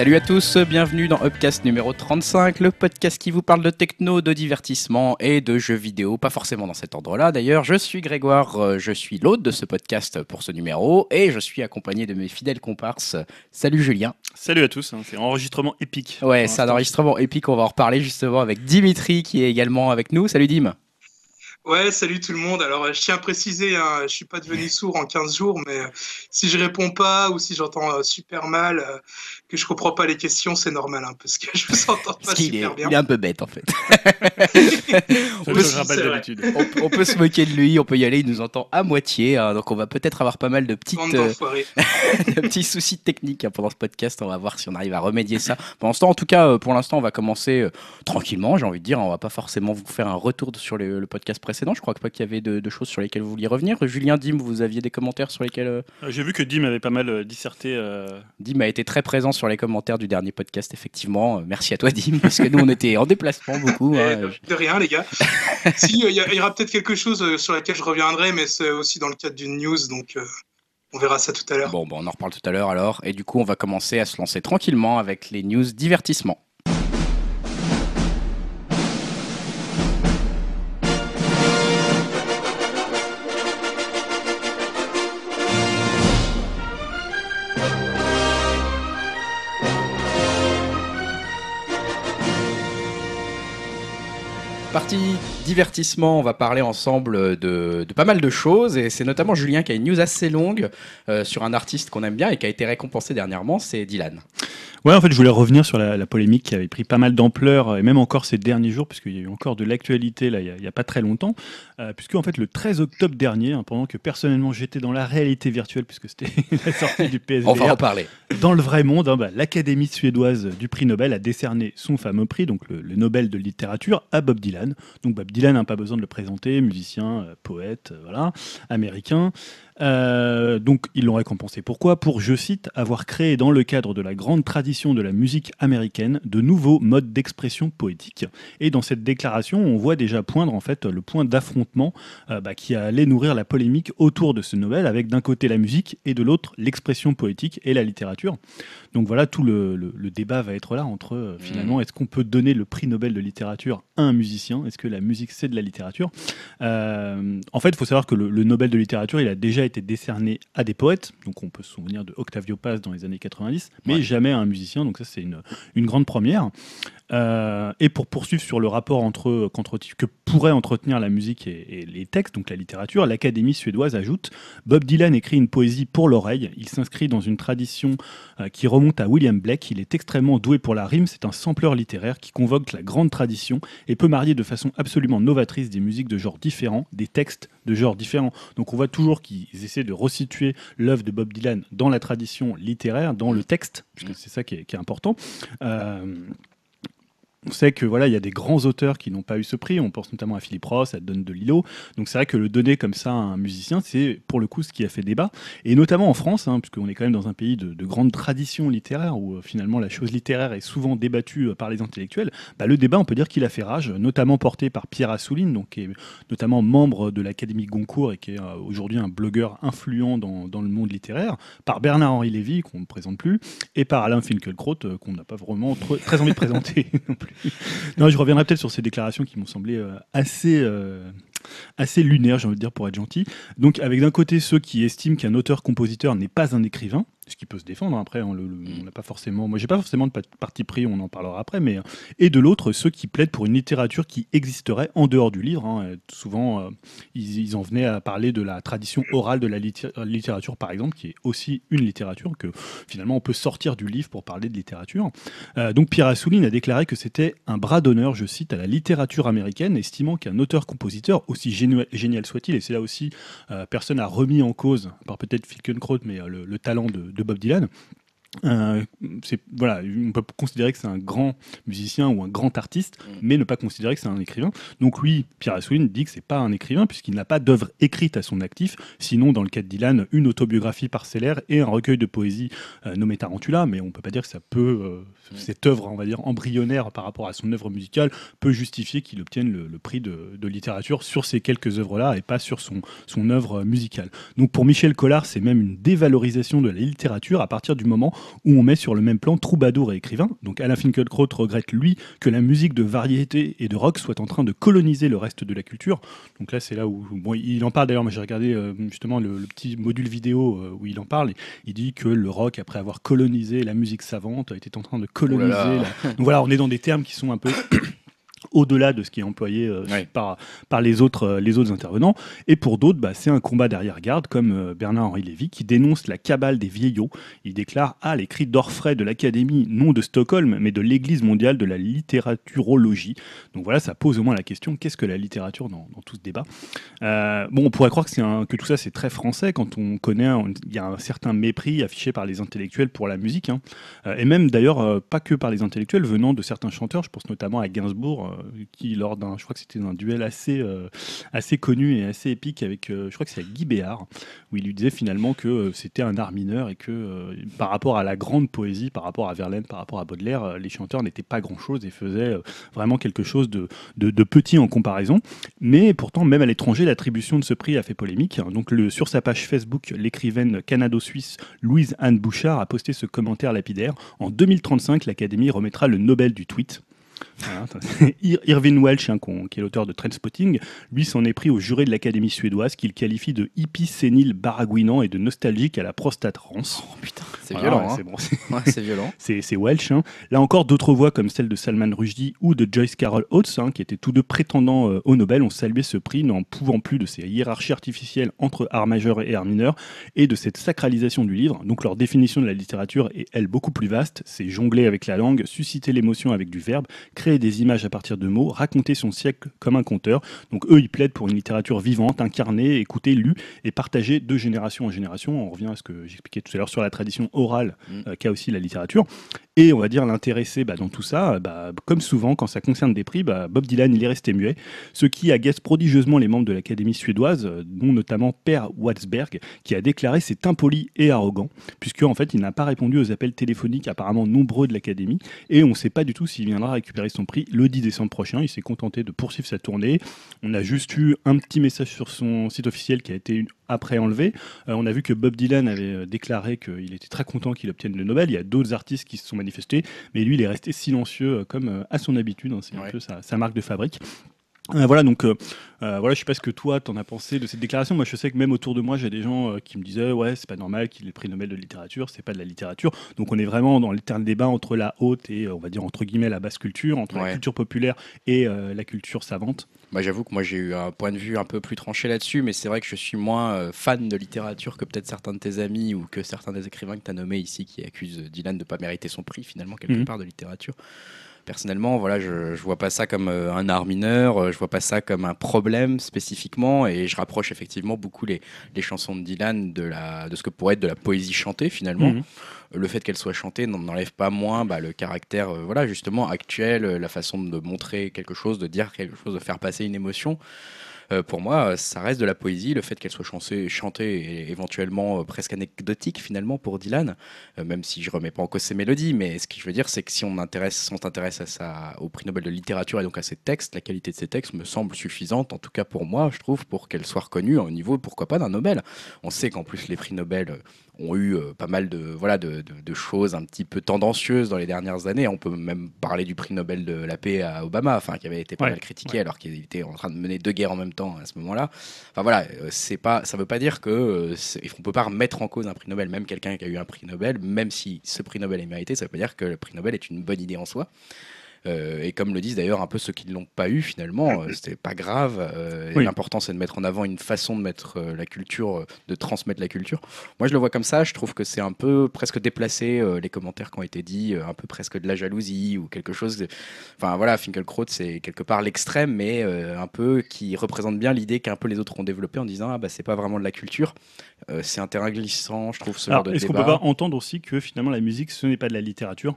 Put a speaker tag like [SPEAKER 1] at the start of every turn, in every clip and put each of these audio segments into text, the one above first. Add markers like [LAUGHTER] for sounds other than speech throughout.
[SPEAKER 1] Salut à tous, bienvenue dans Upcast numéro 35, le podcast qui vous parle de techno, de divertissement et de jeux vidéo, pas forcément dans cet ordre-là d'ailleurs. Je suis Grégoire, euh, je suis l'hôte de ce podcast pour ce numéro et je suis accompagné de mes fidèles comparses. Salut Julien.
[SPEAKER 2] Salut à tous, hein, c'est un enregistrement épique.
[SPEAKER 1] Ouais, c'est un enregistrement épique, on va en reparler justement avec Dimitri qui est également avec nous. Salut Dim.
[SPEAKER 3] Ouais, salut tout le monde. Alors, je tiens à préciser, hein, je suis pas devenu sourd en 15 jours, mais euh, si je réponds pas ou si j'entends euh, super mal, euh, que je comprends pas les questions, c'est normal, hein, parce que je vous entends [LAUGHS] pas super
[SPEAKER 1] est,
[SPEAKER 3] bien.
[SPEAKER 1] Il est un peu bête en fait. [LAUGHS]
[SPEAKER 2] on, peut,
[SPEAKER 1] on, on, peut se moquer de lui, on peut y aller, il nous entend à moitié, hein, donc on va peut-être avoir pas mal de, petites, [LAUGHS] de petits soucis techniques pendant ce podcast. On va voir si on arrive à remédier ça. Pendant ce temps, en tout cas, pour l'instant, on va commencer tranquillement, j'ai envie de dire. On va pas forcément vous faire un retour sur le, le podcast précédent je crois pas qu'il y avait de, choses sur lesquelles vous vouliez revenir. Julien, Dim, vous aviez des commentaires sur lesquels. Euh,
[SPEAKER 2] euh, j'ai vu que Dim avait pas mal euh, disserté.
[SPEAKER 1] Dim a été très présent sur les commentaires du dernier podcast, effectivement. Merci à toi, Dim, parce que nous, on était en déplacement beaucoup. Hein. [LAUGHS]
[SPEAKER 3] De rien, les gars. [LAUGHS] si, il y, aura peut-être quelque chose sur laquelle je reviendrai, mais c'est aussi dans le cadre d'une news, donc. On verra ça tout à l'heure.
[SPEAKER 1] Bon, bon, on en reparle tout à l'heure alors. Et du coup, on va commencer à se lancer tranquillement avec les news divertissement. Partie divertissement, on va parler ensemble de, pas mal de choses et c'est notamment Julien qui a une news assez longue euh, sur un artiste qu'on aime bien et qui a été récompensé dernièrement, c'est Dylan.
[SPEAKER 2] Ouais, en fait, je voulais revenir sur la, polémique qui avait pris pas mal d'ampleur, et même encore ces derniers jours, puisqu'il y a eu encore de l'actualité là, il n'y a, pas très longtemps, euh, puisque en fait, le 13 octobre dernier, hein, pendant que personnellement j'étais dans la réalité virtuelle, puisque c'était [LAUGHS] la sortie du PSVR,
[SPEAKER 1] On va en parler.
[SPEAKER 2] Dans le vrai monde, hein, bah, l'Académie suédoise du prix Nobel a décerné son fameux prix, donc le, Nobel de littérature, à Bob Dylan. Donc Bob Dylan n'a pas besoin de le présenter, musicien, euh, poète, euh, voilà, américain. Euh, donc ils l'ont récompensé. Pourquoi? Pour, je cite, avoir créé dans le cadre de la grande tradition de la musique américaine de nouveaux modes d'expression poétique. Et dans cette déclaration, on voit déjà poindre en fait le point d'affrontement euh, bah, qui allait nourrir la polémique autour de ce Nobel, avec d'un côté la musique et de l'autre l'expression poétique et la littérature. Donc voilà, tout le, débat va être là entre euh, finalement, mmh. est-ce qu'on peut donner le prix Nobel de littérature à un musicien? Est-ce que la musique c'est de la littérature? En fait, il faut savoir que le, le Nobel de littérature, il a déjà été été décerné à des poètes, donc on peut se souvenir de Octavio Paz dans les années 90, mais jamais à un musicien, donc ça c'est une, une grande première. Euh, et pour poursuivre sur le rapport entre, que pourrait entretenir la musique et, les textes, donc la littérature, l'Académie suédoise ajoute Bob Dylan écrit une poésie pour l'oreille. Il s'inscrit dans une tradition euh, qui remonte à William Blake. Il est extrêmement doué pour la rime. C'est un sampleur littéraire qui convoque la grande tradition et peut marier de façon absolument novatrice des musiques de genres différents, des textes de genres différents. Donc on voit toujours qu'ils essaient de resituer l'œuvre de Bob Dylan dans la tradition littéraire, dans le texte, puisque c'est ça qui est, important. Euh, on sait que voilà, il y a des grands auteurs qui n'ont pas eu ce prix. On pense notamment à Philippe Ross, à Don DeLillo. Donc c'est vrai que le donner comme ça à un musicien, c'est pour le coup ce qui a fait débat. Et notamment en France, hein, puisqu'on est quand même dans un pays de, grande tradition littéraire où euh, finalement la chose littéraire est souvent débattue euh, par les intellectuels. Bah, le débat, on peut dire qu'il a fait rage, notamment porté par Pierre Assouline, donc qui est notamment membre de l'Académie Goncourt et qui est euh, aujourd'hui un blogueur influent dans, dans, le monde littéraire, par Bernard-Henri Lévy qu'on ne présente plus, et par Alain Finkielkraut qu'on n'a pas vraiment très envie de présenter [LAUGHS] non plus non, je reviendrai peut-être sur ces déclarations qui m'ont semblé euh, assez, euh, assez lunaires, j'ai envie de dire, pour être gentil. Donc, avec d'un côté ceux qui estiment qu'un auteur-compositeur n'est pas un écrivain, ce qui peut se défendre. Après, on n'a pas forcément, moi, j'ai pas forcément de parti pris, on en parlera après, mais et de l'autre, ceux qui plaident pour une littérature qui existerait en dehors du livre. Hein. Souvent, euh, ils, en venaient à parler de la tradition orale de la littérature, par exemple, qui est aussi une littérature que finalement on peut sortir du livre pour parler de littérature. Euh, donc Pierre Assouline a déclaré que c'était un bras d'honneur, je cite, à la littérature américaine, estimant qu'un auteur-compositeur, aussi génial soit-il, et c'est là aussi euh, personne n'a remis en cause, par peut-être Finkenkraut, mais le, talent de Bob Dylan. Euh, voilà, on peut considérer que c'est un grand musicien ou un grand artiste, mm. mais ne pas considérer que c'est un écrivain. Donc lui, Pierre Assouline dit que c'est pas un écrivain puisqu'il n'a pas d'œuvre écrite à son actif. Sinon, dans le cas de Dylan, une autobiographie parcellaire et un recueil de poésie euh, nommé Tarantula, mais on peut pas dire que ça peut euh, mm. cette œuvre, on va dire embryonnaire par rapport à son œuvre musicale, peut justifier qu'il obtienne le, prix de, de, littérature sur ces quelques œuvres-là et pas sur son son œuvre musicale. Donc pour Michel Collard, c'est même une dévalorisation de la littérature à partir du moment où on met sur le même plan troubadour et écrivain. Donc Alain Finkielkraut regrette, lui, que la musique de variété et de rock soit en train de coloniser le reste de la culture. Donc là, c'est là où bon, il en parle d'ailleurs, moi j'ai regardé euh, justement le, petit module vidéo euh, où il en parle. Il dit que le rock, après avoir colonisé la musique savante, était en train de coloniser. Oh Donc voilà, on est dans des termes qui sont un peu [COUGHS] au-delà de ce qui est employé euh, par, par les, autres, euh, les autres intervenants. Et pour d'autres, bah, c'est un combat derrière-garde, comme euh, Bernard-Henri Lévy, qui dénonce la cabale des vieillots. Il déclare Ah, les cris d'orfraie de l'Académie, non de Stockholm, mais de l'Église mondiale de la littératurologie. Donc voilà, ça pose au moins la question qu'est-ce que la littérature dans, tout ce débat? Bon, on pourrait croire que, un, que tout ça, c'est très français quand on connaît, il y a un certain mépris affiché par les intellectuels pour la musique. Hein. et même d'ailleurs, pas que par les intellectuels, venant de certains chanteurs, je pense notamment à Gainsbourg qui, lors d'un, je crois que c'était un duel assez, euh, assez connu et assez épique avec, euh, je crois que c'est Guy Béard, où il lui disait finalement que euh, c'était un art mineur et que par rapport à la grande poésie, par rapport à Verlaine, par rapport à Baudelaire, les chanteurs n'étaient pas grand-chose et faisaient vraiment quelque chose de, de, petit en comparaison. Mais pourtant, même à l'étranger, l'attribution de ce prix a fait polémique. Donc le, sur sa page Facebook, l'écrivaine canado-suisse Louise Anne Bouchard a posté ce commentaire lapidaire. En 2035, l'Académie remettra le Nobel du tweet. Irvin Welch, hein, qui est l'auteur de Trendspotting, lui s'en est pris au juré de l'Académie suédoise qu'il qualifie de hippie sénile baragouinant et de nostalgique à la prostate rance.
[SPEAKER 1] Oh putain, c'est violent. Hein. C'est bon. violent. [LAUGHS]
[SPEAKER 2] c'est Welch. Hein. Là encore, d'autres voix comme celle de Salman Rushdie ou de Joyce Carol Oates, qui étaient tous deux prétendants euh, au Nobel, ont salué ce prix, n'en pouvant plus de ces hiérarchies artificielles entre art majeur et art mineur et de cette sacralisation du livre. Donc leur définition de la littérature est, elle, beaucoup plus vaste. C'est jongler avec la langue, susciter l'émotion avec du verbe, créer des images à partir de mots, raconter son siècle comme un conteur. Donc eux, ils plaident pour une littérature vivante, incarnée, écoutée, lue et partagée de génération en génération. On revient à ce que j'expliquais tout à l'heure sur la tradition orale mm. euh, qu'a aussi la littérature. Et on va dire l'intéressé bah, dans tout ça, bah, comme souvent quand ça concerne des prix, bah, Bob Dylan il est resté muet, ce qui agace prodigieusement les membres de l'Académie suédoise, euh, dont notamment Per Watsberg, qui a déclaré c'est impoli et arrogant, puisque en fait il n'a pas répondu aux appels téléphoniques apparemment nombreux de l'Académie, et on ne sait pas du tout s'il viendra récupérer son prix le 10 décembre prochain. Il s'est contenté de poursuivre sa tournée. On a juste eu un petit message sur son site officiel qui a été après enlevé. Euh, on a vu que Bob Dylan avait euh, déclaré qu'il était très content qu'il obtienne le Nobel. Il y a d'autres artistes qui se sont manifestés, mais lui, il est resté silencieux euh, comme à son habitude. Hein. C'est un peu sa, marque de fabrique. Voilà, donc voilà, je sais pas ce que toi t'en as pensé de cette déclaration. Moi, je sais que même autour de moi, j'ai des gens qui me disaient ouais, c'est pas normal qu'il ait le prix Nobel de littérature, c'est pas de la littérature. Donc on est vraiment dans l'éternel débat entre la haute et on va dire entre guillemets la basse culture, entre la culture populaire et la culture savante.
[SPEAKER 1] Bah, j'avoue que moi j'ai eu un point de vue un peu plus tranché là-dessus, mais c'est vrai que je suis moins euh, fan de littérature que peut-être certains de tes amis ou que certains des écrivains que tu as nommés ici qui accusent Dylan de ne pas mériter son prix finalement quelque mhm. part de littérature. Personnellement, voilà, je, ne vois pas ça comme euh, un art mineur, euh, je vois pas ça comme un problème spécifiquement, et je rapproche effectivement beaucoup les, les chansons de Dylan de, la, de ce que pourrait être de la poésie chantée finalement. Mhm le fait qu'elle soit chantée n'enlève pas moins bah, le caractère euh, voilà justement actuel, euh, la façon de montrer quelque chose, de dire quelque chose, de faire passer une émotion. Euh, pour moi, ça reste de la poésie. Le fait qu'elle soit chantée, chantée et éventuellement presque anecdotique finalement pour Dylan, même si je remets pas en cause ses mélodies. Mais ce que je veux dire, c'est que si on, intéresse, on s'intéresse au prix Nobel de littérature et donc à ses textes, la qualité de ses textes me semble suffisante, en tout cas pour moi, je trouve, pour qu'elle soit reconnue au niveau, pourquoi pas, d'un Nobel. On sait qu'en plus les prix Nobel ont eu euh, pas mal de, voilà, de, choses un petit peu tendancieuses dans les dernières années. On peut même parler du prix Nobel de la paix à Obama, enfin, qui avait été pas mal critiqué alors qu'il était en train de mener deux guerres en même temps à ce moment-là. Enfin voilà, euh, c'est pas, ça veut pas dire que euh, on peut pas remettre en cause un prix Nobel, même quelqu'un qui a eu un prix Nobel, même si ce prix Nobel est mérité, ça veut pas dire que le prix Nobel est une bonne idée en soi. Euh, et comme le disent d'ailleurs un peu ceux qui ne l'ont pas eu finalement, euh, c'était pas grave. Euh, l'important c'est de mettre en avant une façon de mettre la culture, de transmettre la culture. Moi je le vois comme ça, je trouve que c'est un peu presque déplacé les commentaires qui ont été dits, un peu presque de la jalousie ou quelque chose. De... Enfin voilà, Finkelkraut c'est quelque part l'extrême, mais un peu qui représente bien l'idée qu'un peu les autres ont développé en disant ah bah c'est pas vraiment de la culture. c'est un terrain glissant, je trouve ce genre de
[SPEAKER 2] Est-ce qu'on peut pas entendre aussi que finalement la musique ce n'est pas de la littérature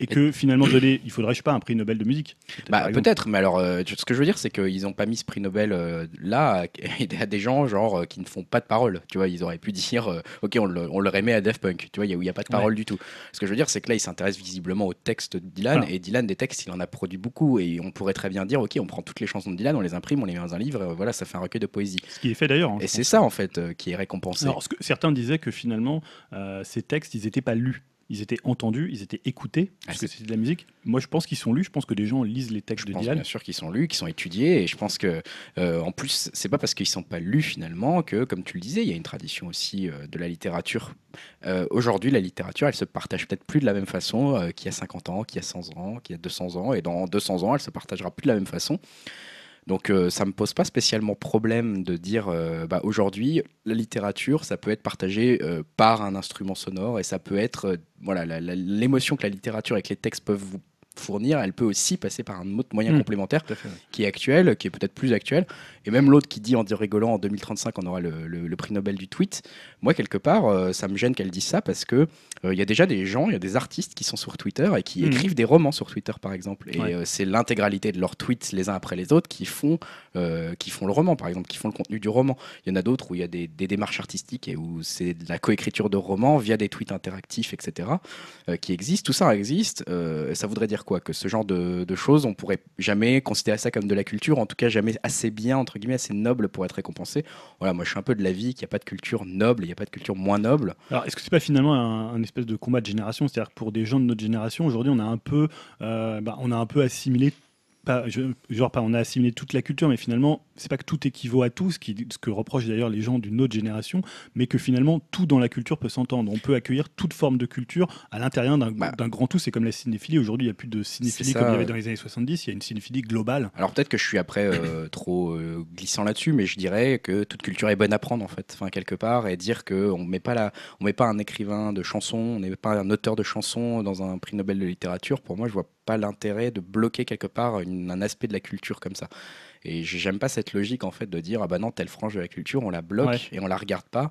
[SPEAKER 2] et que finalement donner, il faudrait je sais pas un prix Nobel de musique.
[SPEAKER 1] Bah, peut-être, mais alors, euh, ce que je veux dire, c'est qu'ils n'ont pas mis ce prix Nobel euh, là [LAUGHS] à, des gens genre euh, qui ne font pas de parole. Tu vois, ils auraient pu dire, ok, on, le, on l'aurait mis à Def Punk, tu vois, où il n'y a pas de parole du tout. Ce que je veux dire, c'est que là, ils s'intéressent visiblement au texte de Dylan, et Dylan, des textes, il en a produit beaucoup, et on pourrait très bien dire, ok, on prend toutes les chansons de Dylan, on les imprime, on les met dans un livre, voilà, ça fait un recueil de poésie.
[SPEAKER 2] Ce qui est fait d'ailleurs. Hein,
[SPEAKER 1] et c'est ça, en fait, qui est récompensé.
[SPEAKER 2] Alors, que certains disaient que finalement, ces textes, ils n'étaient pas lus ils étaient entendus, ils étaient écoutés, ah, parce que c'était de la musique. Moi, je pense qu'ils sont lus. Je pense que des gens lisent les textes
[SPEAKER 1] je
[SPEAKER 2] de
[SPEAKER 1] pense
[SPEAKER 2] Dylan.
[SPEAKER 1] Bien sûr qu'ils sont lus, qu'ils sont étudiés. Et je pense que, euh, en plus, c'est pas parce qu'ils sont pas lus finalement que, comme tu le disais, il y a une tradition aussi euh, de la littérature. Euh, aujourd'hui, la littérature, elle se partage peut-être plus de la même façon qu'il y a 50 ans, qu'il y a 100 ans, qu'il y a 200 ans. Et dans 200 ans, elle se partagera plus de la même façon. Donc ça ça me pose pas spécialement problème de dire bah, aujourd'hui la littérature ça peut être partagé par un instrument sonore et ça peut être voilà l'émotion que la littérature et que les textes peuvent vous fournir, elle peut aussi passer par un autre moyen hmm. complémentaire qui est actuel, qui est peut-être plus actuel. Et même l'autre qui dit en rigolant en 2035 on aura le, prix Nobel du tweet. Moi quelque part euh, ça me gêne qu'elle dise ça parce que euh, il y a déjà des gens, il y a des artistes qui sont sur Twitter et qui hmm. écrivent des romans sur Twitter par exemple. Et euh, c'est l'intégralité de leurs tweets les uns après les autres qui font qui font le roman par exemple, qui font le contenu du roman. Il y en a d'autres où il y a des, démarches artistiques et où c'est de la coécriture de romans via des tweets interactifs etc. qui existent. Tout ça existe. ça voudrait dire Que ce genre de, choses, on pourrait jamais considérer ça comme de la culture, en tout cas jamais assez bien, entre guillemets, assez noble pour être récompensé. Voilà, moi je suis un peu de l'avis qu'il n'y a pas de culture noble, il n'y a pas de culture moins noble.
[SPEAKER 2] Alors est-ce que c'est pas finalement un, espèce de combat de génération? C'est-à-dire que pour des gens de notre génération, aujourd'hui on a un peu, euh, bah, on a un peu assimilé pas, genre pas on a assimilé toute la culture, mais finalement, c'est pas que tout équivaut à tout, ce, qui, ce que reprochent d'ailleurs les gens d'une autre génération, mais que finalement, tout dans la culture peut s'entendre. On peut accueillir toute forme de culture à l'intérieur d'un bah. grand tout. C'est comme la cinéphilie. Aujourd'hui, il n'y a plus de cinéphilie comme il y avait dans les années 70, il y a une cinéphilie globale.
[SPEAKER 1] Alors peut-être que je suis après euh, [COUGHS] trop euh, glissant là-dessus, mais je dirais que toute culture est bonne à prendre, en fait, enfin, quelque part, et dire qu'on ne met pas la, on met pas un écrivain de chansons, on ne met pas un auteur de chansons dans un prix Nobel de littérature, pour moi, je vois pas l'intérêt de bloquer quelque part un aspect de la culture comme ça. Et j'aime pas cette logique en fait de dire ah bah non telle frange de la culture on la bloque et on la regarde pas.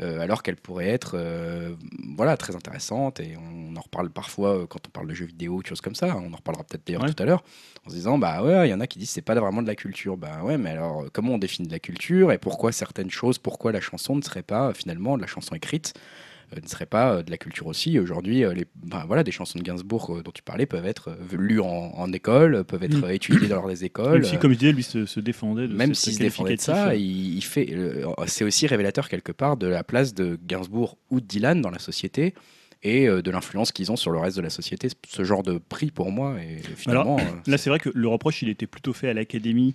[SPEAKER 1] Euh, alors qu'elle pourrait être euh, voilà très intéressante. Et on en reparle parfois euh, quand on parle de jeux vidéo choses comme ça on en reparlera peut-être d'ailleurs tout à l'heure en se disant bah ouais il y en a qui disent c'est pas vraiment de la culture. Bah ouais mais alors comment on définit de la culture et pourquoi certaines choses pourquoi la chanson ne serait pas finalement de la chanson écrite ne serait pas euh, de la culture aussi. Aujourd'hui, euh, les, ben, voilà, des chansons de Gainsbourg dont tu parlais peuvent être lues en, école, peuvent être mm. étudiées dans les écoles.
[SPEAKER 2] Même si, comme je disais, lui se, défendait de
[SPEAKER 1] Même s'il se défendait de ça, il, fait. c'est aussi révélateur quelque part de la place de Gainsbourg ou de Dylan dans la société et de l'influence qu'ils ont sur le reste de la société. Ce genre de prix pour moi. Et finalement,
[SPEAKER 2] là, c'est vrai que le reproche, il était plutôt fait à l'académie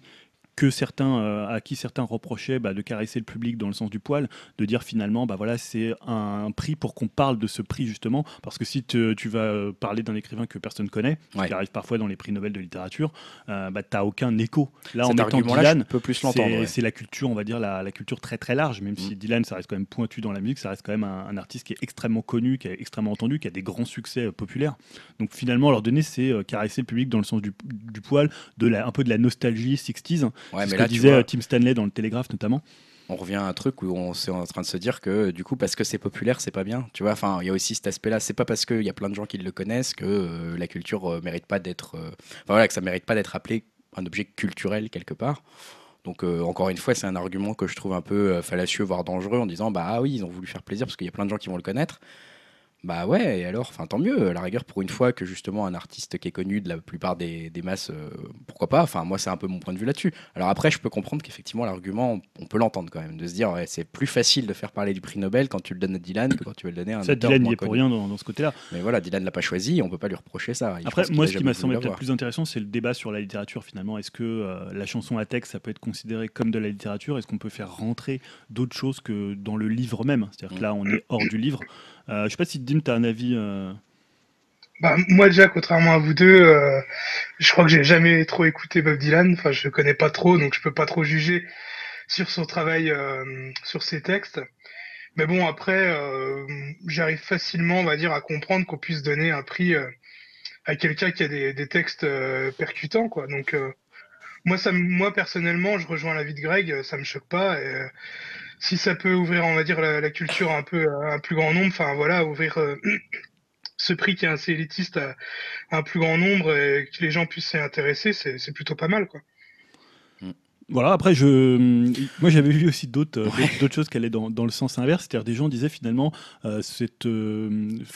[SPEAKER 2] que certains, euh, à qui certains reprochaient bah, de caresser le public dans le sens du poil, de dire finalement, bah voilà, c'est un, prix pour qu'on parle de ce prix justement, parce que si tu vas euh, parler d'un écrivain que personne connaît, qui arrive parfois dans les prix Nobel de littérature, euh, bah, tu n'as aucun écho.
[SPEAKER 1] Là, en mettant Dylan, plus l'entendre.
[SPEAKER 2] C'est la culture, on va dire, la, culture très très large, même si mm. Dylan, ça reste quand même pointu dans la musique, ça reste quand même un, artiste qui est extrêmement connu, qui est extrêmement entendu, qui a des grands succès populaires. Donc finalement, leur donner, c'est caresser le public dans le sens du, poil, de la, un peu de la nostalgie 60s. Ouais, ce que disait euh, Tim Stanley dans le Télégraphe notamment.
[SPEAKER 1] on revient à un truc où on est en train de se dire que du coup parce que c'est populaire c'est pas bien. Tu vois enfin il y a aussi cet aspect là c'est pas parce qu'il y a plein de gens qui le connaissent que euh, la culture euh, mérite pas d'être enfin voilà que ça mérite pas d'être appelé un objet culturel quelque part. Donc encore une fois c'est un argument que je trouve un peu fallacieux voire dangereux en disant bah ah oui ils ont voulu faire plaisir parce qu'il y a plein de gens qui vont le connaître bah ouais, et alors, enfin tant mieux, à la rigueur pour une fois que justement un artiste qui est connu de la plupart des, des masses, euh, pourquoi pas, enfin moi c'est un peu mon point de vue là-dessus. Alors après je peux comprendre qu'effectivement l'argument, on peut l'entendre quand même, de se dire ouais, c'est plus facile de faire parler du prix Nobel quand tu le donnes à Dylan que quand tu veux le donner à un
[SPEAKER 2] ça, Dylan n'y est pour rien dans, ce côté-là.
[SPEAKER 1] Mais voilà, Dylan l'a pas choisi, on peut pas lui reprocher ça.
[SPEAKER 2] après moi ce qui m'a semblé peut-être plus intéressant c'est le débat sur la littérature finalement. Est-ce que euh, la chanson à texte ça peut être considéré comme de la littérature? Est-ce qu'on peut faire rentrer d'autres choses que dans le livre même? C'est-à-dire que là on est hors du livre. Euh, je sais pas si Dim, tu as un avis. Euh,
[SPEAKER 3] bah, moi déjà, contrairement à vous deux, euh, je crois que j'ai jamais trop écouté Bob Dylan. Enfin, je le connais pas trop, donc je peux pas trop juger sur son travail, sur ses textes. Mais bon, après, j'arrive facilement, on va dire, à comprendre qu'on puisse donner un prix à quelqu'un qui a des, textes percutants, quoi. Donc, moi, ça, moi personnellement, je rejoins l'avis de Greg, ça me choque pas. Si ça peut ouvrir, on va dire, la, culture un peu à un plus grand nombre, enfin voilà, ouvrir euh, [CLEARS THROAT] ce prix qui est assez élitiste à, un plus grand nombre et que les gens puissent s'y intéresser, c'est plutôt pas mal, quoi.
[SPEAKER 2] Voilà, après, je, moi j'avais vu aussi d'autres d'autres choses qui allaient dans, dans le sens inverse, c'est-à-dire des gens disaient finalement cette,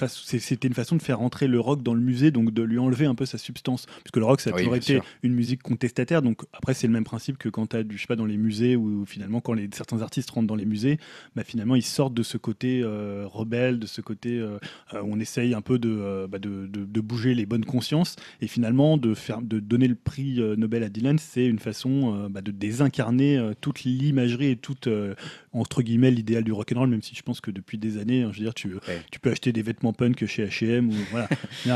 [SPEAKER 2] c'était une façon de faire rentrer le rock dans le musée, donc de lui enlever un peu sa substance, puisque le rock ça a toujours été une musique contestataire, donc après c'est le même principe que quand tu as du, je sais pas, dans les musées, où finalement quand les, certains artistes rentrent dans les musées, bah, finalement ils sortent de ce côté rebelle, de ce côté où on essaye un peu de, bah, de, de, bouger les bonnes consciences, et finalement de, faire, de donner le prix Nobel à Dylan, c'est une façon bah, de désincarner toute l'imagerie et toute entre guillemets l'idéal du rock'n'roll, même si je pense que depuis des années, hein, je veux dire, tu, tu peux acheter des vêtements punk chez H&M ou voilà.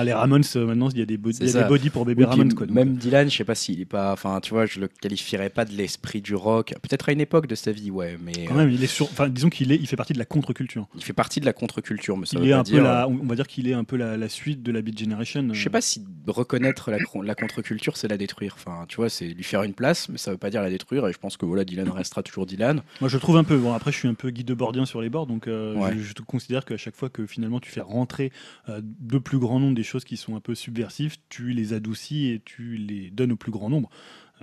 [SPEAKER 2] les Ramones euh, maintenant, il y a des, body, pour bébé Ramones quoi.
[SPEAKER 1] Même euh. Dylan, je sais pas s'il est pas, enfin, tu vois, je le qualifierais pas de l'esprit du rock. Peut-être à une époque de sa vie, ouais, mais
[SPEAKER 2] quand même, il est sur, enfin, disons qu'il est, il fait partie de la contre-culture.
[SPEAKER 1] Il fait partie de la contre-culture, mais ça
[SPEAKER 2] il
[SPEAKER 1] est
[SPEAKER 2] un
[SPEAKER 1] peu
[SPEAKER 2] la, on va dire qu'il est un peu la, suite de la Beat Generation.
[SPEAKER 1] Je sais pas si reconnaître la, la contre-culture, c'est la détruire. Enfin, tu vois, c'est lui faire une place, mais ça veut pas dire la détruire. Et je pense que voilà, Dylan restera toujours Dylan.
[SPEAKER 2] Moi, je trouve un peu. Bon, après, je suis un peu guide de bordien sur les bords, donc euh, je, considère qu'à chaque fois que finalement tu fais rentrer euh, de plus grand nombre des choses qui sont un peu subversives, tu les adoucis et tu les donnes au plus grand nombre.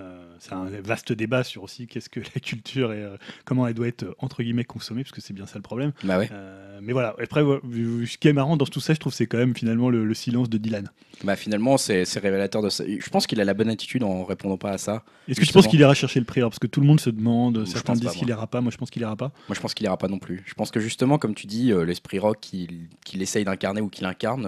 [SPEAKER 2] Euh, c'est un vaste débat sur aussi qu'est-ce que [LAUGHS] la culture et euh, comment elle doit être entre guillemets consommée, parce que c'est bien ça le problème.
[SPEAKER 1] Bah
[SPEAKER 2] euh, mais voilà, après, ce qui est marrant dans tout ça, je trouve, c'est quand même finalement le, silence de Dylan.
[SPEAKER 1] Bah finalement, c'est révélateur de ça. Je pense qu'il a la bonne attitude en répondant pas à ça.
[SPEAKER 2] Est-ce que tu penses qu'il ira chercher le prix? Parce que tout le monde se demande, certains disent qu'il ira pas, moi je pense qu'il ira pas.
[SPEAKER 1] Moi je pense qu'il ira pas non plus. Je pense que justement, comme tu dis, l'esprit rock qu'il essaye d'incarner ou qu'il incarne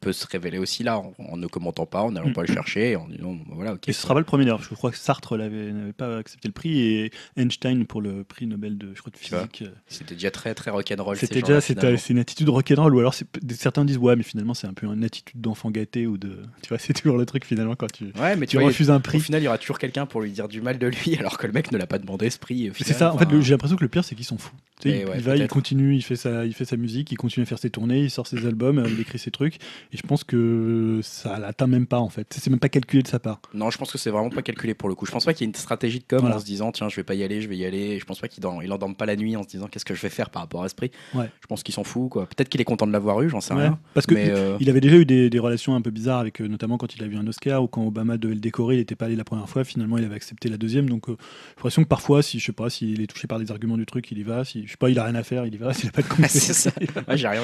[SPEAKER 1] peut se révéler aussi là, en, ne commentant pas, en n'allant mm. pas le chercher, en disant voilà,
[SPEAKER 2] Et ce sera pas le premier d'ailleurs, je crois que Sartre n'avait pas accepté le prix et Einstein pour le prix Nobel de, je crois, de physique.
[SPEAKER 1] C'était déjà très très rock'n'roll.
[SPEAKER 2] C'était déjà c'est une attitude rock'n'roll ou alors certains disent ouais mais finalement c'est un peu une attitude d'enfant gâté ou de tu vois [LAUGHS] c'est toujours le truc finalement quand tu
[SPEAKER 1] ouais mais tu, refuses un prix. Au final il y aura toujours quelqu'un pour lui dire du mal de lui [LAUGHS] alors que le mec ne l'a pas demandé ce prix.
[SPEAKER 2] C'est ça en fait j'ai l'impression que le pire c'est qu'il s'en fout. il, va il continue il fait sa il fait sa musique il continue à faire ses tournées il sort ses albums il écrit ses trucs et je pense que ça l'atteint même pas en fait c'est même pas calculé de sa part.
[SPEAKER 1] Non je pense que c'est vraiment pas calculé pour le coup. Je pense pas qu'il y ait une stratégie de com en se disant tiens je vais pas y aller je vais y aller. Je pense pas qu'il il endorme pas la nuit en se disant qu'est-ce que je vais faire par rapport à ce prix je pense qu'il s'en fout quoi. Peut-être qu'il est content de l'avoir eu j'en sais rien.
[SPEAKER 2] Parce que euh, il avait déjà eu des, relations un peu bizarres avec euh, notamment quand il a vu un Oscar ou quand Obama devait le décorer il n'était pas allé la première fois. Finalement il avait accepté la deuxième. Donc euh, j'ai l'impression que parfois si je sais pas s'il est touché par des arguments du truc il y va. Si je sais pas il a rien à faire il y va. [LAUGHS] S'il a pas de [LAUGHS]
[SPEAKER 1] c'est ça. J'ai rien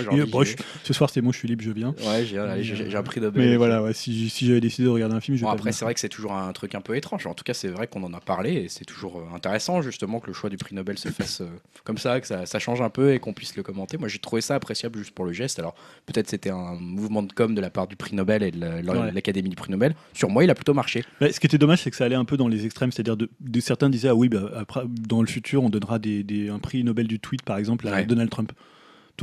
[SPEAKER 2] ce soir c'est bon je suis libre je viens.
[SPEAKER 1] Ouais j'ai un prix
[SPEAKER 2] mais voilà si, j'avais décidé de regarder un film
[SPEAKER 1] bon, après c'est vrai que c'est toujours un truc un peu étrange en tout cas c'est vrai qu'on en a parlé et c'est toujours intéressant justement que le choix du prix Nobel se fasse comme ça que ça, ça change un peu et qu'on puisse le commenter. Moi j'ai trouvé ça appréciable juste pour le geste. Alors peut-être c'était un mouvement de com de la part du prix Nobel et de l'Académie du prix Nobel. Sur moi il a plutôt marché.
[SPEAKER 2] Ce qui était dommage c'est que ça allait un peu dans les extrêmes. C'est-à-dire de, certains disaient ah oui bah, après dans le futur on donnera des, un prix Nobel du tweet par exemple à Donald Trump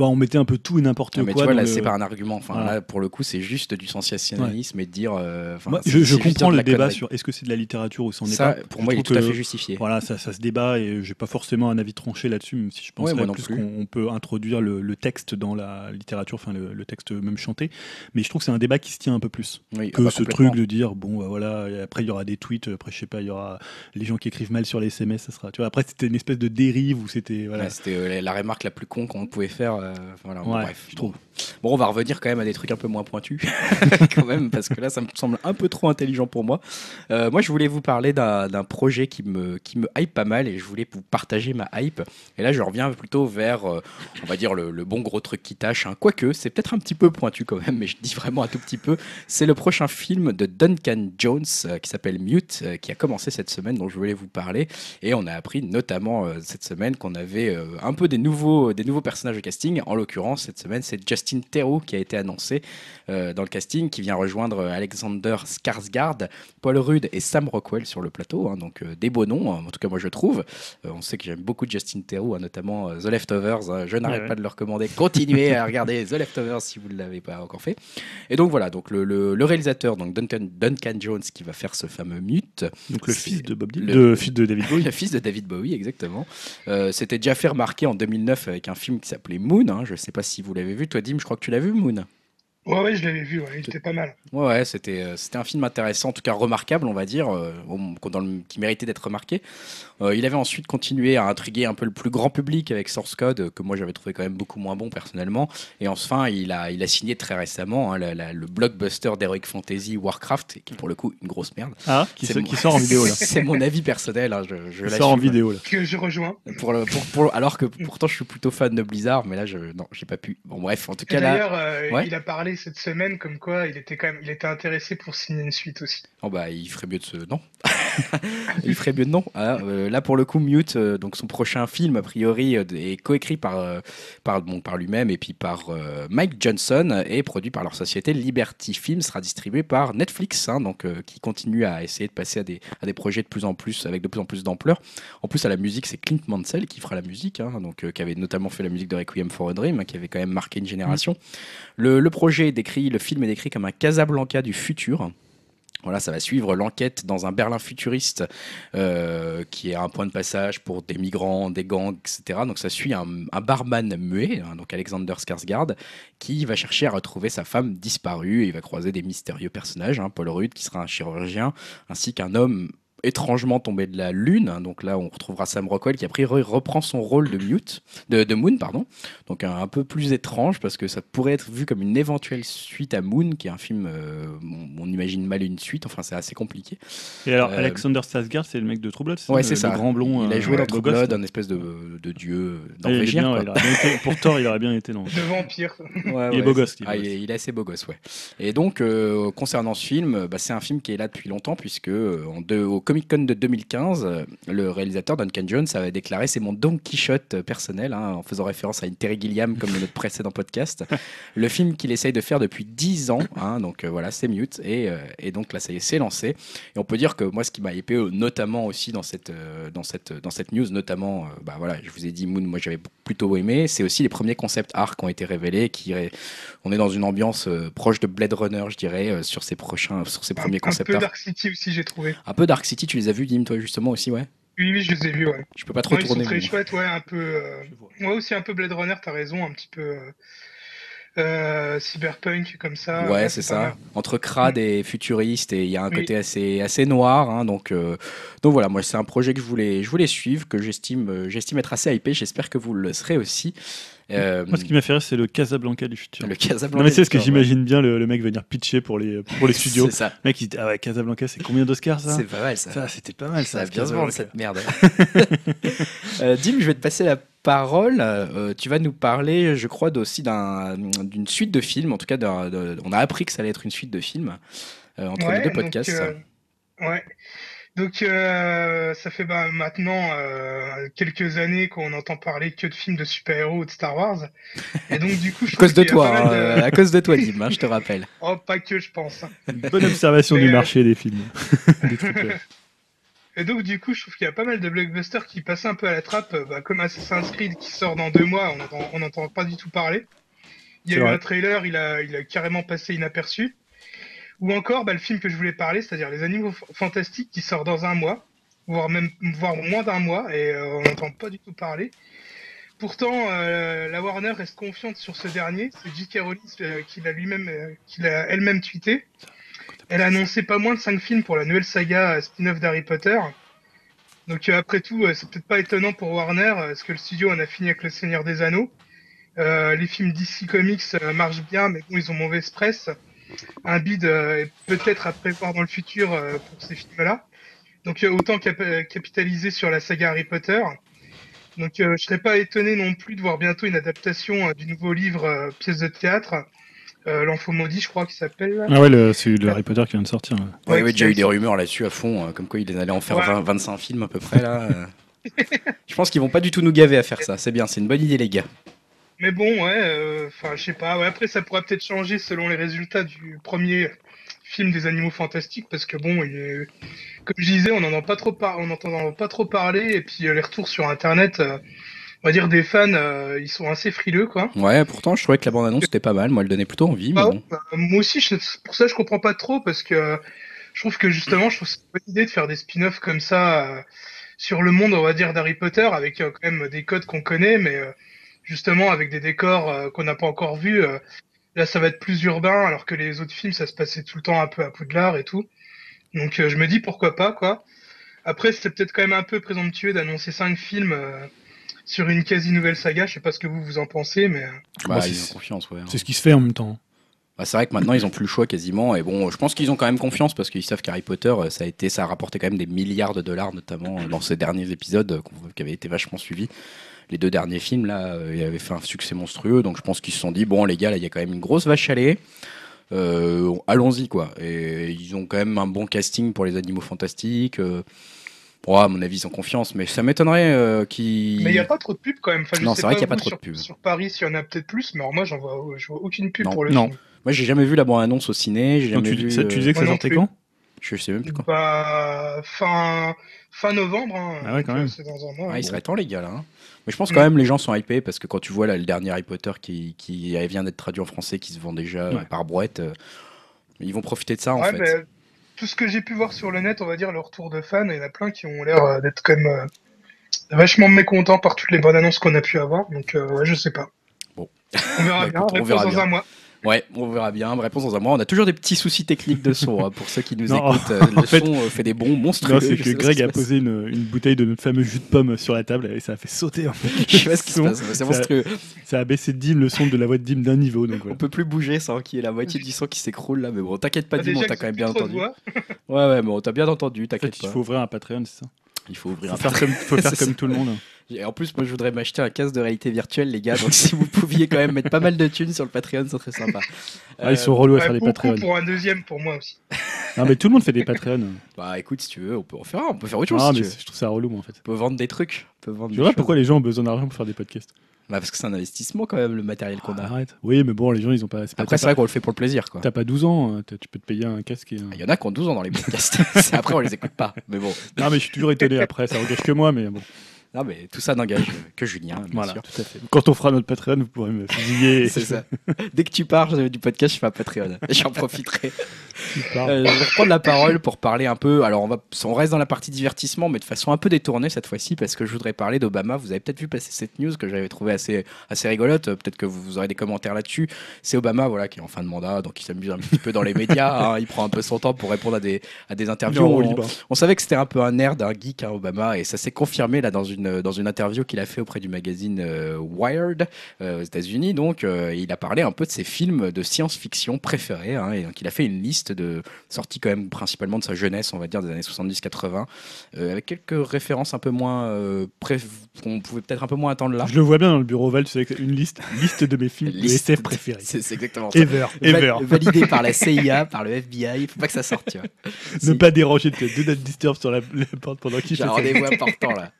[SPEAKER 2] on mettait un peu tout et n'importe quoi.
[SPEAKER 1] Mais tu vois, là, c'est pas un argument. Enfin, là, pour le coup, c'est juste du sensationnalisme et de dire. Euh,
[SPEAKER 2] je, comprends le débat sur est-ce que c'est de la littérature ou c'en est pas.
[SPEAKER 1] Pour moi, il est tout à fait justifié.
[SPEAKER 2] Voilà, ça, ça se débat et j'ai pas forcément un avis tranché là-dessus, même si je pense ouais, plus, qu'on peut introduire le, texte dans la littérature, enfin le, texte même chanté. Mais je trouve que c'est un débat qui se tient un peu plus que ah bah, ce truc de dire bon, bah, voilà, après il y aura des tweets, après je sais pas, il y aura les gens qui écrivent mal sur les SMS, ça sera. Tu vois, après c'était une espèce de dérive où c'était. Voilà.
[SPEAKER 1] c'était euh, la remarque la plus con qu'on pouvait faire. Euh, voilà, bref, je trouve. Bon, on va revenir quand même à des trucs un peu moins pointus, [LAUGHS] [LAUGHS] quand même, parce que là, ça me semble un peu trop intelligent pour moi. Euh, moi, je voulais vous parler d'un projet qui me, qui me hype pas mal et je voulais vous partager ma hype. Et là, je reviens plutôt vers, euh, on va dire, le, bon gros truc qui tâche. Hein. Quoique, c'est peut-être un petit peu pointu quand même, mais je dis vraiment un tout petit peu. C'est le prochain film de Duncan Jones qui s'appelle Mute, qui a commencé cette semaine, dont je voulais vous parler. Et on a appris notamment cette semaine qu'on avait un peu des nouveaux, des nouveaux personnages de casting. En l'occurrence, cette semaine, c'est Justin Theroux qui a été annoncé euh, dans le casting, qui vient rejoindre Alexander Skarsgård, Paul Rudd et Sam Rockwell sur le plateau. Hein, donc euh, des beaux noms, hein, en tout cas moi je trouve. Euh, on sait que j'aime beaucoup Justin Theroux, hein, notamment The Leftovers. je n'arrête pas de le recommander. Continuez à regarder The Leftovers si vous ne l'avez pas encore fait. Et donc voilà, donc le, réalisateur, donc Duncan, Duncan, Jones, qui va faire ce fameux mute.
[SPEAKER 2] Donc le fils de Bob Dylan, le, fils de David Bowie. [LAUGHS]
[SPEAKER 1] le fils de David Bowie, exactement. C'était déjà fait remarquer en 2009 avec un film qui s'appelait Moon. Je ne sais pas si vous l'avez vu. Toi, Dim, je crois que tu l'as vu, Moon.
[SPEAKER 3] Ouais, ouais, je l'avais vu, ouais, il était pas mal.
[SPEAKER 1] Ouais, ouais c'était, euh, c'était un film intéressant, en tout cas remarquable, on va dire, euh, dans le, qui méritait d'être remarqué. Euh, il avait ensuite continué à intriguer un peu le plus grand public avec Source Code, que moi j'avais trouvé quand même beaucoup moins bon personnellement. Et enfin, il a, il a signé très récemment hein, le blockbuster d'Heroic Fantasy Warcraft, qui est pour le coup une grosse merde.
[SPEAKER 2] Ah, qui, qui sort en vidéo là. [LAUGHS]
[SPEAKER 1] c'est mon avis personnel, hein, je, je
[SPEAKER 2] sort en vidéo là.
[SPEAKER 3] Que je rejoins.
[SPEAKER 1] Pour le, pour, alors que pourtant je suis plutôt fan de Blizzard, mais là, je, non, j'ai pas pu. Bon, bref, en tout cas
[SPEAKER 3] là. D'ailleurs, il a parlé cette semaine comme quoi il était quand même, il était intéressé pour signer une suite aussi.
[SPEAKER 1] Oh bah, il ferait mieux de se, non [LAUGHS] Il ferait mieux de non. Ah, euh, là, pour le coup, Mute, euh, donc son prochain film a priori euh, est coécrit par par bon, par lui-même et puis par Mike Johnson et produit par leur société Liberty Film, sera distribué par Netflix, hein, donc qui continue à essayer de passer à des à des projets de plus en plus avec de plus en plus d'ampleur. En plus, à la musique, c'est Clint Mansell qui fera la musique, hein, donc qui avait notamment fait la musique de Requiem for a Dream, hein, qui avait quand même marqué une génération. Mm. Le, le projet décrit, le film est décrit comme un Casablanca du futur. Voilà, ça va suivre l'enquête dans un Berlin futuriste euh, qui est un point de passage pour des migrants, des gangs, etc. Donc ça suit un, barman muet, hein, donc Alexander Skarsgård, qui va chercher à retrouver sa femme disparue. Et il va croiser des mystérieux personnages, hein, Paul Rudd qui sera un chirurgien, ainsi qu'un homme étrangement tombé de la lune. Hein. Donc là, on retrouvera Sam Rockwell qui a priori reprend son rôle de Mute, de, Moon, pardon. Donc un, peu plus étrange parce que ça pourrait être vu comme une éventuelle suite à Moon, qui est un film, euh, on, imagine mal une suite. Enfin, c'est assez compliqué.
[SPEAKER 2] Et alors, euh, Alexander Skarsgård, c'est le mec de True Blood,
[SPEAKER 1] ouais, c'est ça.
[SPEAKER 2] Le grand blond.
[SPEAKER 1] Il a joué dans True Blood, un espèce de, de dieu norvégien.
[SPEAKER 2] pour Thor, il aurait bien été dans.
[SPEAKER 3] De vampire.
[SPEAKER 2] il est beau gosse.
[SPEAKER 1] Ah, il, est, assez beau gosse, ouais. Et donc, euh, concernant ce film, bah, c'est un film qui est là depuis longtemps puisque en deux, au Comic Con de 2015, euh, le réalisateur Duncan Jones avait déclaré c'est mon Don Quichotte personnel, hein, en faisant référence à une Terry Gilliam comme notre précédent podcast. [LAUGHS] le film qu'il essaye de faire depuis 10 ans, hein, donc euh, voilà, c'est Mute, et, euh, et, donc là ça y est, c'est lancé. Et on peut dire que moi, ce qui m'a épé, notamment aussi dans cette, dans cette, dans cette news, notamment, bah voilà, je vous ai dit Moon, moi j'avais plutôt aimé, c'est aussi les premiers concepts art qui ont été révélés, qui on est dans une ambiance proche de Blade Runner, je dirais, sur ces prochains, sur ces premiers concepts art. Un
[SPEAKER 3] peu Dark City aussi, j'ai trouvé.
[SPEAKER 1] Un peu Dark City, tu les as vus Dim, toi, justement, aussi, ouais?
[SPEAKER 3] Oui, oui, je les ai vus, ouais.
[SPEAKER 1] Je peux pas trop
[SPEAKER 3] ouais,
[SPEAKER 1] tourner.
[SPEAKER 3] Ils sont très chouettes, ouais, un peu. Euh... Moi aussi, un peu Blade Runner, t'as raison, un petit peu. Euh... Euh, cyberpunk comme ça.
[SPEAKER 1] Ouais, c'est ça. Entre crade mm. et futuriste, et il y a un côté assez, assez noir. Hein, donc, euh, donc voilà, moi, c'est un projet que je voulais, je voulais suivre, que j'estime, euh, j'estime être assez hypé. J'espère que vous le serez aussi.
[SPEAKER 2] Euh, Moi, ce qui m'a fait rire, c'est le Casablanca du futur.
[SPEAKER 1] Le Casablanca.
[SPEAKER 2] Non, mais c'est ce que j'imagine bien le, mec venir pitcher pour les, pour les [LAUGHS] studios.
[SPEAKER 1] c'est ça.
[SPEAKER 2] Le mec, il dit Ah ouais, Casablanca, c'est combien d'Oscars ça?
[SPEAKER 1] C'est pas mal ça.
[SPEAKER 2] Ça, c'était pas mal ça.
[SPEAKER 1] Ça a bien cette merde. [LAUGHS] [LAUGHS] euh, Dim, je vais te passer la parole. Euh, tu vas nous parler, je crois, aussi d'une suite de films. En tout cas, on a appris que ça allait être une suite de films euh, entre les deux podcasts.
[SPEAKER 3] Donc, euh, ouais. Donc euh, ça fait bah, maintenant euh, quelques années qu'on entend parler que de films de super-héros ou de Star Wars. Et donc du coup, [LAUGHS] je
[SPEAKER 1] à cause de toi, hein, à cause de toi, Dim, hein, je te rappelle. [LAUGHS]
[SPEAKER 3] Oh, pas que, je pense.
[SPEAKER 2] Une bonne observation du marché des films. [LAUGHS]
[SPEAKER 3] Et donc du coup, je trouve qu'il y a pas mal de blockbusters qui passent un peu à la trappe, bah, comme Assassin's Creed qui sort dans deux mois, on n'entend pas du tout parler. Il y a eu un trailer, il a, il a carrément passé inaperçu. Ou encore bah, le film que je voulais parler, c'est-à-dire Les Animaux Fantastiques qui sort dans un mois, voire même voire moins d'un mois, et euh, on n'entend pas du tout parler. Pourtant, euh, la Warner reste confiante sur ce dernier. C'est J.K. Rowling euh, qui l'a lui-même, qui l'a elle-même tweeté. Elle a annoncé pas moins de 5 films pour la nouvelle saga spin-off d'Harry Potter. Donc après tout, c'est peut-être pas étonnant pour Warner, parce que le studio en a fini avec Le Seigneur des Anneaux. les films DC Comics marchent bien, mais bon, ils ont mauvaise presse un bid euh, peut-être à prévoir dans le futur euh, pour ces films-là. Donc euh, autant capitaliser sur la saga Harry Potter. Donc je serais pas étonné non plus de voir bientôt une adaptation du nouveau livre pièce de théâtre. L'Enfant maudit, je crois qu'il s'appelle.
[SPEAKER 2] Ah ouais, c'est le Harry Potter qui vient de sortir.
[SPEAKER 1] Ouais, il y avait déjà eu des rumeurs là-dessus à fond, comme quoi ils allaient en faire 25 films à peu près là. [LAUGHS] je pense qu'ils vont pas du tout nous gaver à faire ça. C'est bien, c'est une bonne idée les gars.
[SPEAKER 3] Mais bon, ouais, euh, enfin, je sais pas. Ouais, après, ça pourrait peut-être changer selon les résultats du premier film des animaux fantastiques, parce que bon, il est... comme je disais, on n'entend pas trop par... on entend pas trop parler, et puis euh, les retours sur Internet. Euh, on va dire des fans, ils sont assez frileux, quoi.
[SPEAKER 1] Ouais, pourtant, je trouvais que la bande-annonce était pas mal. Moi, elle donnait plutôt envie. mais ah bon.
[SPEAKER 3] Bah, moi aussi, pour ça, je comprends pas trop parce que je trouve que justement, je trouve c'est une bonne idée de faire des spin-offs comme ça sur le monde, on va dire, d'Harry Potter avec quand même des codes qu'on connaît, mais justement avec des décors euh, qu'on n'a pas encore vus. Euh, Là, ça va être plus urbain, alors que les autres films, ça se passait tout le temps un peu à Poudlard et tout. Donc, je me dis pourquoi pas, quoi. Après, c'est peut-être quand même un peu présomptueux d'annoncer cinq films sur une quasi nouvelle saga. Je sais pas ce que vous vous en pensez, mais.
[SPEAKER 1] Bah, ils ont confiance, ouais. Hein.
[SPEAKER 2] C'est ce qui se fait en même temps.
[SPEAKER 1] Bah, c'est vrai que maintenant ils ont plus le choix quasiment. Et bon, je pense qu'ils ont quand même confiance parce qu'ils savent qu'Harry Potter, euh, ça a été, ça a rapporté quand même des milliards de dollars, notamment euh, dans ces derniers épisodes euh, qui avaient été vachement suivis. Les deux derniers films là, ils avaient fait un succès monstrueux. Donc je pense qu'ils se sont dit bon les gars, là il y a quand même une grosse vache à lait. allons-y quoi. Et ils ont quand même un bon casting pour les animaux fantastiques. Bon, à mon avis, ils ont confiance, mais ça m'étonnerait euh, qu'ils.
[SPEAKER 3] Mais il n'y a pas trop de pubs quand même.
[SPEAKER 1] non, c'est vrai qu'il n'y a pas trop de pubs.
[SPEAKER 3] Sur Paris, s'il y en a peut-être plus, mais alors moi, j'en vois, je vois aucune pub pour le
[SPEAKER 1] non. Moi, j'ai jamais vu la bande-annonce au ciné. J'ai jamais
[SPEAKER 2] tu,
[SPEAKER 1] vu,
[SPEAKER 2] ça, tu disais que ça sortait quand?
[SPEAKER 1] Je sais même plus quand.
[SPEAKER 3] Bah, fin, fin novembre. Hein,
[SPEAKER 2] ah ouais, quand même.
[SPEAKER 3] Dans un mois,
[SPEAKER 1] ah, il serait temps, les gars, là. Hein. Mais je pense quand même les gens sont hypés parce que quand tu vois là, le dernier Harry Potter qui, qui vient d'être traduit en français, qui se vend déjà par brouette, euh, ils vont profiter de ça en fait
[SPEAKER 3] tout ce que j'ai pu voir sur le net, on va dire, le retour de fans, il y en a plein qui ont l'air euh, d'être quand même euh, vachement mécontents par toutes les bonnes annonces qu'on a pu avoir. Donc, euh, ouais, je sais pas.
[SPEAKER 1] Bon.
[SPEAKER 3] On verra bah, bien. Réponse dans un mois.
[SPEAKER 1] Ouais, on verra bien. Réponse dans un mois. On a toujours des petits soucis techniques de son hein, pour ceux qui nous écoutent. [LAUGHS] le son fait des bons monstrueux.
[SPEAKER 2] c'est que Greg a posé une, une, bouteille de notre fameux jus de pomme sur la table et ça a fait sauter. En fait,
[SPEAKER 1] je sais pas ce qui se passe. C'est monstrueux.
[SPEAKER 2] Ça a baissé de dim le son de la voix de dim d'un niveau. Donc
[SPEAKER 1] On peut plus bouger sans qu'il y ait la moitié du son qui s'écroule là. Mais bon, t'inquiète pas, dim, on t'a quand même bien entendu. ouais, ouais, mais on t'a bien entendu. T'inquiète pas.
[SPEAKER 2] Il faut ouvrir un Patreon, c'est ça?
[SPEAKER 1] Il faut ouvrir
[SPEAKER 2] un faire comme, faut [LAUGHS] faire comme tout le monde.
[SPEAKER 1] Et en plus, moi, je voudrais m'acheter un casque de réalité virtuelle, les gars. Donc, si vous pouviez quand même mettre pas mal de thunes sur le Patreon, ça serait sympa.
[SPEAKER 2] Ah, ils sont relous à faire des Patreons.
[SPEAKER 3] pour un deuxième, pour moi aussi.
[SPEAKER 2] non, mais tout le monde fait des Patreons.
[SPEAKER 1] Bah, écoute, si tu veux, on peut en faire On peut faire autre chose. Ah, mais je
[SPEAKER 2] trouve ça relou, moi, en fait.
[SPEAKER 1] On peut vendre des trucs. On peut vendre
[SPEAKER 2] tu vois pourquoi les gens ont besoin d'argent pour faire des podcasts?
[SPEAKER 1] Bah parce que c'est un investissement quand même le matériel qu'on a.
[SPEAKER 2] Arrête. Oui, mais bon, les gens ils ont pas.
[SPEAKER 1] Après, c'est vrai qu'on le fait pour le plaisir quoi.
[SPEAKER 2] T'as pas 12 ans, hein, tu peux te payer un casque.
[SPEAKER 1] Il y en a qui ont 12 ans dans les podcasts. [LAUGHS] après, on les écoute pas. Mais bon.
[SPEAKER 2] Non, mais je suis toujours étonné après, ça engage que moi, mais bon.
[SPEAKER 1] Non, mais tout ça n'engage que Julien. voilà,
[SPEAKER 2] tout à fait. Quand on fera notre Patreon, vous pourrez me fusiller. [LAUGHS]
[SPEAKER 1] C'est ça. Dès que tu pars du podcast, je fais un Patreon. [LAUGHS] J'en profiterai. Euh, je vais reprendre la parole pour parler un peu. Alors, on, va, on reste dans la partie divertissement, mais de façon un peu détournée cette fois-ci, parce que je voudrais parler d'Obama. Vous avez peut-être vu passer cette news que j'avais trouvé assez, assez rigolote. Peut-être que vous aurez des commentaires là-dessus. C'est Obama, voilà, qui est en fin de mandat, donc il s'amuse un petit peu dans les médias. Hein. Il prend un peu son temps pour répondre à des, à des interviews. On, on, savait que c'était un peu un nerd, un geek, hein, Obama, et ça s'est confirmé là dans une, dans une interview qu'il a fait auprès du magazine euh, Wired euh, aux États-Unis. Donc, euh, il a parlé un peu de ses films de science-fiction préférés. Hein, et donc, il a fait une liste de sorties quand même principalement de sa jeunesse, on va dire des années 70-80, avec quelques références un peu moins qu'on pouvait peut-être un peu moins attendre là.
[SPEAKER 2] Je le vois bien dans le bureau Val, tu sais, une liste, liste de mes films liste SF préférés. [LAUGHS]
[SPEAKER 1] C'est exactement ça.
[SPEAKER 2] Ever, ever.
[SPEAKER 1] Validé par la [LAUGHS] CIA, par le FBI. Il faut pas que ça sorte. Tu vois.
[SPEAKER 2] Ne pas déranger, de not disturb sur la, porte pendant qu'il
[SPEAKER 1] fait. Rendez-vous important là.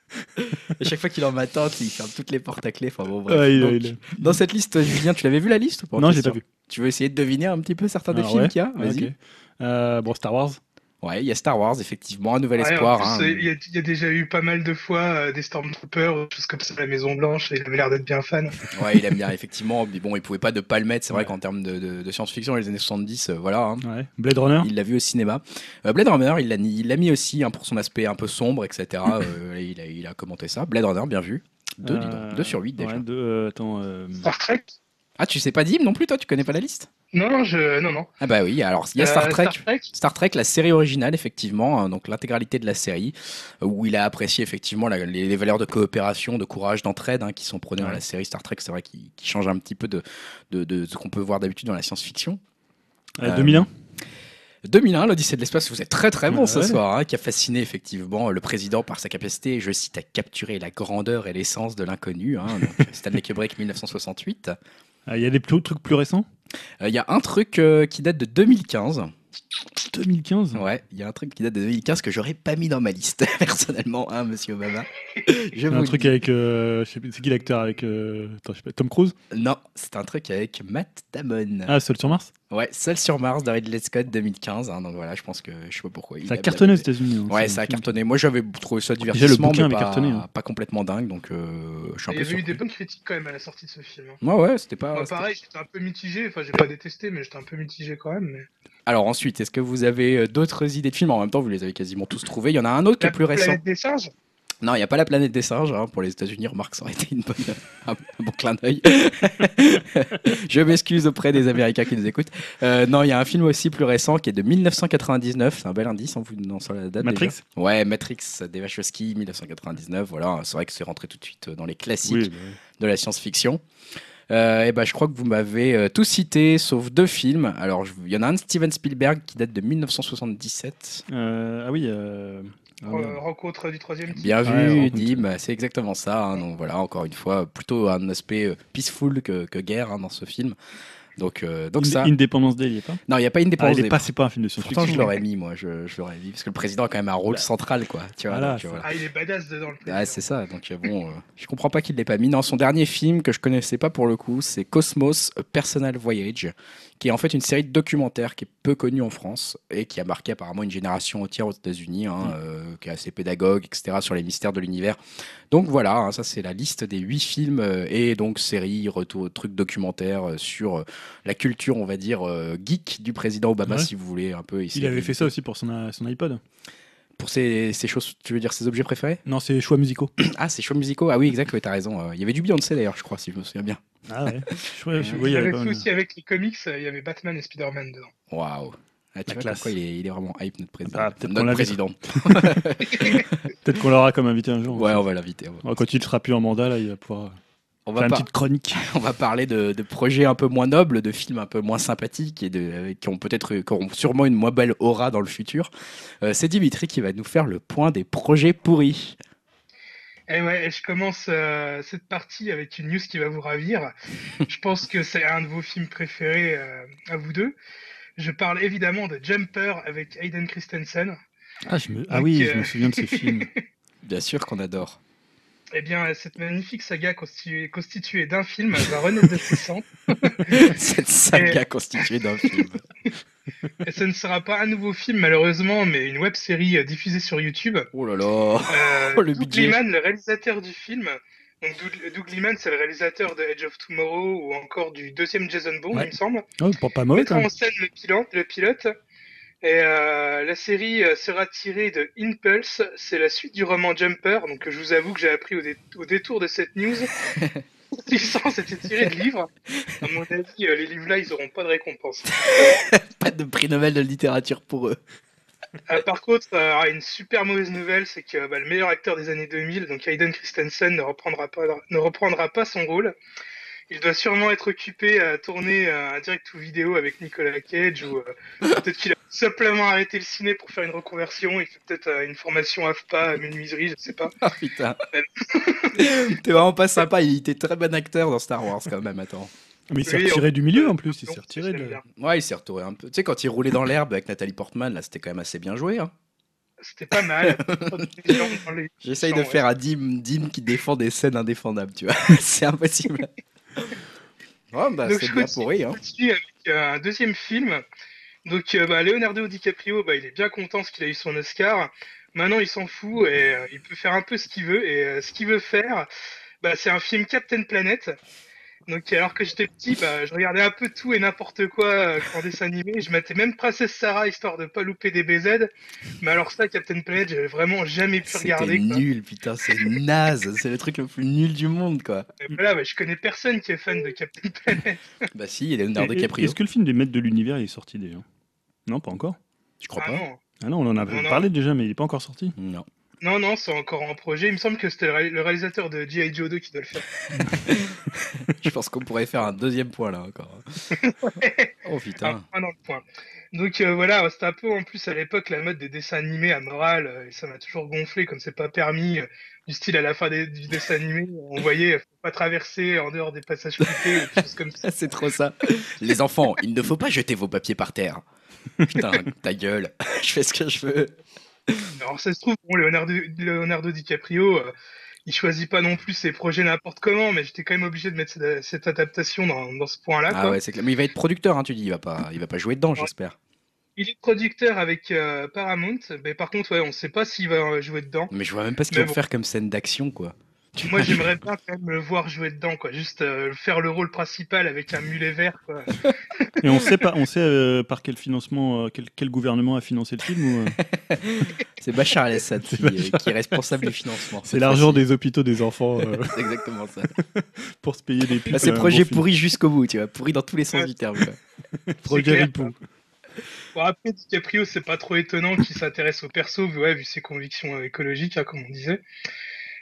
[SPEAKER 1] Et chaque fois qu'il est en m'attente, il ferme toutes les portes à clé. Enfin bon, Dans cette liste, Julien, tu l'avais vu la liste ou pas
[SPEAKER 2] Non, j'ai pas vu.
[SPEAKER 1] Tu veux essayer de deviner un petit peu certains des ah films qu'il y a? Vas-y.
[SPEAKER 2] Euh, bon, Star Wars.
[SPEAKER 1] Ouais, il y a Star Wars, effectivement, un nouvel espoir.
[SPEAKER 3] Hein. Il y, a déjà eu pas mal de fois euh, des Stormtroopers, choses comme ça, la Maison Blanche, et il avait l'air d'être bien fan. [LAUGHS]
[SPEAKER 1] Ouais, il aime bien, effectivement. Mais bon, il pouvait pas de pas le mettre. C'est vrai qu'en termes de, science-fiction, les années 70, euh, voilà. Hein.
[SPEAKER 2] Ouais. Blade Runner
[SPEAKER 1] Il l'a vu au cinéma. Euh, Blade Runner, il l'a il mis aussi hein, pour son aspect un peu sombre, etc. [LAUGHS] il, a, il, a, commenté ça. Blade Runner, bien vu. 2 sur 8 déjà.
[SPEAKER 2] attends,
[SPEAKER 3] Star Trek?
[SPEAKER 1] Ah, tu sais pas Dim non plus, toi Tu connais pas la liste?
[SPEAKER 3] Non, je... non, non.
[SPEAKER 1] Ah bah oui, alors il y a Star, Trek, Star Trek, la série originale, effectivement, hein, donc l'intégralité de la série, où il a apprécié effectivement les, valeurs de coopération, de courage, d'entraide hein, qui sont prônées dans la série Star Trek. C'est vrai qui, change un petit peu de, de, ce qu'on peut voir d'habitude dans la science-fiction.
[SPEAKER 2] 2001
[SPEAKER 1] 2001, l'Odyssée de l'espace, vous êtes très très bon ce soir, hein, qui a fasciné effectivement le président par sa capacité, je cite, à capturer la grandeur et l'essence de l'inconnu. Stanley Kubrick 1968.
[SPEAKER 2] Ah, il y a des trucs plus récents?
[SPEAKER 1] Euh, Il y a un truc euh, qui date de 2015.
[SPEAKER 2] 2015
[SPEAKER 1] Ouais, il y a un truc qui date de 2015 que j'aurais pas mis dans ma liste, [LAUGHS] personnellement, hein, monsieur Obama. [LAUGHS]
[SPEAKER 2] Je un truc avec. Euh, c'est qui l'acteur avec. Tom Cruise?
[SPEAKER 1] Non, c'est un truc avec Matt Damon.
[SPEAKER 2] Ah, Seul sur Mars?
[SPEAKER 1] Ouais, Seul sur Mars de Ridley Scott 2015. Hein, donc voilà, je pense que je sais pas pourquoi.
[SPEAKER 2] Ça a cartonné aux États-Unis.
[SPEAKER 1] Hein, ouais, ça a cartonné. Moi, j'avais trouvé ça divertissement, mais pas, cartonné, hein. pas complètement dingue. Donc, euh, je suis un
[SPEAKER 3] peu.
[SPEAKER 1] Il y avait
[SPEAKER 3] eu des bonnes critiques quand même à la sortie de ce film.
[SPEAKER 1] Ouais, ouais, c'était pas.
[SPEAKER 3] pareil, j'étais un peu mitigé. Enfin, j'ai pas détesté, mais j'étais un peu mitigé quand même. Mais...
[SPEAKER 1] Alors ensuite, est-ce que vous avez euh, d'autres idées de films? En même temps, vous les avez quasiment tous trouvés. Il y en a un autre qui est plus récent.
[SPEAKER 3] Des singes?
[SPEAKER 1] Non, il n'y a pas la planète des singes. Hein, pour les États-Unis, remarque, ça aurait été une bonne, un, bon clin d'œil. [LAUGHS] je m'excuse auprès des Américains qui nous écoutent. Euh, non, il y a un film aussi plus récent qui est de 1999. C'est un bel indice en vous donnant la date.
[SPEAKER 2] Matrix?
[SPEAKER 1] Ouais, Matrix, Dave Wachowski, 1999. Voilà, c'est vrai que c'est rentré tout de suite dans les classiques bah de la science-fiction. Euh, et ben, je crois que vous m'avez euh, tout cité, sauf deux films. Alors, il y en a un de Steven Spielberg qui date de 1977.
[SPEAKER 2] ah oui.
[SPEAKER 3] Ah rencontre du troisième type.
[SPEAKER 1] Bien vu, Dim, c'est exactement ça. Hein. donc voilà, encore une fois, plutôt un aspect euh, peaceful que, que guerre hein, dans ce film. Donc, euh, donc ça.
[SPEAKER 2] Indépendance Day, il n'y a pas
[SPEAKER 1] Non, il n'y a pas Indépendance
[SPEAKER 2] ah, Day. Pas, c'est pas un film de
[SPEAKER 1] science-fiction. Pourtant, je l'aurais mis, moi. Je, je l'aurais mis. Parce que le président a quand même un rôle bah. central, quoi. Tu vois,
[SPEAKER 3] donc, Ah, il est badass dedans, le président.
[SPEAKER 1] Ah, c'est ça. Donc, bon, euh, je comprends pas qu'il ne l'ait pas mis. Non, son dernier film que je connaissais pas pour le coup, c'est Cosmos A Personal Voyage qui est en fait une série de documentaires qui est peu connue en France et qui a marqué apparemment une génération entière aux États-Unis, hein, mm. euh, qui est assez pédagogue, etc., sur les mystères de l'univers. Donc voilà, hein, ça c'est la liste des huit films euh, et donc séries, retour, trucs documentaires euh, sur la culture, on va dire, geek du président Obama, si vous voulez un peu.
[SPEAKER 2] Il avait fait ça aussi pour son, son iPod
[SPEAKER 1] pour ses, choses, tu veux dire ses objets préférés?
[SPEAKER 2] Non, ses choix musicaux.
[SPEAKER 1] ah, ses choix musicaux Ah oui, exact, tu as raison. Il y avait du Beyoncé d'ailleurs, je crois, si je me souviens bien.
[SPEAKER 2] Ah ouais. [LAUGHS]
[SPEAKER 3] il y avait aussi avec les comics, il y avait Batman et Spider-Man dedans.
[SPEAKER 1] Waouh. Ah, tu vois pourquoi il est, il est, vraiment hype notre président. Ah, peut-être notre président. [LAUGHS] [LAUGHS]
[SPEAKER 2] peut-être qu'on l'aura comme invité un jour.
[SPEAKER 1] Ouais, on va l'inviter.
[SPEAKER 2] Quand il sera plus en mandat, là, il va pouvoir on va faire une petite chronique.
[SPEAKER 1] On va parler de, projets un peu moins nobles, de films un peu moins sympathiques et de, qui ont peut-être qui auront sûrement une moins belle aura dans le futur. Euh, c'est Dimitri qui va nous faire le point des projets pourris.
[SPEAKER 3] Et eh ouais, je commence euh, cette partie avec une news qui va vous ravir. [LAUGHS] je pense que c'est un de vos films préférés euh, à vous deux. Je parle évidemment de Jumper avec Hayden Christensen.
[SPEAKER 2] Ah, ah oui, je me souviens de ce film. [LAUGHS]
[SPEAKER 1] Bien sûr qu'on adore.
[SPEAKER 3] Eh bien, cette magnifique saga constituée, constituée d'un film va renaître de ses [LAUGHS]
[SPEAKER 1] cette saga constituée d'un film. [LAUGHS]
[SPEAKER 3] Et ce ne sera pas un nouveau film, malheureusement, mais une web série euh, diffusée sur YouTube.
[SPEAKER 1] Oh là là euh, [LAUGHS]
[SPEAKER 3] oh, le Doug Liman, le réalisateur du film. Donc, Doug, Liman, c'est le réalisateur de Edge of Tomorrow ou encore du deuxième Jason Bourne, il me semble.
[SPEAKER 2] Oh, pour pas mauvais.
[SPEAKER 3] Mettra en scène le pilote, le pilote et euh, la série euh, sera tirée de Impulse, c'est la suite du roman Jumper, donc je vous avoue que j'ai appris au, détour de cette news. [LAUGHS] licence était tirée de livres. À mon avis, euh, les livres là, ils n'auront pas de récompense. [LAUGHS]
[SPEAKER 1] pas de prix Nobel de littérature pour eux.
[SPEAKER 3] par contre, une super mauvaise nouvelle, c'est que bah, le meilleur acteur des années 2000, donc Hayden Christensen, ne reprendra pas, ne reprendra pas son rôle. Il doit sûrement être occupé à tourner un direct ou vidéo avec Nicolas Cage ou peut-être qu'il a simplement arrêté le ciné pour faire une reconversion. Il fait peut-être euh, une formation AFPA, menuiserie, je sais pas.
[SPEAKER 1] Ah putain. [LAUGHS] T'es vraiment pas sympa. Il était très bon acteur dans Star Wars quand même. Attends.
[SPEAKER 2] Mais il s'est retiré du milieu en plus. Il s'est retiré de...
[SPEAKER 1] Ouais, il s'est retiré un peu. Tu sais, quand il roulait dans l'herbe avec Nathalie Portman, là, c'était quand même assez bien joué. Hein.
[SPEAKER 3] C'était pas mal. [LAUGHS]
[SPEAKER 1] J'essaye de faire un Dim, Dim qui défend des scènes indéfendables, tu vois. [LAUGHS] c'est impossible. oh, bah, c'est bien pourri. Hein.
[SPEAKER 3] Avec euh, un deuxième film donc euh, bah, Leonardo DiCaprio, bah, il est bien content parce qu'il a eu son Oscar. Maintenant, il s'en fout et euh, il peut faire un peu ce qu'il veut. Et euh, ce qu'il veut faire, bah, c'est un film Captain Planet. Donc, alors que j'étais petit, bah, je regardais un peu tout et n'importe quoi en dessin animé. Je mettais même Princesse Sarah histoire de pas louper des BZ. Mais alors ça, Captain Planet, j'avais vraiment jamais pu regarder.
[SPEAKER 1] C'est nul, putain, c'est naze. c'est le truc le plus nul du monde, quoi.
[SPEAKER 3] voilà, bah, je connais personne qui est fan de Captain Planet. [LAUGHS]
[SPEAKER 1] bah si, il est Leonardo DiCaprio.
[SPEAKER 2] Est-ce que le film des Maîtres de l'Univers est sorti déjà non, pas encore.
[SPEAKER 1] Je crois
[SPEAKER 3] ah
[SPEAKER 1] pas.
[SPEAKER 3] Non.
[SPEAKER 2] Ah non, on en a parlé déjà, mais il n'est pas encore sorti?
[SPEAKER 1] Non.
[SPEAKER 3] Non, non, c'est encore en projet. Il me semble que c'était le réalisateur de G.I. Joe 2 qui doit le faire. [LAUGHS]
[SPEAKER 1] Je pense qu'on pourrait faire un deuxième point là encore. Oh putain.
[SPEAKER 3] Un, point. Donc euh, voilà, c'était un peu en plus à l'époque la mode des dessins animés à morale, euh, et ça m'a toujours gonflé comme c'est pas permis, euh, du style à la fin des, du dessin animé, on voyait faut pas traverser en dehors des passages coupés ou des choses comme ça. [LAUGHS]
[SPEAKER 1] c'est trop ça. Les enfants, il ne faut pas jeter vos papiers par terre. Putain, ta gueule, [LAUGHS] je fais ce que je veux.
[SPEAKER 3] Alors ça se trouve, bon, Leonardo, Leonardo DiCaprio, euh, il choisit pas non plus ses projets n'importe comment, mais j'étais quand même obligé de mettre cette, adaptation dans, dans ce point-là.
[SPEAKER 1] Ah ouais, c'est clair. Mais il va être producteur, hein, tu dis, il va pas, il va pas jouer dedans, j'espère.
[SPEAKER 3] Il est producteur avec euh, Paramount, mais par contre, ouais, on sait pas s'il va jouer dedans.
[SPEAKER 1] Mais je vois même pas ce qu'il va faire comme scène d'action, quoi.
[SPEAKER 3] Moi, j'aimerais bien quand même le voir jouer dedans, quoi. Juste euh, faire le rôle principal avec un mulet vert, quoi. [LAUGHS]
[SPEAKER 2] Et on sait pas, on sait euh, par quel financement, euh, quel, gouvernement a financé le film [LAUGHS]
[SPEAKER 1] C'est Bachar el-Assad qui, est responsable du financement.
[SPEAKER 2] C'est l'argent des hôpitaux des enfants. [LAUGHS]
[SPEAKER 1] C'est exactement ça.
[SPEAKER 2] pour se payer des pubs.
[SPEAKER 1] c'est projet pourri jusqu'au bout, tu vois, pourri dans tous les sens du terme.
[SPEAKER 2] projet ripou.
[SPEAKER 3] Bon, après, DiCaprio, c'est pas trop étonnant qu'il s'intéresse au perso, ouais, vu ses convictions écologiques, hein, comme on disait.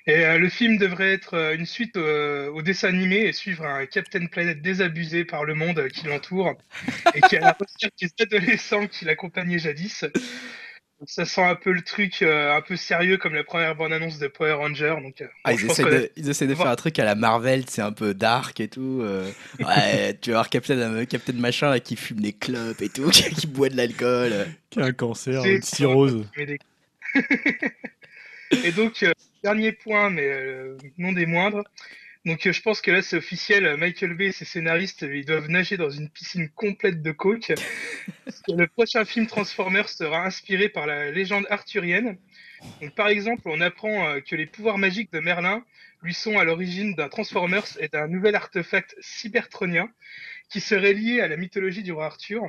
[SPEAKER 3] Et euh, le film devrait être euh, une suite euh, au dessin animé et suivre un Captain Planet désabusé par le monde qui l'entoure [LAUGHS] et qui a la recherche des adolescents qui l'accompagnaient jadis. ça sent un peu le truc un peu sérieux comme la première bande-annonce de Power Ranger. Donc,
[SPEAKER 1] ah, ils, essaient de, ils, essaient de, faire un truc à la Marvel, c'est un peu dark et tout. ouais, [LAUGHS] tu vas voir Captain, Captain machin là, qui fume des clopes et tout, [LAUGHS] qui, boit de l'alcool.
[SPEAKER 2] Qui a un cancer, une cirrhose.
[SPEAKER 3] Et donc, dernier point, mais euh, non des moindres. Donc euh, je pense que là c'est officiel, Michael Bay et ses scénaristes, ils doivent nager dans une piscine complète de coke. le prochain film Transformers sera inspiré par la légende arthurienne. Donc, par exemple, on apprend euh, que les pouvoirs magiques de Merlin lui sont à l'origine d'un Transformers et d'un nouvel artefact cybertronien qui serait lié à la mythologie du roi Arthur.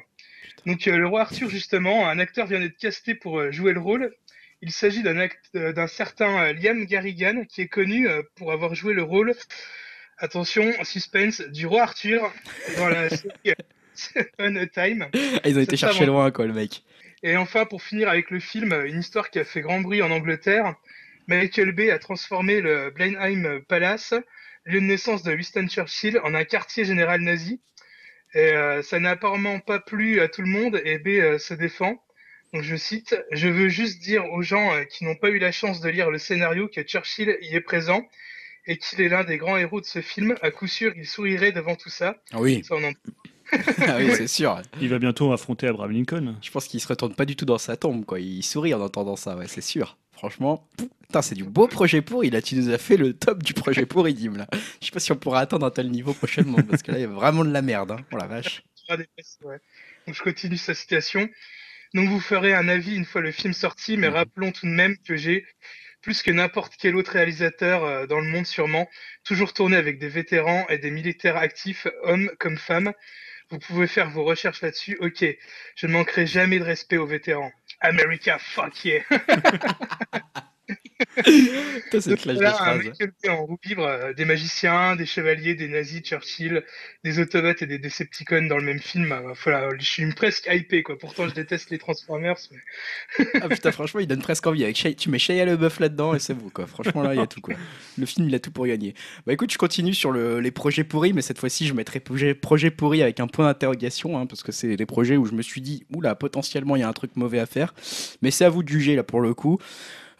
[SPEAKER 3] Donc le roi Arthur, justement, un acteur vient d'être casté pour jouer le rôle il s'agit euh, d'un certain euh, Liam Garrigan qui est connu euh, pour avoir joué le rôle, attention, suspense, du roi Arthur dans la [LAUGHS] série [LAUGHS] Seven Time.
[SPEAKER 1] Ah, ils ont été chercher loin, quoi, le mec.
[SPEAKER 3] Et enfin, pour finir avec le film, une histoire qui a fait grand bruit en Angleterre. Michael Bay a transformé le Blenheim Palace, lieu de naissance de Winston Churchill, en un quartier général nazi. Et ça n'a apparemment pas plu à tout le monde et Bay se défend. Donc je cite, je veux juste dire aux gens euh, qui n'ont pas eu la chance de lire le scénario que Churchill y est présent et qu'il est l'un des grands héros de ce film. À coup sûr, il sourirait devant tout ça.
[SPEAKER 1] Ah oui. [LAUGHS] ah oui, c'est sûr.
[SPEAKER 2] Il va bientôt affronter Abraham Lincoln.
[SPEAKER 1] Je pense qu'il se retourne pas du tout dans sa tombe, quoi. Il sourit en entendant ça, ouais, c'est sûr. Franchement, c'est du beau projet pourri. Là, tu nous as fait le top du projet pourri, Dim. Là. Je sais pas si on pourra atteindre un tel niveau prochainement, parce que là, il y a vraiment de la merde. Hein. Oh la vache.
[SPEAKER 3] Donc, je continue sa citation. Donc vous ferez un avis une fois le film sorti, mais mhm. rappelons tout de même que j'ai, plus que n'importe quel autre réalisateur euh, dans le monde sûrement, toujours tourné avec des vétérans et des militaires actifs, hommes comme femmes. Vous pouvez faire vos recherches là-dessus. Ok, je ne manquerai jamais de respect aux vétérans. America, fuck yeah [LAUGHS] [LAUGHS]
[SPEAKER 1] c'est
[SPEAKER 3] en roue libre, euh, des magiciens, des chevaliers, des nazis, Churchill, des autobots et des Decepticons dans le même film. Euh, voilà, je suis presque hypé, quoi. Pourtant, je déteste les Transformers.
[SPEAKER 1] ah putain, franchement, il donne presque envie. Avec tu mets Shia LeBeouf là-dedans et c'est beau, quoi. Franchement, là, il y a tout, quoi. Le film, il a tout pour gagner. Bah écoute, je continue sur les projets pourris, mais cette fois-ci, je mettrai projet, projet pourri avec un point d'interrogation, hein, parce que c'est des projets où je me suis dit, oula, potentiellement, il y a un truc mauvais à faire. Mais c'est à vous de juger, là, pour le coup.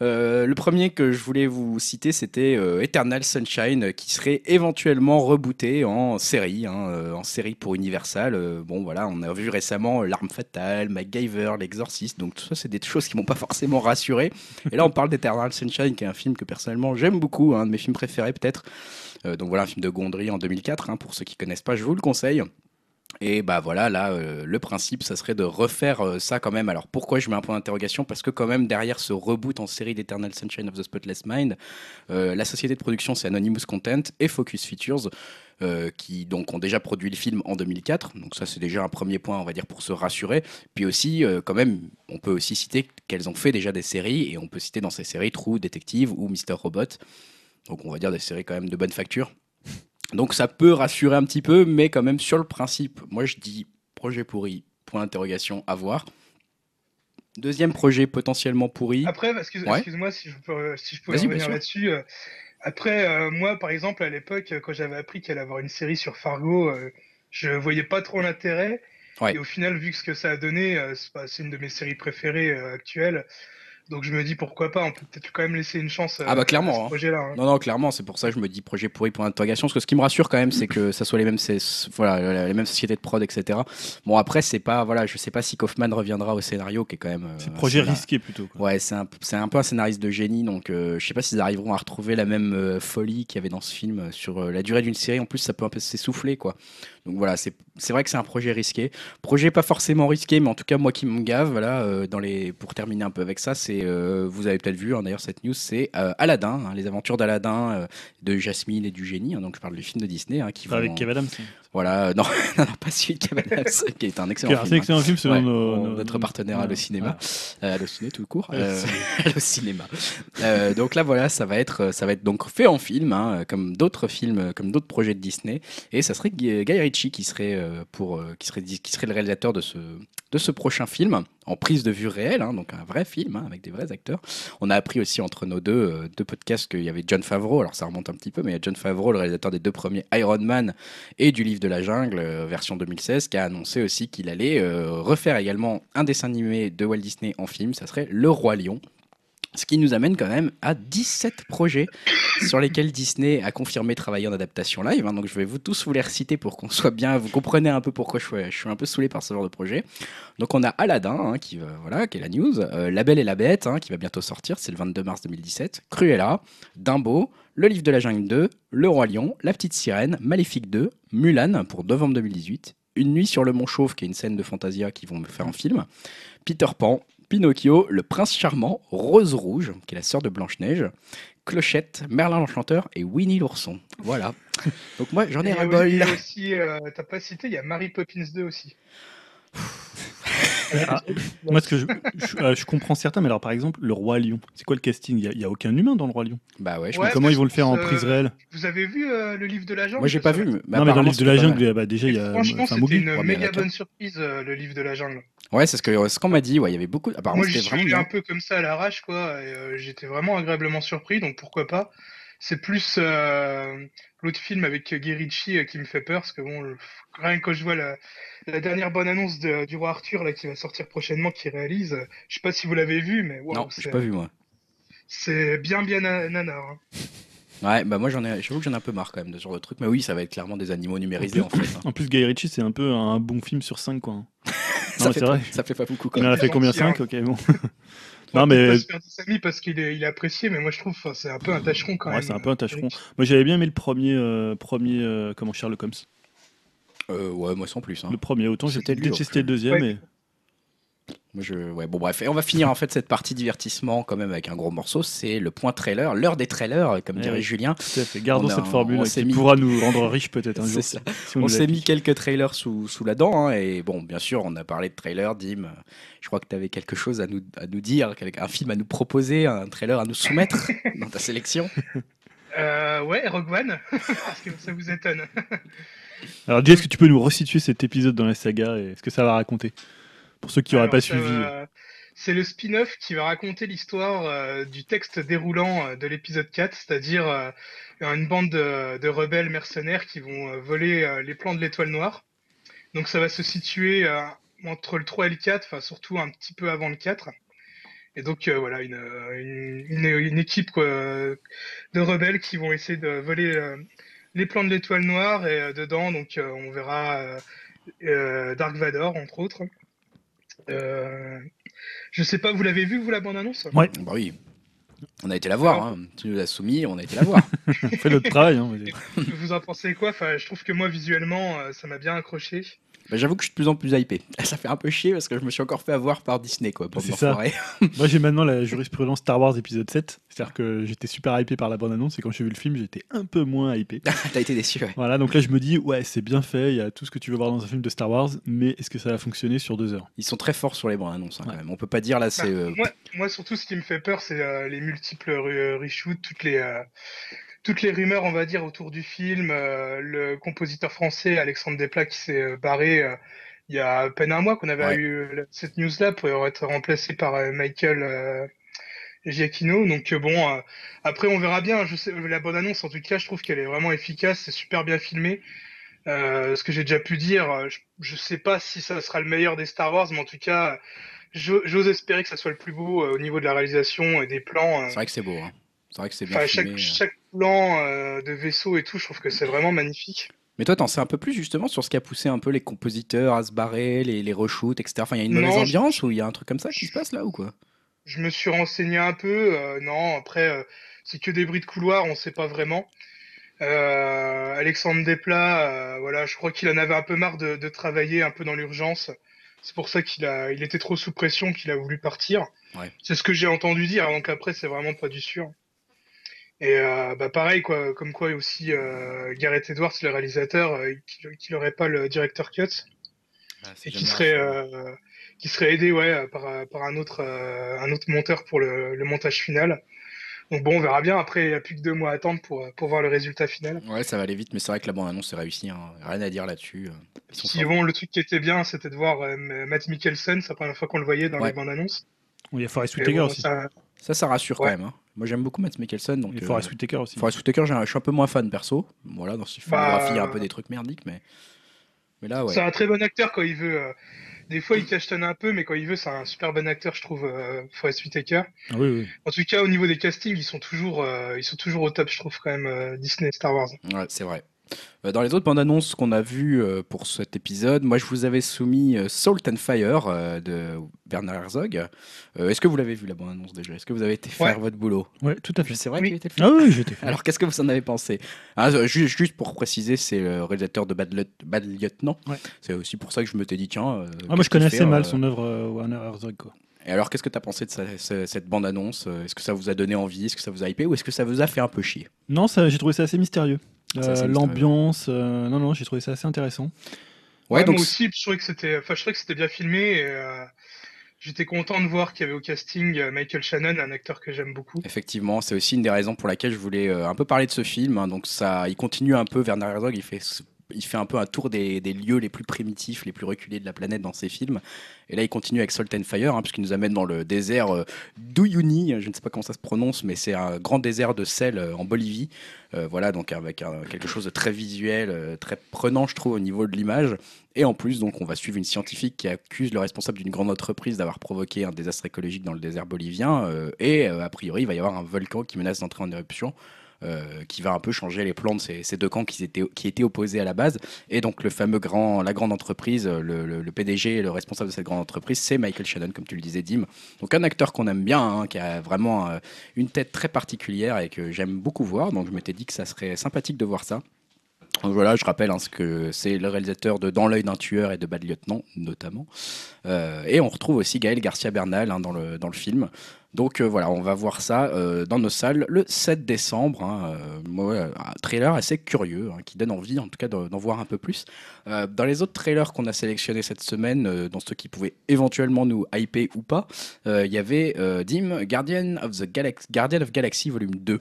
[SPEAKER 1] Euh, le premier que je voulais vous citer, c'était euh, Eternal Sunshine, qui serait éventuellement rebooté en série, hein, euh, en série pour Universal. bon, voilà, on a vu récemment L'arme fatale, MacGyver, L'Exorciste, donc tout ça, c'est des [LAUGHS] choses qui m'ont pas forcément rassuré. Et là, on parle d'Eternal Sunshine, qui est un film que personnellement j'aime beaucoup, un de mes films préférés peut-être. donc voilà, un film de Gondry en 2004, hein, pour ceux qui connaissent pas, je vous le conseille. Et bah voilà, là, euh, le principe, ça serait de refaire euh, ça quand même. Alors pourquoi je mets un point d'interrogation? Parce que quand même, derrière ce reboot en série d'Eternal Sunshine of the Spotless Mind, euh, la société de production, c'est Anonymous Content et Focus Features. qui donc ont déjà produit le film en 2004, donc ça c'est déjà un premier point on va dire pour se rassurer. Puis aussi quand même on peut aussi citer qu'elles ont fait déjà des séries et on peut citer dans ces séries True Detective ou Mr Robot, donc on va dire des séries quand même de bonne facture. Donc ça peut rassurer un petit peu, mais quand même sur le principe, moi je dis projet pourri, point d'interrogation, à voir. Deuxième projet potentiellement pourri.
[SPEAKER 3] Après, excuse-moi si je peux, si je peux revenir là-dessus. Euh, après, euh, moi par exemple, à l'époque, quand j'avais appris qu'il allait avoir une série sur Fargo, euh, je voyais pas trop l'intérêt. Et au final, vu que ce que ça a donné, c'est une de mes séries préférées actuelles. Donc je me dis pourquoi pas, on peut peut-être quand même laisser une chance
[SPEAKER 1] ah bah clairement,
[SPEAKER 3] à ce
[SPEAKER 1] hein.
[SPEAKER 3] projet-là. Hein.
[SPEAKER 1] Non non clairement, c'est pour ça que je me dis projet pourri pour interrogation. Parce que ce qui me rassure quand même, c'est que ça soit les mêmes, voilà, les mêmes sociétés de prod, etc. Bon après c'est pas voilà, je sais pas si Kaufman reviendra au scénario qui est quand même. Euh,
[SPEAKER 2] c'est projet risqué plutôt.
[SPEAKER 1] Ouais c'est un, c'est un peu un scénariste de génie, donc euh, je sais pas s'ils arriveront à retrouver la même euh, folie qu'il y avait dans ce film sur la durée d'une série. En plus ça peut un peu s'essouffler quoi. Donc voilà, c'est vrai que c'est un projet risqué. Projet pas forcément risqué, mais en tout cas moi qui me gave, voilà, dans les, pour terminer un peu avec ça, c'est c'est, vous avez peut-être vu hein, d'ailleurs cette news, c'est Aladdin, hein, les aventures d'Aladdin, de Jasmine et du génie. donc je parle du film de Disney qui
[SPEAKER 2] Avec Kevin Adams.
[SPEAKER 1] Voilà, [LAUGHS] non, non, pas celui de [LAUGHS] qui est un excellent film.
[SPEAKER 2] C'est un excellent film selon
[SPEAKER 1] notre partenaire à le cinéma, à le ciné tout court, [LAUGHS] le cinéma. donc là voilà, ça va être, ça va être donc fait en film, comme d'autres films, comme d'autres projets de Disney, et ça serait Guy Ritchie qui serait pour, qui serait, qui serait le réalisateur de ce de ce prochain film en prise de vue réelle, hein, donc un vrai film hein, avec des vrais acteurs. On a appris aussi entre nos deux, euh, deux podcasts qu'il y avait John Favreau, alors ça remonte un petit peu, mais il y a John Favreau, le réalisateur des deux premiers Iron Man et du livre de la jungle, euh, version 2016, qui a annoncé aussi qu'il allait euh, refaire également un dessin animé de Walt Disney en film, ça serait Le Roi Lion. Ce qui nous amène quand même à 17 projets sur lesquels Disney a confirmé travailler en adaptation live. Hein. donc je vais vous tous vous les reciter pour qu'on soit bien, vous comprenez un peu pourquoi je suis, un peu saoulé par ce genre de projet. Donc on a Aladdin, hein, qui, est la news, euh, La Belle et la Bête, hein, qui va bientôt sortir, c'est le 22 mars 2017, Cruella, Dumbo, Le Livre de la Jungle 2, Le Roi Lion, La Petite Sirène, Maléfique 2, Mulan pour novembre 2018, Une Nuit sur le Mont Chauve, qui est une scène de Fantasia qui vont me faire un film, Peter Pan, Pinocchio, le prince charmant, Rose Rouge, qui est la sœur de Blanche-Neige, Clochette, Merlin l'Enchanteur et Winnie l'Ourson. Voilà. Donc moi, j'en ai un bol.
[SPEAKER 3] Il aussi, euh, t'as pas cité, il y a Mary Poppins 2 aussi. [LAUGHS]
[SPEAKER 2] Ah, moi, ce que je, euh, je, comprends certains, mais alors par exemple, le roi lion, c'est quoi le casting? Il n'y a, aucun humain dans le roi lion?
[SPEAKER 1] Bah ouais.
[SPEAKER 2] Je comment ils vont le faire en prise réelle?
[SPEAKER 3] Vous avez vu euh, le livre de la jungle?
[SPEAKER 1] Moi, j'ai pas vu.
[SPEAKER 2] Mais non, mais dans le livre de la jungle, bah, déjà, il y a.
[SPEAKER 3] Franchement, c'était une méga bonne surprise, euh, le livre de la jungle.
[SPEAKER 1] Ouais, c'est ce qu'on ce m'a dit. Ouais, il y avait beaucoup.
[SPEAKER 3] Apparemment, moi, j'étais vraiment un peu comme ça à l'arrache, quoi. J'étais vraiment agréablement surpris, donc pourquoi pas. C'est plus l'autre film avec Guy Ritchie qui me fait peur, parce que bon, rien que quand je vois la, la dernière bonne annonce de, du roi Arthur là, qui va sortir prochainement, qui réalise, je sais pas si vous l'avez vu, mais
[SPEAKER 1] wow, non, j'ai pas vu moi.
[SPEAKER 3] C'est bien bien nanar. Hein.
[SPEAKER 1] Ouais, bah moi j'en ai, j'avoue que j'en ai un peu marre quand même de ce genre de truc, mais oui, ça va être clairement des animaux numérisés
[SPEAKER 2] en,
[SPEAKER 1] fait. Hein.
[SPEAKER 2] En plus, Guy Ritchie, c'est un peu un bon film sur 5 quoi. [LAUGHS]
[SPEAKER 1] ça, fait vrai. ça fait pas beaucoup quand
[SPEAKER 2] même. Il en a fait combien 5 Ok, bon. [LAUGHS]
[SPEAKER 3] non mais parce qu'il est, il est apprécié, mais moi je trouve c'est un peu un tâcheron quand
[SPEAKER 2] ouais,
[SPEAKER 3] même.
[SPEAKER 2] c'est un peu un tâcheron. Moi j'avais bien aimé le premier, euh, premier euh, comment Sherlock Holmes.
[SPEAKER 1] Euh, ouais, moi sans plus. Hein.
[SPEAKER 2] Le premier, autant j'ai détesté le deuxième. Et...
[SPEAKER 1] Moi, je... ouais, bon, bref. Et on va finir en fait cette partie divertissement quand même avec un gros morceau. C'est le point trailer, l'heure des trailers, comme dirait Julien.
[SPEAKER 2] Tout à fait. Gardons cette formule. qui mis... pourra nous rendre riches peut-être un [LAUGHS] jour.
[SPEAKER 1] Ça. on, s'est mis quelques trailers sous, sous la dent. Hein, et bon, bien sûr, on a parlé de trailers. Dim, je crois que tu avais quelque chose à nous, à nous dire, un film à nous proposer, un trailer à nous soumettre dans ta sélection?
[SPEAKER 3] Euh, ouais, Rogue One, [LAUGHS] parce que ça vous étonne.
[SPEAKER 2] Alors, dis, est-ce que tu peux nous resituer cet épisode dans la saga et ce que ça va raconter Pour ceux qui n'auraient pas suivi.
[SPEAKER 3] C'est le spin-off qui va raconter l'histoire euh, du texte déroulant euh, de l'épisode 4, c'est-à-dire euh, une bande de, de, rebelles mercenaires qui vont voler les plans de l'étoile noire. Donc ça va se situer entre le 3 et le 4, enfin surtout un petit peu avant le 4. Et donc voilà, une, une, une équipe de rebelles qui vont essayer de voler les plans de l'étoile noire et euh, dedans donc euh, on verra euh, Dark Vador entre autres. je sais pas, vous l'avez vu vous la bande annonce
[SPEAKER 2] Ouais.
[SPEAKER 1] Bah oui. On a été la voir, hein. tu nous l'as soumis, on a été la voir. [LAUGHS]
[SPEAKER 2] on fait notre travail. Hein,
[SPEAKER 3] vous en pensez quoi? Enfin, Je trouve que moi, visuellement, ça m'a bien accroché.
[SPEAKER 1] Bah, j'avoue que je suis de plus en plus hypé. [LAUGHS] Ça fait un peu chier parce que je me suis encore fait avoir par Disney quoi, pour
[SPEAKER 2] C'est ça. [LAUGHS] Moi j'ai maintenant la jurisprudence Star Wars épisode 7. C'est-à-dire que j'étais super hypé par la bande-annonce et quand j'ai vu le film j'étais un peu moins hypé. [LAUGHS]
[SPEAKER 1] T'as été déçu ouais.
[SPEAKER 2] Voilà donc là je me dis ouais c'est bien fait, il y a tout ce que tu veux voir dans un film de Star Wars mais est-ce que ça va fonctionner sur deux heures?
[SPEAKER 1] Ils sont très forts sur les bandes-annonces hein, quand même. On peut pas dire là bah, c'est... Euh,
[SPEAKER 3] moi, moi, surtout ce qui me fait peur c'est euh, les multiples reshoots, toutes les toutes les rumeurs, on va dire, autour du film, euh, le compositeur français Alexandre Desplat qui s'est barré il y a à peine un mois qu'on avait eu cette news-là pour être remplacé par euh, Michael euh, Giacchino. Donc euh, bon, après on verra bien. Je sais, la bonne annonce en tout cas, je trouve qu'elle est vraiment efficace, c'est super bien filmé. ce que j'ai déjà pu dire, je, ne sais pas si ça sera le meilleur des Star Wars, mais en tout cas, j'ose espérer que ça soit le plus beau au niveau de la réalisation et des plans.
[SPEAKER 1] C'est vrai que c'est beau. Hein. C'est vrai que c'est bien filmé.
[SPEAKER 3] Chaque, chaque plan de vaisseau et tout, je trouve que c'est vraiment magnifique.
[SPEAKER 1] Mais toi, t'en sais un peu plus justement sur ce qui a poussé un peu les compositeurs à se barrer, les, les reshoots, etc. Enfin, il y a une mauvaise ambiance ou il y a un truc comme ça qui se passe là ou quoi?
[SPEAKER 3] Je me suis renseigné un peu. Euh, non, après, euh, c'est que des bruits de couloir, on sait pas vraiment. Euh, Alexandre Desplat, voilà, je crois qu'il en avait un peu marre de, de travailler un peu dans l'urgence. c'est pour ça qu'il a, il était trop sous pression qu'il a voulu partir. C'est ce que j'ai entendu dire, donc après c'est vraiment pas du sûr. Et euh, bah pareil quoi, comme quoi aussi euh, Gareth Edwards, le réalisateur, euh, qui n'aurait pas le directeur cut ah, et qui serait euh, qui serait aidé ouais par, par un autre un autre monteur pour le, le montage final. Donc bon, on verra bien. Après, il n'y a plus que deux mois à attendre pour, pour voir le résultat final.
[SPEAKER 1] Ouais, ça va aller vite, mais c'est vrai que la bande-annonce est réussie. Hein. Rien à dire là-dessus.
[SPEAKER 3] Si bon, le truc qui était bien, c'était de voir Matt Mikkelsen. C'est la première fois qu'on le voyait dans les bandes annonces.
[SPEAKER 2] il y a Forest Whitaker aussi.
[SPEAKER 1] Ça... ça, rassure quand même. Hein. Moi, j'aime beaucoup Matt Mikkelsen. Donc,
[SPEAKER 2] y a Forest Whitaker aussi.
[SPEAKER 1] Forest Whitaker, je suis un peu moins fan perso. Voilà, dans ce bah, filmographie, il y a un peu des trucs merdiques, mais.
[SPEAKER 3] Mais là, ouais. C'est un très bon acteur quand il veut. Euh, des fois, il cachetonne un peu, mais quand il veut, c'est un super bon acteur, je trouve, euh, Forest Whitaker.
[SPEAKER 2] Ah oui, oui.
[SPEAKER 3] En tout cas, au niveau des castings, ils sont toujours, euh, ils sont toujours au top, je trouve, quand même, euh, Disney Star Wars.
[SPEAKER 1] Ouais, c'est vrai. Euh, dans les autres bandes annonces qu'on a vues euh, pour cet épisode, moi je vous avais soumis euh, Salt and Fire de Bernard Herzog. Est-ce que vous l'avez vu la bande annonce déjà? Est-ce que vous avez été faire votre boulot?
[SPEAKER 2] Oui, tout à fait.
[SPEAKER 1] C'est vrai qu'il était
[SPEAKER 2] fait. Ah oui, j'étais fait. [LAUGHS]
[SPEAKER 1] Alors qu'est-ce que vous en avez pensé? Ah, juste, pour préciser, c'est le réalisateur de Bad, Bad Lieutenant. C'est aussi pour ça que je me t'ai dit tiens.
[SPEAKER 2] Ah, moi je connais assez mal son œuvre Werner Herzog. Quoi.
[SPEAKER 1] Et alors, qu'est-ce que tu as pensé de cette bande-annonce Est-ce que ça vous a donné envie? Est-ce que ça vous a hypé? Ou est-ce que ça vous a fait un peu chier?
[SPEAKER 2] Non, j'ai trouvé ça assez mystérieux. Euh, l'ambiance, euh, non, non, j'ai trouvé ça assez intéressant.
[SPEAKER 3] Ouais, donc... Moi aussi, je trouvais que c'était, enfin, je trouvais que c'était bien filmé. Et, euh, J'étais content de voir qu'il y avait au casting Michael Shannon, un acteur que j'aime beaucoup.
[SPEAKER 1] Effectivement, c'est aussi une des raisons pour laquelle je voulais un peu parler de ce film. Hein. donc ça, il continue un peu. Werner Herzog, il fait il fait un peu un tour des, lieux les plus primitifs, les plus reculés de la planète dans ses films. Et là, il continue avec Salt and Fire, hein, puisqu'il nous amène dans le désert euh, d'Uyuni, je ne sais pas comment ça se prononce, mais c'est un grand désert de sel euh, en Bolivie. Euh, voilà, donc avec quelque chose de très visuel, très prenant, je trouve, au niveau de l'image. Et en plus, donc, on va suivre une scientifique qui accuse le responsable d'une grande entreprise d'avoir provoqué un désastre écologique dans le désert bolivien. et a priori, il va y avoir un volcan qui menace d'entrer en éruption. Euh, qui va un peu changer les plans de ces, deux camps qui étaient, opposés à la base. Et donc le fameux grand, la grande entreprise, le, le, PDG le responsable de cette grande entreprise, c'est Michael Shannon, comme tu le disais, Dim. Donc un acteur qu'on aime bien, hein, qui a vraiment euh, une tête très particulière et que j'aime beaucoup voir. Donc je m'étais dit que ça serait sympathique de voir ça. Donc voilà, je rappelle hein, que c'est le réalisateur de Dans l'œil d'un tueur et de Bad Lieutenant, notamment. Euh, et on retrouve aussi Gaël Garcia Bernal hein, dans, le, dans le film. Donc euh, voilà, on va voir ça euh, dans nos salles le 7 décembre. Hein, euh, un trailer assez curieux hein, qui donne envie en tout cas d'en voir un peu plus. dans les autres trailers qu'on a sélectionnés cette semaine, dans ceux qui pouvaient éventuellement nous hyper ou pas, il y avait Dim, Guardian of, Galaxy volume 2.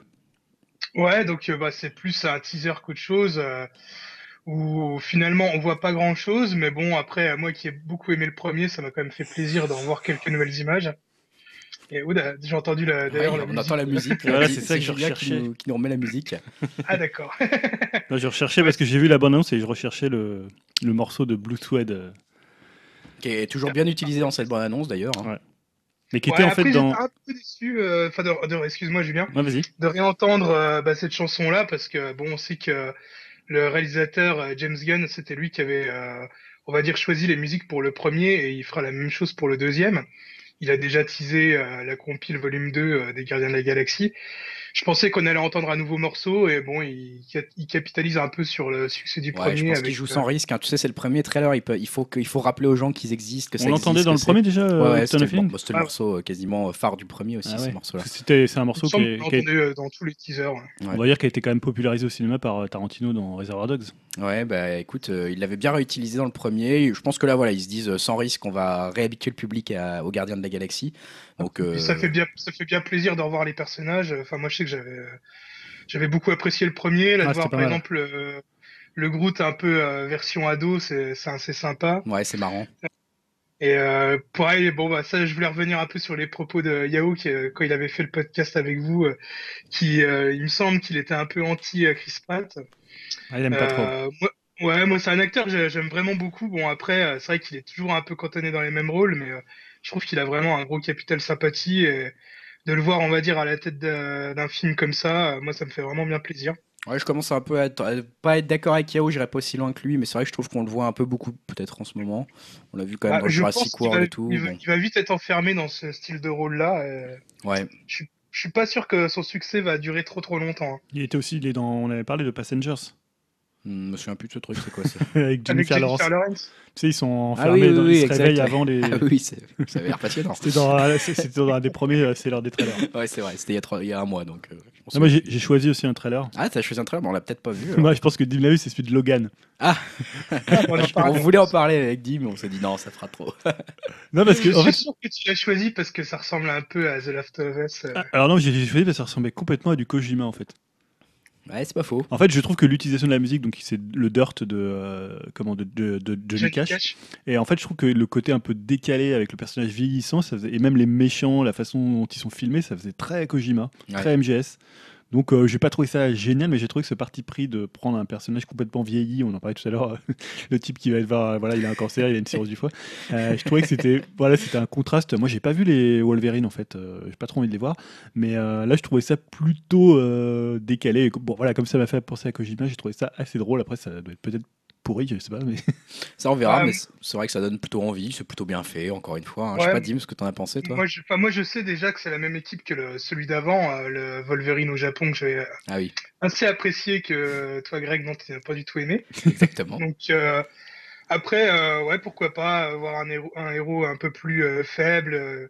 [SPEAKER 3] Ouais, donc bah, c'est plus un teaser qu'autre chose où finalement on voit pas grand chose, mais bon, après, moi qui ai beaucoup aimé le premier, ça m'a quand même fait plaisir d'en voir quelques nouvelles images. Et j'ai entendu la, d'ailleurs
[SPEAKER 1] la on entend la musique.
[SPEAKER 2] c'est ça que je recherchais.
[SPEAKER 1] Qui nous, qui nous, remet la musique.
[SPEAKER 3] ah d'accord. [LAUGHS]
[SPEAKER 2] je recherchais parce que j'ai vu la bande annonce et je recherchais le, le morceau de Blue Suede. Euh.
[SPEAKER 1] Qui est toujours bien utilisé dans cette bande annonce d'ailleurs. Hein.
[SPEAKER 2] Mais qui était en fait dans.
[SPEAKER 3] un peu déçu, euh, enfin, de, excuse-moi Julien,
[SPEAKER 2] ouais, vas-y.
[SPEAKER 3] de réentendre euh, bah, cette chanson-là parce que bon, on sait que le réalisateur James Gunn, c'était lui qui avait, on va dire, choisi les musiques pour le premier et il fera la même chose pour le deuxième il a déjà teasé euh, la compile volume 2 euh, des Gardiens de la Galaxie. Je pensais qu'on allait entendre un nouveau morceau et bon, il, capitalise un peu sur le succès du premier. Je
[SPEAKER 1] pense qu'il joue sans euh, risque. Hein. Tu sais, c'est le premier trailer. Il, peut, il, faut rappeler aux gens qu'ils existent. Que
[SPEAKER 2] On l'entendait dans le premier déjà.
[SPEAKER 1] Ouais, c'était le, le, ah. morceau quasiment phare du premier aussi. Ah ce morceau-là.
[SPEAKER 2] c'est un morceau qui,
[SPEAKER 3] est, dans tous les teasers.
[SPEAKER 2] On va dire qu'il a été quand même popularisé au cinéma par Tarantino dans Reservoir Dogs.
[SPEAKER 1] Ouais, bah écoute, il l'avait bien réutilisé dans le premier. Je pense que là, voilà, ils se disent sans risque, on va réhabituer le public aux Gardiens de la Galaxie. Donc,
[SPEAKER 3] ça fait bien, ça fait bien plaisir de revoir les personnages. Enfin, moi, je sais que j'avais, j'avais beaucoup apprécié le premier. Là, de voir par exemple le, Groot un peu euh, version ado, c'est, assez sympa.
[SPEAKER 1] Ouais, c'est marrant.
[SPEAKER 3] Et euh, pareil, bon bah ça, je voulais revenir un peu sur les propos de Yao qui, euh, quand il avait fait le podcast avec vous, euh, qui, il me semble qu'il était un peu anti Chris Pratt.
[SPEAKER 2] Ah, il aime pas trop.
[SPEAKER 3] Moi, ouais, moi c'est un acteur que j'aime vraiment beaucoup. Bon après, c'est vrai qu'il est toujours un peu cantonné dans les mêmes rôles, mais je trouve qu'il a vraiment un gros capital sympathie et de le voir, on va dire, à la tête d'un film comme ça, euh, moi, ça me fait vraiment bien plaisir.
[SPEAKER 1] Ouais, je commence un peu à, être, pas être d'accord avec Yao, j'irai pas aussi loin que lui, mais c'est vrai que je trouve qu'on le voit un peu beaucoup, peut-être en ce moment. On l'a vu quand même ah, dans Jurassic World et tout.
[SPEAKER 3] Il va, vite être enfermé dans ce style de rôle-là.
[SPEAKER 1] Euh, ouais.
[SPEAKER 3] Je, je suis pas sûr que son succès va durer trop trop longtemps. Hein.
[SPEAKER 2] Il était aussi, il est dans, on avait parlé de Passengers.
[SPEAKER 1] Je me souviens plus de ce truc, c'est quoi ça [LAUGHS]
[SPEAKER 2] Avec Jennifer Lawrence.
[SPEAKER 3] Lawrence.
[SPEAKER 2] Tu sais, ils sont
[SPEAKER 1] Ah
[SPEAKER 2] enfermés,
[SPEAKER 1] oui,
[SPEAKER 2] dans,
[SPEAKER 1] oui,
[SPEAKER 2] ils se
[SPEAKER 1] exact.
[SPEAKER 2] réveillent avant les.
[SPEAKER 1] Ah [LAUGHS] oui, c'est- ça avait l'air passionnant.
[SPEAKER 2] C'était dans, c'était dans un des premiers, euh, c'est l'heure des trailers. [LAUGHS]
[SPEAKER 1] Ouais, c'est vrai, c'était il, y a trois- il y a un mois donc. euh,
[SPEAKER 2] Ah, moi, j'ai j'ai choisi aussi un trailer.
[SPEAKER 1] Ah, t'as choisi un trailer, mais on l'a peut-être pas vu.
[SPEAKER 2] Moi, je pense que Dim l'a vu, c'est celui de Logan.
[SPEAKER 3] on en
[SPEAKER 1] on voulait en parler avec Dim, mais on s'est dit non, ça fera trop.
[SPEAKER 2] Non, parce que
[SPEAKER 3] Je
[SPEAKER 2] en
[SPEAKER 3] suis
[SPEAKER 2] fait,
[SPEAKER 3] sûr que tu l'as choisi parce que ça ressemble un peu à The Last of Us. euh.
[SPEAKER 2] Ah, Alors non, j'ai j'ai choisi parce que ça ressemblait complètement à du Kojima en fait.
[SPEAKER 1] Ouais, c'est pas faux.
[SPEAKER 2] En fait, je trouve que l'utilisation de la musique, donc c'est le dirt de euh, comment de, de, de Johnny Cash.
[SPEAKER 3] Cash.
[SPEAKER 2] Et en fait, je trouve que le côté un peu décalé avec le personnage vieillissant, ça faisait, et même les méchants, la façon dont ils sont filmés, ça faisait très Kojima,
[SPEAKER 1] Ouais.
[SPEAKER 2] très MGS. Donc, euh, j'ai pas trouvé ça génial, mais j'ai trouvé que ce parti pris de prendre un personnage complètement vieilli, on en parlait tout à l'heure, [LAUGHS] le type qui va être voir, voilà, il a un cancer, il a une cirrhose du foie. Euh, je trouvais que c'était, [LAUGHS] voilà, c'était un contraste. Moi, j'ai pas vu les Wolverine en fait, euh, j'ai pas trop envie de les voir, mais euh, là, je trouvais ça plutôt décalé. Bon, voilà, comme ça m'a fait penser à Kojima, j'ai trouvé ça assez drôle. Après, ça doit être peut-être pourri, je sais pas, mais [LAUGHS]
[SPEAKER 1] Ça, on verra,
[SPEAKER 3] Ah,
[SPEAKER 1] mais
[SPEAKER 3] oui.
[SPEAKER 1] c'est- vrai que ça donne plutôt envie, c'est plutôt bien fait, encore une fois. hein. Je sais pas, Dim, ce que t'en as pensé, toi?
[SPEAKER 3] Moi je, enfin, moi, je sais déjà que c'est la même équipe que le, celui d'avant, euh, le Wolverine au Japon, que j'avais
[SPEAKER 1] Ah oui,
[SPEAKER 3] assez apprécié que toi, Greg, non, tu n'as pas du tout aimé.
[SPEAKER 1] exactement. [LAUGHS]
[SPEAKER 3] Donc euh, après, euh, ouais, pourquoi pas avoir un héros, un héros un peu plus euh, faible euh,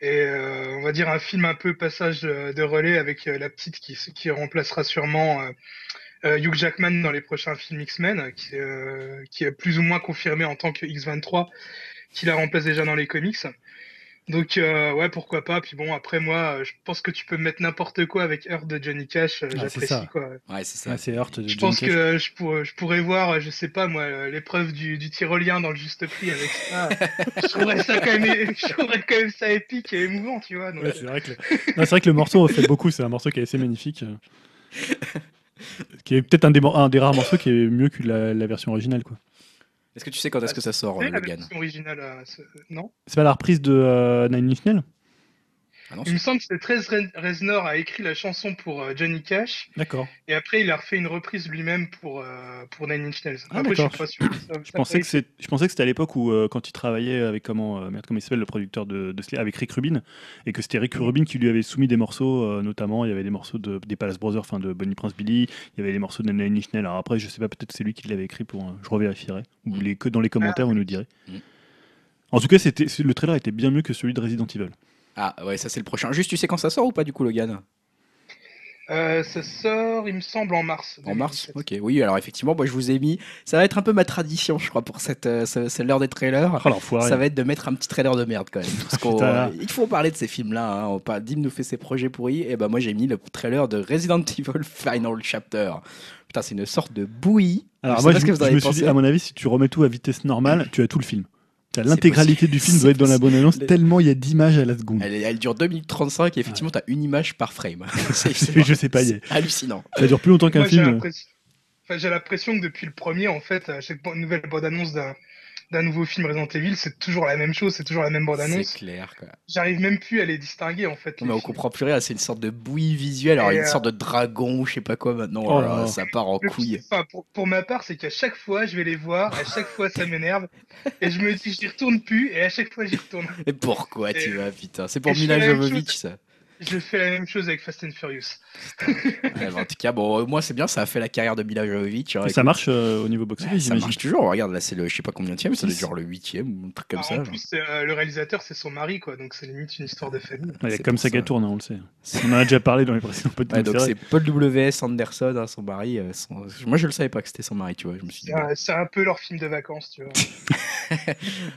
[SPEAKER 3] et euh, on va dire un film un peu passage de, relais avec euh, la petite qui, qui remplacera sûrement euh, euh, Hugh Jackman dans les prochains films X-Men, qui, euh, qui est plus ou moins confirmé en tant que X-23, qui la remplace déjà dans les comics. Donc euh, ouais, pourquoi pas. Puis bon, après moi, euh, je pense que tu peux mettre n'importe quoi avec Heart de Johnny Cash. euh,
[SPEAKER 2] Ah,
[SPEAKER 3] J'apprécie quoi.
[SPEAKER 1] Ouais, c'est ça.
[SPEAKER 2] Ah, c'est Hurt de
[SPEAKER 3] Je
[SPEAKER 2] Johnny
[SPEAKER 3] pense
[SPEAKER 2] Cash.
[SPEAKER 3] que je pourrais, je pourrais voir, euh, je sais pas moi, euh, l'épreuve du, du tyrolien dans le juste prix avec ça. [LAUGHS] je trouverais ça quand même, je trouverais quand même ça épique et émouvant, tu vois.
[SPEAKER 2] Ouais, c'est vrai que le... vrai que morceau fait beaucoup. C'est un morceau qui est assez magnifique, euh, [LAUGHS] qui est peut-être un des, mor- un des rares morceaux qui est mieux que la, la version originale. quoi.
[SPEAKER 1] Est-ce que tu sais quand est-ce que ça sort,
[SPEAKER 3] c'est
[SPEAKER 1] euh,
[SPEAKER 3] la
[SPEAKER 1] Logan?
[SPEAKER 3] version originale, euh, ce- non?
[SPEAKER 2] C'est pas la reprise de euh, Nine Inch Nails?
[SPEAKER 1] Ah non,
[SPEAKER 3] Il me semble que c'est 13 Reznor a écrit la chanson pour euh, Johnny Cash
[SPEAKER 2] D'accord.
[SPEAKER 3] et après il a refait une reprise lui-même pour euh, pour Nine Inch Nails.
[SPEAKER 2] Ah,
[SPEAKER 3] après je
[SPEAKER 2] d'accord.
[SPEAKER 3] suis pas sûr. Ça-
[SPEAKER 2] Je
[SPEAKER 3] ça
[SPEAKER 2] pensais, que c'est- je pensais que c'était à l'époque où, euh, quand il travaillait avec comment, euh, merde, comment il s'appelle, le producteur de, de Slayer, avec Rick Rubin, et que c'était Rick Rubin qui lui avait soumis des morceaux, euh, notamment il y avait des morceaux de, des Palace Brothers, enfin de Bonnie Prince Billy, il y avait des morceaux de Nine Inch Nails. Alors après, je sais pas, peut-être c'est lui qui l'avait écrit pour. euh, je revérifierai. Ou les, que dans les commentaires, vous nous direz.
[SPEAKER 1] Mm.
[SPEAKER 2] En tout cas, c'était, le trailer était bien mieux que celui de Resident Evil.
[SPEAKER 1] Ah ouais, ça c'est le prochain. Juste, tu sais quand ça sort ou pas du coup, Logan?
[SPEAKER 3] Euh, ça sort, il me semble, en mars.
[SPEAKER 1] En mars
[SPEAKER 3] 2017.
[SPEAKER 1] Ok, oui, alors effectivement, moi je vous ai mis. Ça va être un peu ma tradition, je crois, pour cette, euh, ce- l'heure des trailers.
[SPEAKER 2] Oh l'enfoiré.
[SPEAKER 1] Ça va être de mettre un petit trailer de merde quand même. [LAUGHS] Parce qu'on-
[SPEAKER 2] Putain.
[SPEAKER 1] il faut parler de ces films-là. Hein. On parle, Dim nous fait ses projets pourris. Et ben moi j'ai mis le trailer de Resident Evil Final Chapter. Putain, c'est une sorte de bouillie.
[SPEAKER 2] Alors moi, je,
[SPEAKER 1] ce que vous en
[SPEAKER 2] je
[SPEAKER 1] avez
[SPEAKER 2] me suis
[SPEAKER 1] pensé.
[SPEAKER 2] dit, à mon avis, si tu remets tout à vitesse normale, tu as tout le film. L'intégralité du film doit être dans la bonne annonce, tellement il y a d'images à la seconde.
[SPEAKER 1] Elle, elle dure 2 minutes 35 et effectivement, t'as une image par frame. [LAUGHS]
[SPEAKER 2] Je- je sais pas,
[SPEAKER 1] c'est hallucinant.
[SPEAKER 2] Ça dure plus longtemps qu'un film.
[SPEAKER 3] l'impression- enfin, j'ai l'impression que depuis le premier, en fait, à chaque bo- nouvelle bande-annonce d'un d'un nouveau film Resident Evil, c'est toujours la même chose, c'est toujours la même
[SPEAKER 1] C'est
[SPEAKER 3] bande-annonce.
[SPEAKER 1] clair, quoi.
[SPEAKER 3] J'arrive même plus à les distinguer, en fait.
[SPEAKER 1] Mais on
[SPEAKER 3] films.
[SPEAKER 1] comprend plus rien, c'est une sorte de bouillie visuelle, alors une
[SPEAKER 3] euh,
[SPEAKER 1] sorte de dragon ou je sais pas quoi maintenant,
[SPEAKER 2] Oh
[SPEAKER 1] oh ça part en
[SPEAKER 3] Le
[SPEAKER 1] couille.
[SPEAKER 3] enfin, pour, pour ma part, c'est qu'à chaque fois, je vais les voir, à chaque fois, ça m'énerve, [LAUGHS] et je me dis, j'y retourne plus, et à chaque fois, j'y retourne.
[SPEAKER 1] Et pourquoi tu vas, putain C'est pour Mila Jovovich, ça.
[SPEAKER 3] Je fais la même chose avec Fast and Furious.
[SPEAKER 1] Ouais, bah, en tout cas, bon, moi c'est bien, ça a fait la carrière de Mila Jovovich. hein,
[SPEAKER 2] Et ça marche euh, au niveau box
[SPEAKER 1] Ouais, ça marche toujours, regarde, là c'est le je sais pas combien de ça doit être
[SPEAKER 2] Six.
[SPEAKER 1] genre le huitième ou un truc comme
[SPEAKER 3] Alors,
[SPEAKER 1] ça.
[SPEAKER 3] en
[SPEAKER 1] genre.
[SPEAKER 3] plus, euh, le réalisateur, c'est son mari, quoi, donc c'est limite une histoire de famille.
[SPEAKER 2] Ouais,
[SPEAKER 1] c'est
[SPEAKER 2] comme ça
[SPEAKER 1] ça.
[SPEAKER 2] tourne, hein, on le sait. On en a déjà parlé dans les précédents podcasts.
[SPEAKER 1] Ouais, donc
[SPEAKER 2] c'est
[SPEAKER 1] c'est. Paul W.S. Anderson, hein, son mari. euh, son- Moi je le savais pas que c'était son mari, tu vois. Je me suis dit,
[SPEAKER 3] C'est un, c'est un peu leur film de vacances, tu vois. [LAUGHS]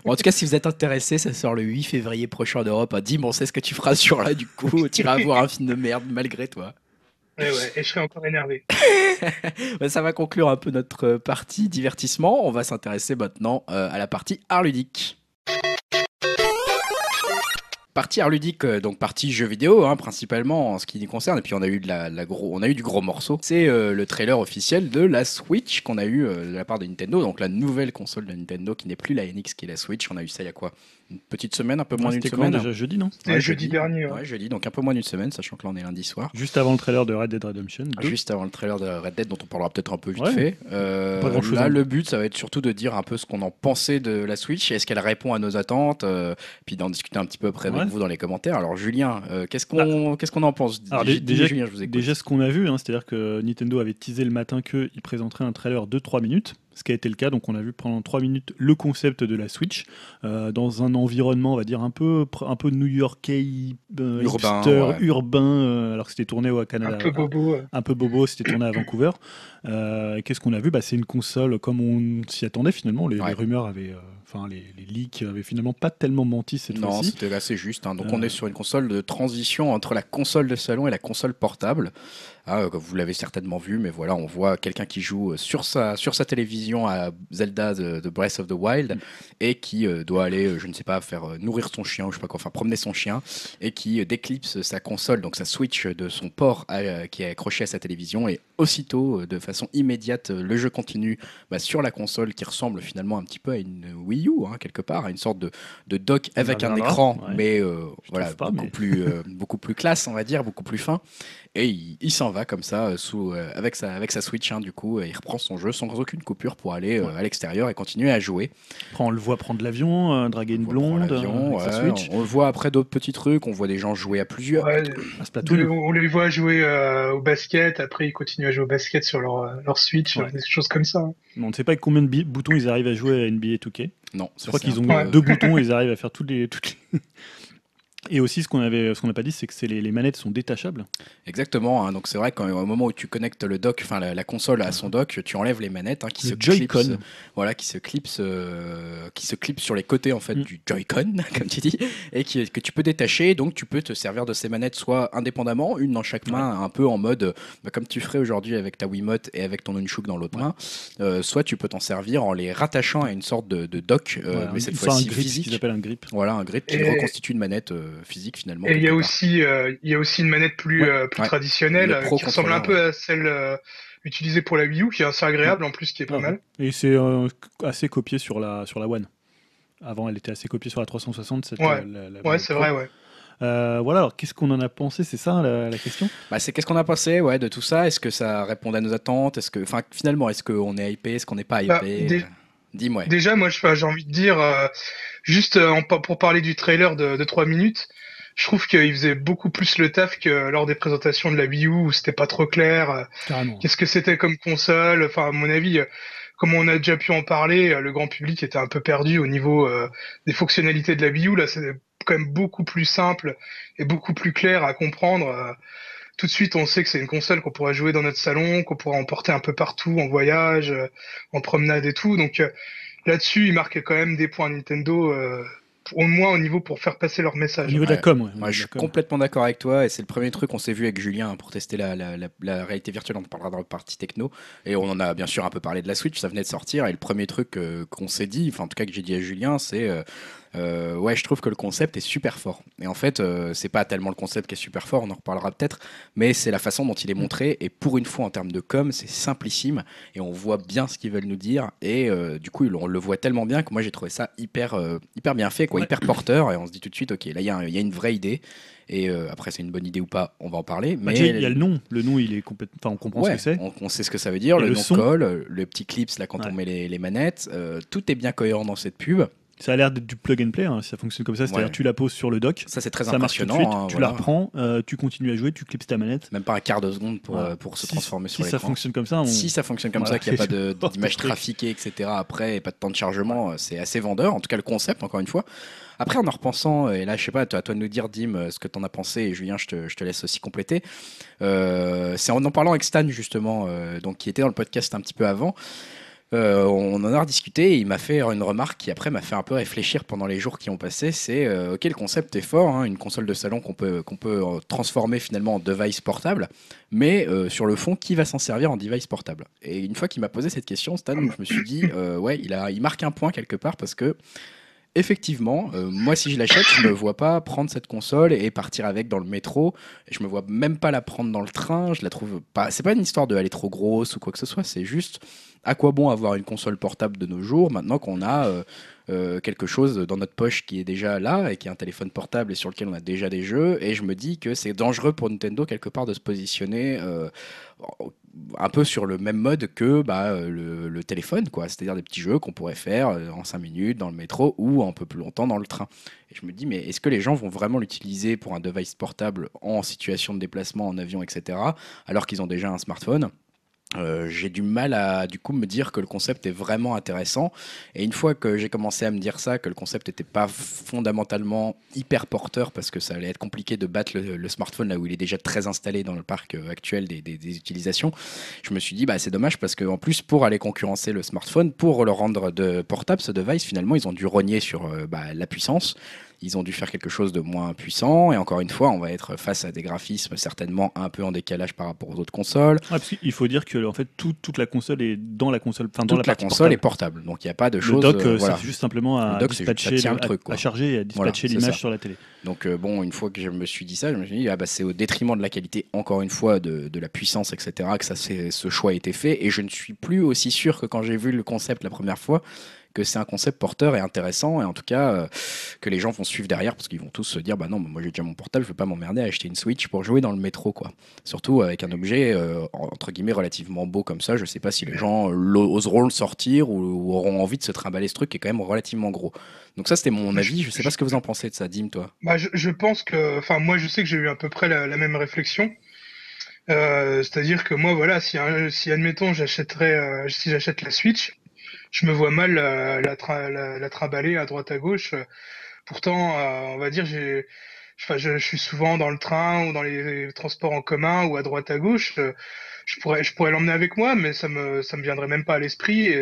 [SPEAKER 1] Bon, [LAUGHS] en tout cas, si vous êtes intéressé, ça sort le 8 février prochain en Europe. Ah, Dim, on sait ce que tu feras sur là, du coup, [LAUGHS] tu iras voir un film de merde malgré toi.
[SPEAKER 3] Ouais, ouais, et je serais encore énervé. [LAUGHS]
[SPEAKER 1] Bah, ça va conclure un peu notre euh, partie divertissement. On va s'intéresser maintenant euh, à la partie art ludique. Partie art ludique, euh, donc partie jeux vidéo hein, principalement en ce qui nous concerne, et puis on a eu de la, gros, du gros morceau. C'est euh, le trailer officiel de la Switch qu'on a eu euh, de la part de Nintendo, donc la nouvelle console de Nintendo qui n'est plus la NX qui est la Switch. On a eu ça il y a quoi? Une petite semaine, un peu moins
[SPEAKER 2] Ouais,
[SPEAKER 1] d'une semaine.
[SPEAKER 2] déjà jeudi, non
[SPEAKER 3] C'était jeudi dernier. ouais.
[SPEAKER 1] Ouais, jeudi, donc un peu moins d'une semaine, sachant que là on est lundi soir.
[SPEAKER 2] Juste avant le trailer de Red Dead Redemption 2.
[SPEAKER 1] Juste avant le trailer de Red Dead, dont on parlera peut-être un peu vite
[SPEAKER 2] Ouais.
[SPEAKER 1] fait. Euh,
[SPEAKER 2] Pas grand-chose,
[SPEAKER 1] là, le but, ça va être surtout de dire un peu ce qu'on en pensait de la Switch. Est-ce qu'elle répond à nos attentes euh, Puis d'en discuter un petit peu après avec vous dans les commentaires. Alors Julien, qu'est-ce qu'on qu'est-ce qu'on en pense
[SPEAKER 2] Alors, déjà, Julien, je vous déjà, ce qu'on a vu, hein, c'est-à-dire que Nintendo avait teasé le matin qu'il présenterait un trailer de 3 minutes ce qui a été le cas. Donc on a vu pendant 3 minutes le concept de la Switch euh, dans un environnement, on va dire, un peu, un peu new-yorkais,
[SPEAKER 1] euh, urbain,
[SPEAKER 2] urbain euh, alors que c'était tourné au Canada.
[SPEAKER 3] Un peu bobo.
[SPEAKER 2] Un peu bobo, c'était tourné à Vancouver. Qu'est-ce qu'on a vu? Bah, C'est une console comme on s'y attendait finalement. Les, rumeurs avaient, enfin les, leaks avaient finalement pas tellement menti cette fois-ci.
[SPEAKER 1] Non, c'était assez juste. Hein. Donc on est sur une console de transition entre la console de salon et la console portable. Ah, vous l'avez certainement vu, mais voilà, on voit quelqu'un qui joue sur sa, sur sa télévision à Zelda de, Breath of the Wild mm. et qui euh, doit aller, euh, je ne sais pas, faire euh, nourrir son chien ou je sais pas quoi, enfin promener son chien et qui déclipse sa console, donc sa Switch de son port qui est accroché à sa télévision et aussitôt, de façon immédiate, le jeu continue bah, sur la console qui ressemble finalement un petit peu à une Wii U, hein, quelque part, à une sorte de, de dock avec un écran, mais voilà, beaucoup, Plus, beaucoup plus classe, on va dire, beaucoup plus fin. Et il, s'en va comme ça, sous, avec, sa, avec sa Switch, hein, du coup, et il reprend son jeu sans aucune coupure pour aller euh, à l'extérieur et continuer à jouer.
[SPEAKER 2] on le voit prendre l'avion, euh, draguer une blonde,
[SPEAKER 1] euh, On, le voit après d'autres petits trucs, on voit des gens jouer à plusieurs.
[SPEAKER 3] on les voit jouer au basket, après ils continuent à jouer au basket sur leur, leur Switch, des choses comme ça. Hein.
[SPEAKER 2] On ne sait pas avec combien de boutons ils arrivent à jouer à NBA 2K.
[SPEAKER 1] Non,
[SPEAKER 2] je crois qu'ils ont deux boutons et ils arrivent à faire toutes les, toutes les... Et aussi, ce qu'on avait, ce qu'on n'a pas dit, c'est que c'est les, manettes sont détachables.
[SPEAKER 1] Exactement. Hein. donc c'est vrai qu'au moment où tu connectes le dock, enfin la, console à son dock, tu enlèves les manettes hein, qui se
[SPEAKER 2] Joy-Con.
[SPEAKER 1] Voilà, qui se clipsent, euh, qui se clipsent sur les côtés en fait mm. du Joy-Con, [LAUGHS] comme tu dis, et qui, que tu peux détacher. Donc tu peux te servir de ces manettes soit indépendamment, une dans chaque main, un peu en mode bah, comme tu ferais aujourd'hui avec ta Wiimote et avec ton Nunchuk dans l'autre main. Euh, soit tu peux t'en servir en les rattachant à une sorte de, dock, euh, mais cette fois-ci physique.
[SPEAKER 2] Ce un grip.
[SPEAKER 1] Voilà, un grip qui reconstitue une manette physique finalement.
[SPEAKER 3] Et il y a aussi, euh, il y a aussi une manette plus, euh, plus traditionnelle euh, qui ressemble un peu à celle utilisée pour la Wii U, qui est assez agréable en plus, qui est pas mal.
[SPEAKER 2] Et c'est assez copié sur la sur la One. Avant, elle était assez copiée sur la 360. Cette,
[SPEAKER 3] ouais, ouais c'est vrai, ouais.
[SPEAKER 2] voilà, alors qu'est-ce qu'on en a pensé C'est ça la, question?
[SPEAKER 1] Bah, C'est qu'est-ce qu'on a pensé ouais, de tout ça? Est-ce que ça répond à nos attentes? Est-ce que, finalement, est-ce qu'on est hypé? Est-ce qu'on n'est pas bah, hypé? Dis-moi.
[SPEAKER 3] Déjà, moi, j'ai envie de dire, juste pour parler du trailer de, de 3 minutes, je trouve qu'il faisait beaucoup plus le taf que lors des présentations de la Wii U où c'était pas trop clair. Qu'est-ce que c'était comme console Enfin, à mon avis, comme on a déjà pu en parler, le grand public était un peu perdu au niveau euh, des fonctionnalités de la Wii U. Là, c'est quand même beaucoup plus simple et beaucoup plus clair à comprendre. Tout de suite, on sait que c'est une console qu'on pourrait jouer dans notre salon, qu'on pourrait emporter un peu partout en voyage, en promenade et tout. Donc euh, là-dessus, il marque quand même des points Nintendo au moins au niveau pour faire passer leur message.
[SPEAKER 2] Au niveau de la com,
[SPEAKER 1] ouais. je suis complètement d'accord avec toi et c'est le premier truc qu'on s'est vu avec Julien pour tester la, la, la, réalité virtuelle. On en parlera dans le partie techno et on en a bien sûr un peu parlé de la Switch, ça venait de sortir et le premier truc euh, qu'on s'est dit, enfin en tout cas que j'ai dit à Julien, c'est euh, euh, ouais, je trouve que le concept est super fort. Et en fait, euh, c'est pas tellement le concept qui est super fort, on en reparlera peut-être, mais c'est la façon dont il est montré. Et pour une fois, en termes de com, c'est simplissime et on voit bien ce qu'ils veulent nous dire. Et euh, du coup, on le voit tellement bien que moi, j'ai trouvé ça hyper, hyper bien fait, quoi, hyper porteur. Et on se dit tout de suite, ok, là, il y, y, a une vraie idée. Et après, c'est une bonne idée ou pas, on va en parler. Bah, mais
[SPEAKER 2] il y a le nom. Le nom, il est complètement. Enfin, on comprend ce que c'est.
[SPEAKER 1] On, sait ce que ça veut dire. Le, nom colle, le petit clips là quand on met les, les manettes. tout est bien cohérent dans cette pub.
[SPEAKER 2] Ça a l'air d'être du plug and play, hein, ça fonctionne comme ça. C'est-à-dire tu la poses sur le dock.
[SPEAKER 1] Ça c'est très ça impressionnant.
[SPEAKER 2] Hein, tu la reprends, euh, tu continues à jouer, tu clips ta manette.
[SPEAKER 1] Même pas un quart de seconde pour, euh, pour se transformer sur l'écran.
[SPEAKER 2] Si ça fonctionne comme ça,
[SPEAKER 1] si ça fonctionne comme ça, qu'il n'y a pas [LAUGHS] d'image trafiquée, etc. Après, et pas de temps de chargement, c'est assez vendeur. En tout cas, le concept, encore une fois. Après, en en repensant, et là, je sais pas, à toi de nous dire, Dim, ce que tu en as pensé, et Julien, je te, je te laisse aussi compléter. Euh, c'est en en parlant avec Stan, justement, donc, qui était dans le podcast un petit peu avant. Euh, on en a rediscuté et il m'a fait une remarque qui après m'a fait un peu réfléchir pendant les jours qui ont passé. C'est euh, ok, le concept est fort, hein, une console de salon qu'on peut, peut euh, transformer finalement en device portable, mais sur le fond, qui va s'en servir en device portable? Et une fois qu'il m'a posé cette question, Stan, je me suis dit, ouais, il, a, il marque un point quelque part parce que effectivement, moi, si je l'achète, je ne me vois pas prendre cette console et partir avec dans le métro. Je me vois même pas la prendre dans le train. Je la trouve pas. C'est pas une histoire de elle est trop grosse ou quoi que ce soit. C'est juste à quoi bon avoir une console portable de nos jours maintenant qu'on a euh, euh, quelque chose dans notre poche qui est déjà là et qui est un téléphone portable et sur lequel on a déjà des jeux et je me dis que c'est dangereux pour Nintendo quelque part de se positionner euh, un peu sur le même mode que bah, le, téléphone, quoi. C'est-à-dire des petits jeux qu'on pourrait faire en 5 minutes dans le métro ou un peu plus longtemps dans le train. Et je me dis, mais est-ce que les gens vont vraiment l'utiliser pour un device portable en situation de déplacement, en avion, etc., alors qu'ils ont déjà un smartphone? Euh, j'ai du mal à du coup me dire que le concept est vraiment intéressant. Et une fois que j'ai commencé à me dire ça que le concept n'était pas fondamentalement hyper porteur parce que ça allait être compliqué de battre le, smartphone là où il est déjà très installé dans le parc euh, actuel des, utilisations je me suis dit bah c'est dommage parce qu'en plus pour aller concurrencer le smartphone pour le rendre de portable ce device finalement ils ont dû rogner sur euh, bah, la puissance ils ont dû faire quelque chose de moins puissant. Et encore une fois, on va être face à des graphismes certainement un peu en décalage par rapport aux autres consoles.
[SPEAKER 2] il faut dire que en fait, toute la console est dans la console.
[SPEAKER 1] Enfin,
[SPEAKER 2] dans
[SPEAKER 1] toute la, console est portable. Donc il n'y a pas de choses.
[SPEAKER 2] Le dock, euh, voilà. juste simplement à, dispatcher, le truc, à, charger et à dispatcher l'image sur la télé.
[SPEAKER 1] Donc euh, bon, une fois que je me suis dit ça, je me suis dit, ah bah, c'est au détriment de la qualité, encore une fois, de, de la puissance, etc., que ça, ce choix a été fait. Et je ne suis plus aussi sûr que quand j'ai vu le concept la première fois, que c'est un concept porteur et intéressant, et en tout cas euh, que les gens vont suivre derrière parce qu'ils vont tous se dire bah non, moi j'ai déjà mon portable, je veux pas m'emmerder à acheter une Switch pour jouer dans le métro quoi. Surtout avec un objet euh, entre guillemets relativement beau comme ça, je sais pas si les gens oseront le sortir ou, auront envie de se trimballer ce truc qui est quand même relativement gros. Donc ça c'était mon avis, je sais pas ce que vous en pensez de ça, Dim toi.
[SPEAKER 3] Bah, je, pense que, enfin moi je sais que j'ai eu à peu près la, même réflexion. Euh, c'est-à-dire que moi, voilà, si, si admettons, j'achèterais, si j'achète la Switch, je me vois mal euh, la, la, trimballer à droite à gauche. Pourtant, euh, on va dire, j'ai, enfin, je, suis souvent dans le train ou dans les, transports en commun ou à droite à gauche. Je pourrais, je pourrais l'emmener avec moi, mais ça me, ça me viendrait même pas à l'esprit.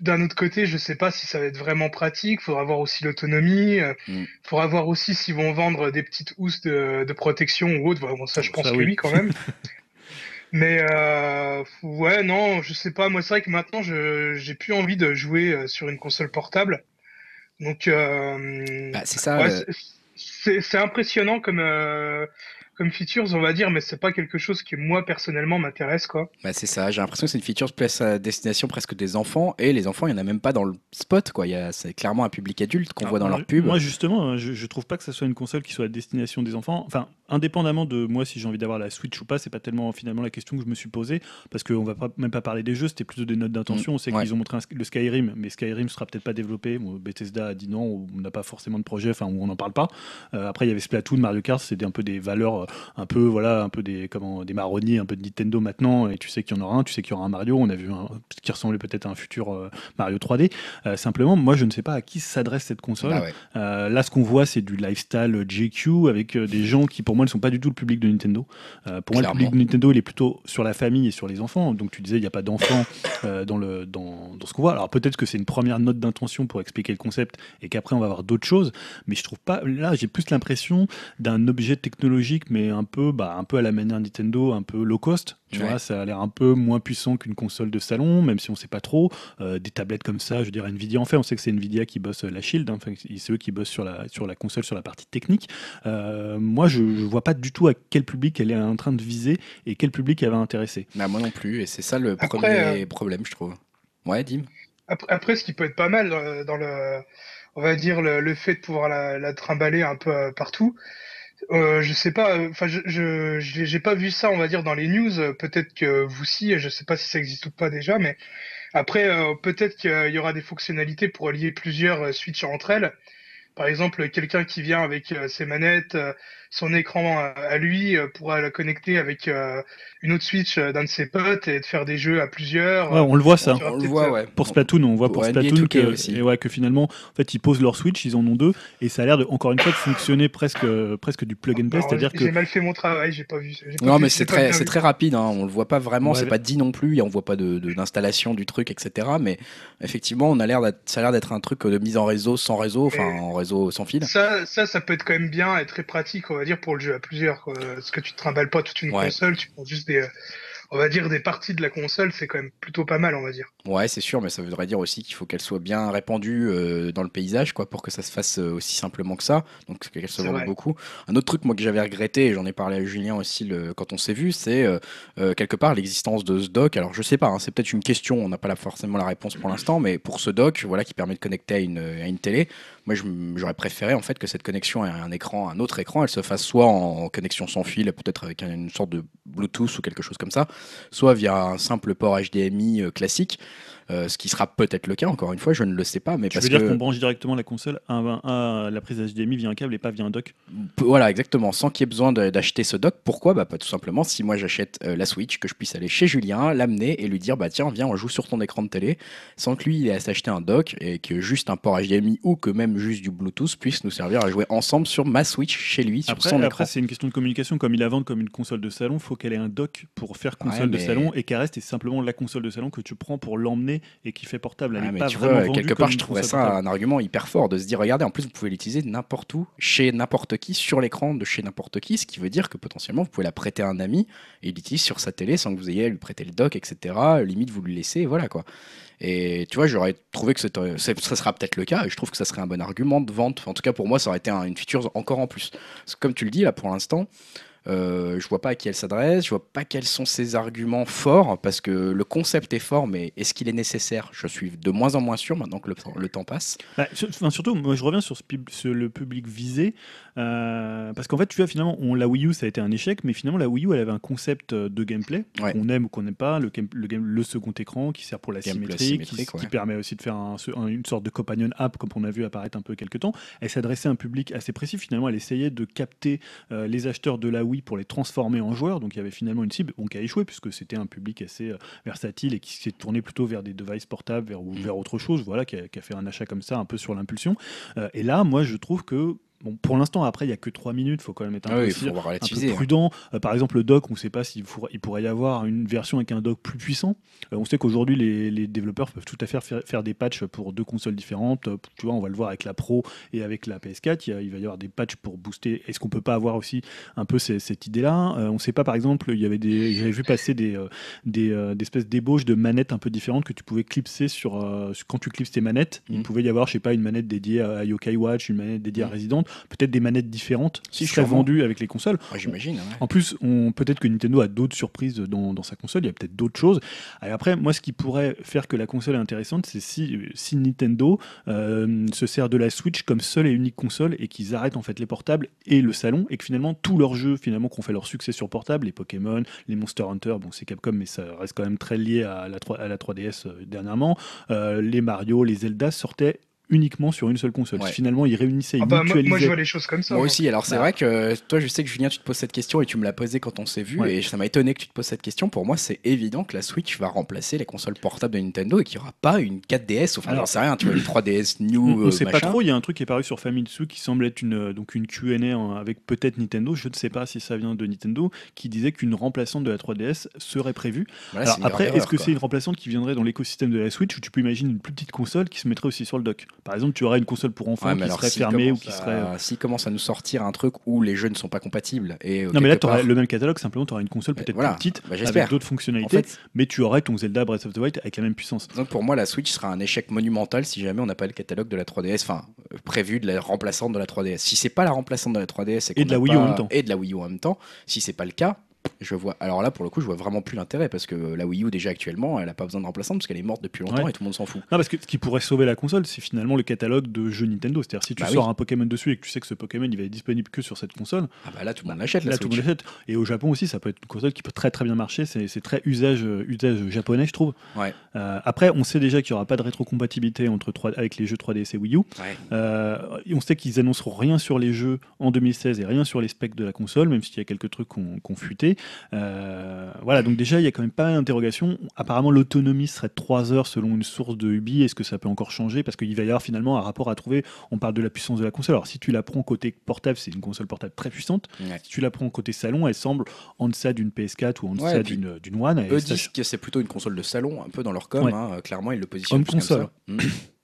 [SPEAKER 3] D'un autre côté, je sais pas si ça va être vraiment pratique. Faudra voir aussi l'autonomie. Mm. Faudra voir aussi s'ils vont vendre des petites housses de, de protection ou autre. Bon, ça, je pense que oui, quand même. [LAUGHS] Mais euh, ouais, non, je sais pas. Moi, c'est vrai que maintenant, je j'ai plus envie de jouer euh, sur une console portable. Donc, euh,
[SPEAKER 1] bah, c'est ça.
[SPEAKER 3] c'est impressionnant comme euh, comme features, on va dire, mais c'est pas quelque chose qui moi personnellement m'intéresse quoi.
[SPEAKER 1] Bah c'est ça, j'ai l'impression que c'est une feature plus à destination presque des enfants et les enfants, il y en a même pas dans le spot quoi. Il y a c'est clairement un public adulte qu'on voit dans leur pub.
[SPEAKER 2] Moi justement, je, je, trouve pas que ça soit une console qui soit à destination des enfants. Enfin, indépendamment de moi si j'ai envie d'avoir la Switch ou pas, c'est pas tellement finalement la question que je me suis posée parce qu'on va pas, même pas parler des jeux, c'était plutôt des notes d'intention. Mm, on sait qu'ils ont montré le Skyrim, mais Skyrim sera peut-être pas développé. Bethesda a dit non, on n'a pas forcément de projet, enfin on n'en parle pas. Euh, après il y avait Splatoon, Mario Kart, c'était un peu des valeurs, euh, un peu voilà un peu des, comment, des marronniers, un peu de Nintendo maintenant, et tu sais qu'il y en aura un, tu sais qu'il y aura un Mario, on a vu un qui ressemblait peut-être à un futur euh, Mario 3D. Euh, simplement, moi je ne sais pas à qui s'adresse cette console. Bah euh, là, ce qu'on voit, c'est du lifestyle JQ avec des gens qui, pour moi, ne sont pas du tout le public de Nintendo. pour moi, le public de Nintendo, il est plutôt sur la famille et sur les enfants. Donc tu disais, il n'y a pas d'enfants dans, le, dans, dans ce qu'on voit. Alors peut-être que c'est une première note d'intention pour expliquer le concept et qu'après on va avoir d'autres choses, mais je trouve pas. Là, j'ai plus l'impression d'un objet technologique, mais un peu, bah, un peu à la manière Nintendo, un peu low cost. Tu vois, ça a l'air un peu moins puissant qu'une console de salon, même si on sait pas trop. Euh, des tablettes comme ça, je dirais Nvidia en fait, on sait que c'est Nvidia qui bosse la Shield, hein. enfin, c'est eux qui bossent sur la, sur la console, sur la partie technique. Euh, moi, je, je vois pas du tout à quel public elle est en train de viser et quel public elle va intéresser.
[SPEAKER 1] Bah, moi non plus, et c'est ça le premier euh, problème, je trouve. Ouais, Dim.
[SPEAKER 3] Après, après, ce qui peut être pas mal dans le, on va dire, le, fait de pouvoir la, la trimballer un peu partout, euh, je sais pas, enfin je je j'ai pas vu ça on va dire dans les news. Peut-être que vous aussi, je sais pas si ça existe ou pas déjà, mais après euh, peut-être qu'il y aura des fonctionnalités pour lier plusieurs euh, switches entre elles. Par exemple, quelqu'un qui vient avec ses manettes, son écran à lui pourra la connecter avec une autre Switch d'un de ses potes et de faire des jeux à plusieurs.
[SPEAKER 2] Ouais, on le voit ça. On le voit, ouais. Pour Splatoon, on voit pour, Splatoon que, Et ouais, que finalement, en fait, ils posent leur Switch, ils en ont deux, et ça a l'air de, encore une fois de fonctionner presque, presque du plug and play, c'est-à-dire que.
[SPEAKER 3] J'ai mal fait mon travail, j'ai pas vu.
[SPEAKER 1] non, mais c'est très, c'est très rapide. Hein, on le voit pas vraiment, c'est pas dit non plus, on voit pas de d'installation du truc, etc. Mais effectivement, on a l'air, ça a l'air d'être un truc de mise en réseau sans réseau, enfin en réseau sans fil.
[SPEAKER 3] Ça, ça, ça peut être quand même bien et très pratique, va dire, pour le jeu à plusieurs. Parce que tu te trimbales pas toute une console, tu prends juste des, on va dire des parties de la console, c'est quand même plutôt pas mal, on va dire.
[SPEAKER 1] Ouais, c'est sûr, mais ça voudrait dire aussi qu'il faut qu'elle soit bien répandue euh, dans le paysage, quoi, pour que ça se fasse euh, aussi simplement que ça. Donc qu'elle se vende beaucoup. Un autre truc, moi, que j'avais regretté, et j'en ai parlé à Julien aussi le, quand on s'est vu, c'est euh, quelque part l'existence de ce dock. Alors je sais pas, hein, c'est peut-être une question, on n'a pas forcément la réponse pour l'instant, mais pour ce dock, voilà, qui permet de connecter à une, à une télé, moi, j'aurais préféré en fait que cette connexion à un écran, un autre écran, elle se fasse soit en connexion sans fil, peut-être avec une sorte de Bluetooth ou quelque chose comme ça, soit via un simple port HDMI classique. Euh, ce qui sera peut-être le cas, encore une fois, je ne le sais pas. Mais
[SPEAKER 2] tu
[SPEAKER 1] parce
[SPEAKER 2] veux dire qu'on branche directement la console à, la prise HDMI via un câble et pas via un dock
[SPEAKER 1] Voilà, exactement, sans qu'il y ait besoin d'acheter ce dock. Pourquoi? Bah, Pas tout simplement, si moi j'achète euh, la Switch, que je puisse aller chez Julien, l'amener et lui dire bah tiens, viens, on joue sur ton écran de télé, sans que lui il ait à s'acheter un dock et que juste un port HDMI ou que même juste du Bluetooth puisse nous servir à jouer ensemble sur ma Switch chez lui, sur
[SPEAKER 2] après,
[SPEAKER 1] son
[SPEAKER 2] après, c'est une question de communication. Comme il la vend comme une console de salon, faut qu'elle ait un dock pour faire console de salon et qu'elle reste simplement la console de salon que tu prends pour l'emmener et qui fait
[SPEAKER 1] mais tu vois, quelque part, je trouvais ça un argument hyper fort de se dire regardez, en plus, vous pouvez l'utiliser n'importe où, chez n'importe qui, sur l'écran de chez n'importe qui, ce qui veut dire que potentiellement, vous pouvez la prêter à un ami et l'utiliser sur sa télé sans que vous ayez à lui prêter le dock, etc. Limite, vous le laissez, voilà quoi. Et tu vois, j'aurais trouvé que ça sera peut-être le cas, et je trouve que ça serait un bon argument de vente. En tout cas, pour moi, ça aurait été une feature encore en plus. comme tu le dis, là, pour l'instant, euh, je vois pas à qui elle s'adresse, je vois pas quels sont ses arguments forts, parce que le concept est fort, mais est-ce qu'il est nécessaire? Je suis de moins en moins sûr maintenant que le, temps passe.
[SPEAKER 2] Bah, surtout, moi je reviens sur, le public visé, euh, parce qu'en fait, tu vois, finalement, on, la Wii U ça a été un échec, mais finalement, la Wii U elle avait un concept euh, de gameplay qu'on aime ou qu'on n'aime pas, le, le, le, second écran qui sert pour la symétrie, qui, permet aussi de faire une sorte de companion app, comme on a vu apparaître un peu quelques temps. Elle s'adressait à un public assez précis, finalement, elle essayait de capter les acheteurs de la Wii pour les transformer en joueurs. Donc il y avait finalement une cible qui a échoué puisque c'était un public assez euh, versatile et qui s'est tourné plutôt vers des devices portables, vers, ou vers autre chose, voilà, qui a, fait un achat comme ça un peu sur l'impulsion. Euh, et là, moi, je trouve que Bon, pour l'instant, après, il n'y a que 3 minutes, il faut quand même être un,
[SPEAKER 1] ah peu, un peu,
[SPEAKER 2] hein. prudent. Euh, par exemple, le dock, on ne sait pas s'il il pourrait y avoir une version avec un dock plus puissant. Euh, on sait qu'aujourd'hui, les, les, développeurs peuvent tout à fait faire, faire, des patchs pour deux consoles différentes. Euh, tu vois, on va le voir avec la Pro et avec la PS4. Il, il va y avoir des patchs pour booster. Est-ce qu'on peut pas avoir aussi un peu cette idée-là? On ne sait pas, par exemple, il y avait des, j'avais vu passer des, des, espèces d'ébauches de manettes un peu différentes que tu pouvais clipser sur, quand tu clipses tes manettes. Il mmh. pouvait y avoir, je sais pas, une manette dédiée à Yokai Watch, une manette dédiée à mmh. Resident, peut-être des manettes différentes si seraient vendues avec les consoles.
[SPEAKER 1] J'imagine.
[SPEAKER 2] En plus, peut-être que Nintendo a d'autres surprises dans, dans, sa console, il y a peut-être d'autres choses. Et après, moi, ce qui pourrait faire que la console est intéressante, c'est si, si Nintendo euh, se sert de la Switch comme seule et unique console et qu'ils arrêtent en fait les portables et le salon et que finalement tous leurs jeux finalement qu'on fait leur succès sur portable, les Pokémon, les Monster Hunter, bon c'est Capcom mais ça reste quand même très lié à la, 3, à la 3DS euh, dernièrement, euh, les Mario, les Zelda sortaient uniquement sur une seule console. Finalement, ils réunissaient,
[SPEAKER 3] ah bah, moi, je vois les choses comme ça.
[SPEAKER 1] Moi aussi. Alors, c'est bah. vrai que toi, je sais que Julien, tu te poses cette question et tu me l'as posée quand on s'est vu. Et ça m'a étonné que tu te poses cette question. Pour moi, c'est évident que la Switch va remplacer les consoles portables de Nintendo et qu'il n'y aura pas une 4DS. Enfin, j'en sais rien. Tu vois, une 3DS New.
[SPEAKER 2] On ne sait pas trop. Il y a un truc qui est paru sur Famitsu qui semble être une, donc une QA avec peut-être Nintendo. Je ne sais pas si ça vient de Nintendo. Qui disait qu'une remplaçante de la 3DS serait prévue. Alors, après, est-ce que c'est une remplaçante qui viendrait dans l'écosystème de la Switch ou tu peux imaginer une plus petite console qui se mettrait aussi sur le dock? Par exemple, tu aurais une console pour enfants qui serait fermée ou qui serait.
[SPEAKER 1] Euh, s'il commence à nous sortir un truc où les jeux ne sont pas compatibles. Et,
[SPEAKER 2] euh, non, mais là, tu aurais le même catalogue, simplement, tu aurais une console peut-être plus petite, bah, avec d'autres fonctionnalités, mais tu aurais ton Zelda Breath of the Wild avec la même puissance.
[SPEAKER 1] Donc pour moi, la Switch sera un échec monumental si jamais on n'a pas le catalogue de la 3DS, enfin, euh, prévu de la remplaçante de la 3DS. Si c'est pas la remplaçante de la 3DS
[SPEAKER 2] et, de la Wii U en même temps.
[SPEAKER 1] Et de la Wii U en même temps, si c'est pas le cas, je vois. Alors là, pour le coup, je vois vraiment plus l'intérêt parce que la Wii U déjà actuellement, elle a pas besoin de remplaçant parce qu'elle est morte depuis longtemps et tout le monde s'en fout.
[SPEAKER 2] Non, parce que ce qui pourrait sauver la console, c'est finalement le catalogue de jeux Nintendo. C'est-à-dire si tu bah sors un Pokémon dessus et que tu sais que ce Pokémon il va être disponible que sur cette console.
[SPEAKER 1] Ah bah là, tout le monde l'achète.
[SPEAKER 2] Là, tout le monde l'achète. Et au Japon aussi, ça peut être une console qui peut très très bien marcher. C'est très usage usage japonais, je trouve.
[SPEAKER 1] Ouais.
[SPEAKER 2] Euh, après, on sait déjà qu'il y aura pas de rétrocompatibilité entre 3, avec les jeux 3DS et Wii U. Euh, on sait qu'ils annonceront rien sur les jeux en 2016 et rien sur les specs de la console, même s'il y a quelques trucs qu'on qu fuité. Euh, voilà, donc déjà, il y a quand même pas mal d'interrogations. Apparemment, l'autonomie serait de 3 heures selon une source de Ubi. Est-ce que ça peut encore changer? Parce qu'il va y avoir finalement un rapport à trouver. On parle de la puissance de la console. Alors, si tu la prends côté portable, c'est une console portable très puissante. Si tu la prends côté salon, elle semble en deçà d'une PS4 ou en deçà d'une One.
[SPEAKER 1] Eux disent que c'est plutôt une console de salon, un peu dans leur com. Hein. Clairement, ils le positionnent comme, console. Comme ça. [COUGHS]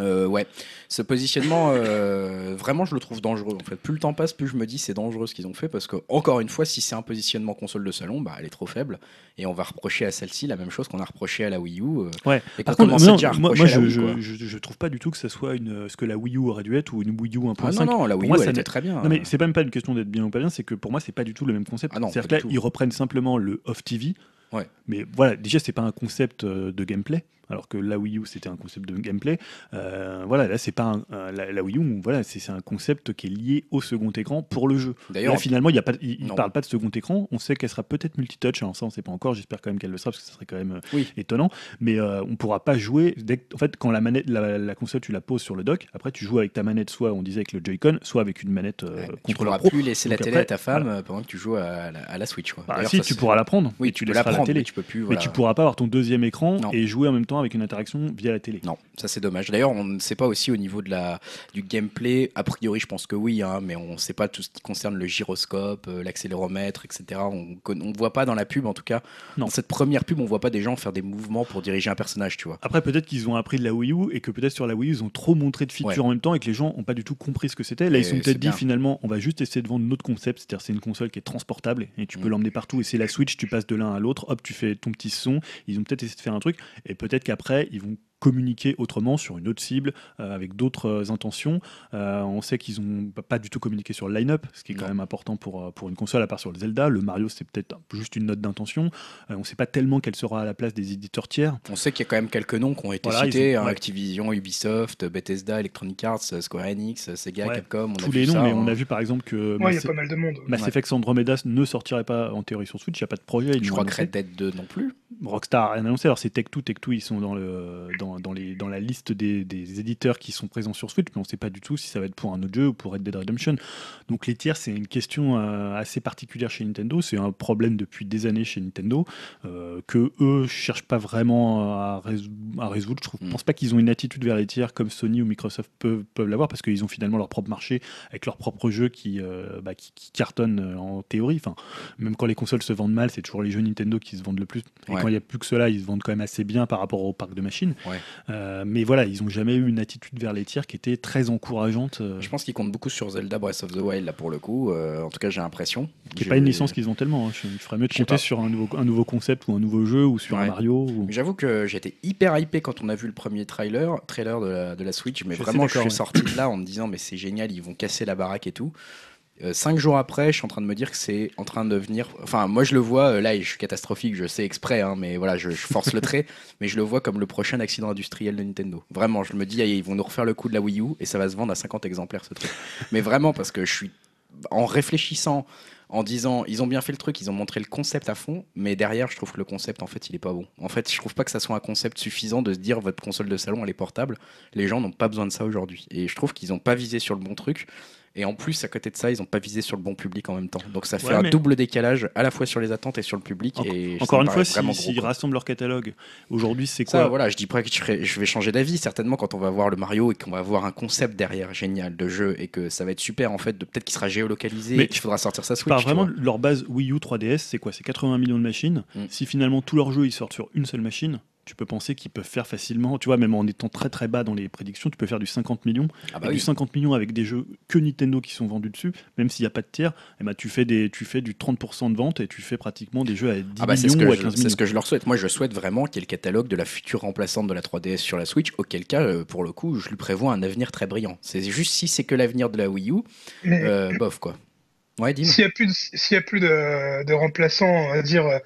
[SPEAKER 1] Euh, ouais, ce positionnement, euh, vraiment, je le trouve dangereux. En fait, plus le temps passe, plus je me dis c'est dangereux ce qu'ils ont fait parce que encore une fois, si c'est un positionnement console de salon, bah elle est trop faible et on va reprocher à celle-ci la même chose qu'on a reproché à la Wii U. Euh,
[SPEAKER 2] ouais.
[SPEAKER 1] Et
[SPEAKER 2] Par contre, moi, moi je, je, je, trouve pas du tout que ça soit une ce que la Wii U aurait dû être ou une Wii U 1.5.
[SPEAKER 1] Ah non, non, la Wii U elle était très bien.
[SPEAKER 2] Non mais c'est même pas une question d'être bien ou pas bien, c'est que pour moi c'est pas du tout le même concept. Ah C'est-à-dire que là, ils reprennent simplement le off TV.
[SPEAKER 1] Ouais.
[SPEAKER 2] Mais voilà, déjà c'est pas un concept de gameplay. Alors que la Wii U c'était un concept de gameplay. Euh, voilà, là c'est pas la, Wii U, voilà, c'est un concept qui est lié au second écran pour le jeu. D'ailleurs, finalement, il ne il, parle pas de second écran. On sait qu'elle sera peut-être multitouch, hein, ça on sait pas encore. J'espère quand même qu'elle le sera parce que ce serait quand même euh, étonnant. Mais euh, on pourra pas jouer. Dès en fait, quand la manette, la, console, tu la poses sur le dock, après tu joues avec ta manette, soit on disait avec le Joy-Con, soit avec une manette euh,
[SPEAKER 1] Tu pourras plus laisser la télé à ta femme pendant que tu joues à la, Switch. Quoi.
[SPEAKER 2] Bah, si, tu pourras la prendre.
[SPEAKER 1] Oui, tu, la prendre, la télé. Mais tu peux plus.
[SPEAKER 2] Mais tu pourras pas avoir ton deuxième écran et jouer en même temps avec une interaction via la télé.
[SPEAKER 1] Non, ça c'est dommage. D'ailleurs, on ne sait pas aussi au niveau de la, du gameplay. A priori, je pense que oui, hein, mais on ne sait pas tout ce qui concerne le gyroscope, euh, l'accéléromètre, etc. On ne voit pas dans la pub, en tout cas. Dans cette première pub, on voit pas des gens faire des mouvements pour diriger un personnage, tu vois.
[SPEAKER 2] Après, peut-être qu'ils ont appris de la Wii U et que peut-être sur la Wii U, ils ont trop montré de features en même temps et que les gens n'ont pas du tout compris ce que c'était. Là, ils se sont peut-être dit finalement, on va juste essayer de vendre notre concept, c'est-à-dire c'est une console qui est transportable et tu peux mm. l'emmener partout. Et c'est la Switch, tu passes de l'un à l'autre, hop, tu fais ton petit son. Ils ont peut-être essayé de faire un truc et peut-être qu'après, ils vont communiquer autrement sur une autre cible euh, avec d'autres euh, intentions. Euh, on sait qu'ils n'ont pas du tout communiqué sur le line-up, ce qui est quand même important pour, pour une console, à part sur le Zelda. Le Mario, c'est peut-être juste une note d'intention. on ne sait pas tellement quelle sera à la place des éditeurs tiers.
[SPEAKER 1] On sait qu'il y a quand même quelques noms qui ont été cités hein, Activision, Ubisoft, Bethesda, Electronic Arts, Square Enix, Sega, Capcom.
[SPEAKER 2] Tous les noms, mais on hein. a vu par exemple que
[SPEAKER 3] Mass, y a pas mal de monde.
[SPEAKER 2] Mass Effect Andromeda ne sortirait pas en théorie sur Switch, il n'y a pas de projet.
[SPEAKER 1] Je crois que Red Dead 2 non plus.
[SPEAKER 2] Rockstar a rien annoncé. Alors c'est Tech2, Tech2, ils sont dans, le, dans, dans, les, dans la liste des, éditeurs qui sont présents sur Switch, mais on ne sait pas du tout si ça va être pour un autre jeu ou pour Red Dead Redemption. Donc les tiers, c'est une question euh, assez particulière chez Nintendo. C'est un problème depuis des années chez Nintendo euh, que eux cherchent pas vraiment à, résoudre. Je ne mm. pense pas qu'ils ont une attitude vers les tiers comme Sony ou Microsoft peuvent, peuvent l'avoir parce qu'ils ont finalement leur propre marché avec leurs propres jeux qui, euh, bah, qui, cartonnent en théorie. Enfin, même quand les consoles se vendent mal, c'est toujours les jeux Nintendo qui se vendent le plus. Et quand il n'y a plus que cela, ils se vendent quand même assez bien par rapport au parc de machines. Mais voilà, ils n'ont jamais eu une attitude vers les tiers qui était très encourageante. Euh.
[SPEAKER 1] Je pense qu'ils comptent beaucoup sur Zelda Breath of the Wild là pour le coup. Euh, en tout cas, j'ai l'impression.
[SPEAKER 2] Qui n'est pas une licence qu'ils ont tellement. Hein. Il ferait mieux de compter sur un nouveau, un nouveau concept ou un nouveau jeu ou sur un Mario.
[SPEAKER 1] J'avoue que j'étais hyper hypé quand on a vu le premier trailer, trailer de la, de la Switch. Mais vraiment, je suis sorti de là en me disant mais c'est génial, ils vont casser la baraque et tout. Euh, cinq jours après, je suis en train de me dire que c'est en train de venir. Enfin, moi, je le vois, euh, là, je suis catastrophique, je sais exprès, hein, mais voilà, je, force le trait, [LAUGHS] mais je le vois comme le prochain accident industriel de Nintendo. Vraiment, je me dis, ils vont nous refaire le coup de la Wii U et ça va se vendre à 50 exemplaires, ce truc. mais vraiment, parce que je suis. En réfléchissant, en disant ils ont bien fait le truc, ils ont montré le concept à fond, mais derrière je trouve que le concept en fait il est pas bon. En fait, je trouve pas que ça soit un concept suffisant de se dire votre console de salon elle est portable. Les gens n'ont pas besoin de ça aujourd'hui et je trouve qu'ils ont pas visé sur le bon truc. Et en plus, à côté de ça, ils n'ont pas visé sur le bon public en même temps. Donc ça fait un double décalage à la fois sur les attentes et sur le public. et
[SPEAKER 2] encore une fois, s'ils si, rassemblent leur catalogue, aujourd'hui, c'est quoi
[SPEAKER 1] Voilà, je dis pas que je vais changer d'avis. Certainement, quand on va voir le Mario et qu'on va voir un concept derrière génial de jeu et que ça va être super, en fait, de peut-être qu'il sera géolocalisé Mais et qu'il faudra sortir sa Switch.
[SPEAKER 2] vraiment, leur base Wii U 3DS, c'est quoi? C'est 80 millions de machines. Mm. Si finalement tous leurs jeux ils sortent sur une seule machine, tu peux penser qu'ils peuvent faire facilement, tu vois, même en étant très très bas dans les prédictions, tu peux faire du 50 millions. Ah bah du 50 millions avec des jeux que Nintendo qui sont vendus dessus, même s'il n'y a pas de tiers, et eh ben, tu, fais des, tu fais du 30% de vente et tu fais pratiquement des jeux à 10 ah bah millions ou à 15 millions.
[SPEAKER 1] C'est ce que je leur souhaite. Moi, je souhaite vraiment qu'il y ait le catalogue de la future remplaçante de la 3DS sur la Switch, auquel cas, euh, pour le coup, je lui prévois un avenir très brillant. C'est juste si c'est que l'avenir de la Wii U, euh, bof quoi.
[SPEAKER 3] S'il n'y a plus, de, s'il y a plus de, de remplaçants, à dire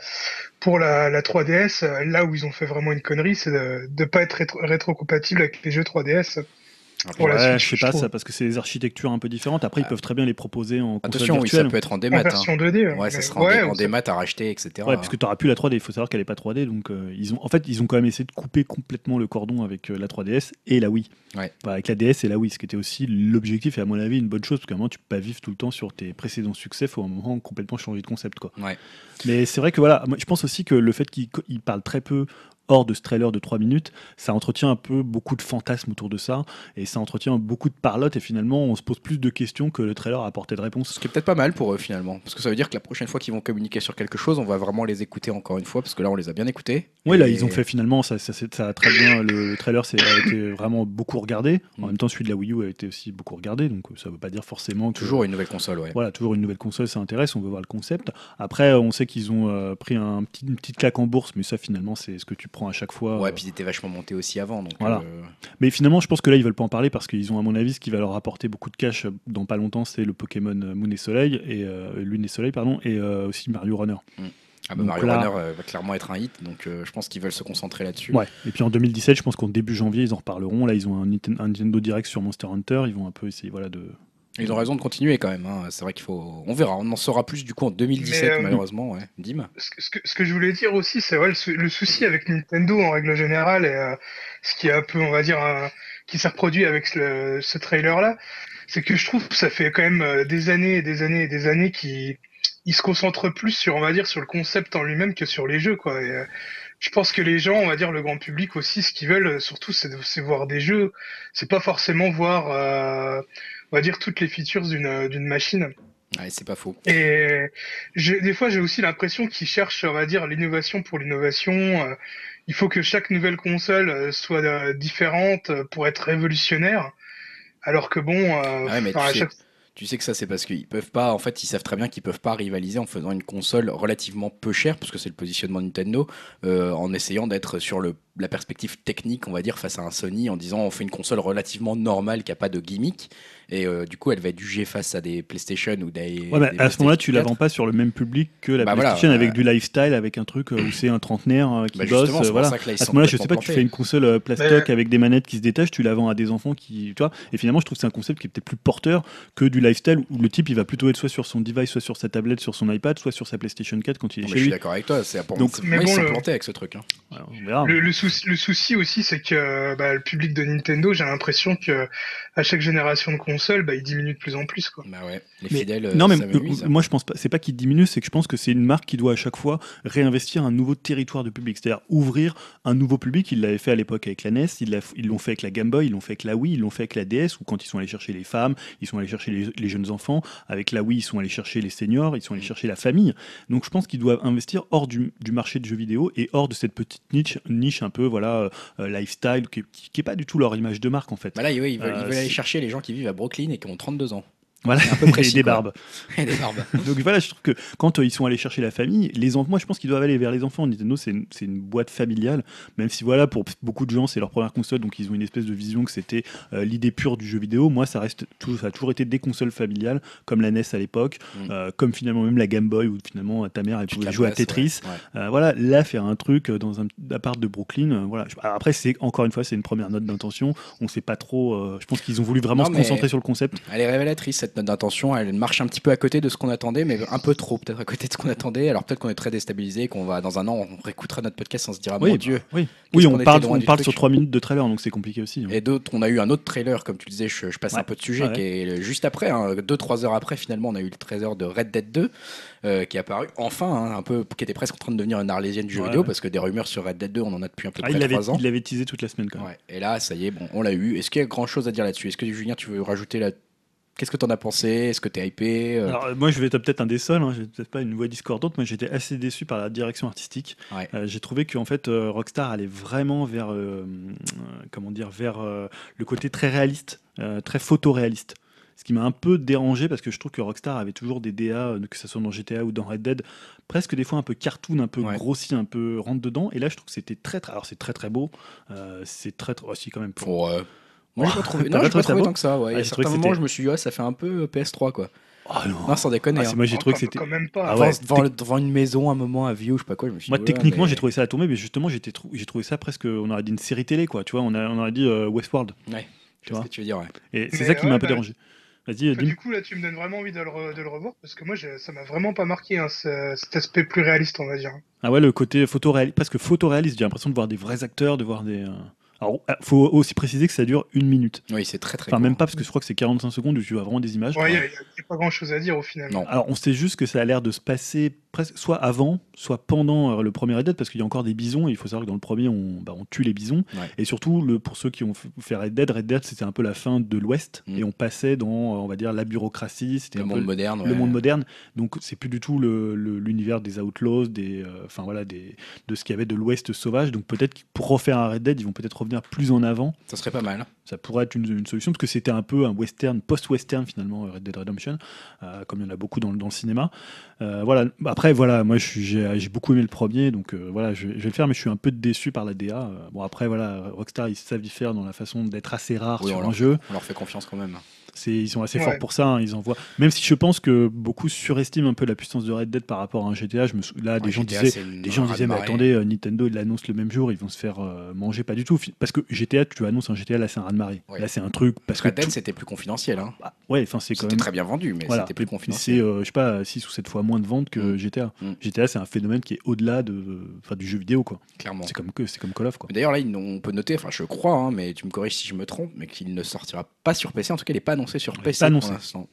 [SPEAKER 3] pour la, la, 3DS, euh, là où ils ont fait vraiment une connerie, c'est de ne pas être rétro, rétrocompatible avec les jeux 3DS.
[SPEAKER 2] Ouais, je sais pas ça parce que c'est des architectures un peu différentes. Après, ils peuvent très bien les proposer en
[SPEAKER 1] Attention, oui, ça peut être en démat. En
[SPEAKER 3] version 2D.
[SPEAKER 1] Hein. Ouais, ça sera en, en démat à racheter, etc.
[SPEAKER 2] Ouais, parce que tu n'auras plus la 3D. Il faut savoir qu'elle n'est pas 3D. Donc, euh, ils ont, en fait, ils ont quand même essayé de couper complètement le cordon avec euh, la 3DS et la Wii. Ouais. avec la DS et la Wii, ce qui était aussi l'objectif et à mon avis une bonne chose parce qu'à un moment, tu peux pas vivre tout le temps sur tes précédents succès. Il faut à un moment complètement changer de concept. Quoi.
[SPEAKER 1] Ouais.
[SPEAKER 2] Mais c'est vrai que voilà, moi, je pense aussi que le fait qu'ils parlent très peu hors de ce trailer de 3 minutes, ça entretient un peu beaucoup de fantasmes autour de ça, et ça entretient beaucoup de parlotte, et finalement on se pose plus de questions que le trailer a apporté de réponses.
[SPEAKER 1] Ce qui est peut-être pas mal pour eux finalement, parce que ça veut dire que la prochaine fois qu'ils vont communiquer sur quelque chose, on va vraiment les écouter encore une fois, parce que là on les a bien écoutés.
[SPEAKER 2] Oui, là ils ont fait finalement, ça, ça, ça a très bien, le, trailer a été vraiment beaucoup regardé, en mm. même temps celui de la Wii U a été aussi beaucoup regardé, donc ça veut pas dire forcément
[SPEAKER 1] Toujours une nouvelle console, ouais.
[SPEAKER 2] Voilà, toujours une nouvelle console, ça intéresse, on veut voir le concept. Après, on sait qu'ils ont euh, pris un petit, une petite claque en bourse, mais ça finalement c'est ce que tu prends à chaque fois.
[SPEAKER 1] Ouais, puis ils étaient vachement montés aussi avant. Donc
[SPEAKER 2] voilà. Euh, Mais finalement, je pense que là, ils veulent pas en parler parce qu'ils ont, à mon avis, ce qui va leur apporter beaucoup de cash dans pas longtemps, c'est le Pokémon Moon et Soleil, et euh, Lune et Soleil, pardon, et euh, aussi Mario Runner. Mm.
[SPEAKER 1] Ah bah Mario Runner euh, va clairement être un hit, donc euh, je pense qu'ils veulent se concentrer là-dessus.
[SPEAKER 2] Ouais. Et puis en 2017, je pense qu'en début janvier, ils en reparleront. Là, ils ont un, Nintendo Direct sur Monster Hunter. Ils vont un peu essayer voilà, de.
[SPEAKER 1] Ils ont raison de continuer quand même. Hein. C'est vrai qu'il faut. On verra. On en saura plus du coup en 2017, euh, malheureusement. Ouais. Dim.
[SPEAKER 3] Ce que, ce, que, je voulais dire aussi, c'est ouais, le, souci avec Nintendo en règle générale, et ce qui est un peu, on va dire, qui s'est reproduit avec ce trailer-là, c'est que je trouve que ça fait quand même des années et des années et des années qui il se concentre plus sur, on va dire, sur le concept en lui-même que sur les jeux, quoi. Euh, je pense que les gens, on va dire, le grand public aussi, ce qu'ils veulent euh, surtout, c'est voir des jeux. C'est pas forcément voir, euh, on va dire, toutes les features d'une machine.
[SPEAKER 1] Ouais, c'est pas faux.
[SPEAKER 3] Et des fois, j'ai aussi l'impression qu'ils cherchent, on va dire, l'innovation pour l'innovation. il faut que chaque nouvelle console soit différente pour être révolutionnaire. Alors que bon,
[SPEAKER 1] ah ouais, à chaque tu sais que ça, c'est parce qu'ils peuvent pas. En fait, ils savent très bien qu'ils peuvent pas rivaliser en faisant une console relativement peu chère, parce que c'est le positionnement de Nintendo, euh, en essayant d'être sur le la perspective technique, on va dire, face à un Sony, en disant on fait une console relativement normale qui n'a pas de gimmick, et euh, du coup elle va être jugée face à des PlayStation ou des.
[SPEAKER 2] Ouais, à ce moment-là, tu la vends pas sur le même public que la bah PlayStation avec du lifestyle, avec un truc où c'est un trentenaire euh, qui bah bosse. voilà. À ce moment-là, je sais pas, tu fais une console euh, plastoc avec des manettes qui se détachent, tu la vends à des enfants qui. Tu vois, et finalement, je trouve que c'est un concept qui est peut-être plus porteur que du lifestyle où le type il va plutôt être soit sur son device, soit sur sa tablette, sur son iPad, soit sur sa PlayStation 4 quand il est chez lui. Je
[SPEAKER 1] suis d'accord avec toi, c'est Donc, mais bon, ils sont plantés avec ce truc. Hein.
[SPEAKER 3] le, le souci aussi, c'est que bah, le public de Nintendo, j'ai l'impression que à chaque génération de console, bah, il diminue de plus en plus. Quoi.
[SPEAKER 1] Bah ouais, les fidèles.
[SPEAKER 2] non, mais euh, moi je pense pas. C'est pas qu'il diminue, c'est que je pense que c'est une marque qui doit à chaque fois réinvestir un nouveau territoire de public, c'est-à-dire ouvrir un nouveau public. Ils l'avaient fait à l'époque avec la NES, ils l'ont fait avec la Game Boy, ils l'ont fait avec la Wii, ils l'ont fait avec la DS, ou quand ils sont allés chercher les femmes, ils sont allés chercher les, jeunes enfants. Avec la Wii, ils sont allés chercher les seniors, ils sont allés mm. chercher la famille. Donc je pense qu'ils doivent investir hors du, du, marché de jeux vidéo et hors de cette petite niche, niche un peu voilà euh, lifestyle qui, qui, est pas du tout leur image de marque en fait.
[SPEAKER 1] Bah là, ils veulent, ils veulent euh, aller chercher les gens qui vivent à Brooklyn et qui ont 32 ans.
[SPEAKER 2] Voilà, un peu [LAUGHS] précis, et [LAUGHS] des barbes.
[SPEAKER 1] et des barbes.
[SPEAKER 2] Donc voilà, je trouve que quand euh, ils sont allés chercher la famille, les enfants, moi je pense qu'ils doivent aller vers les enfants. Nintendo, c'est une, une, boîte familiale, même si voilà, pour beaucoup de gens, c'est leur première console, donc ils ont une espèce de vision que c'était euh, l'idée pure du jeu vidéo. Moi, ça, reste tout, ça a toujours été des consoles familiales, comme la NES à l'époque, mm. euh, comme finalement même la Game Boy, où finalement ta mère elle pouvait jouer à Tetris. voilà, là, faire un truc dans un appart de Brooklyn, voilà. Après, c'est encore une fois, c'est une première note d'intention. On sait pas trop. je pense qu'ils ont voulu vraiment se concentrer sur le concept.
[SPEAKER 1] Elle est révélatrice cette note d'intention. Elle marche un petit peu à côté de ce qu'on attendait, mais un peu trop peut-être à côté de ce qu'on attendait. Alors peut-être qu'on est très déstabilisé, qu'on va dans un an, on réécoutera notre podcast, on se dira mon Dieu.
[SPEAKER 2] Oui, oui on, parle, on parle sur 3 minutes de trailer, donc c'est compliqué aussi. Hein.
[SPEAKER 1] Et d'autres, on a eu un autre trailer, comme tu disais, je, passe un peu de sujet, qui est juste après, 2-3 hein, heures après, finalement, on a eu le trailer de Red Dead 2. Euh, qui est apparu enfin, hein, un peu, qui était presque en train de devenir une arlésienne du jeu vidéo, parce que des rumeurs sur Red Dead 2, on en a depuis un peu ah, près 3 ans.
[SPEAKER 2] Il l'avait teasé toute la semaine quand
[SPEAKER 1] même. Et là, ça y est, bon, on l'a eu. Est-ce qu'il y a grand chose à dire là-dessus? Est-ce que Julien, tu veux rajouter la Qu'est-ce que tu en as pensé? Est-ce que tu es hypé
[SPEAKER 2] euh? Alors, Moi, je vais être peut-être un des seuls, hein, peut-être pas une voix discordante, mais j'étais assez déçu par la direction artistique. Euh, j'ai trouvé qu'en fait, euh, Rockstar allait vraiment vers, comment dire, vers le côté très réaliste, très photoréaliste. Ce qui m'a un peu dérangé parce que je trouve que Rockstar avait toujours des DA, que ce soit dans GTA ou dans Red Dead, presque des fois un peu cartoon, un peu grossi, un peu rentre dedans. Et là, je trouve que c'était très, très. Alors, c'est très très beau. c'est très, très. aussi, quand même.
[SPEAKER 1] Pour... Moi, j'ai pas trouvé, non, j'ai pas trouvé tant que ça. Ouais. Ah, à certains moments, je me suis dit, ouais, ça fait un peu euh, PS3, quoi.
[SPEAKER 2] Ah non.
[SPEAKER 1] non, sans déconner. Ah,
[SPEAKER 2] hein. Moi, j'ai trouvé que c'était.
[SPEAKER 3] Quand même pas.
[SPEAKER 1] Ah ouais, devant, devant, une maison, un moment, un vieux, je sais pas quoi. Je me suis
[SPEAKER 2] moi, techniquement, j'ai trouvé ça à tomber, mais justement, j'ai trouvé ça presque. On aurait dit une série télé, quoi. Tu vois, on, a, on aurait dit euh, Westworld.
[SPEAKER 1] Ouais. Tu vois ce que tu veux dire, ouais.
[SPEAKER 2] Et c'est ça qui m'a un peu bah, dérangé.
[SPEAKER 3] Vas-y, bah, Du coup, là, tu me donnes vraiment envie de le, de le revoir parce que moi, ça m'a vraiment pas marqué hein, cet aspect plus réaliste, on va dire.
[SPEAKER 2] Ah ouais, le côté photoréaliste, presque photoréaliste. J'ai l'impression de voir des vrais acteurs, de voir des. Euh, alors, il euh, faut aussi préciser que ça dure une minute.
[SPEAKER 1] Oui, c'est très très
[SPEAKER 2] Enfin, même pas parce que je crois que c'est 45 secondes où tu vois vraiment des images.
[SPEAKER 3] Ouais, il n'y a, pas grand chose à dire au final.
[SPEAKER 2] Non. Alors, on sait juste que ça a l'air de se passer presque soit avant, soit pendant euh, le premier Red Dead, parce qu'il y a encore des bisons. Et il faut savoir que dans le premier, on, bah, on tue les bisons. Et surtout, le, pour ceux qui ont fait Red Dead, Red Dead, c'était un peu la fin de l'Ouest. Mm. Et on passait dans, on va dire, la bureaucratie. C'était
[SPEAKER 1] le monde moderne.
[SPEAKER 2] Le monde moderne. Donc, c'est plus du tout l'univers le, des Outlaws, des, euh, voilà, des, de ce qu'il y avait de l'Ouest sauvage. Donc, peut-être pour refaire un Red Dead, ils vont peut-être revenir plus en avant.
[SPEAKER 1] Ça serait pas mal.
[SPEAKER 2] Ça pourrait être une, solution, parce que c'était un peu un western, post-western finalement, Red Dead Redemption, euh, comme il y en a beaucoup dans, dans le cinéma. voilà. Après, voilà, moi, j'ai beaucoup aimé le premier, donc euh, voilà, je, vais le faire, mais je suis un peu déçu par la DA. Euh, bon, après, voilà, Rockstar, ils savent y faire dans la façon d'être assez rare sur un jeu.
[SPEAKER 1] On leur fait confiance quand même.
[SPEAKER 2] Ils sont assez forts pour ça. Hein, ils envoient. Même si je pense que beaucoup surestiment un peu la puissance de Red Dead par rapport à un GTA. Je me Là, des gens disaient, des gens disaient, mais attendez, euh, Nintendo il l'annonce le même jour, ils vont se faire euh, manger, pas du tout. Parce que GTA, tu annonces un GTA, là c'est un raz de marée. Là c'est un truc. Parce
[SPEAKER 1] Red Dead c'était plus confidentiel. Hein.
[SPEAKER 2] Bah, ouais, enfin c'est quand même.
[SPEAKER 1] très bien vendu, mais c'était plus confidentiel.
[SPEAKER 2] C'est, je sais pas, 6 ou 7 fois moins de ventes que mm. GTA. Mm. GTA c'est un phénomène qui est au-delà de, du jeu vidéo quoi.
[SPEAKER 1] Clairement.
[SPEAKER 2] C'est comme, c'est comme Call of quoi.
[SPEAKER 1] D'ailleurs là, on peut noter, enfin je crois, hein, mais tu me corriges si je me trompe, mais qu'il ne sortira pas sur PC. En tout cas, il n'est pas annoncé sur PC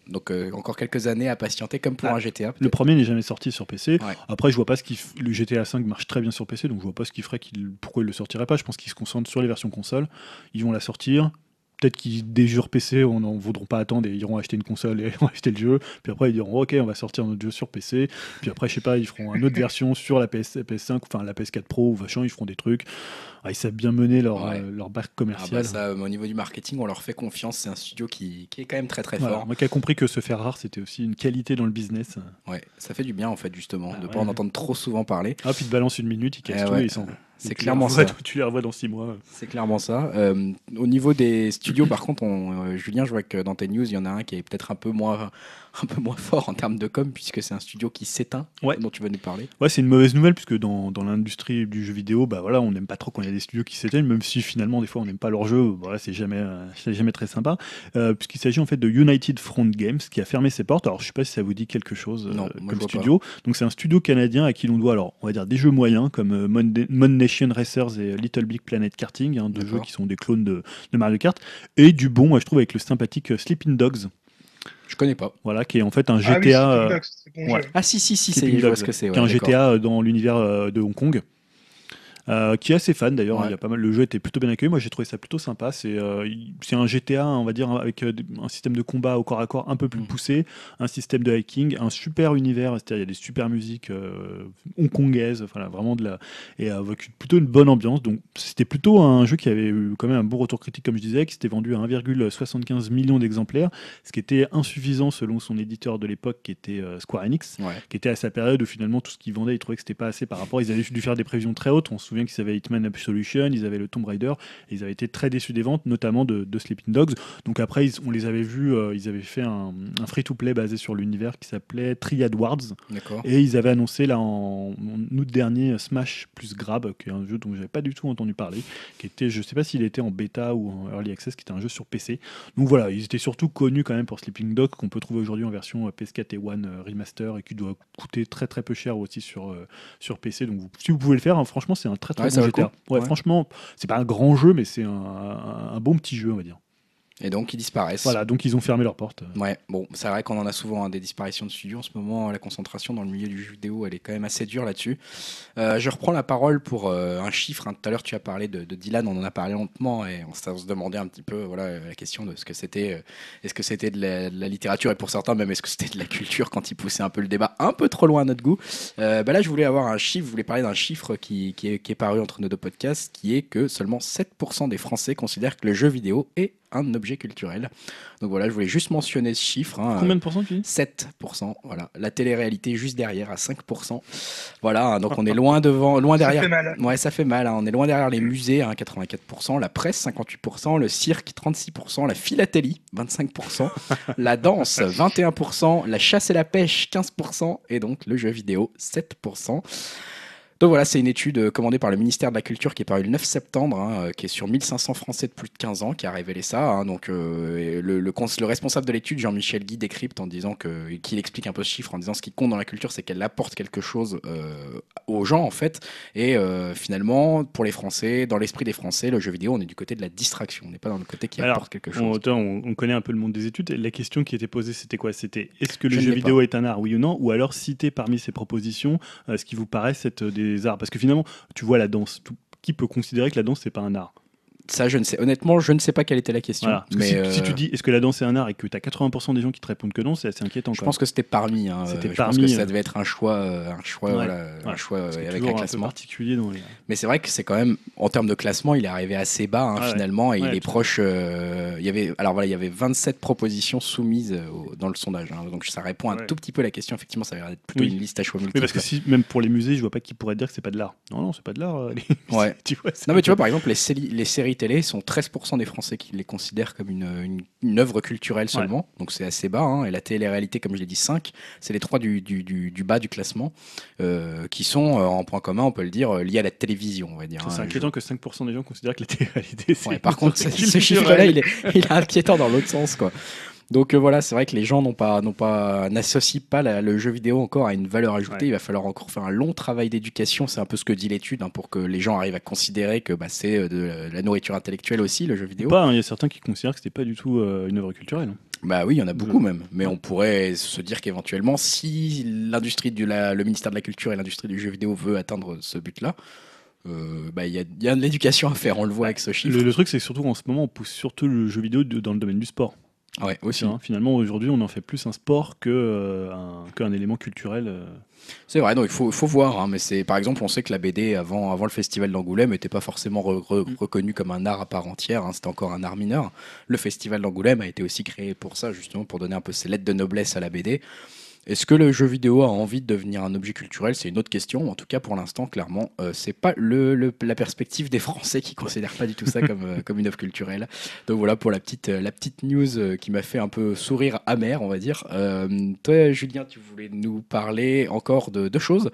[SPEAKER 1] Donc euh, encore quelques années à patienter comme pour bah, un GTA.
[SPEAKER 2] Le premier n'est jamais sorti sur PC. Après, je vois pas ce qui le GTA 5 marche très bien sur PC, donc je vois pas ce qui ferait qu'il pourquoi il le sortirait pas. Je pense qu'il se concentre sur les versions console. Ils vont la sortir peut-être qu'ils des jeux PC on n'en voudront pas attendre et ils iront acheter une console et [LAUGHS] ils acheter le jeu. Puis après ils diront ok on va sortir notre jeu sur PC puis après je sais pas ils feront une autre [LAUGHS] version sur la PS, PS5 enfin la PS4 Pro ou vachon ils feront des trucs. Ah, ils savent bien mener leur, ouais. Euh, leur barque commerciale.
[SPEAKER 1] ah bah au niveau du marketing on leur fait confiance. C'est un studio qui, qui, est quand même très très fort.
[SPEAKER 2] Moi qui a compris que se faire rare c'était aussi une qualité dans le business.
[SPEAKER 1] Ouais ça fait du bien en fait justement ah de ne pas en entendre trop souvent parler.
[SPEAKER 2] Ah puis de balance une minute ils cassent eh tout et ils sont
[SPEAKER 1] c'est clairement ça.
[SPEAKER 2] Tu les revois dans six mois.
[SPEAKER 1] C'est clairement ça. Euh, au niveau des studios, par contre, on, euh, Julien, je vois que dans tes news, il y en a un qui est peut-être un peu moins un peu moins fort en termes de com, puisque c'est un studio qui s'éteint, dont tu vas nous parler.
[SPEAKER 2] Ouais, c'est une mauvaise nouvelle, puisque dans, dans l'industrie du jeu vidéo, bah voilà, on n'aime pas trop quand il y a des studios qui s'éteignent, même si finalement, des fois, on n'aime pas leur jeu, voilà, c'est jamais, jamais très sympa. Euh, puisqu'il s'agit en fait de United Front Games, qui a fermé ses portes. Alors, je sais pas si ça vous dit quelque chose euh, non, comme studio. Donc, c'est un studio canadien à qui l'on doit, alors, on va dire des jeux moyens, comme euh, Mon, Nation Racers et Little Big Planet Karting, hein, deux jeux qui sont des clones de, de Mario Kart, et du bon, je trouve, avec le sympathique Sleeping Dogs.
[SPEAKER 1] Je connais pas.
[SPEAKER 2] Voilà, qui est en fait un GTA.
[SPEAKER 1] Ah, oui, euh, ah si si si, c'est je vois ce que c'est.
[SPEAKER 2] un GTA dans l'univers euh, de Hong Kong. Euh, qui est assez fan d'ailleurs. Il y a pas mal. Le jeu était plutôt bien accueilli. Moi, j'ai trouvé ça plutôt sympa. C'est euh, c'est un GTA, on va dire, avec euh, un système de combat au corps à corps un peu plus mm. poussé, un système de hiking, un super univers. C'est-à-dire, il y a des super musiques hongkongaises, enfin vraiment de la et avec plutôt une bonne ambiance. Donc, c'était plutôt un jeu qui avait eu quand même un bon retour critique, comme je disais, qui s'était vendu à 1,75 million d'exemplaires, ce qui était insuffisant selon son éditeur de l'époque, qui était Square Enix, qui était à sa période où finalement tout ce qu'ils vendaient, ils trouvaient que c'était pas assez par rapport. Ils avaient dû faire des prévisions très hautes. On se souvient qu'ils avaient Hitman Absolution, ils avaient le Tomb Raider, et ils avaient été très déçus des ventes, notamment de, Sleeping Dogs. Donc après, on les avait vus, euh, ils avaient fait un, free-to-play basé sur l'univers qui s'appelait Triad Wars. Et ils avaient annoncé là en, août dernier Smash plus Grab, qui est un jeu dont j'avais pas du tout entendu parler, qui était, je sais pas s'il était en bêta ou en early access, qui était un jeu sur PC. Donc voilà, ils étaient surtout connus quand même pour Sleeping Dogs, qu'on peut trouver aujourd'hui en version euh, PS4 et One euh, Remaster, et qui doit coûter très très peu cher aussi sur, sur PC. Donc si vous pouvez le faire, hein, franchement, c'est un très très bon Ouais, franchement, c'est pas un grand jeu, mais c'est un, un, bon petit jeu, on va dire.
[SPEAKER 1] Et donc ils disparaissent.
[SPEAKER 2] Voilà, donc ils ont fermé leurs portes.
[SPEAKER 1] Ouais, bon, c'est vrai qu'on en a souvent hein, des disparitions de studios en ce moment. La concentration dans le milieu du jeu vidéo, elle est quand même assez dure là-dessus. Euh, je reprends la parole pour euh, un chiffre. Hein. Tout à l'heure, tu as parlé de, Dylan, on en a parlé lentement et on, se demandait un petit peu voilà, la question de ce que c'était. Euh, est-ce que c'était de, la littérature? Et pour certains même est-ce que c'était de la culture quand il poussait un peu le débat un peu trop loin à notre goût? Bah Là, je voulais avoir un chiffre, je voulais parler d'un chiffre qui, qui, est, qui est paru entre nos deux podcasts qui est que seulement 7% des Français considèrent que le jeu vidéo est un objet culturel. Donc voilà, je voulais juste mentionner ce chiffre. Hein,
[SPEAKER 2] Combien de pourcents tu dis?
[SPEAKER 1] 7%. Voilà. La télé-réalité juste derrière à 5%. Voilà, hein, donc on est [LAUGHS] loin devant, loin derrière. Ça
[SPEAKER 3] fait mal.
[SPEAKER 1] Ouais, ça fait mal. Hein. On est loin derrière les musées, 84%, la presse, 58%, le cirque, 36%, la philatélie, 25%, [LAUGHS] la danse, 21%, la chasse et la pêche, 15%, et donc le jeu vidéo, 7%. Donc voilà, c'est une étude euh, commandée par le ministère de la Culture qui est parue le 9 septembre, hein, euh, qui est sur 1500 Français de plus de 15 ans, qui a révélé ça. Hein. donc euh, le, le, le, responsable de l'étude, Jean-Michel Guy, décrypte en disant que qu'il explique un peu ce chiffre, en disant ce qui compte dans la culture, c'est qu'elle apporte quelque chose aux gens en fait. Et finalement, pour les Français, dans l'esprit des Français, le jeu vidéo, on est du côté de la distraction, on n'est pas dans le côté qui apporte quelque chose.
[SPEAKER 2] On, on, connaît un peu le monde des études. La question qui était posée, c'était quoi? C'était est-ce que le jeu vidéo est un art, oui ou non? Ou alors citer parmi ces propositions ce qui vous paraît être des Parce que finalement, tu vois la danse. qui peut considérer que la danse, c'est pas un art?
[SPEAKER 1] Ça, je ne sais. Honnêtement, je ne sais pas quelle était la question.
[SPEAKER 2] Mais si, tu euh, dis est-ce que la danse est un art et que tu as 80% des gens qui te répondent que non, c'est assez inquiétant.
[SPEAKER 1] Je pense que c'était parmi. Hein, c'était parmi. Je pense que ça euh, devait être un choix, euh, un choix, voilà, un choix avec un classement
[SPEAKER 2] particulier. Dans les...
[SPEAKER 1] Mais c'est vrai que c'est quand même, en termes de classement, il est arrivé assez bas hein, ah finalement et il est proche. il y avait, alors voilà, il y avait 27 propositions soumises dans le sondage. Hein, donc ça répond un tout petit peu à la question. Effectivement, ça va être plutôt une liste à choix multiples.
[SPEAKER 2] parce que si, même pour les musées, je vois pas qui pourrait dire que c'est pas de l'art. Non, non, c'est pas de l'art.
[SPEAKER 1] Ouais. [LAUGHS] tu vois, non, mais tu vois, par exemple, les séries télé, sont 13% des Français qui les considèrent comme une, une, œuvre culturelle seulement. Donc c'est assez bas. Hein. Et la télé-réalité, comme je l'ai dit, 5. C'est les trois du, du, du, bas du classement euh, qui sont euh, en point commun, on peut le dire, euh, liés à la télévision, on va dire.
[SPEAKER 2] C'est hein. inquiétant que 5% des gens considèrent que la télé-réalité, c'est.
[SPEAKER 1] par contre, ce chiffre-là, il est, il est inquiétant dans l'autre sens, quoi. Donc euh, voilà, c'est vrai que les gens n'ont pas, n'ont pas, n'associent pas le jeu vidéo encore à une valeur ajoutée. Il va falloir encore faire un long travail d'éducation. C'est un peu ce que dit l'étude hein, pour que les gens arrivent à considérer que bah, c'est euh, de la nourriture intellectuelle aussi le jeu vidéo.
[SPEAKER 2] Pas, hein, il y a certains qui considèrent que c'était pas du tout euh, une œuvre culturelle. Hein.
[SPEAKER 1] Bah oui, il y en a beaucoup même. Mais on pourrait se dire qu'éventuellement, si l'industrie du le ministère de la Culture et l'industrie du jeu vidéo veut atteindre ce but-là, bah, il y, a, y, a de l'éducation à faire, on le voit avec ce chiffre.
[SPEAKER 2] Le, truc, c'est surtout en ce moment, on pousse surtout le jeu vidéo dans le domaine du sport.
[SPEAKER 1] Ouais, aussi. Hein.
[SPEAKER 2] Finalement, aujourd'hui, on en fait plus un sport que euh, qu'un élément culturel. Euh.
[SPEAKER 1] C'est vrai, donc il faut, faut voir. Hein, mais c'est par exemple, on sait que la BD avant, avant le festival d'Angoulême n'était pas forcément mm. reconnu comme un art à part entière. Hein, c'était encore un art mineur. Le festival d'Angoulême a été aussi créé pour ça, justement, pour donner un peu ses lettres de noblesse à la BD. Est-ce que le jeu vidéo a envie de devenir un objet culturel? C'est une autre question. En tout cas, pour l'instant, clairement, euh, c'est pas le, la perspective des Français qui considèrent pas du tout ça comme, euh, [LAUGHS] comme une œuvre culturelle. Donc voilà pour la petite, euh, la petite news qui m'a fait un peu sourire amer, on va dire. toi, Julien, tu voulais nous parler encore de deux choses.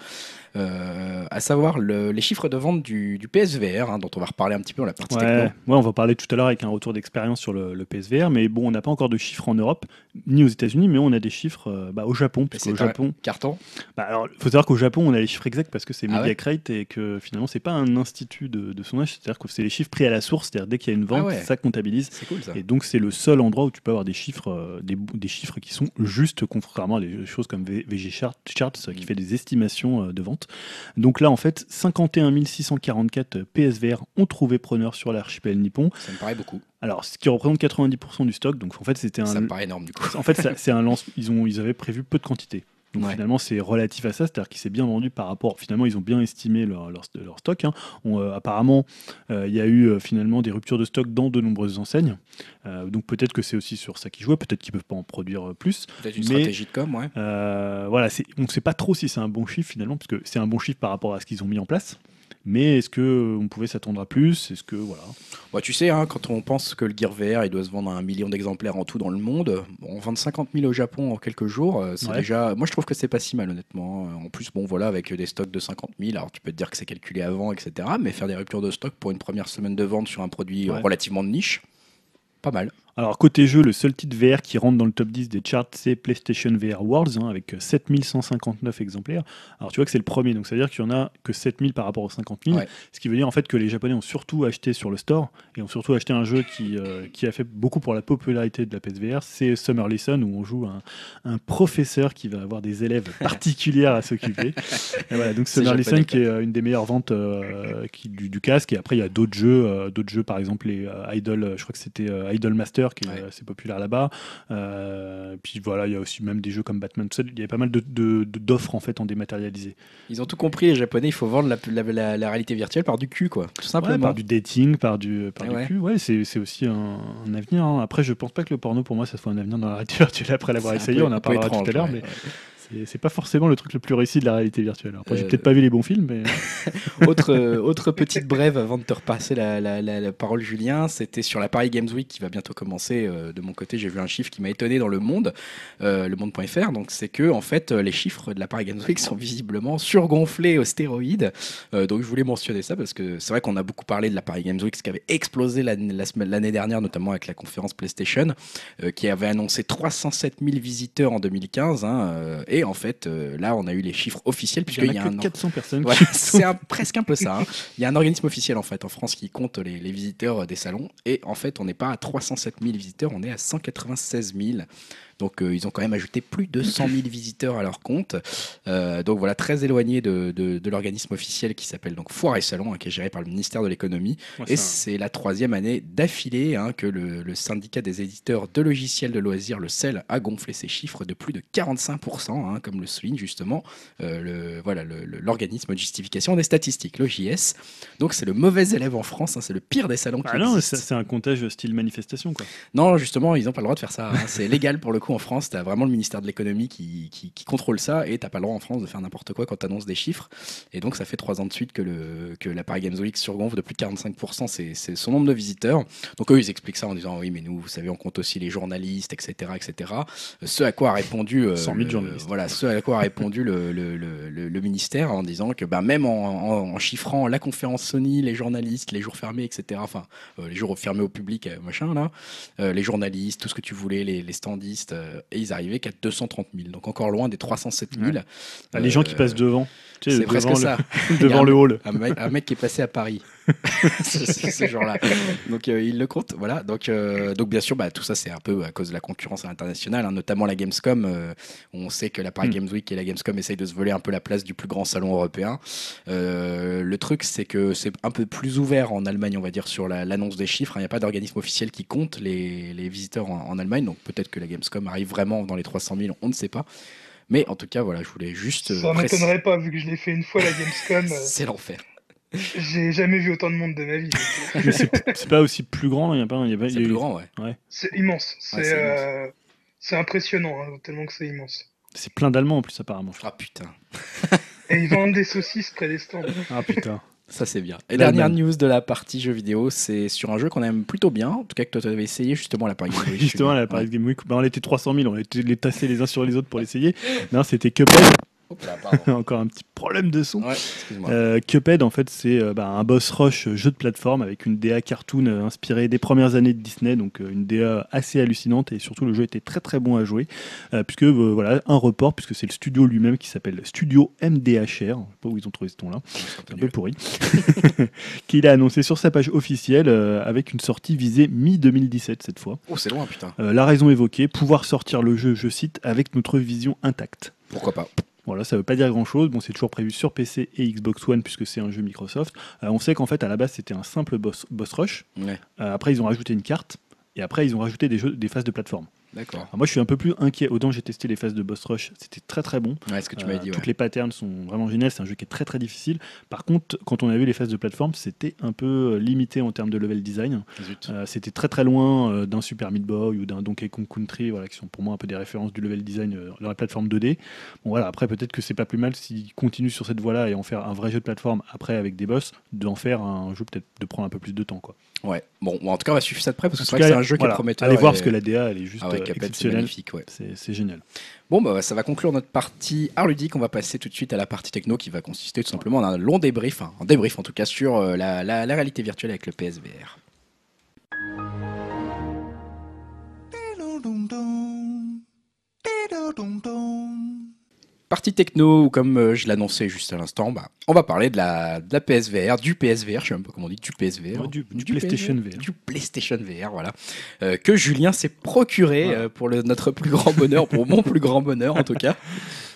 [SPEAKER 1] Euh, à savoir les chiffres de vente du, PSVR, hein, dont on va reparler un petit peu dans la partie
[SPEAKER 2] ouais, on va parler tout à l'heure avec un retour d'expérience sur le, PSVR, mais bon, on n'a pas encore de chiffres en Europe, ni aux États-Unis, mais on a des chiffres euh, bah, au Japon.
[SPEAKER 1] C'est au Japon, carton.
[SPEAKER 2] Bah, alors, il faut savoir qu'au Japon, on a les chiffres exacts parce que c'est ah Mediacrate et que finalement, c'est pas un institut de, de sondage, c'est-à-dire que c'est les chiffres pris à la source, c'est-à-dire dès qu'il y a une vente, ah ça comptabilise.
[SPEAKER 1] Cool, ça.
[SPEAKER 2] Et donc, c'est le seul endroit où tu peux avoir des chiffres, euh, des, des, chiffres qui sont justes, contrairement à des choses comme VG Charts, qui mm. fait des estimations de vente. Donc là, en fait, 51 644 PSVR ont trouvé preneur sur l'archipel nippon.
[SPEAKER 1] Ça me paraît beaucoup.
[SPEAKER 2] Alors, ce qui représente 90% du stock. Donc, en fait, c'était un.
[SPEAKER 1] Ça me paraît énorme, du coup.
[SPEAKER 2] En fait, c'est un lance. Ils, ont, ils avaient prévu peu de quantité. Donc finalement, c'est relatif à ça, c'est-à-dire qu'il s'est bien vendu par rapport. Finalement, ils ont bien estimé leur, leur, stock. Hein. Euh, apparemment, euh, il y a eu euh, finalement des ruptures de stock dans de nombreuses enseignes. donc peut-être que c'est aussi sur ça qu'ils jouent, peut-être qu'ils peuvent pas en produire plus.
[SPEAKER 1] Peut-être une stratégie de com, ouais.
[SPEAKER 2] voilà, on ne sait pas trop si c'est un bon chiffre finalement, parce que c'est un bon chiffre par rapport à ce qu'ils ont mis en place. Mais est-ce que on pouvait s'attendre à plus? Est-ce que voilà
[SPEAKER 1] bah, Tu sais, hein, quand on pense que le Gear VR il doit se vendre à un million d'exemplaires en tout dans le monde, on vend 50 000 au Japon en quelques jours, euh, c'est déjà. Moi, je trouve que c'est pas si mal, honnêtement. Hein. En plus, bon, voilà, avec des stocks de 50 000, alors tu peux te dire que c'est calculé avant, etc. Mais faire des ruptures de stock pour une première semaine de vente sur un produit relativement de niche, pas mal.
[SPEAKER 2] Alors côté jeu, le seul titre VR qui rentre dans le top 10 des charts, c'est PlayStation VR Worlds, hein, avec 7159 exemplaires. Alors tu vois que c'est le premier, donc ça veut dire qu'il y en a que 7000 par rapport aux 50 000, ce qui veut dire en fait que les Japonais ont surtout acheté sur le store, et ont surtout acheté un jeu qui, euh, qui a fait beaucoup pour la popularité de la PSVR, c'est Summer Lesson, où on joue un, un, professeur qui va avoir des élèves [LAUGHS] particulières à s'occuper. [LAUGHS] voilà, donc Summer Lesson qui est euh, une des meilleures ventes euh, qui, du, casque, et après il y a d'autres jeux, d'autres jeux par exemple les Idol, je crois que c'était Idol Master, qui est assez populaire là-bas. Euh, puis voilà, il y a aussi même des jeux comme Batman. Il y a pas mal d'offres de, en fait en dématérialisé.
[SPEAKER 1] Ils ont tout compris, les Japonais. Il faut vendre la, la, réalité virtuelle par du cul, quoi. Tout simplement.
[SPEAKER 2] par du dating, par du, par du cul. Ouais, c'est aussi un, avenir. Hein. Après, je pense pas que le porno pour moi ça soit un avenir dans la réalité [LAUGHS] virtuelle après l'avoir essayé. On en parlera tout à l'heure, mais c'est pas forcément le truc le plus réussi de la réalité virtuelle. Après, j'ai euh, peut-être pas vu les bons films, mais. [LAUGHS] [LAUGHS]
[SPEAKER 1] autre, euh, autre petite brève avant de te repasser la, la, la, parole, Julien, c'était sur la Paris Games Week qui va bientôt commencer. Euh, de mon côté, j'ai vu un chiffre qui m'a étonné dans le monde, le monde.fr. Donc, c'est que, en fait, les chiffres de la Paris Games Week sont visiblement surgonflés aux stéroïdes. donc, je voulais mentionner ça parce que c'est vrai qu'on a beaucoup parlé de la Paris Games Week, ce qui avait explosé l'année dernière, notamment avec la conférence PlayStation, qui avait annoncé 307 000 visiteurs en 2015. Hein, et en fait, euh, là, on a eu les chiffres officiels.
[SPEAKER 2] Puisqu'il y a, que 400 personnes. [LAUGHS]
[SPEAKER 1] c'est presque un peu ça. Hein. [LAUGHS] Il y a un organisme officiel en fait en France qui compte les, les visiteurs des salons. Et en fait, on n'est pas à 307 000 visiteurs, on est à 196 000. Donc euh, ils ont quand même ajouté plus de 100 000 visiteurs à leur compte. Euh, donc voilà, très éloigné de, de, l'organisme officiel qui s'appelle donc Foire et Salon, hein, qui est géré par le ministère de l'économie. et c'est la troisième année d'affilée hein, que le, le, syndicat des éditeurs de logiciels de loisirs, le CEL, a gonflé ses chiffres de plus de 45%, hein, comme le souligne justement euh, le, voilà, l'organisme de justification des statistiques, l'OJS. Donc c'est le mauvais élève en France, c'est le pire des salons
[SPEAKER 2] ah non, c'est un comptage style manifestation. Quoi.
[SPEAKER 1] Non, justement, ils n'ont pas le droit de faire ça. c'est légal pour le coup, en France, tu as vraiment le ministère de l'économie qui, qui, contrôle ça et tu pas le droit en France de faire n'importe quoi quand tu annonces des chiffres. Et donc, ça fait trois ans de suite que, le, que la Paris Games Week surgonfle de plus de 45%, c'est son nombre de visiteurs. Donc, eux, ils expliquent ça en disant oui, mais nous, vous savez, on compte aussi les journalistes, etc. etc. Ce à quoi a répondu, euh, voilà, ce à quoi a répondu le, le, le, ministère en disant que bah, même en, chiffrant la conférence Sony, les journalistes, les jours fermés, etc., enfin, euh, les jours fermés au public, euh, machin, là, les journalistes, tout ce que tu voulais, les, les standistes, et ils arrivaient qu'à 230 000. Donc, encore loin des 307 000.
[SPEAKER 2] Ah, les gens qui passent devant.
[SPEAKER 1] c'est presque ça. [LAUGHS]
[SPEAKER 2] devant le hall.
[SPEAKER 1] Un mec, qui est passé à Paris. [LAUGHS] ce genre-là. Donc euh, il le compte. Voilà. Donc, euh, donc bien sûr, bah, tout ça c'est un peu à cause de la concurrence internationale, hein, notamment la Gamescom. Euh, on sait que la Paris mm. Games Week et la Gamescom essayent de se voler un peu la place du plus grand salon européen. le truc, c'est que c'est un peu plus ouvert en Allemagne, on va dire, sur l'annonce des chiffres. Il n'y a pas d'organisme officiel qui compte les, les visiteurs en, Allemagne. Donc peut-être que la Gamescom arrive vraiment dans les 300 000, on ne sait pas. Mais en tout cas, voilà, je voulais juste.
[SPEAKER 3] Ça m'étonnerait pas, vu que je l'ai fait une fois la Gamescom. [LAUGHS]
[SPEAKER 1] c'est l'enfer.
[SPEAKER 3] J'ai jamais vu autant de monde de ma vie.
[SPEAKER 2] c'est pas aussi plus grand, il y a pas,
[SPEAKER 1] il C'est plus grand,
[SPEAKER 3] ouais. C'est immense. Euh, c'est impressionnant, hein, tellement que c'est immense.
[SPEAKER 2] C'est plein d'Allemands en plus, apparemment.
[SPEAKER 1] Ah putain. [LAUGHS]
[SPEAKER 3] Et ils vendent des saucisses près des stands.
[SPEAKER 2] Ah putain.
[SPEAKER 1] Ça, c'est bien. Et dernière news de la partie jeux vidéo, c'est sur un jeu qu'on aime plutôt bien. En tout cas, que toi, tu avais essayé justement la Paris Game Week. [LAUGHS]
[SPEAKER 2] justement, la Paris Game Week. Bah, on était 300 000, on était les tasser les uns sur les autres pour l'essayer. Non, c'était Cuphead. [LAUGHS] Encore un petit problème de son. Euh, Cuphead, en fait, c'est euh, bah, un boss rush jeu de plateforme avec une DA cartoon euh, inspirée des premières années de Disney, donc une DA assez hallucinante et surtout le jeu était très très bon à jouer, puisque voilà un report, puisque c'est le studio lui-même qui s'appelle Studio MDHR, je sais pas où ils ont trouvé ce ton-là, c'est un peu pourri, [LAUGHS] qu'il a annoncé sur sa page officielle avec une sortie visée mi-2017 cette fois.
[SPEAKER 1] Oh, c'est loin, putain.
[SPEAKER 2] la raison évoquée, pouvoir sortir le jeu, je cite, avec notre vision intacte.
[SPEAKER 1] Pourquoi pas
[SPEAKER 2] voilà, ça veut pas dire grand chose. Bon, c'est toujours prévu sur PC et Xbox One puisque c'est un jeu Microsoft. Euh, on sait qu'en fait, à la base, c'était un simple boss, boss rush. Euh, après, ils ont rajouté une carte. Et après, ils ont rajouté des, jeux, des phases de plateforme.
[SPEAKER 1] D'accord.
[SPEAKER 2] Moi, je suis un peu plus inquiet. Autant j'ai testé les phases de Boss Rush, c'était très très bon.
[SPEAKER 1] Ouais, ce que tu m'as dit.
[SPEAKER 2] Euh, toutes les patterns sont vraiment géniales. C'est un jeu qui est très très difficile. Par contre, quand on a vu les phases de plateforme, c'était un peu euh, limité en termes de level design. Euh, c'était très très loin d'un Super Meat Boy ou d'un Donkey Kong Country, voilà, qui sont pour moi un peu des références du level design dans la plateforme 2D. Bon voilà, après peut-être que c'est pas plus mal s'ils continuent sur cette voie-là et en faire un vrai jeu de plateforme après avec des boss, d'en faire un jeu peut-être de prendre un peu plus de temps quoi.
[SPEAKER 1] Ouais. Bon, en tout cas, on va suivre ça de près parce que c'est un jeu qui est prometteur.
[SPEAKER 2] Allez voir parce que la DA, elle est juste ah exceptionnelle. C'est génial.
[SPEAKER 1] Bon, bah, ça va conclure notre partie art ludique. On va passer tout de suite à la partie techno qui va consister tout simplement en un long débrief, un débrief en tout cas, sur euh, la, la, la réalité virtuelle avec le PSVR. Partie techno, ou comme euh, je l'annonçais juste à l'instant, bah, on va parler de la, de la PSVR, du PSVR, je sais même pas comment on dit, du PSVR.
[SPEAKER 2] du, PlayStation VR.
[SPEAKER 1] Du PlayStation VR, voilà. Euh, que Julien s'est procuré euh, pour le, notre plus grand bonheur, pour mon plus grand bonheur en tout cas. [LAUGHS]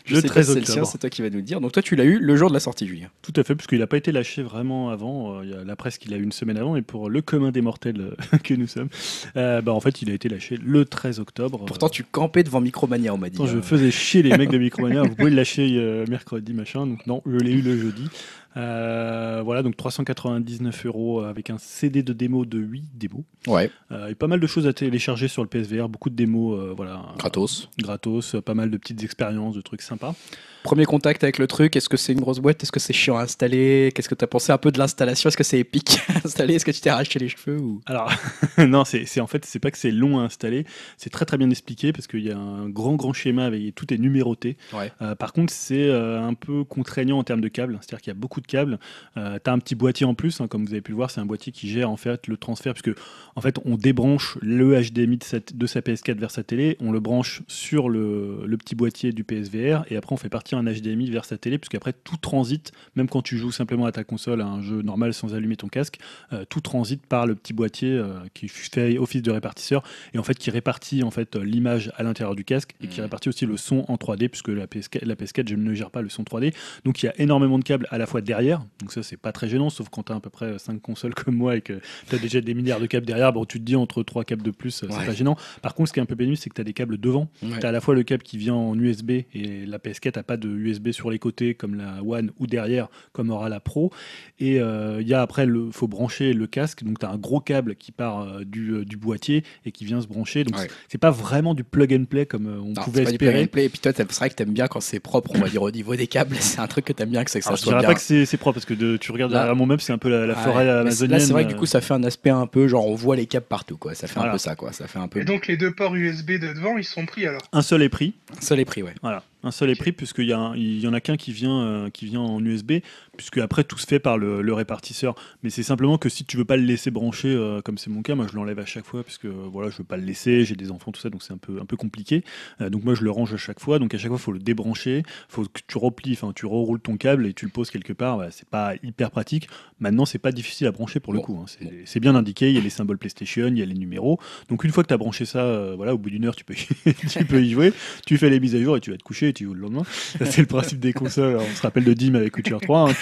[SPEAKER 1] Je le sais 13 octobre. C'est toi qui vas nous le dire. Donc toi, tu l'as eu le jour de la sortie, Julien.
[SPEAKER 2] Tout à fait, parce qu'il n'a pas été lâché vraiment avant. Il y a la presse qu'il a eu une semaine avant, et pour le commun des mortels [LAUGHS] que nous sommes, bah, en fait, il a été lâché le 13 octobre.
[SPEAKER 1] Pourtant, tu campais devant Micromania, on m'a dit.
[SPEAKER 2] je hein. faisais chier les [LAUGHS] mecs de Micromania. Vous pouvez le lâcher mercredi, machin. Donc non, je l'ai eu le jeudi. Euh, voilà, donc 399 euros avec un CD de démo de 8 démos.
[SPEAKER 1] Ouais.
[SPEAKER 2] Euh, et pas mal de choses à télécharger sur le PSVR, beaucoup de démos, euh, voilà.
[SPEAKER 1] Gratos.
[SPEAKER 2] Gratos, pas mal de petites expériences, de trucs sympas.
[SPEAKER 1] Premier contact avec le truc, est-ce que c'est une grosse boîte Est-ce que c'est chiant à installer Qu'est-ce que tu as pensé un peu de l'installation Est-ce que c'est épique [LAUGHS] à installer Est-ce que tu t'es arraché les cheveux ou...
[SPEAKER 2] Alors, [LAUGHS] non, c'est en fait, c'est pas que c'est long à installer, c'est très très bien expliqué parce qu'il y a un grand grand schéma avec tout est numéroté.
[SPEAKER 1] Ouais.
[SPEAKER 2] par contre, c'est un peu contraignant en termes de câbles, c'est-à-dire qu'il y a beaucoup de câbles. Euh, tu as un petit boîtier en plus, hein, comme vous avez pu le voir, c'est un boîtier qui gère en fait le transfert, puisque en fait on débranche le HDMI de, de sa PS4 vers sa télé, on le branche sur le, le, petit boîtier du PSVR, et après on fait un HDMI vers sa télé, puisqu'après tout transite, même quand tu joues simplement à ta console à un jeu normal sans allumer ton casque, euh, tout transite par le petit boîtier euh, qui fait office de répartisseur, et en fait qui répartit en fait l'image à l'intérieur du casque, et qui mmh. répartit aussi le son en 3D, puisque la PS4, la PS4 je ne gère pas le son 3D, donc il y a énormément de câbles à la fois derrière, donc ça c'est pas très gênant, sauf quand tu as à peu près 5 consoles comme moi et que tu as déjà des milliards de câbles derrière, bon tu te dis entre 3 câbles de plus, c'est pas gênant. Par contre ce qui est un peu pénible, c'est que tu as des câbles devant. Tu as à la fois le câble qui vient en USB et la PS4 n'a pas de USB sur les côtés comme la One ou derrière comme aura la Pro. Et il y a après, il faut brancher le casque. Donc tu as un gros câble qui part du, du, boîtier et qui vient se brancher. Donc c'est pas vraiment du plug and play comme on pouvait espérer.
[SPEAKER 1] play. Et puis toi, c'est vrai que tu aimes bien quand c'est propre, on va dire au niveau des câbles. [LAUGHS] C'est un truc que tu aimes bien que, ça,
[SPEAKER 2] que ça soit bien. Je dirais pas que c'est propre parce que de, tu regardes derrière mon meuble, c'est un peu la, forêt amazonienne.
[SPEAKER 1] Là, c'est vrai que du coup, ça fait un aspect un peu genre on voit les câbles partout. Quoi. Ça fait un peu ça. Quoi. Ça fait un peu...
[SPEAKER 3] Et donc les deux ports USB de devant, ils sont pris alors?
[SPEAKER 2] Un seul est pris.
[SPEAKER 1] Un seul est pris, ouais.
[SPEAKER 2] Voilà. Un seul est pris, puisqu'il y, y en a qu'un qui, vient euh, qui vient en USB, puisque après tout se fait par le, répartisseur. Mais c'est simplement que si tu veux pas le laisser brancher, euh, comme c'est mon cas, moi je l'enlève à chaque fois, puisque voilà, je veux pas le laisser, j'ai des enfants, tout ça, donc c'est un peu, un peu compliqué. Euh, donc moi je le range à chaque fois, donc à chaque fois il faut le débrancher, il faut que tu replies, enfin tu reroules ton câble et tu le poses quelque part, c'est pas hyper pratique. Maintenant c'est pas difficile à brancher pour le coup, hein. c'est bien indiqué, il y a les symboles PlayStation, il y a les numéros. Donc une fois que tu as branché ça, voilà, au bout d'une heure tu peux, [LAUGHS] tu peux y jouer, tu fais les mises à jour et tu vas te coucher et tu joues le lendemain c'est le principe des consoles. On se rappelle de Dim avec Witcher 3. Hein,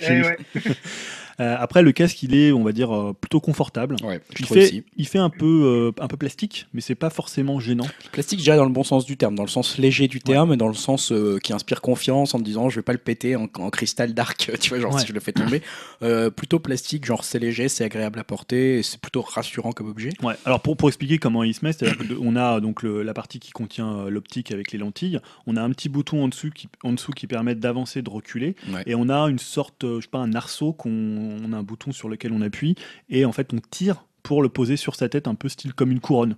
[SPEAKER 3] eh [LAUGHS]
[SPEAKER 2] euh, après, le casque, il est, on va dire, euh, plutôt confortable. il, fait, il fait un peu, euh, un peu plastique, mais c'est pas forcément gênant.
[SPEAKER 1] Plastique, déjà dans le bon sens du terme, dans le sens léger du terme, et dans le sens qui inspire confiance en disant je vais pas le péter en, cristal dark, [LAUGHS] tu vois, genre si je le fais tomber. plutôt plastique, genre c'est léger, c'est agréable à porter, c'est plutôt rassurant comme objet.
[SPEAKER 2] Ouais. Alors pour, pour expliquer comment il se met, on a donc la partie qui contient l'optique avec les lentilles, on a un petit bouton en dessous qui, en dessous qui permet d'avancer, de reculer, et on a une sorte, je sais pas, un arceau qu'on on a un bouton sur lequel on appuie et en fait on tire pour le poser sur sa tête un peu style comme une couronne.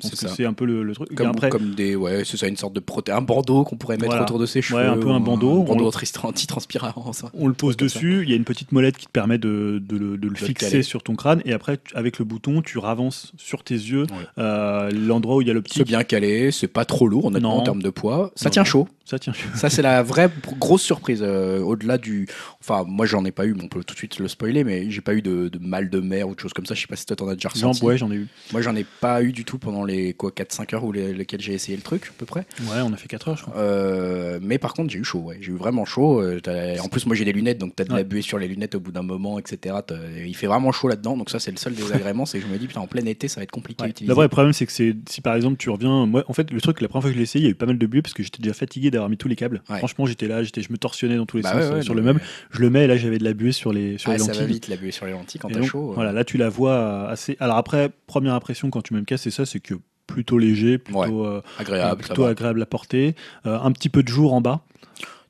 [SPEAKER 2] C'est un peu le, truc.
[SPEAKER 1] Comme, après, comme des, ouais, c'est ça, une sorte de proté un bandeau qu'on pourrait mettre autour de ses cheveux.
[SPEAKER 2] Ouais, un peu un bandeau.
[SPEAKER 1] Un bandeau anti-transpirant.
[SPEAKER 2] On le pose dessus. Il y a une petite molette qui te permet de, de, le, fixer sur ton crâne. Et après, avec le bouton, tu ravances sur tes yeux euh, l'endroit où il y a l'optique.
[SPEAKER 1] C'est bien calé. C'est pas trop lourd en termes de poids. Ça tient chaud.
[SPEAKER 2] Ça tient chaud.
[SPEAKER 1] Ça, c'est la vraie grosse surprise. Euh, au-delà du. Enfin, moi, j'en ai pas eu. on peut tout de suite le spoiler, mais j'ai pas eu de, mal de mer ou de choses comme ça. Je sais pas si toi, t'en as déjà ressenti.
[SPEAKER 2] Ouais, j'en ai eu.
[SPEAKER 1] Moi, j'en ai pas eu du tout pendant les quoi 4-5 heures ou lesquelles j'ai essayé le truc, à peu près.
[SPEAKER 2] Ouais, on a fait 4 heures, je crois.
[SPEAKER 1] Euh, mais par contre, j'ai eu chaud, ouais. J'ai eu vraiment chaud. Euh, en plus, moi, j'ai des lunettes, donc t'as de la buée sur les lunettes au bout d'un moment, etc. Il fait vraiment chaud là-dedans, donc ça, c'est le seul désagrément. c'est que je me dis, putain, en plein été, ça va être compliqué à utiliser.
[SPEAKER 2] Le vrai problème, c'est que si par exemple, tu reviens. Moi, en fait, le truc, la première fois que je l'ai essayé, il y a eu pas mal de buée parce que j'étais déjà fatigué d'avoir mis tous les câbles. Franchement, j'étais là, j'étais, je me torsionnais dans tous les bah sens euh, sur le meuble. Je le mets et là, j'avais de la buée sur les, sur les lentilles. Ça va
[SPEAKER 1] vite, la buée sur les lentilles quand t'as chaud.
[SPEAKER 2] Voilà, là, tu la vois assez. Alors après, première impression quand tu me casses, c'est ça, c'est que plutôt léger, plutôt, euh,
[SPEAKER 1] agréable,
[SPEAKER 2] plutôt agréable à porter. Euh, un petit peu de jour en bas.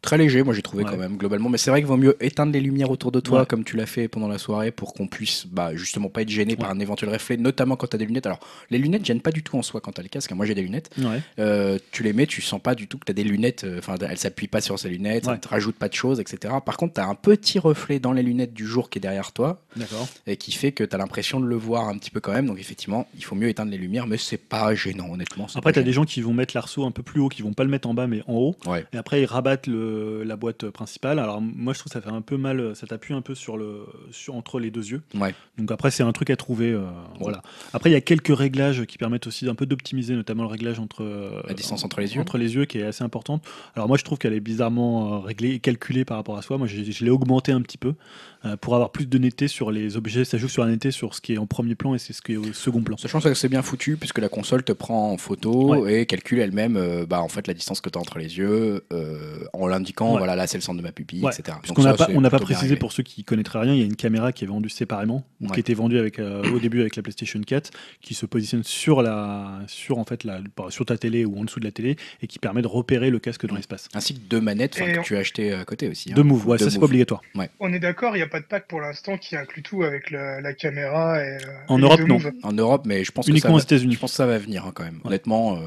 [SPEAKER 1] Très léger, moi j'ai trouvé quand même globalement. Mais c'est vrai qu'il vaut mieux éteindre les lumières autour de toi comme tu l'as fait pendant la soirée pour qu'on puisse bah, justement pas être gêné par un éventuel reflet, notamment quand tu as des lunettes. Alors les lunettes gênent pas du tout en soi quand tu as le casque. Moi j'ai des lunettes. Euh, tu les mets, tu sens pas du tout que tu as des lunettes. Euh, enfin, elles s'appuient pas sur ces lunettes, elles te rajoutent pas de choses, etc. Par contre, tu as un petit reflet dans les lunettes du jour qui est derrière toi. Et qui fait que tu as l'impression de le voir un petit peu quand même. Donc effectivement, il faut mieux éteindre les lumières, mais c'est pas gênant honnêtement.
[SPEAKER 2] Après, tu as des gens qui vont mettre l'arceau un peu plus haut, qui vont pas le mettre en bas mais en haut. Et après, ils rabattent le, la boîte principale. Alors moi je trouve que ça fait un peu mal, ça t'appuie un peu sur le, sur, entre les deux yeux.
[SPEAKER 1] Ouais.
[SPEAKER 2] Donc après c'est un truc à trouver. Euh, voilà. Après il y a quelques réglages qui permettent aussi un peu d'optimiser, notamment le réglage entre
[SPEAKER 1] euh, la distance entre les yeux,
[SPEAKER 2] entre les yeux qui est assez importante. Alors moi je trouve qu'elle est bizarrement euh, réglée calculée par rapport à soi. Moi je l'ai augmenté un petit peu pour avoir plus de netteté sur les objets. Ça joue sur la netteté sur ce qui est en premier plan et c'est ce qui est au second plan.
[SPEAKER 1] Sachant que c'est bien foutu puisque la console te prend en photo et calcule elle-même bah, en fait la distance que tu as entre les yeux en l'indiquant. Voilà là c'est le centre de ma pupille, etc.
[SPEAKER 2] Parce qu'on n'a pas, on n'a pas précisé pour ceux qui connaîtraient rien, il y a une caméra qui est vendue séparément, qui était vendue avec, euh, au début avec la PlayStation 4, qui se positionne sur la, sur en fait la, sur ta télé ou en dessous de la télé et qui permet de repérer le casque dans l'espace.
[SPEAKER 1] Ainsi que deux manettes que tu as acheté à côté aussi.
[SPEAKER 2] Hein. Deux moves, ouais, ça c'est pas obligatoire.
[SPEAKER 3] On est d'accord, il n'y a pas de pack pour l'instant qui inclut tout avec la, caméra. Et, euh,
[SPEAKER 2] en Europe, non.
[SPEAKER 1] En Europe, mais je pense
[SPEAKER 2] Uniquement
[SPEAKER 1] que
[SPEAKER 2] ça aux États-Unis.
[SPEAKER 1] Je pense que ça va venir hein, quand même. Honnêtement, euh,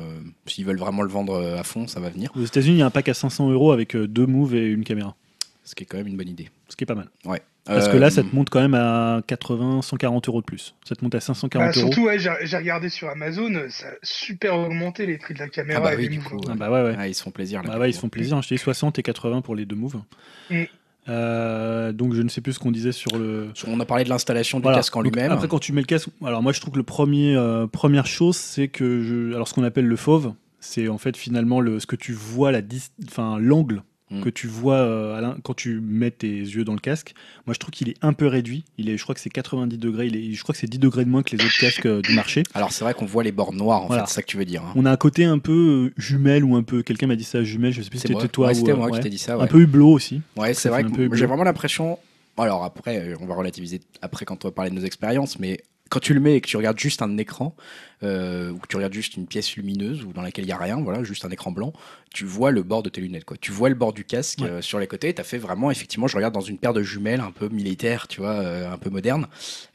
[SPEAKER 1] s'ils veulent vraiment le vendre à fond, ça va venir.
[SPEAKER 2] Aux États-Unis, il y a un pack à 500 euros avec deux moves et une caméra.
[SPEAKER 1] Ce qui est quand même une bonne idée.
[SPEAKER 2] Ce qui est pas mal.
[SPEAKER 1] Ouais.
[SPEAKER 2] Parce que là, ça te euh, monte quand même à 80, 140 euros de plus. Ça te monte à 540 bah,
[SPEAKER 3] surtout,
[SPEAKER 2] euros.
[SPEAKER 3] Surtout, ouais, j'ai regardé sur Amazon, ça a super augmenté les prix de la caméra.
[SPEAKER 1] Ah bah oui, du coup.
[SPEAKER 2] Ah bah ouais, ouais.
[SPEAKER 1] Ah, ils se font plaisir.
[SPEAKER 2] Là, bah ouais, ils se font plaisir. J'ai 60 et 80 pour les deux moves. Mm. Euh, donc je ne sais plus ce qu'on disait sur le.
[SPEAKER 1] On a parlé de l'installation du casque en lui-même.
[SPEAKER 2] Après quand tu mets le casque, alors moi je trouve que le premier euh, première chose c'est que je, alors ce qu'on appelle le fauve, c'est en fait finalement le ce que tu vois la enfin l'angle mm. que tu vois euh, quand tu mets tes yeux dans le casque, moi je trouve qu'il est un peu réduit. Il est, je crois que c'est 90 degrés. Il est, je crois que c'est 10 degrés de moins que les autres casques du marché.
[SPEAKER 1] Alors c'est vrai qu'on voit les bords noirs, en fait, c'est ça que tu veux dire. Hein.
[SPEAKER 2] On a un côté un peu jumelle ou un peu. Quelqu'un m'a dit ça, jumelle, je sais plus si c'était toi
[SPEAKER 1] ou. moi qui t'ai dit ça.
[SPEAKER 2] Un peu hublot aussi.
[SPEAKER 1] Ouais, c'est vrai que j'ai vraiment l'impression. Alors après, on va relativiser après quand on va parler de nos expériences, mais quand tu le mets et que tu regardes juste un écran, euh, ou que tu regardes juste une pièce lumineuse ou dans laquelle il n'y a rien, voilà, juste un écran blanc, tu vois le bord de tes lunettes. Quoi. Tu vois le bord du casque euh, sur les côtés. Tu as fait vraiment, effectivement, je regarde dans une paire de jumelles un peu militaire, tu vois, euh, un peu moderne.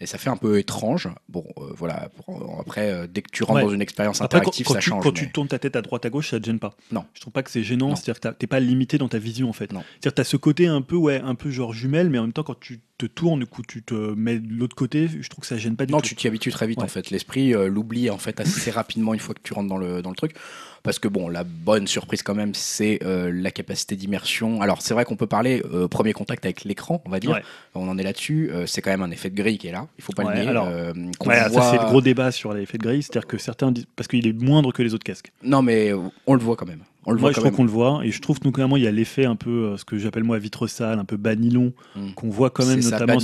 [SPEAKER 1] Et ça fait un peu étrange. Bon, voilà. après, dès que tu rentres dans une expérience interactive,
[SPEAKER 2] quand,
[SPEAKER 1] ça change.
[SPEAKER 2] Quand tu tournes ta tête à droite à gauche, ça te gêne pas?
[SPEAKER 1] Non.
[SPEAKER 2] Je trouve pas que c'est gênant. C'est-à-dire que t'es pas limité dans ta vision, en fait. C'est-à-dire que tu as ce côté un peu, ouais, un peu genre jumelle, mais en même temps, quand tu te tournes, coup, tu te mets de l'autre côté, je trouve que ça gêne pas du tout.
[SPEAKER 1] Tu t'y habitues très vite, en fait. L'esprit l'oublie, en fait, assez rapidement une fois que tu rentres dans le, dans le truc. Parce que bon, la bonne surprise quand même, c'est euh, la capacité d'immersion. Alors c'est vrai qu'on peut parler euh, premier contact avec l'écran, on va dire. On en est là-dessus. Euh, c'est quand même un effet de grille qui est là. Il faut pas le nier.
[SPEAKER 2] Alors, Ça c'est le gros débat sur l'effet de grille, c'est-à-dire que certains disent parce qu'il est moindre que les autres casques.
[SPEAKER 1] Non mais on le voit quand même. On le
[SPEAKER 2] moi, je trouve qu'on le voit, et je trouve notamment il y a l'effet un peu, ce que j'appelle moi vitre sale, un peu banilon, hmm. qu'on voit quand même notamment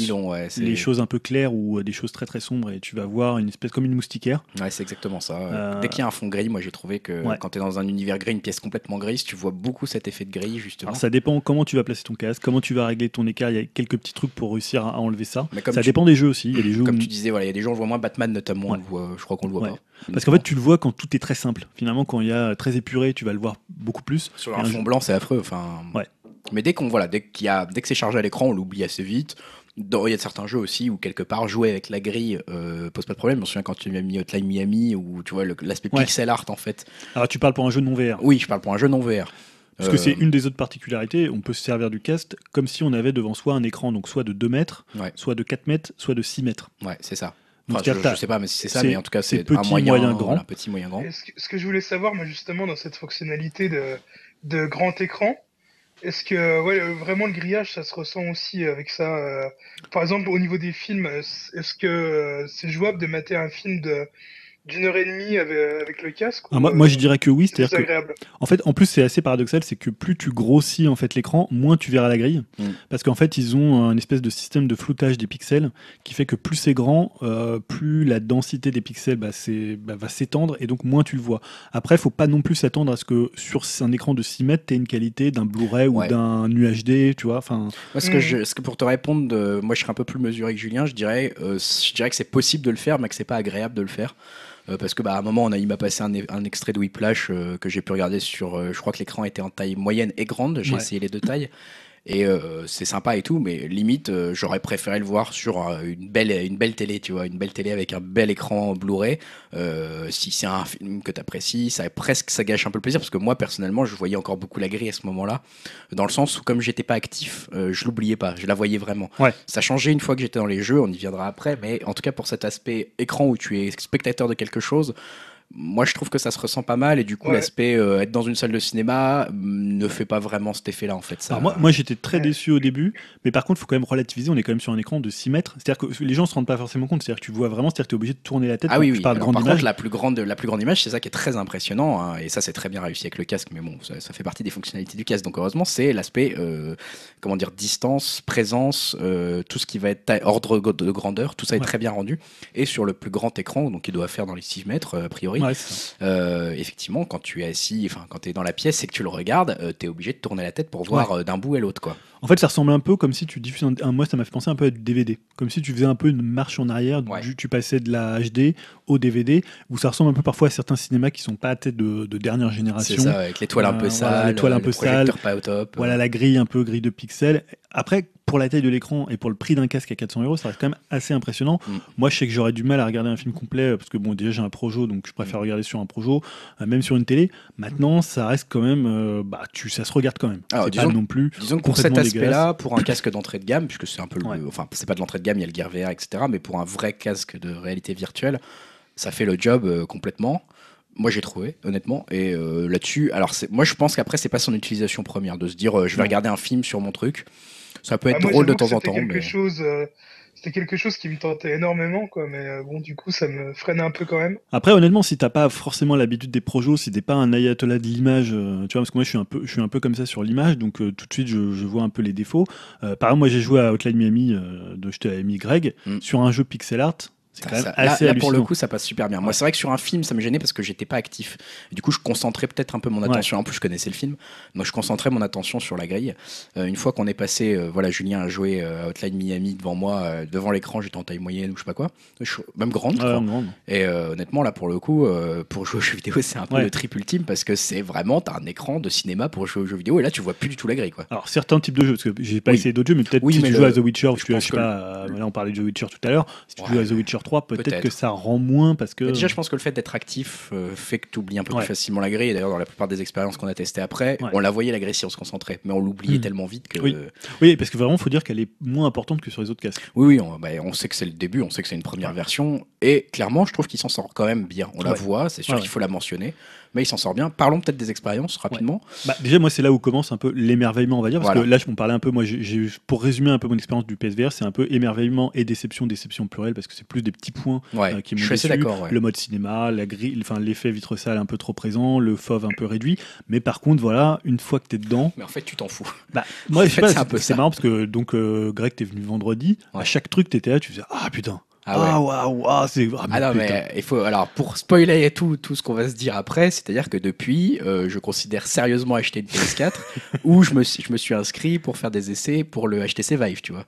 [SPEAKER 2] les choses un peu claires ou des choses très très sombres, et tu vas voir une espèce comme une moustiquaire.
[SPEAKER 1] Ouais, c'est exactement ça. Dès qu'il y a un fond gris, moi j'ai trouvé que quand tu es dans un univers gris, une pièce complètement grise, tu vois beaucoup cet effet de gris justement.
[SPEAKER 2] ça dépend comment tu vas placer ton casque, comment tu vas régler ton écart. Il y a quelques petits trucs pour réussir à enlever ça. ça dépend des jeux aussi. Il y a des jeux
[SPEAKER 1] comme tu disais, voilà, il y a des gens on voit moins Batman notamment. je crois qu'on le voit pas.
[SPEAKER 2] Parce qu'en fait, tu le vois quand tout est très simple. Finalement, quand il y a très épuré, tu vas le voir beaucoup plus.
[SPEAKER 1] Sur un fond blanc, c'est affreux. Enfin.
[SPEAKER 2] Ouais.
[SPEAKER 1] Mais dès qu'on voilà, dès qu'il y a, dès que c'est chargé à l'écran, on l'oublie assez vite. Il y a certains jeux aussi où quelque part jouer avec la grille euh, pose pas de problème. Je me souviens quand tu as mis Hotline Miami où tu vois l'aspect pixel art en fait.
[SPEAKER 2] Alors tu parles pour un jeu non VR.
[SPEAKER 1] Oui, je parle pour un jeu non VR.
[SPEAKER 2] Parce que c'est euh, une des autres particularités, on peut se servir du cast comme si on avait devant soi un écran, donc soit de 2 mètres, soit de 4 mètres, soit de 6 mètres.
[SPEAKER 1] Ouais, c'est ça. Enfin, je, ne sais pas mais si c'est ça, mais en tout cas, c'est un moyen, moyen grand. petit, moyen, grand.
[SPEAKER 3] Ce que, je voulais savoir, moi, justement, dans cette fonctionnalité de, de grand écran, est-ce que ouais, vraiment le grillage, ça se ressent aussi avec ça euh, Par exemple, au niveau des films, est-ce que euh, c'est jouable de mater un film de d'une heure et demie avec, le casque
[SPEAKER 2] ah, moi, je euh, dirais que oui, c'est agréable. En fait, en plus, c'est assez paradoxal, c'est que plus tu grossis en fait l'écran, moins tu verras la grille, mm. parce qu'en fait, ils ont un espèce de système de floutage des pixels qui fait que plus c'est grand, euh, plus la densité des pixels bah, bah, va s'étendre et donc moins tu le vois. Après, il faut pas non plus s'attendre à ce que sur un écran de 6 mètres, tu aies une qualité d'un Blu-ray ou d'un UHD, tu vois. Enfin.
[SPEAKER 1] ce que mm. je, ce que pour te répondre, de, moi, je serais un peu plus mesuré que Julien. Je dirais, euh, je dirais que c'est possible de le faire, mais que c'est pas agréable de le faire. Euh, parce que bah, à un moment, on a, il m'a passé un, un, extrait de Whiplash euh, que j'ai pu regarder sur. Euh, je crois que l'écran était en taille moyenne et grande. J'ai essayé les deux tailles. Et euh, c'est sympa et tout, mais limite, euh, j'aurais préféré le voir sur euh, une, belle, une belle télé, tu vois, une belle télé avec un bel écran Blu-ray. si c'est un film que tu apprécies, ça presque ça gâche un peu le plaisir parce que moi personnellement, je voyais encore beaucoup la grille à ce moment-là, dans le sens où comme j'étais pas actif, je l'oubliais pas, je la voyais vraiment.
[SPEAKER 2] Ouais.
[SPEAKER 1] Ça changeait une fois que j'étais dans les jeux, on y viendra après, mais en tout cas pour cet aspect écran où tu es spectateur de quelque chose, moi je trouve que ça se ressent pas mal et du coup l'aspect euh, être dans une salle de cinéma mm, ne fait pas vraiment cet effet là en fait ça.
[SPEAKER 2] Moi, moi j'étais très déçu au début mais par contre il faut quand même relativiser on est quand même sur un écran de 6 mètres. C'est à dire que les gens se rendent pas forcément compte. C'est à dire que tu vois vraiment c'est à dire que tu es obligé de tourner la tête
[SPEAKER 1] ah oui, oui. par contre la plus grande la plus grande image c'est ça qui est très impressionnant hein, et ça c'est très bien réussi avec le casque mais bon ça, fait partie des fonctionnalités du casque. Donc heureusement c'est l'aspect euh, comment dire distance présence euh, tout ce qui va être ordre de grandeur tout ça est très bien rendu. Et sur le plus grand écran donc il doit faire dans les 6 mètres a priori euh, effectivement, quand tu es assis, enfin, quand tu es dans la pièce et que tu le regardes, euh, tu es obligé de tourner la tête pour voir euh, d'un bout à l'autre. quoi.
[SPEAKER 2] En fait, ça ressemble un peu comme si tu diffuses un, moi ça m'a fait penser un peu à du DVD, comme si tu faisais un peu une marche en arrière, tu passais de la HD au DVD, où ça ressemble un peu parfois à certains cinémas qui sont pas à tête de, dernière génération. C'est
[SPEAKER 1] ça, avec l'étoile un peu sale,
[SPEAKER 2] l'étoile un peu sale,
[SPEAKER 1] pas au top.
[SPEAKER 2] Voilà la grille un peu grille de pixels. Après, pour la taille de l'écran et pour le prix d'un casque à 400 euros, ça reste quand même assez impressionnant. Mm. Moi, je sais que j'aurais du mal à regarder un film complet parce que bon, déjà j'ai un Projo, donc je préfère mm. regarder sur un Projo, euh, même sur une télé. Maintenant, ça reste quand même, euh, bah, tu, ça se regarde quand même.
[SPEAKER 1] Alors, disons, pas non plus. Disons que pour cet aspect-là, pour un casque d'entrée de gamme, puisque c'est un peu, le, enfin, c'est pas de l'entrée de gamme, il y a le Gear VR, etc. Mais pour un vrai casque de réalité virtuelle, ça fait le job euh, complètement. Moi, j'ai trouvé, honnêtement. Et là-dessus, alors moi, je pense qu'après, c'est pas son utilisation première de se dire, je vais regarder un film sur mon truc. Ça peut être ah, drôle de temps en temps.
[SPEAKER 3] quelque chose. Euh, c'était quelque chose qui me tentait énormément, quoi. Mais euh, bon, du coup, ça me freinait un peu quand même.
[SPEAKER 2] Après, honnêtement, si t'as pas forcément l'habitude des projets, si t'es pas un ayatollah de l'image, euh, tu vois, parce que moi, je suis un peu, je suis un peu comme ça sur l'image, donc euh, tout de suite, je, je, vois un peu les défauts. par exemple, moi, j'ai joué à Hotline Miami, de t'avais mis Greg, mm. sur un jeu pixel art. Quand même assez là,
[SPEAKER 1] pour le coup, ça passe super bien. Moi, c'est vrai que sur un film, ça me gênait parce que j'étais pas actif. Du coup, je concentrais peut-être un peu mon attention. En plus, je connaissais le film, donc je concentrais mon attention sur la grille. Euh, une fois qu'on est passé, euh, voilà, Julien a joué euh, à Hotline Miami devant moi, devant l'écran, j'étais en taille moyenne ou je sais pas quoi, même grande. Et honnêtement, là, pour le coup, pour jouer aux jeux vidéo, [LAUGHS] c'est un peu le trip ultime parce que c'est vraiment, t'as un écran de cinéma pour jouer aux jeux vidéo et là, tu vois plus du tout la grille, quoi.
[SPEAKER 2] Alors, certains types de jeux, parce que j'ai pas essayé d'autres jeux, mais peut-être oui, si tu joues à The Witcher, je, tu pas, là, on parlait de The Witcher tout à l'heure, si tu joues à The Witcher 3, peut-être que ça rend moins parce que.
[SPEAKER 1] déjà, je pense que le fait d'être actif euh, fait que tu oublies un peu plus facilement la grille. Et d'ailleurs, dans la plupart des expériences qu'on a testées après, on la voyait la grille si on se concentrait, mais on l'oubliait hmm. tellement vite que.
[SPEAKER 2] Oui. oui. parce que vraiment, il faut dire qu'elle est moins importante que sur les autres casques.
[SPEAKER 1] Oui, oui, on, bah, on sait que c'est le début, on sait que c'est une première version, et clairement, je trouve qu'il s'en sort quand même bien. On la voit, c'est sûr qu'il faut la mentionner mais il s'en sort bien. Parlons peut-être des expériences rapidement.
[SPEAKER 2] Bah, déjà, moi, c'est là où commence un peu l'émerveillement, on va dire, parce que là, je m'en parlais un peu. Moi, j'ai, pour résumer un peu mon expérience du PSVR, c'est un peu émerveillement et déception, déception plurielle, parce que c'est plus des petits points
[SPEAKER 1] euh, qui
[SPEAKER 2] m'ont
[SPEAKER 1] déçu.
[SPEAKER 2] Le mode cinéma, la grille, enfin l'effet vitre sale un peu trop présent, le fauve un peu réduit. Mais par contre, voilà, une fois que tu es dedans.
[SPEAKER 1] Mais en fait, tu t'en fous.
[SPEAKER 2] Bah, moi, je [LAUGHS] sais pas, c'est, marrant parce que donc euh, Greg, t'es venu vendredi. À chaque truc, t'étais là, tu faisais ah putain. Ah, waouh, wow, c'est
[SPEAKER 1] ah, ah non, mais il faut alors pour spoiler tout tout ce qu'on va se dire après, c'est-à-dire que depuis, euh, je considère sérieusement acheter une PS4 [LAUGHS] où je me suis, je me suis inscrit pour faire des essais pour le HTC Vive, tu vois.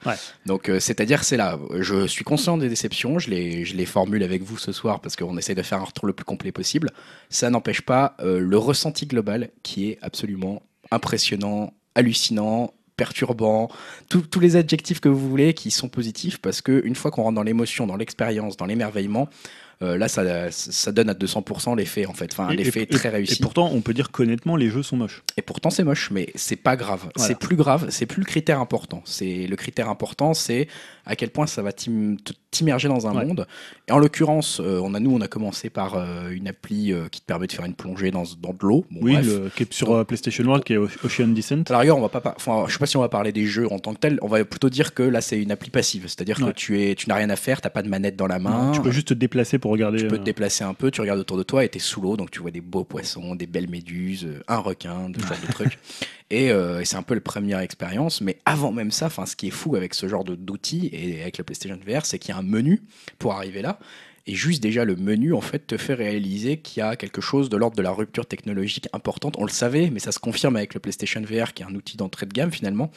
[SPEAKER 1] Donc euh, c'est-à-dire c'est là, je suis conscient des déceptions, je les je les formule avec vous ce soir parce qu'on essaie de faire un retour le plus complet possible. Ça n'empêche pas euh, le ressenti global qui est absolument impressionnant, hallucinant, perturbant, tous les adjectifs que vous voulez qui sont positifs parce que une fois qu'on rentre dans l'émotion, dans l'expérience, dans l'émerveillement, euh, là, ça, ça, donne à 200% l'effet, en fait. Enfin, l'effet très réussi.
[SPEAKER 2] Et pourtant, on peut dire qu'honnêtement, les jeux sont moches.
[SPEAKER 1] Et pourtant, c'est moche, mais c'est pas grave. C'est plus grave, c'est plus le critère important. C'est le critère important, c'est à quel point ça va t'immerger dans un monde. Et en l'occurrence, euh, on a nous, on a commencé par euh, une appli qui te permet de faire une plongée dans, dans de l'eau.
[SPEAKER 2] oui, qui est sur PlayStation World, qui est Ocean Descent.
[SPEAKER 1] À on va pas, enfin, je sais pas si on va parler des jeux en tant que tel. On va plutôt dire que là, c'est une appli passive, c'est-à-dire que tu es, tu n'as rien à faire, t'as pas de manette dans la main.
[SPEAKER 2] tu peux juste te déplacer pour regarder.
[SPEAKER 1] Tu peux te déplacer un peu, tu regardes autour de toi et t'es sous l'eau, donc tu vois des beaux poissons, des belles méduses, un requin, de genre de [LAUGHS] trucs. Euh, et, c'est un peu la première expérience. Mais avant même ça, ce qui est fou avec ce genre d'outils et avec le PlayStation VR, c'est qu'il y a un menu pour arriver là. Et juste déjà le menu, en fait, te fait réaliser qu'il y a quelque chose de l'ordre de la rupture technologique importante. On le savait, mais ça se confirme avec le PlayStation VR, qui est un outil d'entrée de gamme finalement.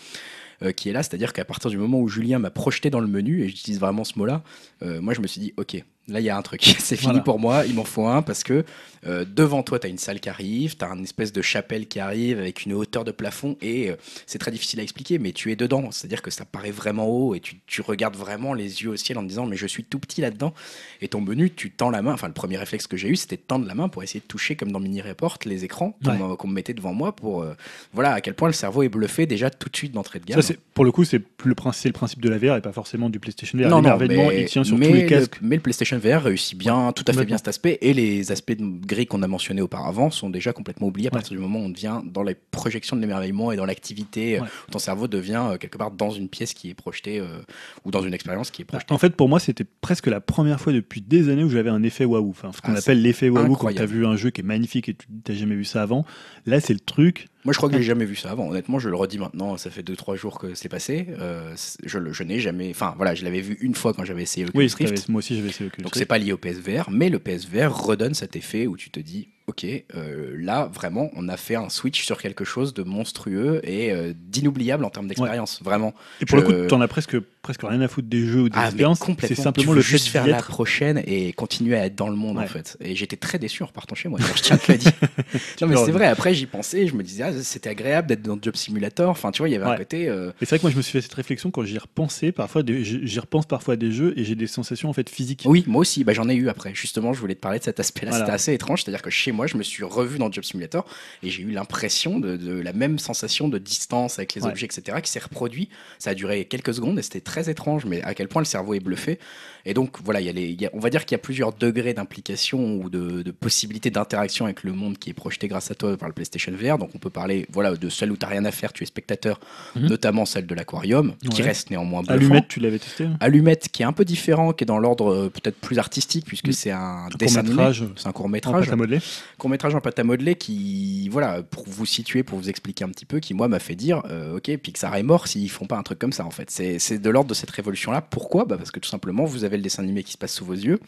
[SPEAKER 1] Euh, qui est là, c'est-à-dire qu'à partir du moment où Julien m'a projeté dans le menu, et j'utilise vraiment ce mot-là, euh, moi je me suis dit, ok, là il y a un truc, [LAUGHS] c'est fini pour moi, il m'en faut un parce que euh, devant toi tu as une salle qui arrive, tu as une espèce de chapelle qui arrive avec une hauteur de plafond et euh, c'est très difficile à expliquer, mais tu es dedans, c'est-à-dire que ça paraît vraiment haut et tu, tu, regardes vraiment les yeux au ciel en te disant mais je suis tout petit là-dedans. Et ton menu tu tends la main, enfin le premier réflexe que j'ai eu c'était de tendre la main pour essayer de toucher comme dans Mini Report les écrans qu'on me mettait devant moi pour euh, voilà à quel point le cerveau est bluffé déjà tout de suite d'entrée de gamme.
[SPEAKER 2] Ça, pour le coup c'est le, le principe de la VR et pas forcément du PlayStation VR. Non, non, mais, il tient sur tous les casques.
[SPEAKER 1] mais le PlayStation VR réussit bien, tout à fait bien cet aspect. Et les aspects de gris qu'on a mentionnés auparavant sont déjà complètement oubliés à partir du moment où on devient dans les projections de l'émerveillement et dans l'activité, où ton cerveau devient euh, quelque part dans une pièce qui est projetée euh, ou dans une expérience qui est projetée.
[SPEAKER 2] En fait, pour moi, c'était presque la première fois depuis des années où j'avais un effet waouh. Enfin, ce qu'on ah, appelle l'effet waouh quand tu as vu un jeu qui est magnifique et tu n'as jamais vu ça avant. Là, c'est le truc
[SPEAKER 1] moi, je crois que j'ai jamais vu ça avant. Honnêtement, je le redis maintenant. Ça fait 2-3 jours que c'est passé. Euh, je, je n'ai jamais. Enfin, voilà, je l'avais vu une fois quand j'avais essayé Oculus
[SPEAKER 2] oui, Rift. Moi aussi, j'avais essayé Oculus
[SPEAKER 1] Donc, c'est pas lié au PSVR, mais le PSVR redonne cet effet où tu te dis ok, euh, là vraiment, on a fait un switch sur quelque chose de monstrueux et euh, d'inoubliable en termes d'expérience, vraiment.
[SPEAKER 2] Et pour le coup, t'en as presque, presque rien à foutre des jeux ou des ah, expériences. C'est simplement le
[SPEAKER 1] juste faire la prochaine et continuer à être dans le monde en fait. Et j'étais très déçu en repartant chez moi. je tiens à te le dire. [LAUGHS] non mais c'est vrai. Après, j'y pensais, je me disais, ah, c'était agréable d'être dans le Job Simulator. Enfin, tu vois, il y avait un côté.
[SPEAKER 2] Euh... c'est vrai que moi, je me suis fait cette réflexion quand j'y repensais. Parfois, j'y repense parfois à des jeux et j'ai des sensations en fait physiques.
[SPEAKER 1] Oui, moi aussi. Bah, j'en ai eu après. Justement, je voulais te parler de cet aspect-là. C'était assez étrange. C'est-à-dire que chez moi, je me suis revu dans Job Simulator et j'ai eu l'impression de, la même sensation de distance avec les objets, etc., qui s'est reproduit. Ça a duré quelques secondes et c'était très étrange, mais à quel point le cerveau est bluffé. Et donc, voilà, y a les, on va dire qu'il y a plusieurs degrés d'implication ou de, de possibilités d'interaction avec le monde qui est projeté grâce à toi par le PlayStation VR. Donc, on peut parler voilà, de celle où tu n'as rien à faire, tu es spectateur, mhm. notamment celle de l'aquarium, qui reste néanmoins bluffant.
[SPEAKER 2] Allumette, tu l'avais testé hein?
[SPEAKER 1] Allumette, qui est un peu différent, qui est dans l'ordre euh, peut-être plus artistique, puisque c'est un, dessin animé. C'est un court-métrage. En pâte
[SPEAKER 2] à modeler.
[SPEAKER 1] Court-métrage en pâte à modeler qui, voilà, pour vous situer, pour vous expliquer un petit peu, qui, moi, m'a fait dire, euh, ok, Pixar est mort s'ils font pas un truc comme ça, en fait. C'est de l'ordre de cette révolution-là. Pourquoi? Bah Parce que tout simplement, vous avez le dessin animé qui se passe sous vos yeux.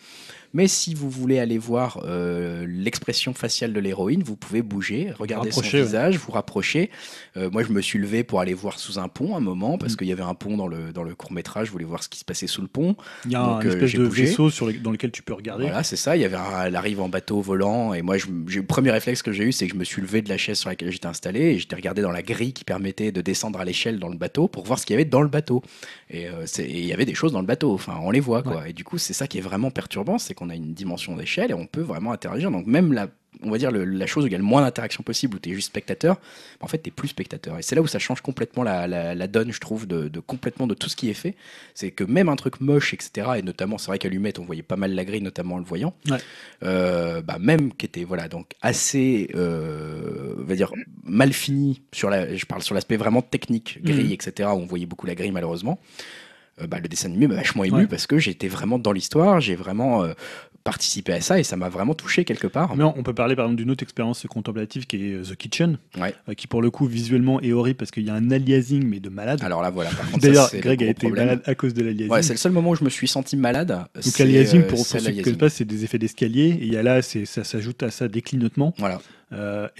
[SPEAKER 1] Mais si vous voulez aller voir euh, l'expression faciale de l'héroïne, vous pouvez bouger, regarder son visage, vous rapprocher. Euh, moi, je me suis levé pour aller voir sous un pont un moment, parce mm. qu'il y avait un pont dans le, dans le court métrage, je voulais voir ce qui se passait sous le pont.
[SPEAKER 2] Il y a un euh, espèce de vaisseau sur dans lequel tu peux regarder.
[SPEAKER 1] Voilà, c'est ça. Il y avait elle arrive en bateau volant, et moi, je, le premier réflexe que j'ai eu, c'est que je me suis levé de la chaise sur laquelle j'étais installé, et j'étais regardé dans la grille qui permettait de descendre à l'échelle dans le bateau pour voir ce qu'il y avait dans le bateau. Et il y avait des choses dans le bateau, enfin, on les voit, quoi. Et du coup, c'est ça qui est vraiment perturbant, c'est qu'on a une dimension d'échelle et on peut vraiment interagir. Donc même la, on va dire la chose où il y a le moins d'interaction possible, où tu es juste spectateur, en fait tu es plus spectateur. Et c'est là où ça change complètement la, donne, je trouve, de, complètement de tout ce qui est fait. C'est que même un truc moche, etc., et notamment, c'est vrai qu'à Lumette, on voyait pas mal la grille, notamment en le voyant, euh, bah, même qui était voilà, donc assez, euh, on va dire, mal fini, sur la, je parle sur l'aspect vraiment technique, grille, mmh. etc., où on voyait beaucoup la grille malheureusement. Euh, bah, le dessin animé m'a vachement ému parce que j'étais vraiment dans l'histoire, j'ai vraiment euh, participé à ça et ça m'a vraiment touché quelque part.
[SPEAKER 2] Mais on peut parler par exemple d'une autre expérience contemplative qui est euh, The Kitchen, qui pour le coup visuellement est horrible parce qu'il y a un aliasing mais de malade.
[SPEAKER 1] Alors là voilà. [LAUGHS]
[SPEAKER 2] D'ailleurs, Greg a été malade à cause de l'aliasing.
[SPEAKER 1] Ouais, c'est le seul moment où je me suis senti malade.
[SPEAKER 2] Donc l'aliasing, pour, pour ceux qui ne pas, c'est des effets d'escalier et il y a là, ça s'ajoute à ça des clignotements.
[SPEAKER 1] Voilà.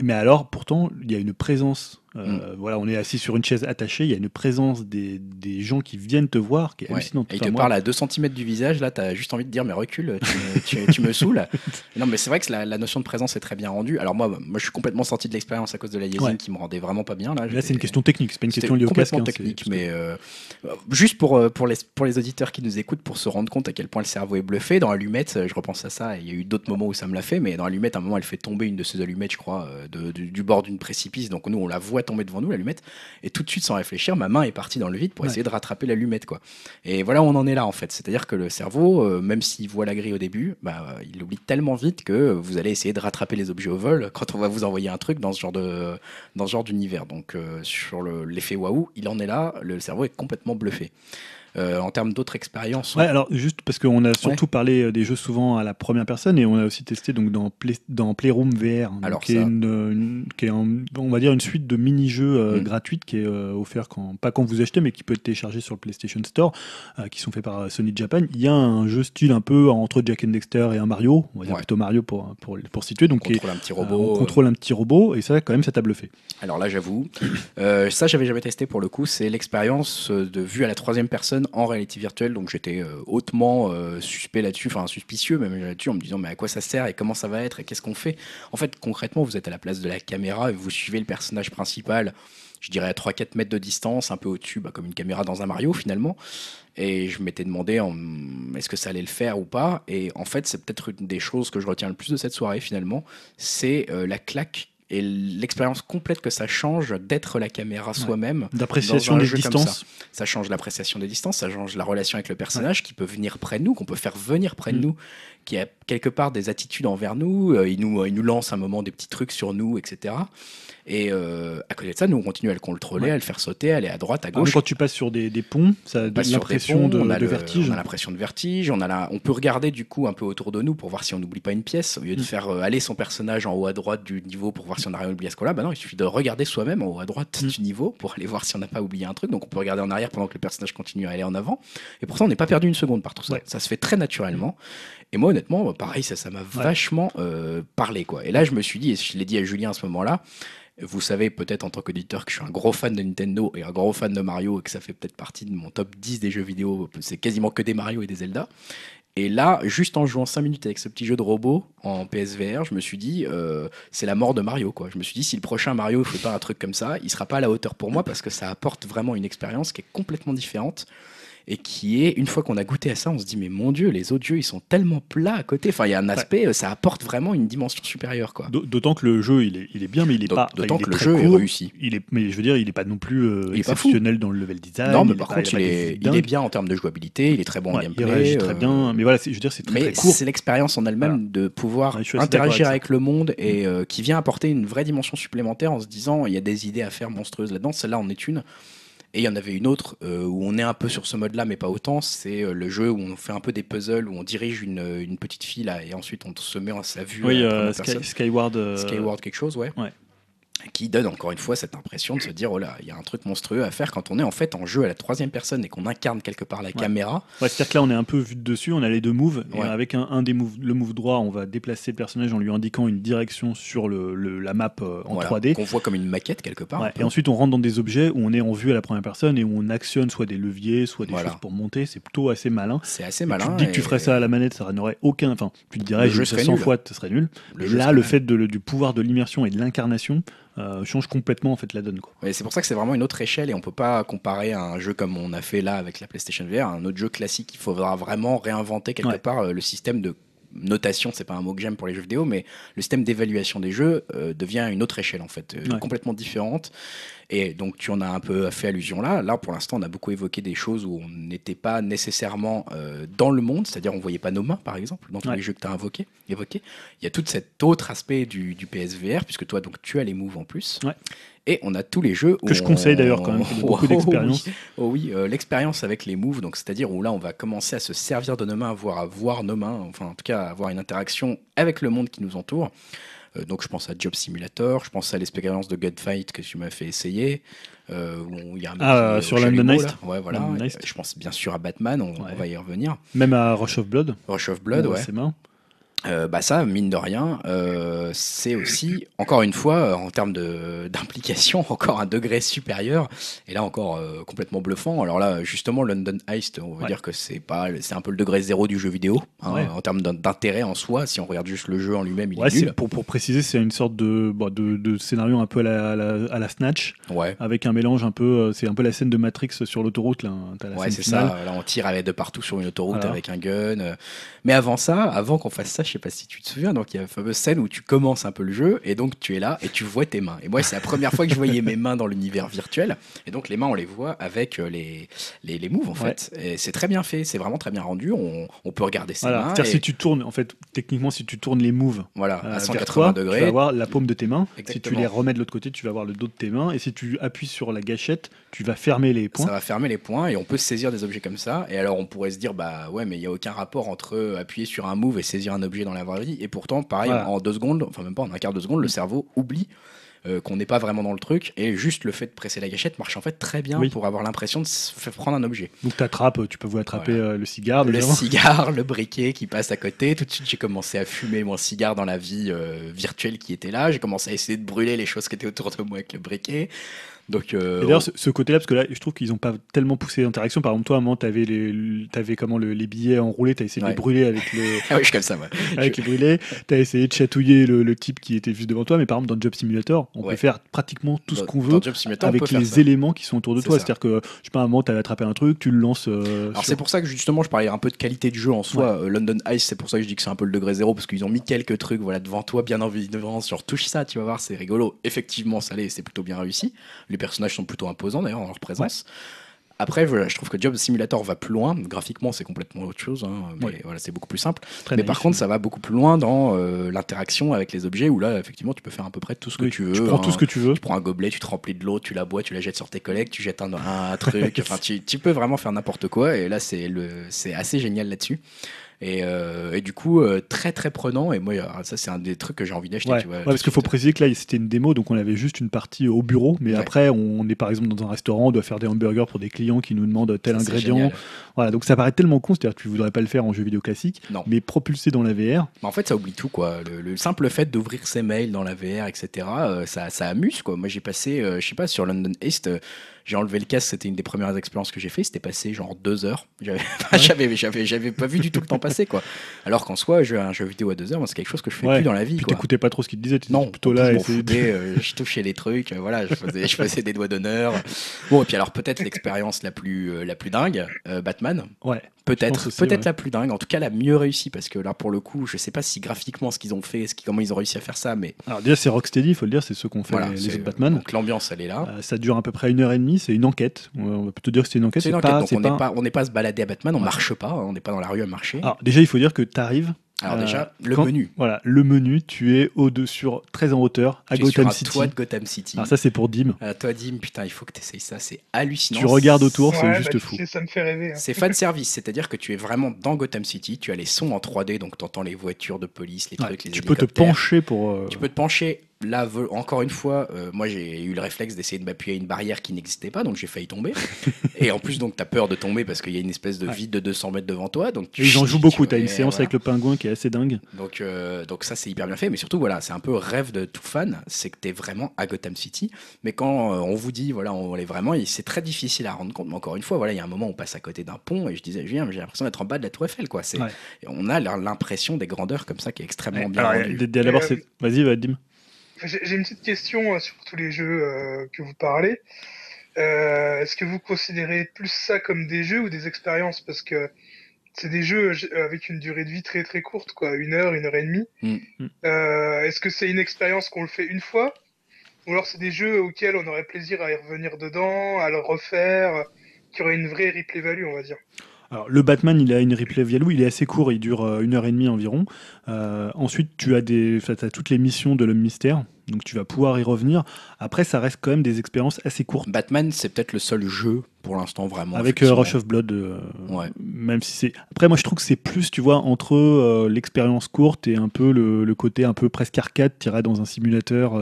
[SPEAKER 2] mais alors, pourtant, il y a une présence euh, mm. Voilà, on est assis sur une chaise attachée, il y a une présence des, des gens qui viennent te voir qui est hallucinante.
[SPEAKER 1] Et ils te parlent à 2 cm du visage, là, tu as juste envie de dire, mais recule, tu, tu, me [LAUGHS] saoules. non, mais c'est vrai que la, la, notion de présence est très bien rendue. Alors, moi, moi je suis complètement sorti de l'expérience à cause de la liaison qui me rendait vraiment pas bien. Là,
[SPEAKER 2] là c'est une question technique, c'est pas une question liée au casque.
[SPEAKER 1] Hein, technique, mais euh, juste pour, euh, pour, les, pour les auditeurs qui nous écoutent, pour se rendre compte à quel point le cerveau est bluffé, dans Allumette, je repense à ça, il y a eu d'autres moments où ça me l'a fait, mais dans Allumette, à un moment, elle fait tomber une de ces allumettes, je crois, de, du, du bord d'une précipice. Donc, nous, on la voit tomber devant nous, l'allumette. Et tout de suite, sans réfléchir, ma main est partie dans le vide pour essayer de rattraper l'allumette. Quoi. Et voilà on en est là, en fait. C'est-à-dire que le cerveau, euh, même s'il voit la grille au début, bah, il oublie tellement vite que vous allez essayer de rattraper les objets au vol quand on va vous envoyer un truc dans ce genre, de, dans ce genre d'univers. Donc, euh, sur l'effet waouh, il en est là, le cerveau est complètement bluffé. Euh, en termes d'autres expériences.
[SPEAKER 2] Ouais, alors juste parce qu'on a surtout parlé euh, des jeux souvent à la première personne et on a aussi testé donc dans, dans Playroom VR, alors qui, est une, qui est on va dire une suite de mini-jeux euh, mm. gratuites qui est offert quand, pas quand vous achetez, mais qui peut être téléchargé sur le PlayStation Store, qui sont faits par Sony Japan. Il y a un jeu style un peu entre Jack and Dexter et un Mario, on va dire plutôt Mario pour, pour, pour situer. Donc
[SPEAKER 1] on contrôle un petit robot.
[SPEAKER 2] on contrôle un petit robot et ça, quand même, ça t'a bluffé.
[SPEAKER 1] Alors là, j'avoue, ça, j'avais jamais testé pour le coup. C'est l'expérience de vue à la troisième personne en réalité virtuelle, donc j'étais euh, hautement euh, suspect là-dessus, enfin suspicieux même là-dessus, en me disant mais à quoi ça sert et comment ça va être et qu'est-ce qu'on fait? En fait, concrètement, vous êtes à la place de la caméra et vous suivez le personnage principal, je dirais à 3-4 mètres de distance, un peu au-dessus, bah, comme une caméra dans un Mario finalement. Et je m'étais demandé est-ce que ça allait le faire ou pas? Et en fait, c'est peut-être une des choses que je retiens le plus de cette soirée finalement, c'est euh, la claque et l'expérience complète que ça change d'être la caméra soi-même.
[SPEAKER 2] D'appréciation des distances.
[SPEAKER 1] Ça. change l'appréciation des distances, ça change la relation avec le personnage qui peut venir près de nous, qu'on peut faire venir près de mm. nous, qui a quelque part des attitudes envers nous, euh, il, nous il nous lance un moment des petits trucs sur nous, etc. Et euh, à côté de ça, nous on continue à le contrôler, à le faire sauter, à aller à droite, à gauche.
[SPEAKER 2] quand tu passes sur des, des ponts, ça a l'impression de, de vertige.
[SPEAKER 1] On a l'impression de vertige. On, a la, on peut regarder du coup un peu autour de nous pour voir si on n'oublie pas une pièce. Au lieu de mm. faire euh, aller son personnage en haut à droite du niveau pour voir si on a rien oublié à ce qu'on là bah non, il suffit de regarder soi-même en haut à droite mm. du niveau pour aller voir si on n'a pas oublié un truc. Donc on peut regarder en arrière pendant que le personnage continue à aller en avant. Et pour ça, on n'est pas perdu une seconde par tout ça. Ça se fait très naturellement. Et moi, honnêtement, bah, pareil, ça, ça m'a vachement euh, parlé, quoi. Et là, je me suis dit, et je l'ai dit à Julien à ce moment-là, vous savez peut-être en tant qu'auditeur que je suis un gros fan de Nintendo et un gros fan de Mario et que ça fait peut-être partie de mon top 10 des jeux vidéo. C'est quasiment que des Mario et des Zelda. Et là, juste en jouant 5 minutes avec ce petit jeu de robot en PSVR, je me suis dit, euh, c'est la mort de Mario. Quoi. Je me suis dit, si le prochain Mario ne fait pas un truc comme ça, il sera pas à la hauteur pour moi parce que ça apporte vraiment une expérience qui est complètement différente et qui est, une fois qu'on a goûté à ça, on se dit, mais mon Dieu, les autres jeux, ils sont tellement plats à côté. Enfin, il y a un aspect, ça apporte vraiment une dimension supérieure. quoi.
[SPEAKER 2] D'autant que le jeu, il est, il est bien, mais il est pas.
[SPEAKER 1] D'autant que le jeu est réussi.
[SPEAKER 2] Il est, mais je veux dire, il est pas non plus euh, exceptionnel dans le level design.
[SPEAKER 1] Non, mais par contre, il, est, il est, bien en termes de jouabilité, il est très bon en gameplay. Il réagit
[SPEAKER 2] très bien, mais voilà, je veux dire, c'est très,
[SPEAKER 1] mais
[SPEAKER 2] court.
[SPEAKER 1] c'est l'expérience en elle-même de pouvoir interagir avec, le monde et euh, qui vient apporter une vraie dimension supplémentaire en se disant, il y a des idées à faire monstrueuses là-dedans. Celle-là en est une. Et il y en avait une autre euh, où on est un peu sur ce mode-là, mais pas autant. C'est euh, le jeu où on fait un peu des puzzles, où on dirige une, une petite fille là, et ensuite on se met à sa vue.
[SPEAKER 2] Oui, euh, Skyward.
[SPEAKER 1] Skyward quelque chose, ouais.
[SPEAKER 2] ouais
[SPEAKER 1] qui donne encore une fois cette impression de se dire oh là, il y a un truc monstrueux à faire quand on est en fait en jeu à la troisième personne et qu'on incarne quelque part la caméra.
[SPEAKER 2] Ouais, c'est-à-dire que là on est un peu vu de dessus, on a les deux moves et avec un, des moves, le move droit, on va déplacer le personnage en lui indiquant une direction sur le, la map euh, en 3D.
[SPEAKER 1] Qu'on voit comme une maquette quelque part.
[SPEAKER 2] Et ensuite on rentre dans des objets où on est en vue à la première personne et où on actionne soit des leviers, soit des choses pour monter. C'est plutôt assez malin.
[SPEAKER 1] C'est assez malin.
[SPEAKER 2] tu te dis que tu ferais ça à la manette, ça n'aurait aucun. Enfin, tu te dirais, je 100 fois, ce serait nul. là, le fait du pouvoir de l'immersion et de l'incarnation euh, change complètement en fait la donne. Quoi.
[SPEAKER 1] c'est pour ça que c'est vraiment une autre échelle et on peut pas comparer à un jeu comme on a fait là avec la PlayStation VR, un autre jeu classique. Il faudra vraiment réinventer quelque part euh, le système de notation, c'est pas un mot que j'aime pour les jeux vidéo, mais le système d'évaluation des jeux euh, devient une autre échelle en fait, complètement différente. Et donc tu en as un peu fait allusion là. Là, pour l'instant, on a beaucoup évoqué des choses où on n'était pas nécessairement euh, dans le monde, c'est-à-dire on voyait pas nos mains, par exemple, dans tous les jeux que tu as évoqués. Évoqué. Il y a tout cet autre aspect du, du, PSVR, puisque toi, donc, tu as les moves en plus. Et on a tous les jeux
[SPEAKER 2] que je conseille d'ailleurs quand même, beaucoup [LAUGHS] d'expérience.
[SPEAKER 1] Oh oui, oh euh, l'expérience avec les moves, donc c'est-à-dire où là on va commencer à se servir de nos mains, voire à voir nos mains, enfin en tout cas à avoir une interaction avec le monde qui nous entoure. Euh, donc je pense à Job Simulator, je pense à l'expérience de Gunfight que tu m'as fait essayer. Euh, où il y a un
[SPEAKER 2] ah, sur London Heist
[SPEAKER 1] Ouais, voilà. Je pense bien sûr à Batman, on, va y revenir.
[SPEAKER 2] Même à Rush of Blood.
[SPEAKER 1] Rush of Blood, ouais.
[SPEAKER 2] mains.
[SPEAKER 1] Euh, bah ça, mine de rien, euh, c'est aussi, encore une fois, euh, en termes [LAUGHS] d'implication, [LAUGHS] encore un degré supérieur, et là encore complètement bluffant. Alors là, justement, London Heist, on va dire que c'est pas, c'est un peu le degré zéro du jeu vidéo, hein, en termes d'intérêt en soi, si on regarde juste le jeu en lui-même, il est nul.
[SPEAKER 2] Pour, pour, préciser, c'est une sorte de, bah, de, de, scénario un peu à la, à la, Snatch, avec un mélange un peu, c'est un peu la scène de Matrix sur l'autoroute, là.
[SPEAKER 1] ouais, c'est ça, là on tire de partout sur une autoroute avec un gun. Mais avant ça, avant qu'on fasse ça, je sais pas si tu te souviens, donc il y a la fameuse scène où tu commences un peu le jeu et donc tu es là et tu vois tes mains. Et moi, c'est la première fois que je voyais mes mains dans l'univers virtuel. Et donc les mains, on les voit avec euh, les, les, les moves en fait. Et c'est très bien fait, c'est vraiment très bien rendu. On, on peut regarder ses mains.
[SPEAKER 2] C'est-à-dire si tu tournes, en fait, techniquement, si tu tournes les moves
[SPEAKER 1] voilà, à 180 euh, degrés,
[SPEAKER 2] tu vas voir la paume de tes mains. Si tu les remets de l'autre côté, tu vas voir le dos de tes mains. Et si tu appuies sur la gâchette, tu vas fermer les points.
[SPEAKER 1] Ça va fermer les points et on peut saisir des objets comme ça. Et alors on pourrait se dire, bah ouais, mais il n'y a aucun rapport entre appuyer sur un move et saisir un objet dans la vraie vie. Et pourtant, pareil, en deux secondes, enfin même pas en un quart de seconde, le cerveau oublie euh, qu'on n'est pas vraiment dans le truc et juste le fait de presser la gâchette marche en fait très bien pour avoir l'impression de se faire prendre un objet.
[SPEAKER 2] Donc tu attrapes, tu peux vous attraper euh, le cigare.
[SPEAKER 1] Le cigare, le briquet qui passe à côté. Tout de suite j'ai commencé à fumer mon cigare dans la vie euh, virtuelle qui était là. J'ai commencé à essayer de brûler les choses qui étaient autour de moi avec le briquet. Donc,
[SPEAKER 2] euh, d'ailleurs, ce, côté-là, parce que là, je trouve qu'ils n'ont pas tellement poussé l'interaction. Par exemple, toi, à un moment, tu avais, les, avais comment, les billets enroulés, tu as essayé de les brûler avec le. [LAUGHS]
[SPEAKER 1] ah oui, je comme ça, ouais. [LAUGHS]
[SPEAKER 2] Avec les brûlés. Tu as essayé de chatouiller le, type qui était juste devant toi. Mais par exemple, dans Job Simulator, on peut faire pratiquement tout ce qu'on veut avec les éléments qui sont autour de toi. C'est-à-dire que, je sais pas, à un moment, tu as attrapé un truc, tu le lances. Euh,
[SPEAKER 1] Alors, c'est pour ça que justement, je parlais un peu de qualité de jeu en soi. Euh, London Ice, c'est pour ça que je dis que c'est un peu le degré zéro, parce qu'ils ont mis quelques trucs voilà, devant toi, bien en devant, sur touche ça, tu vas voir, c'est rigolo. Effectivement, ça l'est, c'est plutôt bien réussi. Les personnages sont plutôt imposant d'ailleurs en leur présence. Après, je trouve que Job Simulator va plus loin. Graphiquement, c'est complètement autre chose, hein, mais voilà, c'est beaucoup plus simple. mais par contre, ça va beaucoup plus loin dans euh, l'interaction avec les objets où là, effectivement, tu peux faire à peu près tout ce que tu veux.
[SPEAKER 2] Tu prends tout ce que tu veux.
[SPEAKER 1] Tu prends un gobelet, tu te remplis de l'eau, tu la bois, tu la jettes sur tes collègues, tu jettes un, un truc. [LAUGHS] enfin, tu, tu, peux vraiment faire n'importe quoi. Et là, c'est assez génial là-dessus. Euh, et, du coup, euh, très très prenant. Et moi, ça, c'est un des trucs que j'ai envie d'acheter.
[SPEAKER 2] Ouais. parce qu'il faut préciser que là, c'était une démo, donc on avait juste une partie au bureau. Mais après, on est par exemple dans un restaurant, on doit faire des hamburgers pour des clients qui nous demandent tel ingrédient. Voilà, donc ça paraît tellement con, c'est-à-dire que tu voudrais pas le faire en jeu vidéo classique,
[SPEAKER 1] non.
[SPEAKER 2] mais propulsé dans la VR.
[SPEAKER 1] en fait, ça oublie tout, quoi. Le, simple fait d'ouvrir ses mails dans la VR, etc., euh, ça, ça, amuse, quoi. Moi, j'ai passé, je sais pas, sur London East j'ai enlevé le casque, c'était une des premières expériences que j'ai fait. C'était passé genre deux heures. [LAUGHS] J'avais, j'avais, pas vu du tout le temps passer, quoi. Alors qu'en soi, un jeu vidéo à deux heures, c'est quelque chose que je fais plus dans la vie.
[SPEAKER 2] Tu t'écoutais pas trop ce qu'il disait, tu
[SPEAKER 1] non, plutôt là. Je, [LAUGHS] euh, je touchais les trucs, euh, voilà, je faisais, je faisais des doigts d'honneur. Bon, et puis alors peut-être l'expérience la plus, euh, la plus dingue, Batman.
[SPEAKER 2] Ouais.
[SPEAKER 1] Peut-être, peut-être la plus dingue, en tout cas la mieux réussie, parce que là pour le coup, je sais pas si graphiquement ce qu'ils ont fait, ce qui, comment ils ont réussi à faire ça, mais.
[SPEAKER 2] Alors déjà c'est Rocksteady, il faut le dire, c'est ceux qu'on fait les, autres Batman.
[SPEAKER 1] Donc l'ambiance elle est là.
[SPEAKER 2] ça dure à peu près une heure et demie, c'est une enquête. On va plutôt dire que c'est une enquête.
[SPEAKER 1] C'est une enquête, donc on n'est pas... à se balader à Batman, on marche pas, hein, on n'est pas dans la rue à marcher.
[SPEAKER 2] Alors déjà il faut dire que tu arrives
[SPEAKER 1] alors déjà, euh, le menu.
[SPEAKER 2] Voilà, le menu, tu es au dessus sur très en hauteur à Gotham City.
[SPEAKER 1] Toi de Gotham City.
[SPEAKER 2] Alors ça c'est pour Dim.
[SPEAKER 1] Euh, toi Dim, putain, il faut que tu essayes ça, c'est hallucinant.
[SPEAKER 2] Tu regardes autour, c'est juste bah, fou.
[SPEAKER 3] Ça me fait rêver. Hein.
[SPEAKER 1] C'est fan service, c'est-à-dire que tu es vraiment dans Gotham City, tu as les sons en 3D, donc tu entends les voitures de police, les trucs, les
[SPEAKER 2] Tu peux te pencher pour. Euh,
[SPEAKER 1] tu peux te pencher là, encore une fois, euh, moi j'ai eu le réflexe d'essayer de m'appuyer à une barrière qui n'existait pas, donc j'ai failli tomber. [LAUGHS] et en plus, donc tu as peur de tomber parce qu'il y a une espèce de vide de 200 mètres devant toi. Donc
[SPEAKER 2] ils en jouent beaucoup. Tu as une séance avec le pingouin qui est assez dingue.
[SPEAKER 1] Donc, euh, donc ça, c'est hyper bien fait. Mais surtout, voilà, c'est un peu rêve de tout fan, c'est que tu es vraiment à Gotham City. Mais quand euh, on vous dit, voilà, on est vraiment, c'est très difficile à rendre compte. Mais encore une fois, voilà, il y a un moment où on passe à côté d'un pont et je disais, j'ai l'impression d'être en bas de la Tour Eiffel, quoi. C'est, on a l'impression des grandeurs comme ça qui est extrêmement bien.
[SPEAKER 2] D'abord, vas-y, va, Dim.
[SPEAKER 3] J'ai une petite question euh, sur tous les jeux euh, que vous parlez. Euh, est-ce que vous considérez plus ça comme des jeux ou des expériences? Parce que c'est des jeux avec une durée de vie très très courte, quoi, une heure, une heure et demie. Mm. Est-ce que c'est une expérience qu'on le fait une fois? Ou alors c'est des jeux auxquels on aurait plaisir à y revenir dedans, à le refaire, qui aurait une vraie replay value, on va dire?
[SPEAKER 2] Alors, le Batman, il a une replay value, il est assez court, il dure euh, une heure et demie environ. Euh, ensuite, tu as, des, as toutes les missions de l'homme mystère, donc tu vas pouvoir y revenir. Après, ça reste quand même des expériences assez courtes.
[SPEAKER 1] Batman, c'est peut-être le seul jeu pour l'instant vraiment.
[SPEAKER 2] Avec euh, Rush of Blood, ouais. même si c'est. Après, moi, je trouve que c'est plus, tu vois, entre l'expérience courte et un peu le, le, côté un peu presque arcade, tiré dans un simulateur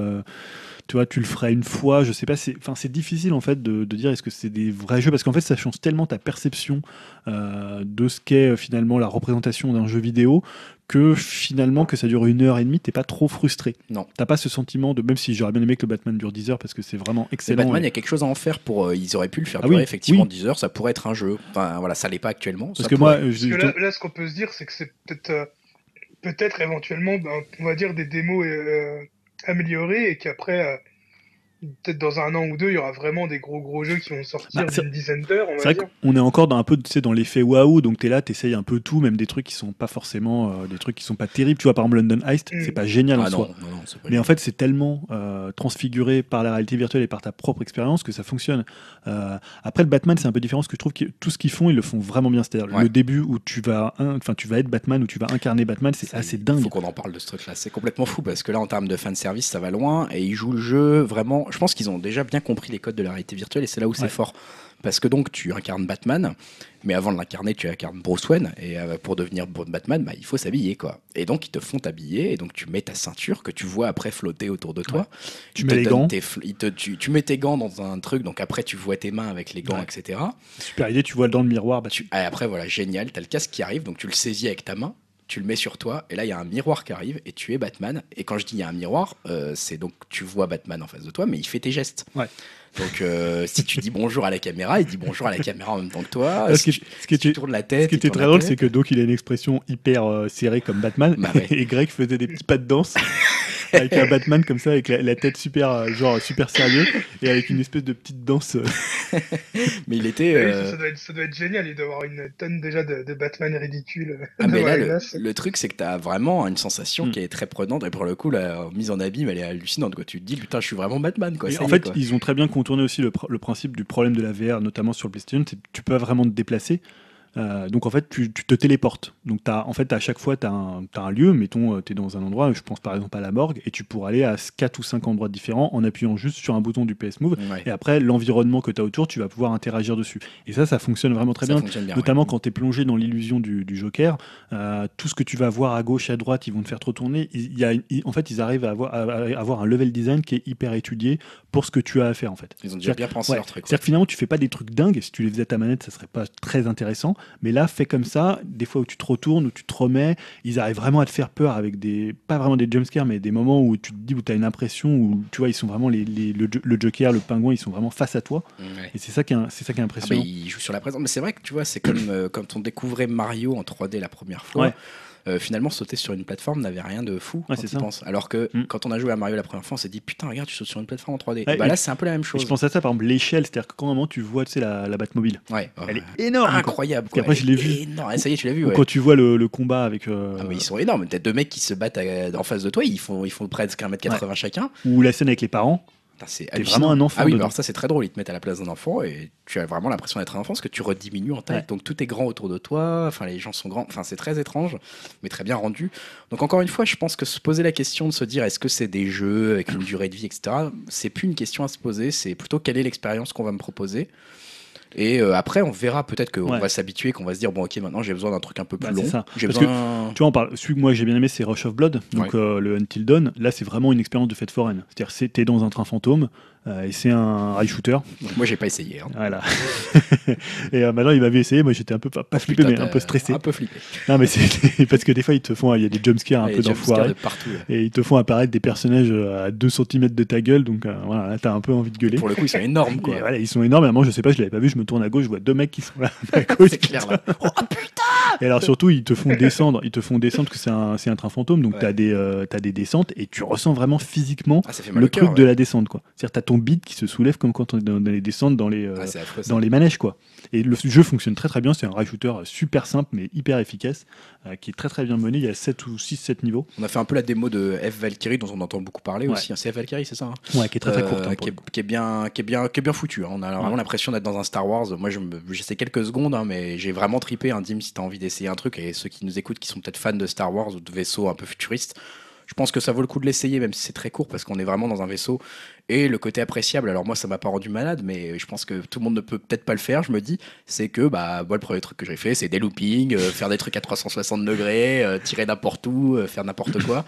[SPEAKER 2] tu vois, tu le feras une fois, je sais pas, c'est, enfin, c'est difficile en fait de, dire est-ce que c'est des vrais jeux parce qu'en fait ça change tellement ta perception euh, de ce qu'est euh, finalement la représentation d'un jeu vidéo que finalement que ça dure une heure et demie, t'es pas trop frustré.
[SPEAKER 1] Non.
[SPEAKER 2] T'as pas ce sentiment de même si j'aurais bien aimé que le Batman dure 10 heures parce que c'est vraiment excellent.
[SPEAKER 1] Le Batman, il y a quelque chose à en faire pour. Euh, ils auraient pu le faire ah durer effectivement 10 heures, ça pourrait être un jeu. Enfin voilà, ça l'est pas actuellement.
[SPEAKER 2] Parce que moi,
[SPEAKER 3] là, ce qu'on peut se dire, c'est que c'est peut-être peut-être éventuellement, ben, on va dire des démos améliorer et qu'après, euh, peut-être dans un an ou deux, il y aura vraiment des gros gros jeux qui vont sortir bah, d'une dizaine d'heures.
[SPEAKER 2] C'est vrai qu'on est encore dans un peu, tu sais, dans l'effet waouh, donc tu es là, tu essayes un peu tout, même des trucs qui sont pas forcément, euh, des trucs qui sont pas terribles. Tu vois, par exemple, London Heist, mm. c'est pas génial en ah soi. mais en fait, c'est tellement euh, transfiguré par la réalité virtuelle et par ta propre expérience que ça fonctionne. Euh, après, le Batman, c'est un peu différent, parce que je trouve que tout ce qu'ils font, ils le font vraiment bien. C'est-à-dire le début où tu vas, enfin, tu vas être Batman, où tu vas incarner Batman, c'est assez dingue. Il
[SPEAKER 1] faut qu'on en parle de ce truc-là. C'est complètement fou, parce que là, en termes de fan service, ça va loin, et ils jouent le jeu vraiment. Je pense qu'ils ont déjà bien compris les codes de la réalité virtuelle et c'est là où c'est fort. Parce que donc tu incarnes Batman, mais avant de l'incarner, tu incarnes Bruce Wayne et euh, pour devenir Batman, bah, il faut s'habiller quoi. Et donc ils te font t'habiller et donc tu mets ta ceinture que tu vois après flotter autour de toi.
[SPEAKER 2] Tu mets les gants.
[SPEAKER 1] tu, mets tes gants dans un truc, donc après tu vois tes mains avec les gants, etc.
[SPEAKER 2] Super idée, tu vois dans le miroir. Bah,
[SPEAKER 1] tu... Et après voilà, génial, tu as le casque qui arrive, donc tu le saisis avec ta main tu le mets sur toi, et là il y a un miroir qui arrive, et tu es Batman. Et quand je dis il y a un miroir, euh, c'est donc tu vois Batman en face de toi, mais il fait tes gestes.
[SPEAKER 2] Ouais.
[SPEAKER 1] Donc, euh, si tu dis bonjour à la caméra, il dit bonjour à la caméra en même temps que toi.
[SPEAKER 2] ce, qui, ce qui
[SPEAKER 1] tu, tournes la tête.
[SPEAKER 2] Ce qui était très drôle, c'est que donc il a une expression hyper euh, serrée comme Batman, bah [LAUGHS] et Greg faisait des petits pas de danse. [LAUGHS] avec un Batman comme ça, avec la, tête super, euh, genre super sérieux, et avec une espèce de petite danse. [LAUGHS]
[SPEAKER 1] mais il était.
[SPEAKER 3] ça, doit être, ça, doit être, génial, il doit avoir une tonne déjà de, Batman ridicule.
[SPEAKER 1] Ah, mais là, le, truc, c'est que tu as vraiment une sensation mm. qui est très prenante, et pour le coup, la mise en abîme, elle est hallucinante. Quoi. Tu te dis, putain, je suis vraiment Batman. Quoi.
[SPEAKER 2] en fait, ils ont très bien tourner aussi le, le, principe du problème de la VR, notamment sur le PlayStation, c'est que tu peux vraiment te déplacer. Euh, donc en fait, tu, te téléportes. Donc as, en fait, à chaque fois, tu as, un lieu, mettons, euh, tu es dans un endroit, je pense par exemple à la morgue, et tu pourras aller à 4 ou 5 endroits différents en appuyant juste sur un bouton du PS Move. Et après, l'environnement que tu as autour, tu vas pouvoir interagir dessus. Et ça, ça fonctionne vraiment très bien, notamment quand tu es plongé dans l'illusion du, Joker. Euh, tout ce que tu vas voir à gauche à droite, ils vont te faire trop tourner. Il, y a, en fait, ils arrivent à avoir, à avoir, un level design qui est hyper étudié pour ce que tu as à faire en fait.
[SPEAKER 1] Ils ont déjà bien pensé leur truc.
[SPEAKER 2] C'est-à-dire que finalement, tu fais pas des trucs dingues. Si tu les faisais à ta manette, ça serait pas très intéressant. Mais là, fait comme ça, des fois où tu te retournes, où tu te remets, ils arrivent vraiment à te faire peur avec des, pas vraiment des jumpscares, mais des moments où tu te dis, où tu as une impression, où tu vois, ils sont vraiment, les, le, Joker, le pingouin, ils sont vraiment face à toi. Et c'est ça qui est, c'est ça qui est impressionnant.
[SPEAKER 1] Ah bah, il joue sur la présence. Mais c'est vrai que tu vois, c'est comme euh, quand on découvrait Mario en 3D la première fois. Euh, finalement sauter sur une plateforme n'avait rien de fou quand tu penses. Alors que mm. quand on a joué à Mario la première fois, on s'est dit putain regarde tu sautes sur une plateforme en 3D. bah là c'est un peu la même chose.
[SPEAKER 2] Je pense à ça par exemple l'échelle, c'est-à-dire que quand un moment tu vois tu sais la, la Batmobile,
[SPEAKER 1] ouais,
[SPEAKER 2] elle est énorme,
[SPEAKER 1] incroyable.
[SPEAKER 2] Quoi. après je l'ai vu.
[SPEAKER 1] Ça y est tu l'as vu.
[SPEAKER 2] Quand tu vois le, le combat avec. Euh,
[SPEAKER 1] ah, mais ils sont énormes. T'as deux mecs qui se battent en face de toi, ils font ils font presque 1m80 chacun.
[SPEAKER 2] Ou la scène avec les parents.
[SPEAKER 1] C'est vraiment un enfant. Ah oui, alors ça c'est très drôle, ils te mettent à la place d'un enfant et tu as vraiment l'impression d'être un enfant parce que tu rediminues en taille. Donc tout est grand autour de toi, enfin les gens sont grands, enfin c'est très étrange, mais très bien rendu. Donc encore une fois, je pense que se poser la question de se dire est-ce que c'est des jeux avec une durée de vie, etc., c'est plus une question à se poser, c'est plutôt quelle est l'expérience qu'on va me proposer. Et euh, après, on verra peut-être qu'on va s'habituer, qu'on va se dire bon, ok, maintenant j'ai besoin d'un truc un peu plus bah, long. J'ai besoin...
[SPEAKER 2] tu vois, on parle. Celui que moi j'ai bien aimé, c'est Rush of Blood, donc euh, le Until Dawn. Là, c'est vraiment une expérience de fête foraine. C'est-à-dire, c'était dans un train fantôme. Euh, et c'est un rail shooter.
[SPEAKER 1] Moi, j'ai pas essayé. Hein.
[SPEAKER 2] Voilà. [LAUGHS] et euh, maintenant, il m'avait essayé. Moi, j'étais un peu pas, oh, flippé, mais un peu stressé.
[SPEAKER 1] Un peu flippé.
[SPEAKER 2] Non, mais c'est [LAUGHS] parce que des fois, ils te font, il y a des jumpscares un peu d'enfoirés. Et ils te font apparaître des personnages euh, à 2 cm de ta gueule. Donc voilà, là, t'as un peu envie de gueuler.
[SPEAKER 1] pour le coup, ils sont énormes, quoi.
[SPEAKER 2] voilà, ils sont énormes. moi, je sais pas, je l'avais pas vu. Je me tourne à gauche, je vois deux mecs qui sont là [LAUGHS]
[SPEAKER 1] c'est clair, là. Oh putain
[SPEAKER 2] Et alors, surtout, ils te font descendre. Ils te font descendre parce que c'est un, un train fantôme. Donc, t'as des, as des descentes et tu ressens vraiment physiquement ah, le truc de la descente, quoi. C'est-à-dire, ton qui se soulève comme quand on est dans, les descentes dans les, euh, ah, dans les manèges. Quoi. Et le jeu fonctionne très très bien. C'est un rail shooter super simple mais hyper efficace euh, qui est très très bien mené. Il y a 7 ou 6, 7 niveaux.
[SPEAKER 1] On a fait un peu la démo de F Valkyrie dont on entend beaucoup parler aussi. Hein. C'est F Valkyrie, c'est ça
[SPEAKER 2] hein? Ouais, qui est très très courte. Hein,
[SPEAKER 1] qui, est, bien, qui, est bien, qui est bien foutu. On a vraiment l'impression d'être dans un Star Wars. Moi, j'essaie quelques secondes, mais j'ai vraiment tripé. Un Dim, si tu as envie d'essayer un truc, et ceux qui nous écoutent qui sont peut-être fans de Star Wars ou de vaisseaux un peu futuristes, je pense que ça vaut le coup de l'essayer, même si c'est très court, parce qu'on est vraiment dans un vaisseau. Et le côté appréciable, alors moi, ça m'a pas rendu malade, mais je pense que tout le monde ne peut peut-être pas le faire, je me dis, c'est que, bah, moi, le premier truc que j'ai fait, c'est des loopings, euh, faire des trucs à 360 degrés, euh, tirer n'importe où, euh, faire n'importe quoi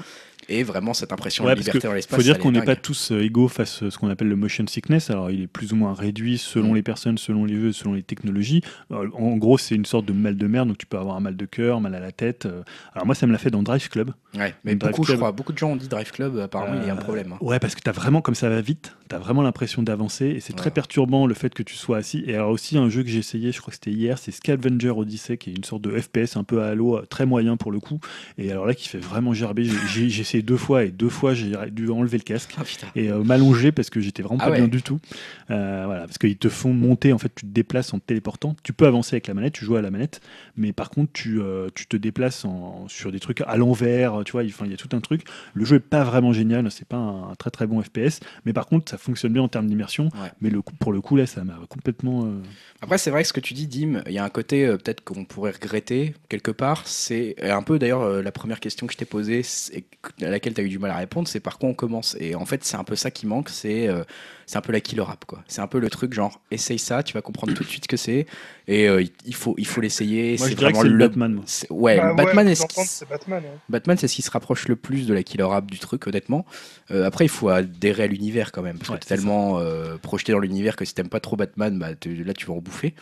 [SPEAKER 1] et vraiment cette impression de liberté dans l'espace.
[SPEAKER 2] Il faut dire qu'on n'est pas tous euh, égaux face à ce qu'on appelle le motion sickness. Alors, il est plus ou moins réduit selon mm. les personnes, selon les jeux, selon les technologies. Euh, en gros, c'est une sorte de mal de mer, donc tu peux avoir un mal de cœur, mal à la tête. Euh. Alors, moi, ça me l'a fait dans Drive Club.
[SPEAKER 1] Ouais, mais beaucoup, je crois, beaucoup de gens ont dit Drive Club, apparemment, il y a un problème. Hein.
[SPEAKER 2] Ouais, parce que tu as vraiment, comme ça va vite, tu as vraiment l'impression d'avancer et c'est très perturbant le fait que tu sois assis. Et alors, aussi, un jeu que j'ai essayé, je crois que c'était hier, c'est Scavenger Odyssey, qui est une sorte de FPS un peu à l'eau, très moyen pour le coup. Et alors là, qui fait vraiment gerber. J'ai essayé deux fois et deux fois, j'ai dû enlever le casque
[SPEAKER 1] ah,
[SPEAKER 2] et euh, m'allonger parce que j'étais vraiment ah pas bien du tout. Euh, voilà, parce qu'ils te font monter, en fait, tu te déplaces en te téléportant. Tu peux avancer avec la manette, tu joues à la manette, mais par contre, tu, euh, tu te déplaces en, sur des trucs à l'envers, tu vois, il y a tout un truc. Le jeu est pas vraiment génial, c'est pas un, très très bon FPS, mais par contre, ça fonctionne bien en termes d'immersion. Mais le pour le coup, là, ça m'a complètement.
[SPEAKER 1] Après, c'est vrai que ce que tu dis, Dim, il y a un côté peut-être qu'on pourrait regretter quelque part. C'est un peu d'ailleurs la première question que je t'ai posée, à laquelle tu as eu du mal à répondre c'est par quoi on commence? Et en fait, c'est un peu ça qui manque, c'est euh, c'est un peu la killer app quoi. C'est un peu le truc genre essaye ça, tu vas comprendre tout de suite ce que c'est et euh, il faut il faut l'essayer.
[SPEAKER 2] c'est vraiment le
[SPEAKER 1] Batman. Ouais,
[SPEAKER 3] bah,
[SPEAKER 1] Batman
[SPEAKER 3] est ce Batman.
[SPEAKER 1] Batman c'est ce qui se rapproche le plus de la killer app du truc honnêtement. Euh, après il faut adhérer à l'univers quand même parce que t'es tellement euh, projeté dans l'univers que si t'aimes pas trop Batman, bah, là tu vas en bouffer.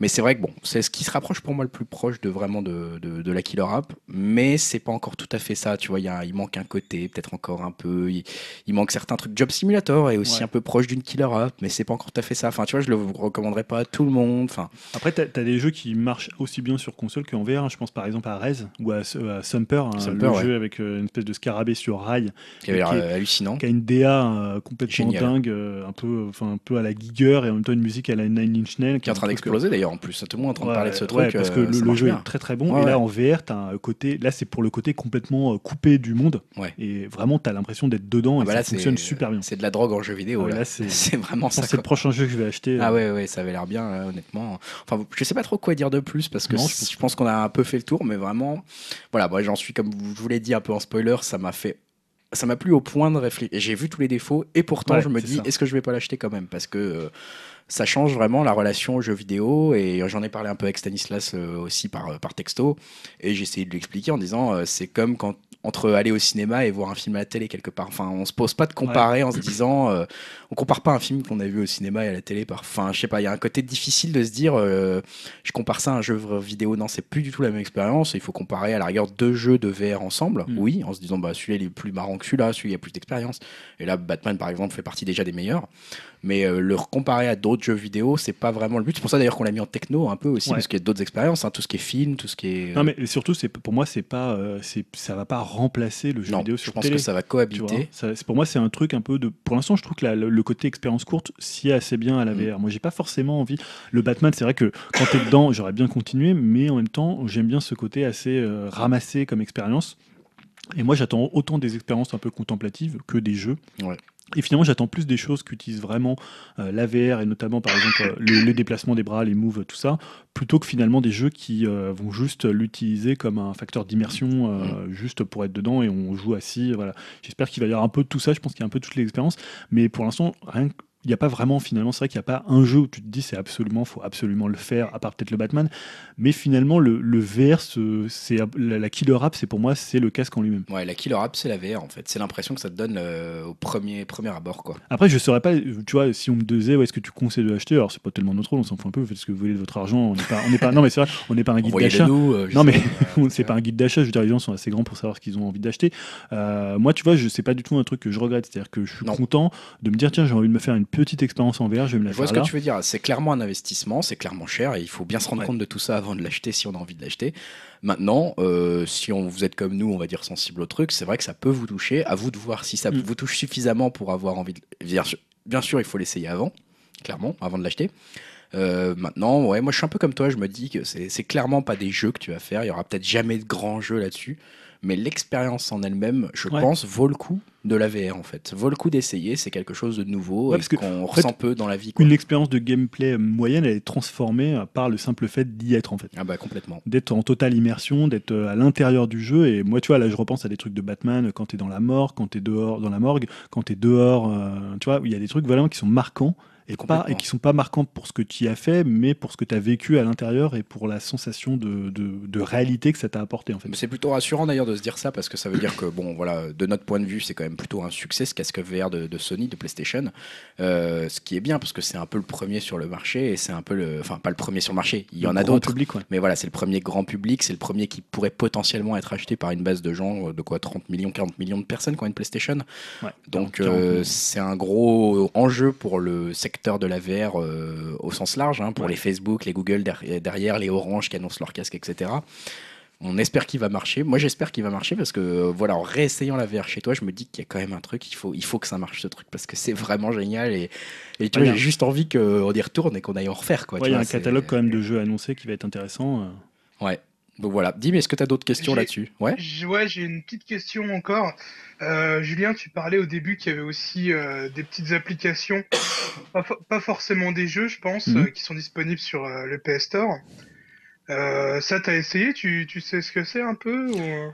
[SPEAKER 1] Mais c'est vrai que bon, c'est ce qui se rapproche pour moi le plus proche de vraiment de, de, la killer app, mais c'est pas encore tout à fait ça. Tu vois, y a, il manque un côté, peut-être encore un peu. Il, manque certains trucs. Job Simulator est aussi un peu proche d'une killer app, mais c'est pas encore tout à fait ça. Enfin, tu vois, je le recommanderais pas à tout le monde. Enfin.
[SPEAKER 2] Après, tu as, des jeux qui marchent aussi bien sur console qu'en VR. Je pense par exemple à Rez ou à, Sumper, hein, le jeu avec euh, une espèce de scarabée sur rail.
[SPEAKER 1] Qui a l'air euh, hallucinant.
[SPEAKER 2] Qui a une DA euh, complètement dingue, un, peu, enfin, un peu à la Giger et en même temps une musique à la Nine Inch Nails.
[SPEAKER 1] Qui est en train d'exploser d'ailleurs en plus. Tout le monde est en train de parler de ce truc.
[SPEAKER 2] parce que le, jeu est très très bon. et là en VR, tu as un côté. Là, c'est pour le côté complètement coupé du monde. Et vraiment, tu as l'impression d'être dedans ah et bah ça fonctionne super bien.
[SPEAKER 1] C'est de la drogue en jeu vidéo. Ah là, [LAUGHS] c'est vraiment ça.
[SPEAKER 2] C'est le prochain jeu que je vais acheter.
[SPEAKER 1] Ah ouais, ouais, ça avait l'air bien, euh, honnêtement. Enfin, je sais pas trop quoi dire de plus parce que je pense qu'on a un peu fait le tour, mais vraiment, voilà, moi j'en suis comme je vous l'ai dit un peu en spoiler, ça m'a fait ça m'a plu au point de réfléchir. J'ai vu tous les défauts et pourtant je me dis est-ce que je vais pas l'acheter quand même? Parce que euh, ça change vraiment la relation au jeu vidéo et j'en ai parlé un peu avec Stanislas euh, aussi par, par texto et j'ai essayé de lui expliquer en disant c'est comme quand entre aller au cinéma et voir un film à la télé quelque part. Enfin, on se pose pas de comparer en se disant, euh, on compare pas un film qu'on a vu au cinéma et à la télé. Par... Enfin, je sais pas, il y a un côté difficile de se dire, euh, je compare ça à un jeu vidéo. Non, c'est plus du tout la même expérience. Il faut comparer à la rigueur deux jeux de VR ensemble, mm. oui, en se disant, bah celui-là il est plus marrant que celui-là, celui-là a plus d'expérience. Et là, Batman par exemple fait partie déjà des meilleurs mais euh, le comparer à d'autres jeux vidéo, c'est pas vraiment le but. C'est pour ça d'ailleurs qu'on l'a mis en techno un peu aussi, parce qu'il y a d'autres expériences, hein, tout ce qui est film, tout ce qui est.
[SPEAKER 2] Non, mais surtout, c'est pour moi, c'est pas, euh, c'est ça va pas remplacer le jeu vidéo sur
[SPEAKER 1] je pense que ça va cohabiter.
[SPEAKER 2] pour moi, c'est un truc un peu de. Pour l'instant, je trouve que le, côté expérience courte s'y est assez bien à la mm. VR. Moi, j'ai pas forcément envie. Le Batman, c'est vrai que quand t'es dedans, [COUGHS] j'aurais bien continué, mais en même temps, j'aime bien ce côté assez euh, ramassé comme expérience. Et moi, j'attends autant des expériences un peu contemplatives que des jeux.
[SPEAKER 1] Ouais.
[SPEAKER 2] Et finalement, j'attends plus des choses qui utilisent vraiment euh, l'AVR et notamment, par exemple, euh, le, déplacement des bras, les moves, tout ça, plutôt que finalement des jeux qui euh, vont juste l'utiliser comme un facteur d'immersion, mm. juste pour être dedans et on joue assis. Voilà. J'espère qu'il va y avoir un peu de tout ça. Je pense qu'il y a un peu toutes les expériences. Mais pour l'instant, rien que il n'y a pas vraiment finalement, c'est vrai qu'il n'y a pas un jeu où tu te dis c'est absolument, faut absolument le faire, à part peut-être le Batman, mais finalement le, le VR, c'est la, killer app, c'est pour moi c'est le casque en lui-même.
[SPEAKER 1] Ouais, la killer app c'est la VR en fait, c'est l'impression que ça te donne euh, au premier, premier abord quoi.
[SPEAKER 2] Après je saurais pas, tu vois, si on me disait ouais, est-ce que tu conseilles de l'acheter, alors c'est pas tellement notre rôle, on s'en fout un peu, faites ce que vous voulez de votre argent, on n'est pas, on pas, non mais c'est vrai, on n'est pas un guide d'achat.
[SPEAKER 1] Euh,
[SPEAKER 2] non mais [LAUGHS] c'est pas un guide d'achat, je veux dire les gens sont assez grands pour savoir ce qu'ils ont envie d'acheter. Euh, moi tu vois, je sais pas du tout un truc que je regrette, c'est-à-dire que je suis content de me dire tiens j'ai envie de me faire une petite expérience en je vais me la
[SPEAKER 1] Je vois ce que tu veux dire. C'est clairement un investissement, c'est clairement cher et il faut bien se rendre compte de tout ça avant de l'acheter si on a envie de l'acheter. Maintenant, euh, si on, vous êtes comme nous, on va dire sensible au truc, c'est vrai que ça peut vous toucher. À vous de voir si ça mm. vous touche suffisamment pour avoir envie de. Bien sûr, il faut l'essayer avant, clairement, avant de l'acheter. Euh, maintenant, ouais, moi je suis un peu comme toi, je me dis que c'est clairement pas des jeux que tu vas faire. Il y aura peut-être jamais de grands jeux là-dessus mais l'expérience en elle-même, je pense, vaut le coup de la VR en fait. Vaut le coup d'essayer, c'est quelque chose de nouveau et qu'on ressent peu dans la vie.
[SPEAKER 2] Une expérience de gameplay moyenne, elle est transformée par le simple fait d'y être en fait.
[SPEAKER 1] Ah bah complètement.
[SPEAKER 2] D'être en totale immersion, d'être euh, à l'intérieur du jeu. Et moi, tu vois, là, je repense à des trucs de Batman quand tu es dans la mort, quand tu es dehors dans la morgue, quand tu es dehors, euh, tu vois, il y a des trucs vraiment qui sont marquants et, pas, et qui sont pas marquants pour ce que tu y as fait, mais pour ce que tu as vécu à l'intérieur et pour la sensation de, de, réalité que ça t'a apporté. En fait.
[SPEAKER 1] C'est plutôt rassurant d'ailleurs de se dire ça parce que ça veut dire que, bon, voilà, de notre point de vue, c'est quand même plutôt un succès ce casque VR de, de Sony, de PlayStation. Euh, ce qui est bien parce que c'est un peu le premier sur le marché et c'est un peu le. Enfin, pas le premier sur le marché, il y en a d'autres. Mais voilà, c'est le premier grand public, c'est le premier qui pourrait potentiellement être acheté par une base de gens, de quoi 30 millions, 40 millions de personnes qui ont une PlayStation. Donc, euh, c'est un gros enjeu pour le secteur de la VR euh, au sens large, hein, pour les Facebook, les Google derrière, les Orange qui annoncent leur casque, etc. On espère qu'il va marcher. Moi, j'espère qu'il va marcher parce que, euh, voilà, en réessayant la VR chez toi, je me dis qu'il y a quand même un truc. Il faut, il faut que ça marche ce truc parce que c'est vraiment génial et, et tu vois, j'ai juste envie qu'on y retourne et qu'on aille en refaire.
[SPEAKER 2] Il y a un catalogue quand même de jeux annoncés qui va être intéressant.
[SPEAKER 1] Euh. Ouais. Donc voilà. Dis, mais est-ce que tu as d'autres questions là-dessus?
[SPEAKER 3] Ouais. Ouais, j'ai une petite question encore. Euh, Julien, tu parlais au début qu'il y avait aussi euh, des petites applications, [COUGHS] pas, forcément des jeux, je pense, mhm. euh, qui sont disponibles sur le PS Store. Euh, ça, t'as essayé? Tu, tu, sais ce que c'est un peu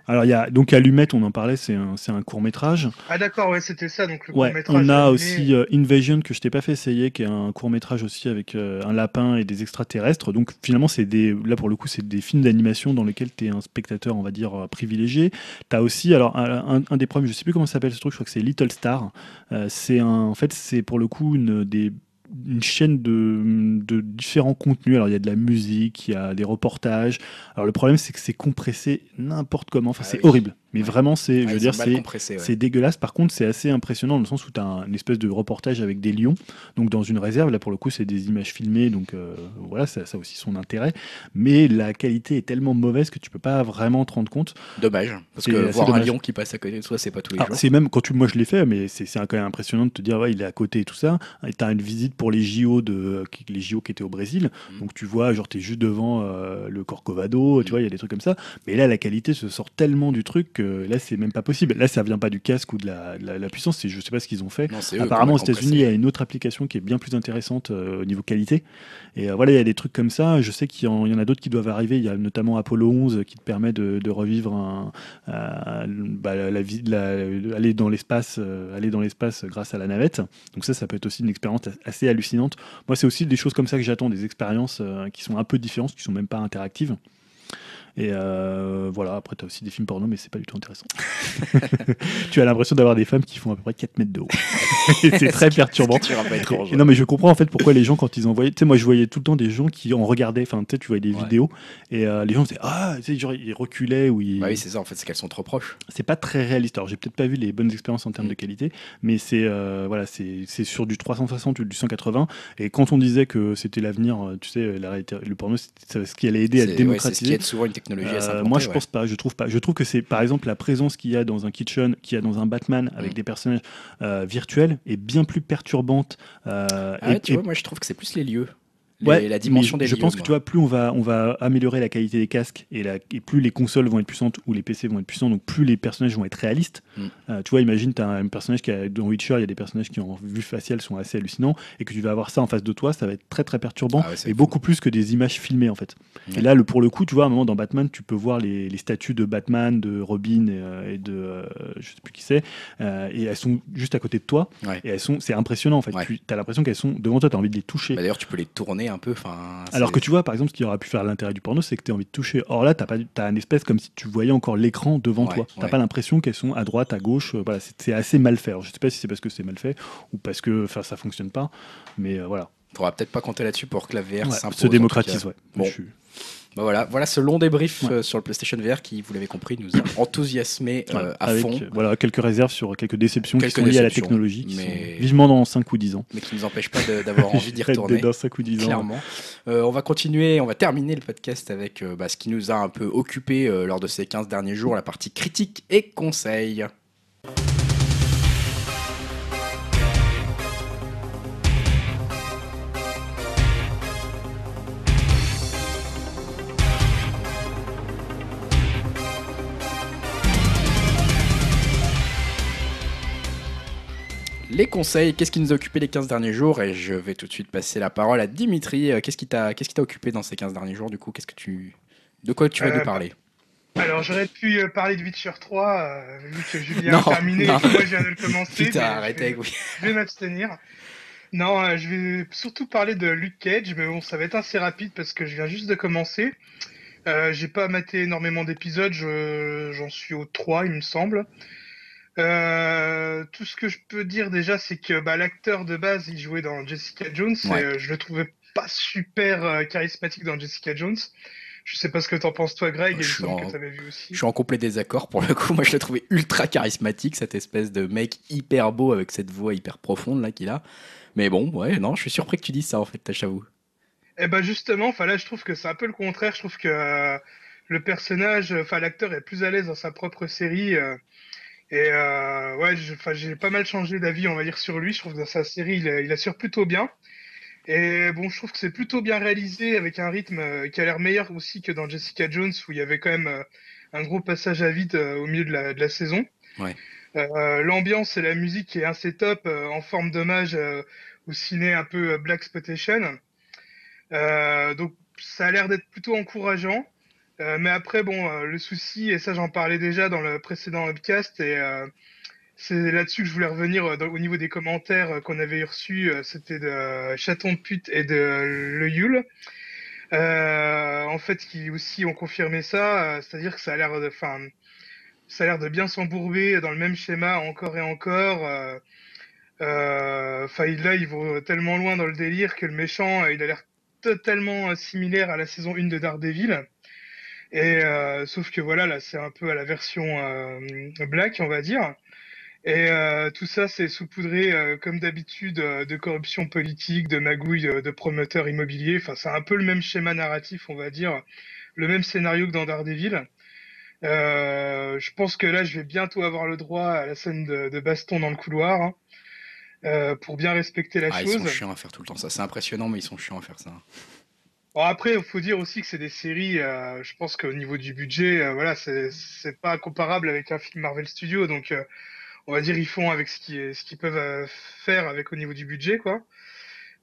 [SPEAKER 2] Alors, il y a donc Allumette, on en parlait, c'est un, un court métrage.
[SPEAKER 3] Ah, d'accord, ouais, c'était ça, donc le
[SPEAKER 2] court
[SPEAKER 3] métrage.
[SPEAKER 2] On a aussi euh, Invasion que je t'ai pas fait essayer, qui est un court métrage aussi avec euh, un lapin et des extraterrestres. Donc, finalement, c'est des, là pour le coup, c'est des films d'animation dans lesquels tu es un spectateur, on va dire, privilégié. Tu as aussi, alors, un, un, des premiers, je sais plus comment ça s'appelle ce truc, je crois que c'est Little Star. c'est en fait, c'est pour le coup une des une chaîne de, de, différents contenus. Alors il y a de la musique, il y a des reportages. Alors le problème c'est que c'est compressé n'importe comment. Enfin, ah c'est horrible. Mais vraiment, c'est, je veux dire, c'est, c'est dégueulasse. Par contre, c'est assez impressionnant dans le sens où tu as un, une espèce de reportage avec des lions. Donc, dans une réserve, là, pour le coup, c'est des images filmées. Donc, euh, voilà, ça, ça a aussi son intérêt. Mais la qualité est tellement mauvaise que tu peux pas vraiment te rendre compte.
[SPEAKER 1] Dommage. Parce que voir un lion qui passe à côté de toi, c'est pas tous les jours.
[SPEAKER 2] C'est même quand tu, moi, je l'ai fait, mais c'est, quand même impressionnant de te dire, ouais, il est à côté et tout ça. Et tu as une visite pour les JO, de, les JO qui étaient au Brésil. Mm. Donc, tu vois, genre, tu es juste devant euh, le Corcovado. Tu mm. vois, il y a des trucs comme ça. Mais là, la qualité se sort tellement du truc que là, c'est même pas possible. Là, ça vient pas du casque ou de la, puissance, je sais pas ce qu'ils ont fait. Apparemment, aux États-Unis, il y a une autre application qui est bien plus intéressante euh, au niveau qualité. Et euh, voilà, il y a des trucs comme ça. Je sais qu'il y, en a d'autres qui doivent arriver. Il y a notamment Apollo 11 qui te permet de, revivre un, euh, bah, la, la, aller dans l'espace, aller dans l'espace grâce à la navette. Donc ça, ça peut être aussi une expérience assez hallucinante. Moi, c'est aussi des choses comme ça que j'attends, des expériences qui sont un peu différentes, qui sont même pas interactives. Et voilà, après, tu as aussi des films porno, mais c'est pas du tout intéressant. [LAUGHS] tu as l'impression d'avoir des femmes qui font à peu près 4 mètres de haut. [LAUGHS] c'est très perturbant. non, mais je comprends en fait pourquoi les gens, quand ils envoyaient. Tu sais, moi, je voyais tout le temps des gens qui en regardaient, enfin, tu sais, tu voyais des vidéos, et les gens disaient Ah, tu sais, genre, ils reculaient ou ils.
[SPEAKER 1] Bah oui, c'est ça, en fait, c'est qu'elles sont trop proches.
[SPEAKER 2] C'est pas très réaliste. Alors, j'ai peut-être pas vu les bonnes expériences en termes mm. de qualité, mais c'est voilà, c'est sur du 360 ou du 180. Et quand on disait que c'était l'avenir, tu sais, la le porno, c'est ce qui allait aider à démocratiser.
[SPEAKER 1] Technologie
[SPEAKER 2] à Moi, je pense pas. Je trouve pas. Je trouve que c'est, par exemple, la présence qu'il y a dans un kitchen, qu'il y a dans un Batman avec mm. des personnages virtuels est bien plus perturbante.
[SPEAKER 1] Ah et, tu vois, moi, je trouve que c'est plus les lieux ouais, la dimension des
[SPEAKER 2] Je pense que tu vois, plus on va, on va améliorer la qualité des casques et, la, et, plus les consoles vont être puissantes ou les PC vont être puissants, donc plus les personnages vont être réalistes. Mm. Euh, tu vois, imagine, tu as un personnage qui a, dans Witcher, il y a des personnages qui en vue faciale sont assez hallucinants et que tu vas avoir ça en face de toi, ça va être très très perturbant ah et beaucoup plus que des images filmées en fait. Et là, le, pour le coup, tu vois, à un moment dans Batman, tu peux voir les, les statues de Batman, de Robin et, euh, de euh, je sais plus qui c'est, et elles sont juste à côté de toi et elles sont, c'est impressionnant en fait. Tu as l'impression qu'elles sont devant toi, tu as envie de les toucher.
[SPEAKER 1] Bah, d'ailleurs, tu peux les tourner un peu. Enfin,
[SPEAKER 2] alors que tu vois, par exemple, ce qui aurait pu faire l'intérêt du porno, c'est que tu as envie de toucher. Or là, tu as, as, une espèce comme si tu voyais encore l'écran devant toi. Tu n'as pas l'impression qu'elles sont à droite, à gauche. Euh, voilà, c'est assez mal fait. je sais pas si c'est parce que c'est mal fait ou parce que ça fonctionne pas. Mais euh, voilà.
[SPEAKER 1] faudra peut-être pas compter là-dessus pour que la VR
[SPEAKER 2] se démocratise. Ouais.
[SPEAKER 1] Bon. Bah voilà, voilà ce long débrief euh, sur le PlayStation VR qui, vous l'avez compris, nous a enthousiasmé euh, à fond.
[SPEAKER 2] Voilà, quelques réserves sur quelques déceptions qui sont liées à la technologie, vivement dans 5 ou 10 ans.
[SPEAKER 1] Mais qui ne nous empêchent pas d'avoir [LAUGHS] envie d'y retourner.
[SPEAKER 2] dans 5 ou 10 ans.
[SPEAKER 1] Clairement. Euh, on va continuer, on va terminer le podcast avec bah, ce qui nous a un peu occupé lors de ces 15 derniers jours, la partie critique et conseils. Les conseils, qu'est-ce qui nous a occupé les 15 derniers jours Et je vais tout de suite passer la parole à Dimitri. Euh, qu'est-ce qui t'a qui occupé dans ces 15 derniers jours du coup? Qu'est-ce que tu de quoi tu vas nous euh, parler?
[SPEAKER 3] Alors j'aurais pu euh, parler de Witcher 3 vu que Julien a terminé et que moi je viens de le commencer. [LAUGHS]
[SPEAKER 1] Putain, arrêtez, oui.
[SPEAKER 3] Je vais m'abstenir. Non, je vais surtout parler de Luke Cage, mais bon, ça va être assez rapide parce que je viens juste de commencer. j'ai pas maté énormément d'épisodes, j'en suis au 3 il me semble. Euh, tout ce que je peux dire déjà, c'est que bah, l'acteur de base, il jouait dans Jessica Jones et euh, je le trouvais pas super euh, charismatique dans Jessica Jones. Je sais pas ce que t'en penses toi, Greg. Je, suis en... vu aussi.
[SPEAKER 1] je suis en complet désaccord pour le coup. [LAUGHS] Moi, je l'ai trouvé ultra charismatique, cette espèce de mec hyper beau avec cette voix hyper profonde là qu'il a. Mais bon, ouais, non, je suis surpris que tu dises ça en fait, j'avoue.
[SPEAKER 3] Eh ben justement, enfin là, je trouve que c'est un peu le contraire. Je trouve que le personnage, enfin l'acteur est plus à l'aise dans sa propre série. Et euh, ouais, j'ai pas mal changé d'avis, on va dire, sur lui. Je trouve que dans sa série, il, assure plutôt bien. Et bon, je trouve que c'est plutôt bien réalisé avec un rythme euh, qui a l'air meilleur aussi que dans Jessica Jones où il y avait quand même euh, un gros passage à vide au milieu de la, de la saison.
[SPEAKER 1] Ouais.
[SPEAKER 3] L'ambiance et la musique est assez top en forme d'hommage au ciné un peu Black Spotation. donc ça a l'air d'être plutôt encourageant. Euh, mais après, bon, euh, le souci, et ça j'en parlais déjà dans le précédent podcast, et euh, c'est là-dessus que je voulais revenir au niveau des commentaires qu'on avait reçus, c'était de Chaton de pute et de Le Yule. en fait, qui aussi ont confirmé ça, c'est-à-dire que ça a l'air de, enfin, ça a l'air de bien s'embourber dans le même schéma encore et encore. Enfin, là, ils vont tellement loin dans le délire que le méchant, il a l'air totalement similaire à la saison 1 de Daredevil. Et euh, sauf que voilà, là, c'est un peu à la version euh, black, on va dire. Et euh, tout ça, c'est saupoudré, euh, comme d'habitude, euh, de corruption politique, de magouille de promoteurs immobiliers. Enfin, c'est un peu le même schéma narratif, on va dire, le même scénario que dans Daredevil. je pense que là, je vais bientôt avoir le droit à la scène de, de baston dans le couloir. Hein, pour bien respecter la
[SPEAKER 1] ah,
[SPEAKER 3] chose.
[SPEAKER 1] Ils sont chiants à faire tout le temps, ça c'est impressionnant, mais ils sont chiants à faire ça.
[SPEAKER 3] Bon, après, il faut dire aussi que c'est des séries, euh, je pense qu'au niveau du budget, euh, voilà, c'est pas comparable avec un film Marvel Studios, donc euh, on va dire ils font avec ce qu'ils ce qu'ils peuvent faire avec au niveau du budget, quoi.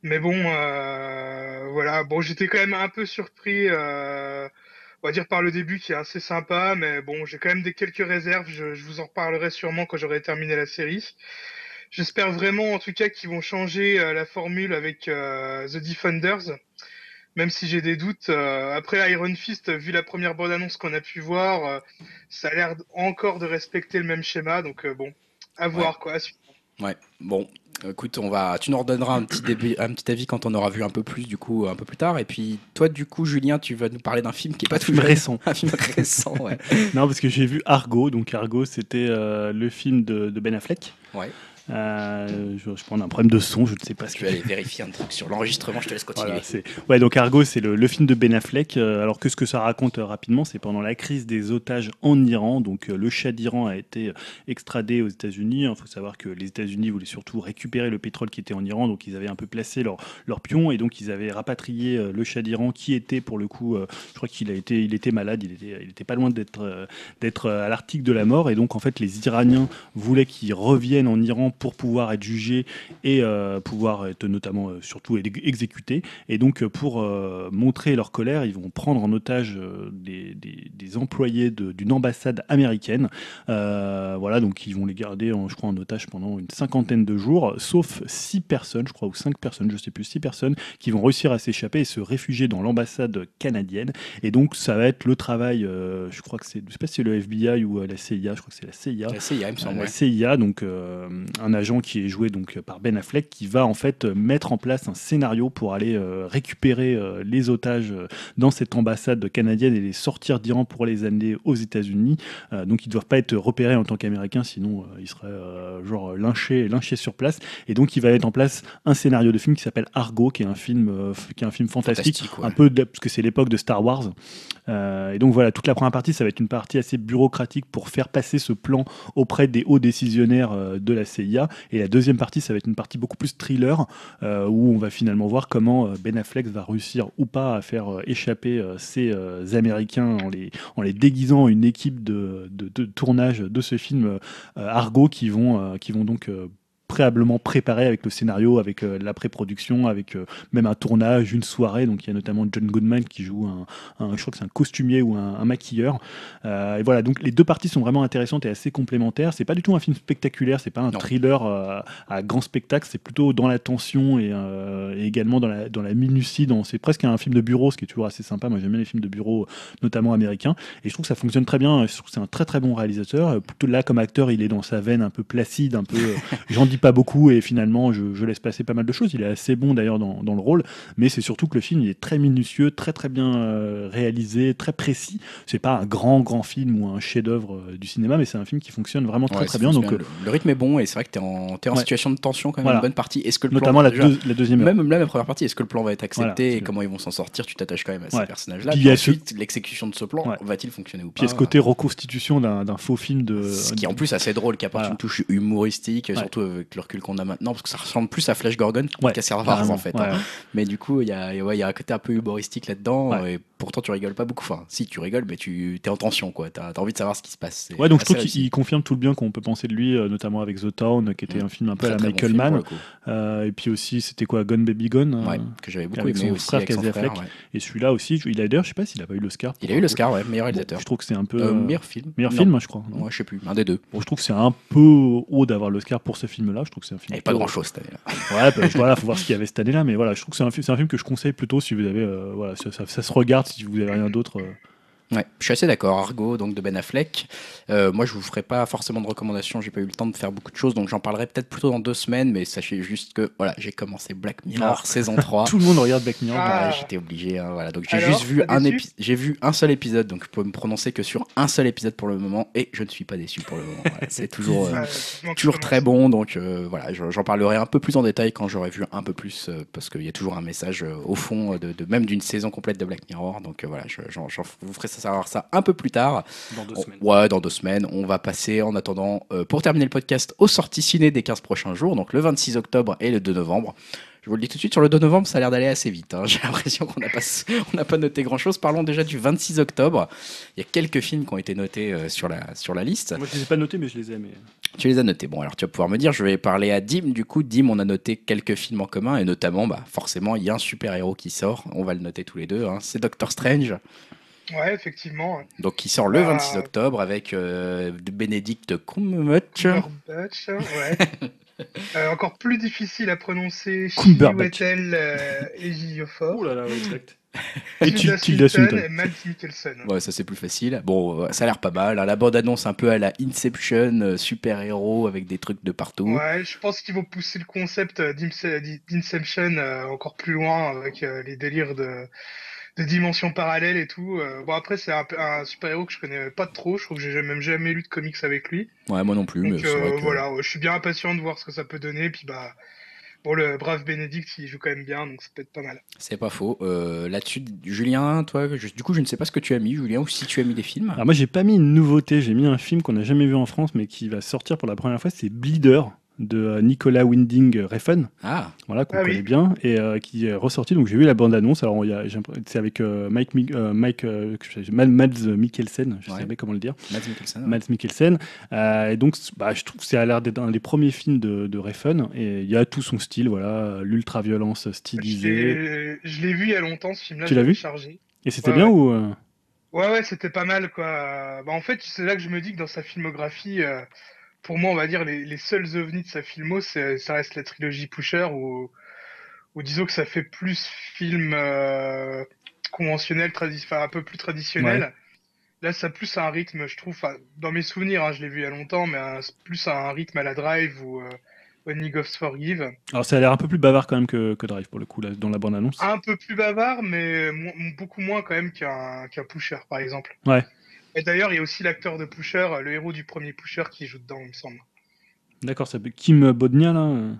[SPEAKER 3] Mais bon, voilà, bon, j'étais quand même un peu surpris, on va dire par le début qui est assez sympa, mais bon, j'ai quand même des quelques réserves, je, je vous en reparlerai sûrement quand j'aurai terminé la série. J'espère vraiment en tout cas qu'ils vont changer la formule avec The Defenders même si j'ai des doutes. après Iron Fist, vu la première bonne annonce qu'on a pu voir, ça a l'air encore de respecter le même schéma. Donc bon, à voir quoi.
[SPEAKER 1] Ouais, bon, écoute, on va, tu nous redonneras un petit, début, un petit avis quand on aura vu un peu plus, du coup, un peu plus tard. Et puis, toi, du coup, Julien, tu vas nous parler d'un film qui est pas tout
[SPEAKER 2] récent. [LAUGHS]
[SPEAKER 1] un film récent, ouais.
[SPEAKER 2] non, parce que j'ai vu Argo. Donc, Argo, c'était euh, le film de, de Ben Affleck.
[SPEAKER 1] Ouais.
[SPEAKER 2] Euh, je, je prends un problème de son, je ne sais pas ce
[SPEAKER 1] que. Je vais aller vérifier un truc sur l'enregistrement, je te laisse continuer.
[SPEAKER 2] ouais, donc Argo, c'est le, film de Ben Affleck. Euh, alors que ce que ça raconte euh, rapidement, c'est pendant la crise des otages en Iran. Donc le Shah d'Iran a été extradé aux États-Unis. Il faut savoir que les États-Unis voulaient surtout récupérer le pétrole qui était en Iran, donc ils avaient un peu placé leur, leur pion et donc ils avaient rapatrié le Shah d'Iran qui était pour le coup, je crois qu'il a été, il était malade, il était, il était pas loin d'être, d'être à l'article de la mort et donc en fait les Iraniens voulaient qu'il revienne en Iran pour pouvoir être jugé et euh, pouvoir être notamment euh, surtout exécuté. Et donc pour euh, montrer leur colère, ils vont prendre en otage des, des, employés d'une ambassade américaine. voilà, donc ils vont les garder, en, je crois, en otage pendant une cinquantaine de jours, sauf six personnes, je crois, ou cinq personnes, je sais plus, six personnes qui vont réussir à s'échapper et se réfugier dans l'ambassade canadienne. Et donc ça va être le travail, je crois que c'est, je sais pas si c'est le FBI ou la CIA, je crois que c'est la CIA.
[SPEAKER 1] La CIA, il me semble.
[SPEAKER 2] La CIA, donc un agent qui est joué donc par Ben Affleck, qui va en fait mettre en place un scénario pour aller euh, récupérer euh, les otages euh, dans cette ambassade canadienne et les sortir d'Iran pour les amener aux États-Unis. donc ils ne doivent pas être repérés en tant qu'Américains, sinon ils seraient genre lynchés, lynchés sur place. Et donc il va mettre en place un scénario de film qui s'appelle Argo, qui est un film, qui est un film fantastique, un peu parce que c'est l'époque de Star Wars. et donc voilà, toute la première partie, ça va être une partie assez bureaucratique pour faire passer ce plan auprès des hauts décisionnaires de la CIA. Et la deuxième partie, ça va être une partie beaucoup plus thriller, euh, où on va finalement voir comment euh, Ben Affleck va réussir ou pas à faire euh, échapper ces Américains en les, en déguisant une équipe de tournage de ce film Argo qui vont, qui vont donc préalablement préparé avec le scénario, avec euh, la pré-production, avec euh, même un tournage, une soirée. Donc il y a notamment John Goodman qui joue un, je crois que c'est un costumier ou un, maquilleur. Euh, et voilà, donc les deux parties sont vraiment intéressantes et assez complémentaires. C'est pas du tout un film spectaculaire, c'est pas un thriller à grand spectacle, c'est plutôt dans la tension et, également dans la, dans la minutie. C'est presque un film de bureau, ce qui est toujours assez sympa. Moi j'aime bien les films de bureau, notamment américains. Et je trouve que ça fonctionne très bien. Je trouve que c'est un très très bon réalisateur. Plutôt là, comme acteur, il est dans sa veine un peu placide, un peu. J'en dis [LAUGHS] pas beaucoup et finalement je, laisse passer pas mal de choses. Il est assez bon d'ailleurs dans, dans, le rôle, mais c'est surtout que le film il est très minutieux, très très bien euh, réalisé, très précis. C'est pas un grand grand film ou un chef-d'œuvre euh, du cinéma, mais c'est un film qui fonctionne vraiment très très bien. Donc
[SPEAKER 1] euh, le, rythme est bon et c'est vrai que tu es en, es en situation de tension quand même une bonne partie. Est-ce que le
[SPEAKER 2] notamment la, la, deuxième
[SPEAKER 1] même la première partie, est-ce que le plan va être accepté et comment ils vont s'en sortir? Tu t'attaches quand même à ces personnages-là. Puis, ensuite, l'exécution de ce plan va-il fonctionner ou pas
[SPEAKER 2] Puis il y a ce côté reconstitution d'un faux film de.
[SPEAKER 1] Ce qui est en plus assez drôle, qui apporte une touche humoristique, surtout avec le recul qu'on a maintenant, parce que ça ressemble plus à Flash Gorgon qu'à Servars en fait. Hein. Mais du coup, il y a, y a un côté un peu humoristique là-dedans, et pourtant tu rigoles pas beaucoup. Enfin, si tu rigoles, mais tu es en tension, quoi. T'as as envie de savoir ce qui se passe.
[SPEAKER 2] Ouais, donc je trouve qu'il confirme tout le bien qu'on peut penser de lui, euh, notamment avec The Town, qui était mm. un film un peu à la Michael Mann. Euh, et puis aussi, c'était quoi, Gun Baby Gun
[SPEAKER 1] euh, que j'avais beaucoup aimé
[SPEAKER 2] son aussi. Frère avec son frère, Et celui-là aussi, il a d'ailleurs, je sais pas s'il a pas eu l'Oscar.
[SPEAKER 1] Il a eu l'Oscar, ouais, meilleur réalisateur.
[SPEAKER 2] je trouve que c'est un peu.
[SPEAKER 1] meilleur film.
[SPEAKER 2] Meilleur film, je crois.
[SPEAKER 1] Ouais, je sais plus, un des deux.
[SPEAKER 2] Bon, je trouve que c'est un peu haut d'avoir l'Oscar pour ce film-là. Je trouve que c'est un film.
[SPEAKER 1] Il n'y pas grand-chose cette année-là. [LAUGHS]
[SPEAKER 2] Ouais, bah, voilà, faut voir ce qu'il y avait cette année-là, mais voilà, je trouve que c'est un, film que je conseille plutôt si vous avez, euh, voilà, ça, se regarde si vous avez rien d'autre.
[SPEAKER 1] Ouais, je suis assez d'accord. Argo, donc de Ben Affleck. Euh, moi, je vous ferai pas forcément de recommandations. J'ai pas eu le temps de faire beaucoup de choses, donc j'en parlerai peut-être plutôt dans deux semaines. Mais sachez juste que voilà, j'ai commencé Black Mirror ah. saison 3. [LAUGHS]
[SPEAKER 2] Tout le monde regarde Black Mirror.
[SPEAKER 1] Ah. J'étais obligé. Hein, voilà, donc j'ai juste vu un. J'ai vu un seul épisode, donc je peux me prononcer que sur un seul épisode pour le moment, et je ne suis pas déçu pour le moment. [LAUGHS] c'est toujours, euh, toujours très bon. Donc euh, voilà, j'en parlerai un peu plus en détail quand j'aurai vu un peu plus, parce qu'il y a toujours un message au fond de, même d'une saison complète de Black Mirror. Donc voilà, je, vous ferai savoir ça un peu plus tard.
[SPEAKER 2] Dans deux semaines.
[SPEAKER 1] ouais, dans deux semaines. On va passer en attendant, euh, pour terminer le podcast, aux sorties ciné des 15 prochains jours, donc le 26 octobre et le 2 novembre. Je vous le dis tout de suite, sur le 2 novembre, ça a l'air d'aller assez vite. Hein. [LAUGHS] J'ai l'impression qu'on n'a pas, [LAUGHS] on pas noté grand-chose. Parlons déjà du 26 octobre. Il y a quelques films qui ont été notés euh, sur, la, sur la liste.
[SPEAKER 2] Moi, je les ai pas notés, mais je les ai. Mais...
[SPEAKER 1] Tu les as notés. Bon, alors tu vas pouvoir me dire, je vais parler à Dim. Du coup, Dim, on a noté quelques films en commun, et notamment, bah, forcément, il y a un super-héros qui sort. On va le noter tous les deux. Hein. C'est Doctor Strange.
[SPEAKER 3] Ouais, effectivement.
[SPEAKER 1] Donc, qui sort le 26 bah, octobre avec euh, Benedict Cumberbatch.
[SPEAKER 3] Cumberbatch, ouais. [LAUGHS] encore plus difficile à prononcer.
[SPEAKER 2] Cumberbatch.
[SPEAKER 3] euh, Ejiofor.
[SPEAKER 2] Oh là là, ouais, exact.
[SPEAKER 3] Et
[SPEAKER 2] Tilda Swinton.
[SPEAKER 3] et Mads Mikkelsen.
[SPEAKER 1] Ouais, ça c'est plus facile. Bon, euh, ça a l'air pas mal. hein. La bande annonce un peu à la Inception, euh, super-héros avec des trucs de partout.
[SPEAKER 3] Ouais, je pense qu'ils vont pousser le concept euh, d'Ince- d'Inception euh, encore plus loin avec euh, les délires de, de dimensions parallèles et tout. Euh, bon, après, c'est un, super-héros que je connais pas trop. Je trouve que j'ai même jamais lu de comics avec lui.
[SPEAKER 1] Ouais, moi non plus, mais
[SPEAKER 3] Donc euh,
[SPEAKER 1] vrai que...
[SPEAKER 3] voilà, ouais, je suis bien impatient de voir ce que ça peut donner. Puis bah, bon, le brave Bénédicte, il joue quand même bien, donc ça peut être pas mal.
[SPEAKER 1] C'est pas faux. Euh, Là-dessus, Julien, toi, je- du coup, je ne sais pas ce que tu as mis, Julien, ou si tu as mis des films.
[SPEAKER 2] Alors moi j'ai pas mis une nouveauté, j'ai mis un film qu'on n'a jamais vu en France mais qui va sortir pour la première fois, c'est Bleeder de euh, Nicolas Winding Refn,
[SPEAKER 1] Ah,
[SPEAKER 2] voilà qu'on
[SPEAKER 3] Ah oui.
[SPEAKER 2] connaît bien et euh, qui est ressorti. Donc j'ai vu la bande annonce. Alors c'est avec euh, Mike Mi- euh, euh, Mads Mikkelsen, je
[SPEAKER 1] Ouais.
[SPEAKER 2] sais pas comment le dire.
[SPEAKER 1] Mads Mikkelsen.
[SPEAKER 2] Mads Mikkelsen. Euh, et donc, bah, je trouve que c'est à l'air d'être un des premiers films de, de Refn. Et il y a tout son style, voilà, l'ultra-violence stylisée.
[SPEAKER 3] je l'ai vu il y a longtemps, ce film-là.
[SPEAKER 2] Tu l'as vu
[SPEAKER 3] chargé.
[SPEAKER 2] Et c'était
[SPEAKER 3] Ouais,
[SPEAKER 2] bien
[SPEAKER 3] ouais.
[SPEAKER 2] ou euh,
[SPEAKER 3] Ouais, ouais, c'était pas mal, quoi. Bah, en fait, c'est là que je me dis que dans sa filmographie, euh, pour moi, on va dire, les, les seuls ovnis de sa filmo, ça reste la trilogie Pusher, ou ou disons que ça fait plus film euh, conventionnel, enfin, un peu plus traditionnel. Là, ça a plus un rythme, je trouve, dans mes souvenirs, hein, je l'ai vu il y a longtemps, mais un- plus un rythme à la Drive ou euh, He Goes Forgive.
[SPEAKER 2] Alors ça a l'air un peu plus bavard quand même que, que Drive pour le coup, là, dans la bande-annonce.
[SPEAKER 3] Un peu plus bavard, mais mo- beaucoup moins quand même qu'un qu'un Pusher, par exemple.
[SPEAKER 2] Ouais.
[SPEAKER 3] Et d'ailleurs, il y a aussi l'acteur de Pusher, euh, le héros du premier Pusher, qui joue dedans, il me semble.
[SPEAKER 2] D'accord, c'est Kim Bodnia là. euh.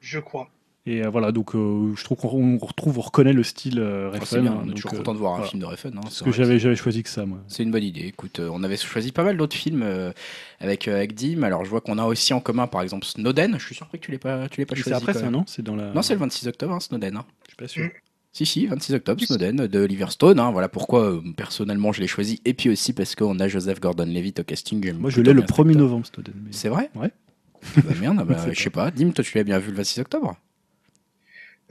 [SPEAKER 3] Je crois.
[SPEAKER 2] Et euh, voilà, donc euh, je trouve qu'on on retrouve, on reconnaît le style euh,
[SPEAKER 1] Ah,
[SPEAKER 2] Refn.
[SPEAKER 1] bien,
[SPEAKER 2] hein,
[SPEAKER 1] on est
[SPEAKER 2] donc,
[SPEAKER 1] toujours
[SPEAKER 2] euh,
[SPEAKER 1] content de voir un
[SPEAKER 2] voilà.
[SPEAKER 1] film de Refn. hein,
[SPEAKER 2] Parce
[SPEAKER 1] c'est
[SPEAKER 2] que j'avais j'avais choisi que ça, moi.
[SPEAKER 1] C'est une bonne idée. Écoute, euh, on avait choisi pas mal d'autres films euh, avec, euh, avec Dim. Alors, je vois qu'on a aussi en commun, par exemple, Snowden. Je suis surpris que tu l'aies pas, tu l'aies pas
[SPEAKER 2] Et
[SPEAKER 1] choisi.
[SPEAKER 2] C'est après ça, non? C'est dans la.
[SPEAKER 1] Non, c'est le 26 octobre, hein, Snowden. hein.
[SPEAKER 2] Je suis pas sûr.
[SPEAKER 1] Si, si, 26 octobre, Snowden de Liverstone. hein. Voilà pourquoi, euh, personnellement, je l'ai choisi. Et puis aussi parce qu'on a Joseph Gordon-Levitt au casting.
[SPEAKER 2] Moi je l'ai le
[SPEAKER 1] bien cet
[SPEAKER 2] 1er
[SPEAKER 1] acteur.
[SPEAKER 2] novembre, Snowden. mais-
[SPEAKER 1] C'est vrai
[SPEAKER 2] Ouais.
[SPEAKER 1] Bah, merde, [LAUGHS] bah,
[SPEAKER 2] Je sais
[SPEAKER 1] je sais pas. Dim, toi, tu l'as bien vu le 26 octobre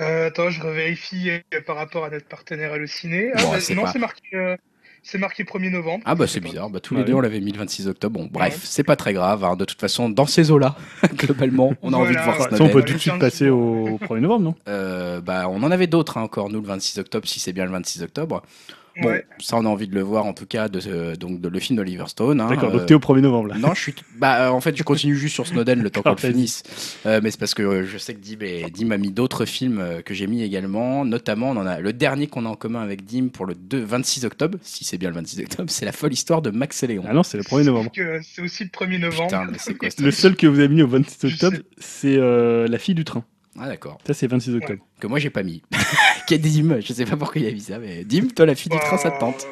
[SPEAKER 3] Euh, attends, je revérifie euh, par rapport à notre partenaire Allociné. Ah,
[SPEAKER 1] Bon,
[SPEAKER 3] bah, non,
[SPEAKER 1] pas-
[SPEAKER 3] c'est marqué, euh, c'est marqué 1er novembre.
[SPEAKER 1] Ah, bah, c'est bizarre. Bah, tous les deux, on l'avait mis le 26 octobre. Bon, bref,
[SPEAKER 3] Ouais.
[SPEAKER 1] c'est pas très grave. hein. De toute façon, dans ces eaux-là, [LAUGHS] globalement, on a envie de voir
[SPEAKER 3] ouais.
[SPEAKER 2] Ça, on peut tout de suite passer au 1er novembre, non?
[SPEAKER 1] Euh, bah, on en avait d'autres hein, encore, nous, le 26 octobre, si c'est bien le 26 octobre. Bon,
[SPEAKER 3] Ouais.
[SPEAKER 1] ça, on a envie de le voir, en tout cas, de, ce- donc, de le film d'Oliver Stone. hein,
[SPEAKER 2] D'accord,
[SPEAKER 1] euh,
[SPEAKER 2] donc t'es au 1er novembre là.
[SPEAKER 1] Non, je suis. Bah, euh, en fait, je continue juste sur Snowden le temps qu'on le [LAUGHS] finisse. Euh, mais c'est parce que euh, je sais que Dim, et- Dim a mis d'autres films euh, que j'ai mis également. Notamment, on en a le dernier qu'on a en commun avec Dim pour le 2 26 octobre, si c'est bien le 26 octobre, c'est la folle histoire de Max et Léon.
[SPEAKER 2] Ah non, c'est le 1er novembre.
[SPEAKER 3] C'est aussi le 1er novembre.
[SPEAKER 1] Putain, mais c'est quoi [LAUGHS]
[SPEAKER 2] Le seul que vous avez mis au 26
[SPEAKER 3] Je
[SPEAKER 2] octobre, c'est euh, La fille du train.
[SPEAKER 1] Ah, d'accord.
[SPEAKER 2] Ça, c'est 26 octobre.
[SPEAKER 1] Que moi, j'ai pas mis. [LAUGHS] Qu'est Dim Je sais pas pourquoi il a mis ça, mais Dim, toi, la fille du train, ça te tente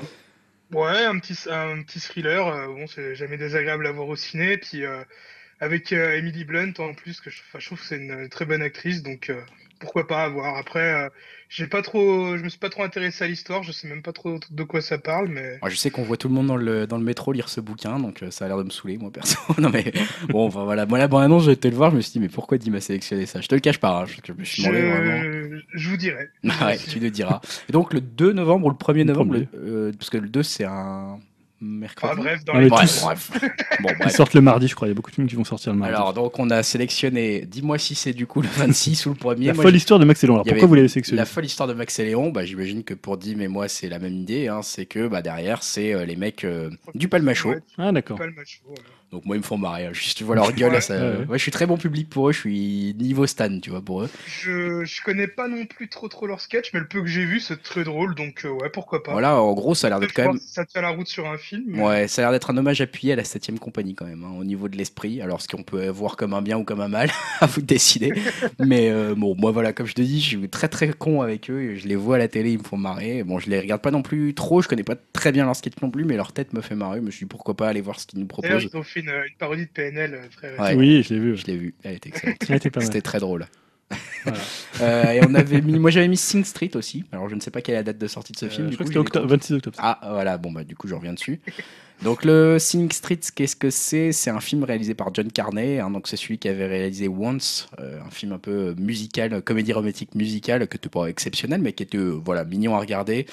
[SPEAKER 3] Ouais, un petit, un petit thriller. euh, bon, c'est jamais désagréable à voir au ciné. Puis euh, avec euh, Emily Blunt en plus, que je, je trouve que c'est une très bonne actrice, donc euh, pourquoi pas avoir. Après, euh, j'ai pas trop, je me suis pas trop intéressé à l'histoire. Je sais même pas trop de quoi ça parle, mais
[SPEAKER 1] Moi, je sais qu'on voit tout le monde dans le, dans le métro lire ce bouquin, donc euh, ça a l'air de me saouler, moi, perso. [LAUGHS] non, mais bon, enfin voilà. Moi, la bande-annonce, j'ai été le voir, je me suis dit, mais pourquoi Dim a sélectionné ça? Je te le cache pas, hein, je, je me suis demandé vraiment.
[SPEAKER 3] je, je vous dirai.
[SPEAKER 1] Ah [LAUGHS] ouais, tu le diras. Et donc le 2 novembre ou le 1er
[SPEAKER 2] Le
[SPEAKER 1] novembre, le- euh, parce que le 2 c'est un mercredi.
[SPEAKER 3] Enfin, bref, dans
[SPEAKER 2] Ah,
[SPEAKER 3] les
[SPEAKER 2] mais
[SPEAKER 1] bref,
[SPEAKER 2] tous.
[SPEAKER 1] bref. Bon,
[SPEAKER 2] Ils sortent le mardi, je crois. Il y a beaucoup de films qui vont sortir le mardi.
[SPEAKER 1] Alors donc on a sélectionné, dis-moi si c'est du coup le 26 ou le 1er.
[SPEAKER 2] la
[SPEAKER 1] Moi,
[SPEAKER 2] folle histoire de Max et Léon. Alors pourquoi vous l'avez sélectionné
[SPEAKER 1] La folle histoire de Max et Léon, bah, j'imagine que pour Dim et moi c'est la même idée, hein, c'est que bah, derrière c'est euh, les mecs euh, du Palmacho.
[SPEAKER 3] Ouais,
[SPEAKER 2] Ah d'accord.
[SPEAKER 3] match. voilà.
[SPEAKER 1] Donc moi ils me font marrer, hein. juste tu vois leur [LAUGHS] gueule,
[SPEAKER 3] Ouais.
[SPEAKER 1] ça,
[SPEAKER 2] Ouais, ouais.
[SPEAKER 1] ouais, je suis très bon public pour eux, je suis niveau Stan tu vois pour eux.
[SPEAKER 3] Je, je connais pas non plus trop trop leur sketch, mais le peu que j'ai vu, c'est très drôle, donc euh, ouais, pourquoi pas.
[SPEAKER 1] Voilà, en gros ça a l'air d'être quand même...
[SPEAKER 3] ça tient la route sur un film. mais-
[SPEAKER 1] Ouais, ça a l'air d'être un hommage appuyé à la 7ème compagnie quand même, hein, au niveau de l'esprit. Alors, ce qu'on peut voir comme un bien ou comme un mal, [LAUGHS] à vous de décider. [LAUGHS] Mais euh, bon, moi voilà, comme je te dis, je suis très très con avec eux. Je les vois à la télé, ils me font marrer. Bon, je les regarde pas non plus trop, je connais pas très bien leur sketch non plus, mais leur tête me fait marrer. Je me suis dit pourquoi pas aller voir ce qu'ils nous proposent.
[SPEAKER 3] Fait une, une parodie de PNL euh, très.
[SPEAKER 1] Ouais.
[SPEAKER 2] Oui, je l'ai vu.
[SPEAKER 1] Je l'ai vu, elle était excellente. C'était très drôle.
[SPEAKER 2] Voilà.
[SPEAKER 1] Euh, et on avait mis, moi j'avais mis Sing Street aussi. Alors je ne sais pas quelle est la date de sortie de ce
[SPEAKER 2] Euh,
[SPEAKER 1] film.
[SPEAKER 2] je
[SPEAKER 1] du
[SPEAKER 2] crois
[SPEAKER 1] coup,
[SPEAKER 2] que c'était
[SPEAKER 1] je l'ai
[SPEAKER 2] octo- 26 octobre.
[SPEAKER 1] Ah voilà, bon bah du coup je reviens dessus. Donc le Sing Street, qu'est-ce que c'est? C'est un film réalisé par John Carney. Hein, donc c'est celui qui avait réalisé Once, euh, un film un peu musical, comédie romantique musicale, que tu pas exceptionnel, mais qui était voilà mignon à regarder.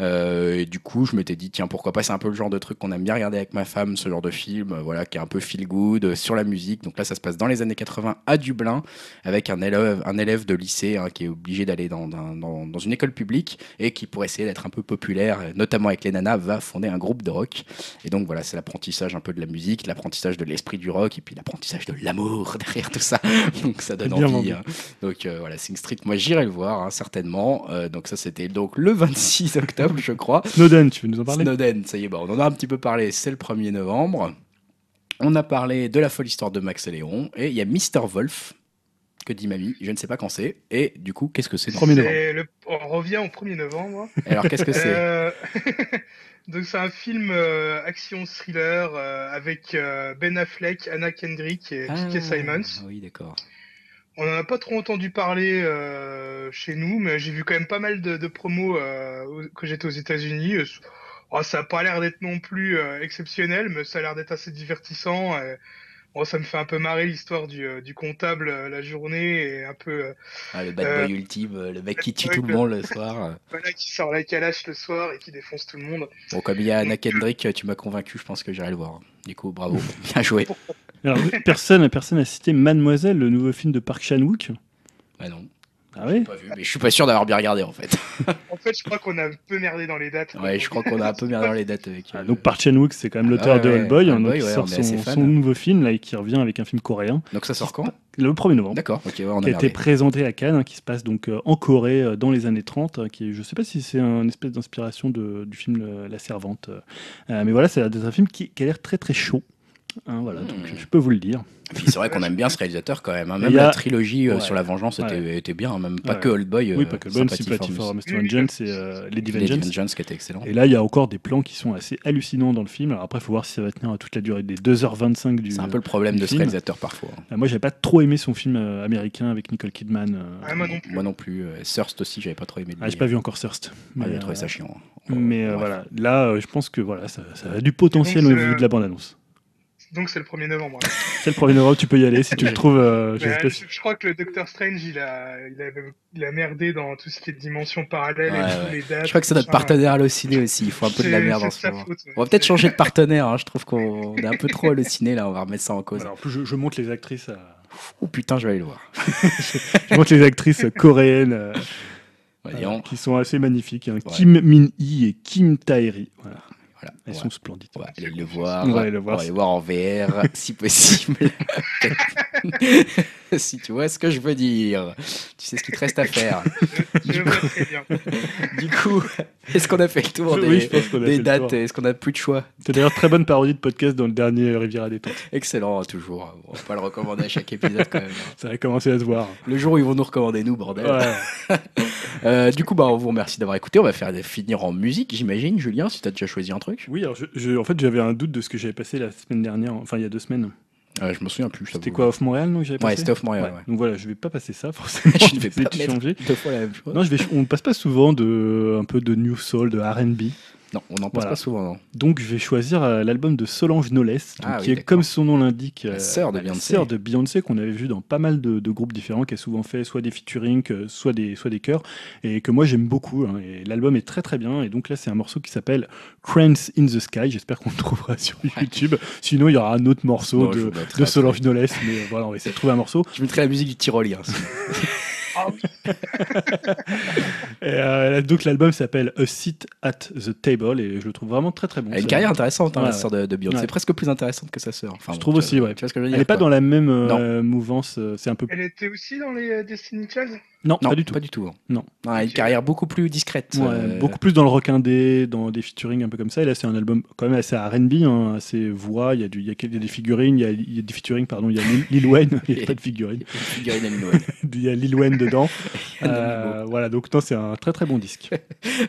[SPEAKER 1] Euh, et du coup, je m'étais dit, tiens, pourquoi pas, c'est un peu le genre de truc qu'on aime bien regarder avec ma femme, ce genre de film, euh, voilà, qui est un peu feel good, euh, sur la musique. Donc là, ça se passe dans les années 80 à Dublin, avec un élève, un élève de lycée hein, qui est obligé d'aller dans, dans, dans, une école publique et qui, pour essayer d'être un peu populaire, notamment avec les nanas, va fonder un groupe de rock. Et donc voilà, c'est l'apprentissage un peu de la musique, l'apprentissage de l'esprit du rock, et puis l'apprentissage de l'amour [LAUGHS] derrière tout ça. [LAUGHS] donc ça donne envie. Hein. Donc voilà, Sing Street, moi j'irai le voir, hein, certainement. donc ça, c'était donc le [LAUGHS] 26 octobre je crois.
[SPEAKER 2] Snowden, tu veux nous en parler?
[SPEAKER 1] Snowden, ça y est, bon, on en a un petit peu parlé, c'est le 1er novembre. On a parlé de la folle histoire de Max et Léon, et il y a Mister Wolf, que dit mamie, je ne sais pas quand c'est, et du coup, qu'est-ce que c'est?
[SPEAKER 3] 1er novembre. On revient au 1er novembre.
[SPEAKER 1] Alors, qu'est-ce que c'est? Euh, [LAUGHS]
[SPEAKER 3] Donc, c'est un film euh, action-thriller euh, avec Ben Affleck, Anna Kendrick et ah, Simons.
[SPEAKER 1] Oui, d'accord.
[SPEAKER 3] On n'en a pas trop entendu parler euh, chez nous, mais j'ai vu quand même pas mal de, promos euh, que j'étais aux États-Unis. Oh, ça n'a pas l'air d'être non plus euh, exceptionnel, mais ça a l'air d'être assez divertissant. Bon, ça me fait un peu marrer l'histoire du, du, comptable la journée et un peu.
[SPEAKER 1] Ah, le bad boy ultime, le mec qui tue tout le monde le soir. [LAUGHS]
[SPEAKER 3] Voilà, qui sort la calache le soir et qui défonce tout le monde.
[SPEAKER 1] Bon, comme il y a Anna Kendrick, tu m'as convaincu, je pense que j'irai le voir. Du coup, bravo, [LAUGHS] bien joué.
[SPEAKER 2] Alors, personne, personne n'a cité Mademoiselle, le nouveau film de Park Chan-wook.
[SPEAKER 1] Bah non.
[SPEAKER 2] Ah oui
[SPEAKER 1] pas vu, mais je suis pas sûr d'avoir bien regardé en fait.
[SPEAKER 3] en fait, je crois qu'on a un peu merdé dans les dates.
[SPEAKER 1] Ouais, je crois qu'on a un peu merdé dans les dates avec.
[SPEAKER 2] Ah, donc Park Chan-wook, c'est quand même l'auteur ah de Old Boy, hein, qui sort son, nouveau film là et qui revient avec un film coréen.
[SPEAKER 1] Donc ça sort quand?
[SPEAKER 2] Le 1er novembre.
[SPEAKER 1] D'accord, ok, on
[SPEAKER 2] a Qui a été présenté à Cannes, hein, qui se passe donc euh, en Corée euh, dans les années 30, hein, qui je sais pas si c'est une espèce d'inspiration du film La Servante, euh, mais voilà, c'est un film qui a l'air très très chaud. Hein, voilà, donc hmm. je peux vous le dire.
[SPEAKER 1] c'est vrai qu'on aime bien ce réalisateur quand même. Hein. Même la trilogie euh, sur la vengeance était, bien, hein. même pas que Old Boy.
[SPEAKER 2] Oui, pas que Old Boy, Sympathy for Mr. Vengeance et euh, Lady
[SPEAKER 1] Vengeance. qui était excellent.
[SPEAKER 2] Et là, il y a encore des plans qui sont assez hallucinants dans le film. Alors après, il faut voir si ça va tenir à toute la durée des 2h25 du
[SPEAKER 1] C'est un peu le problème de ce réalisateur parfois.
[SPEAKER 2] Euh, moi, j'avais pas trop aimé son film américain avec Nicole Kidman.
[SPEAKER 3] Ah, moi, non plus.
[SPEAKER 1] moi non plus. Thirst aussi, j'avais pas trop aimé.
[SPEAKER 2] Ah, j'ai pas vu encore Thirst.
[SPEAKER 1] Mais j'ai trouvé ça chiant.
[SPEAKER 2] Mais voilà, là, je pense que voilà, ça, a du potentiel au vu de la bande-annonce.
[SPEAKER 3] Donc c'est le 1er novembre.
[SPEAKER 2] c'est le 1er novembre, tu peux y aller si tu le trouves. Euh,
[SPEAKER 3] je, crois que le Docteur Strange, il a, il, a, merdé dans tout ce qui est dimension parallèle et les dates.
[SPEAKER 1] Je crois que c'est notre partenaire halluciné aussi. Il faut un peu de la merde en ce moment. On va peut-être changer de partenaire. Hein. Je trouve qu'on est un peu trop halluciné là. On va remettre ça en cause.
[SPEAKER 2] Alors, en plus, je, monte les actrices à.
[SPEAKER 1] Oh putain, je vais aller le voir. [LAUGHS]
[SPEAKER 2] je monte les actrices coréennes. Euh, euh, qui sont assez magnifiques. Hein. Kim Min-hee et Kim Tae-ri. Voilà. Elles sont splendides.
[SPEAKER 1] On va aller le voir. On va aller le voir, voir en VR, [LAUGHS] si possible. [LAUGHS] si tu vois ce que je veux dire. Tu sais ce qu'il te reste à faire. [LAUGHS]
[SPEAKER 3] du, coup,
[SPEAKER 1] du coup, est-ce qu'on a fait le tour des, dates? Est-ce qu'on a plus de choix?
[SPEAKER 2] C'est d'ailleurs très bonne parodie de podcast dans le dernier Riviera détente.
[SPEAKER 1] Excellent, toujours. On va pas le recommander à chaque épisode quand même.
[SPEAKER 2] Ça va commencer à se voir.
[SPEAKER 1] Le jour où ils vont nous recommander, nous, bordel. Euh, du coup, bah, on vous remercie d'avoir écouté. On va faire finir en musique, j'imagine. Julien, si tu as déjà choisi un truc.
[SPEAKER 2] Oui, alors je, en fait, j'avais un doute de ce que j'avais passé la semaine dernière, enfin il y a deux semaines.
[SPEAKER 1] je me souviens plus.
[SPEAKER 2] C'était quoi, Off Montréal, non
[SPEAKER 1] Ouais, c'était Off Montréal.
[SPEAKER 2] Donc voilà, je vais pas passer ça [LAUGHS] forcément.
[SPEAKER 1] je vais pas changer. Deux fois la même chose.
[SPEAKER 2] Non, je vais, on passe pas souvent de un peu de new soul, de R&B.
[SPEAKER 1] Non, on n'en passe pas souvent. Non.
[SPEAKER 2] Donc je vais choisir euh, l'album de Solange Knowles, ah qui est comme son nom l'indique,
[SPEAKER 1] la euh, sœur de Beyoncé.
[SPEAKER 2] Sœur de Beyoncé qu'on avait vu dans pas mal de, groupes différents, qui a souvent fait soit des featuring, soit des, soit des chœurs, et que moi j'aime beaucoup. Hein, et l'album est très très bien. Et donc là c'est un morceau qui s'appelle Cranes in the Sky. J'espère qu'on le trouvera [LAUGHS] sur YouTube. Sinon il y aura un autre morceau de, de Solange Knowles, mais voilà on va essayer de trouver un morceau.
[SPEAKER 1] Je mettrai la musique du tyrolien. [LAUGHS] [LAUGHS]
[SPEAKER 3] Ah
[SPEAKER 2] euh, donc l'album s'appelle A Seat at the Table et je le trouve vraiment très très bon.
[SPEAKER 1] Elle a une carrière intéressante, hein, la sœur de, de Beyoncé. C'est presque plus intéressante que sa sœur.
[SPEAKER 2] Enfin, je trouve aussi, ouais. Elle n'est pas dans la même euh, mouvance. Euh, c'est un peu.
[SPEAKER 3] Elle était aussi dans les Destiny Child?
[SPEAKER 2] Non, pas du tout.
[SPEAKER 1] Pas du tout. Hein.
[SPEAKER 2] Non.
[SPEAKER 1] non une carrière beaucoup plus discrète.
[SPEAKER 2] Euh. Beaucoup plus dans le rock indé, dans des featuring un peu comme ça. Et là, c'est un album quand même assez R&B, hein, assez voix. Il y, a du, il, y a, des figurines, il y a, il y a des featuring, pardon. Il y a Lil Wayne, [LAUGHS] il n'y a pas de figurines. il y a [LAUGHS] Lil Wayne dedans. [LAUGHS] euh, voilà, donc non, c'est un très très bon disque.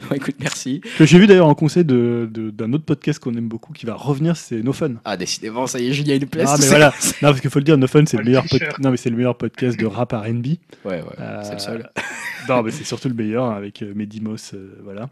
[SPEAKER 1] bon, écoute, merci.
[SPEAKER 2] Que j'ai vu d'ailleurs en conseil d'un de, d'un autre podcast qu'on aime beaucoup qui va revenir, c'est No Fun.
[SPEAKER 1] Ah, décidément, ça y est, Julien, une place.
[SPEAKER 2] Ah, mais voilà. non, parce qu'il faut le dire, No Fun, c'est le, meilleur non, mais le meilleur podcast de rap R&B.
[SPEAKER 1] Ouais, ouais. Euh, console. [LAUGHS]
[SPEAKER 2] non, mais c'est surtout le meilleur hein, avec Medimos. voilà.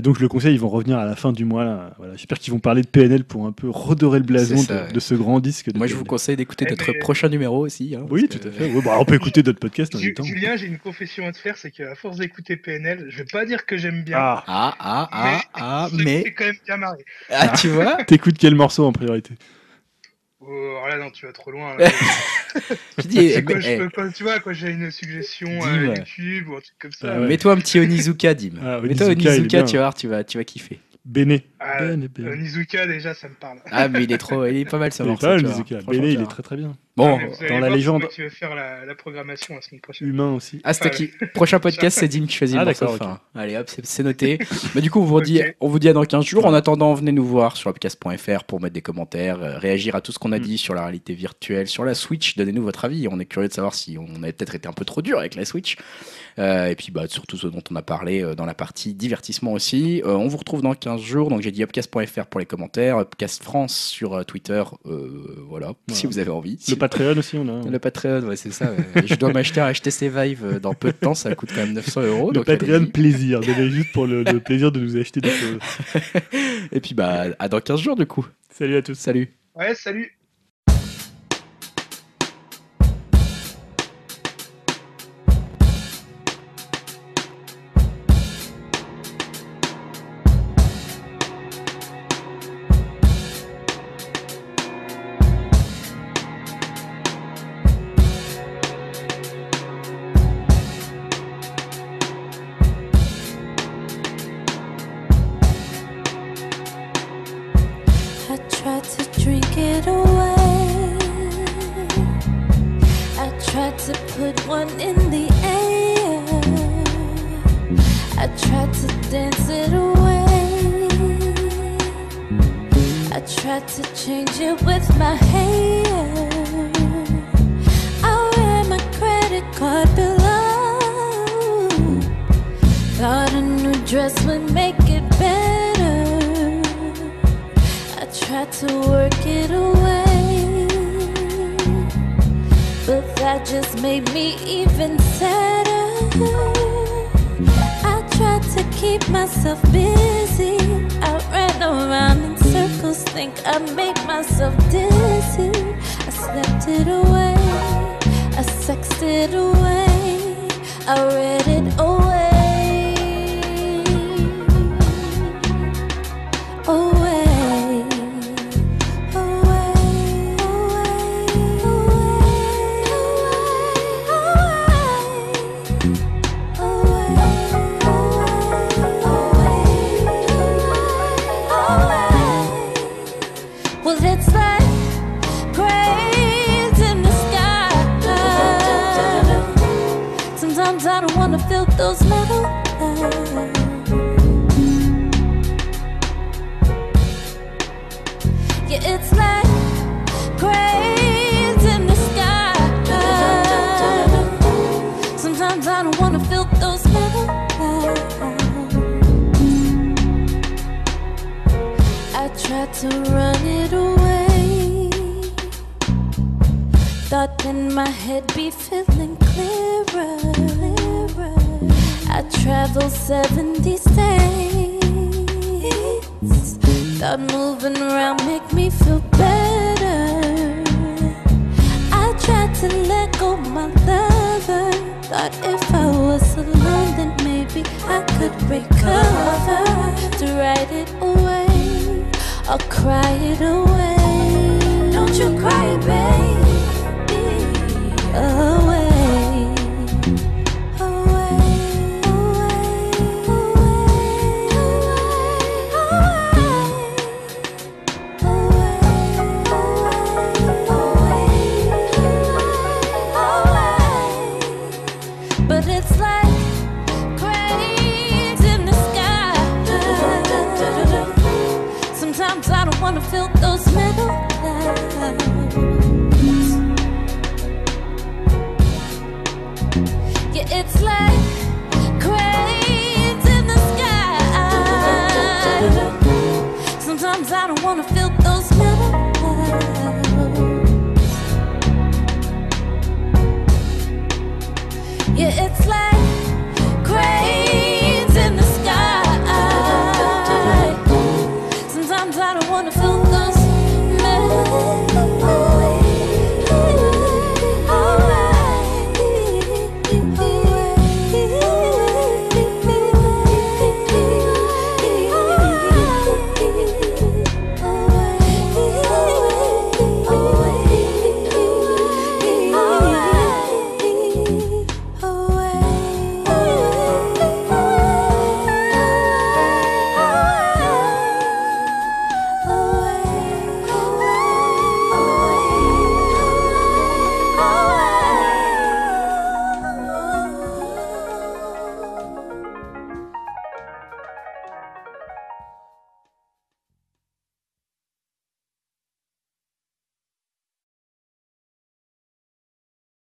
[SPEAKER 2] donc je le conseille, ils vont revenir à la fin du mois. Voilà. J'espère qu'ils vont parler de PNL pour un peu redorer le blason de, ce grand disque.
[SPEAKER 1] Moi, je vous conseille d'écouter notre prochain numéro aussi. Hein,
[SPEAKER 2] oui, tout à fait. Bah, on peut écouter d'autres podcasts en même temps.
[SPEAKER 4] Julien, j'ai une confession à te faire, c'est qu'à force d'écouter PNL, je vais pas dire que j'aime bien.
[SPEAKER 1] Ah, ah, ah, ah, ah mais.
[SPEAKER 4] Quand même bien marré.
[SPEAKER 1] Ah, tu vois [LAUGHS]
[SPEAKER 2] T'écoutes quel morceau en priorité?
[SPEAKER 4] Oh, là, non, tu vas trop loin.
[SPEAKER 1] je [LAUGHS] dis,
[SPEAKER 4] eh, quoi, je peux tu vois, quand j'ai une suggestion à YouTube ou un truc comme ça.
[SPEAKER 1] Mets-toi un petit Onizuka, Dim. Ah, Mets-toi Onizuka, tu vas voir, tu vas, tu vas kiffer.
[SPEAKER 2] Béné.
[SPEAKER 4] Ah, euh, Nizuka, déjà, ça me parle.
[SPEAKER 1] Ah, mais il est trop, il est pas mal ce morceau.
[SPEAKER 2] Pas Nizuka. Béné, il est très très bien.
[SPEAKER 1] Bon,
[SPEAKER 4] ah, dans la légende. Tu vas faire la, la, programmation la semaine prochaine.
[SPEAKER 2] Humain aussi.
[SPEAKER 1] Ah, c'était qui [LAUGHS] Prochain podcast, c'est Dim qui choisit ah, le morceau. Enfin, allez, hop, c'est noté. mais du coup, on vous, [LAUGHS] dit, on vous dit à dans 15 jours. En attendant, venez nous voir sur podcast.fr pour mettre des commentaires, euh, réagir à tout ce qu'on a mm. dit sur la réalité virtuelle, sur la Switch. Donnez-nous votre avis. On est curieux de savoir si on avait peut-être été un peu trop dur avec la Switch. Euh, et puis bah, surtout ce dont on a parlé euh, dans la partie divertissement aussi. Euh, on vous retrouve dans 15 jours, donc j'ai dit upcast.fr pour les commentaires, Upcast France sur Twitter, voilà, [LAUGHS] si vous avez envie.
[SPEAKER 2] Le Patreon aussi, on a.
[SPEAKER 1] Le Patreon, ouais, c'est ça. je dois m'acheter un HTC Vive dans peu de temps, ça coûte quand même 900 euros.
[SPEAKER 2] Le Patreon plaisir, juste pour le, le, plaisir de nous acheter des [LAUGHS] choses.
[SPEAKER 1] et puis bah à dans 15 jours du coup.
[SPEAKER 2] Salut à tous.
[SPEAKER 1] Salut.
[SPEAKER 4] Ouais, salut.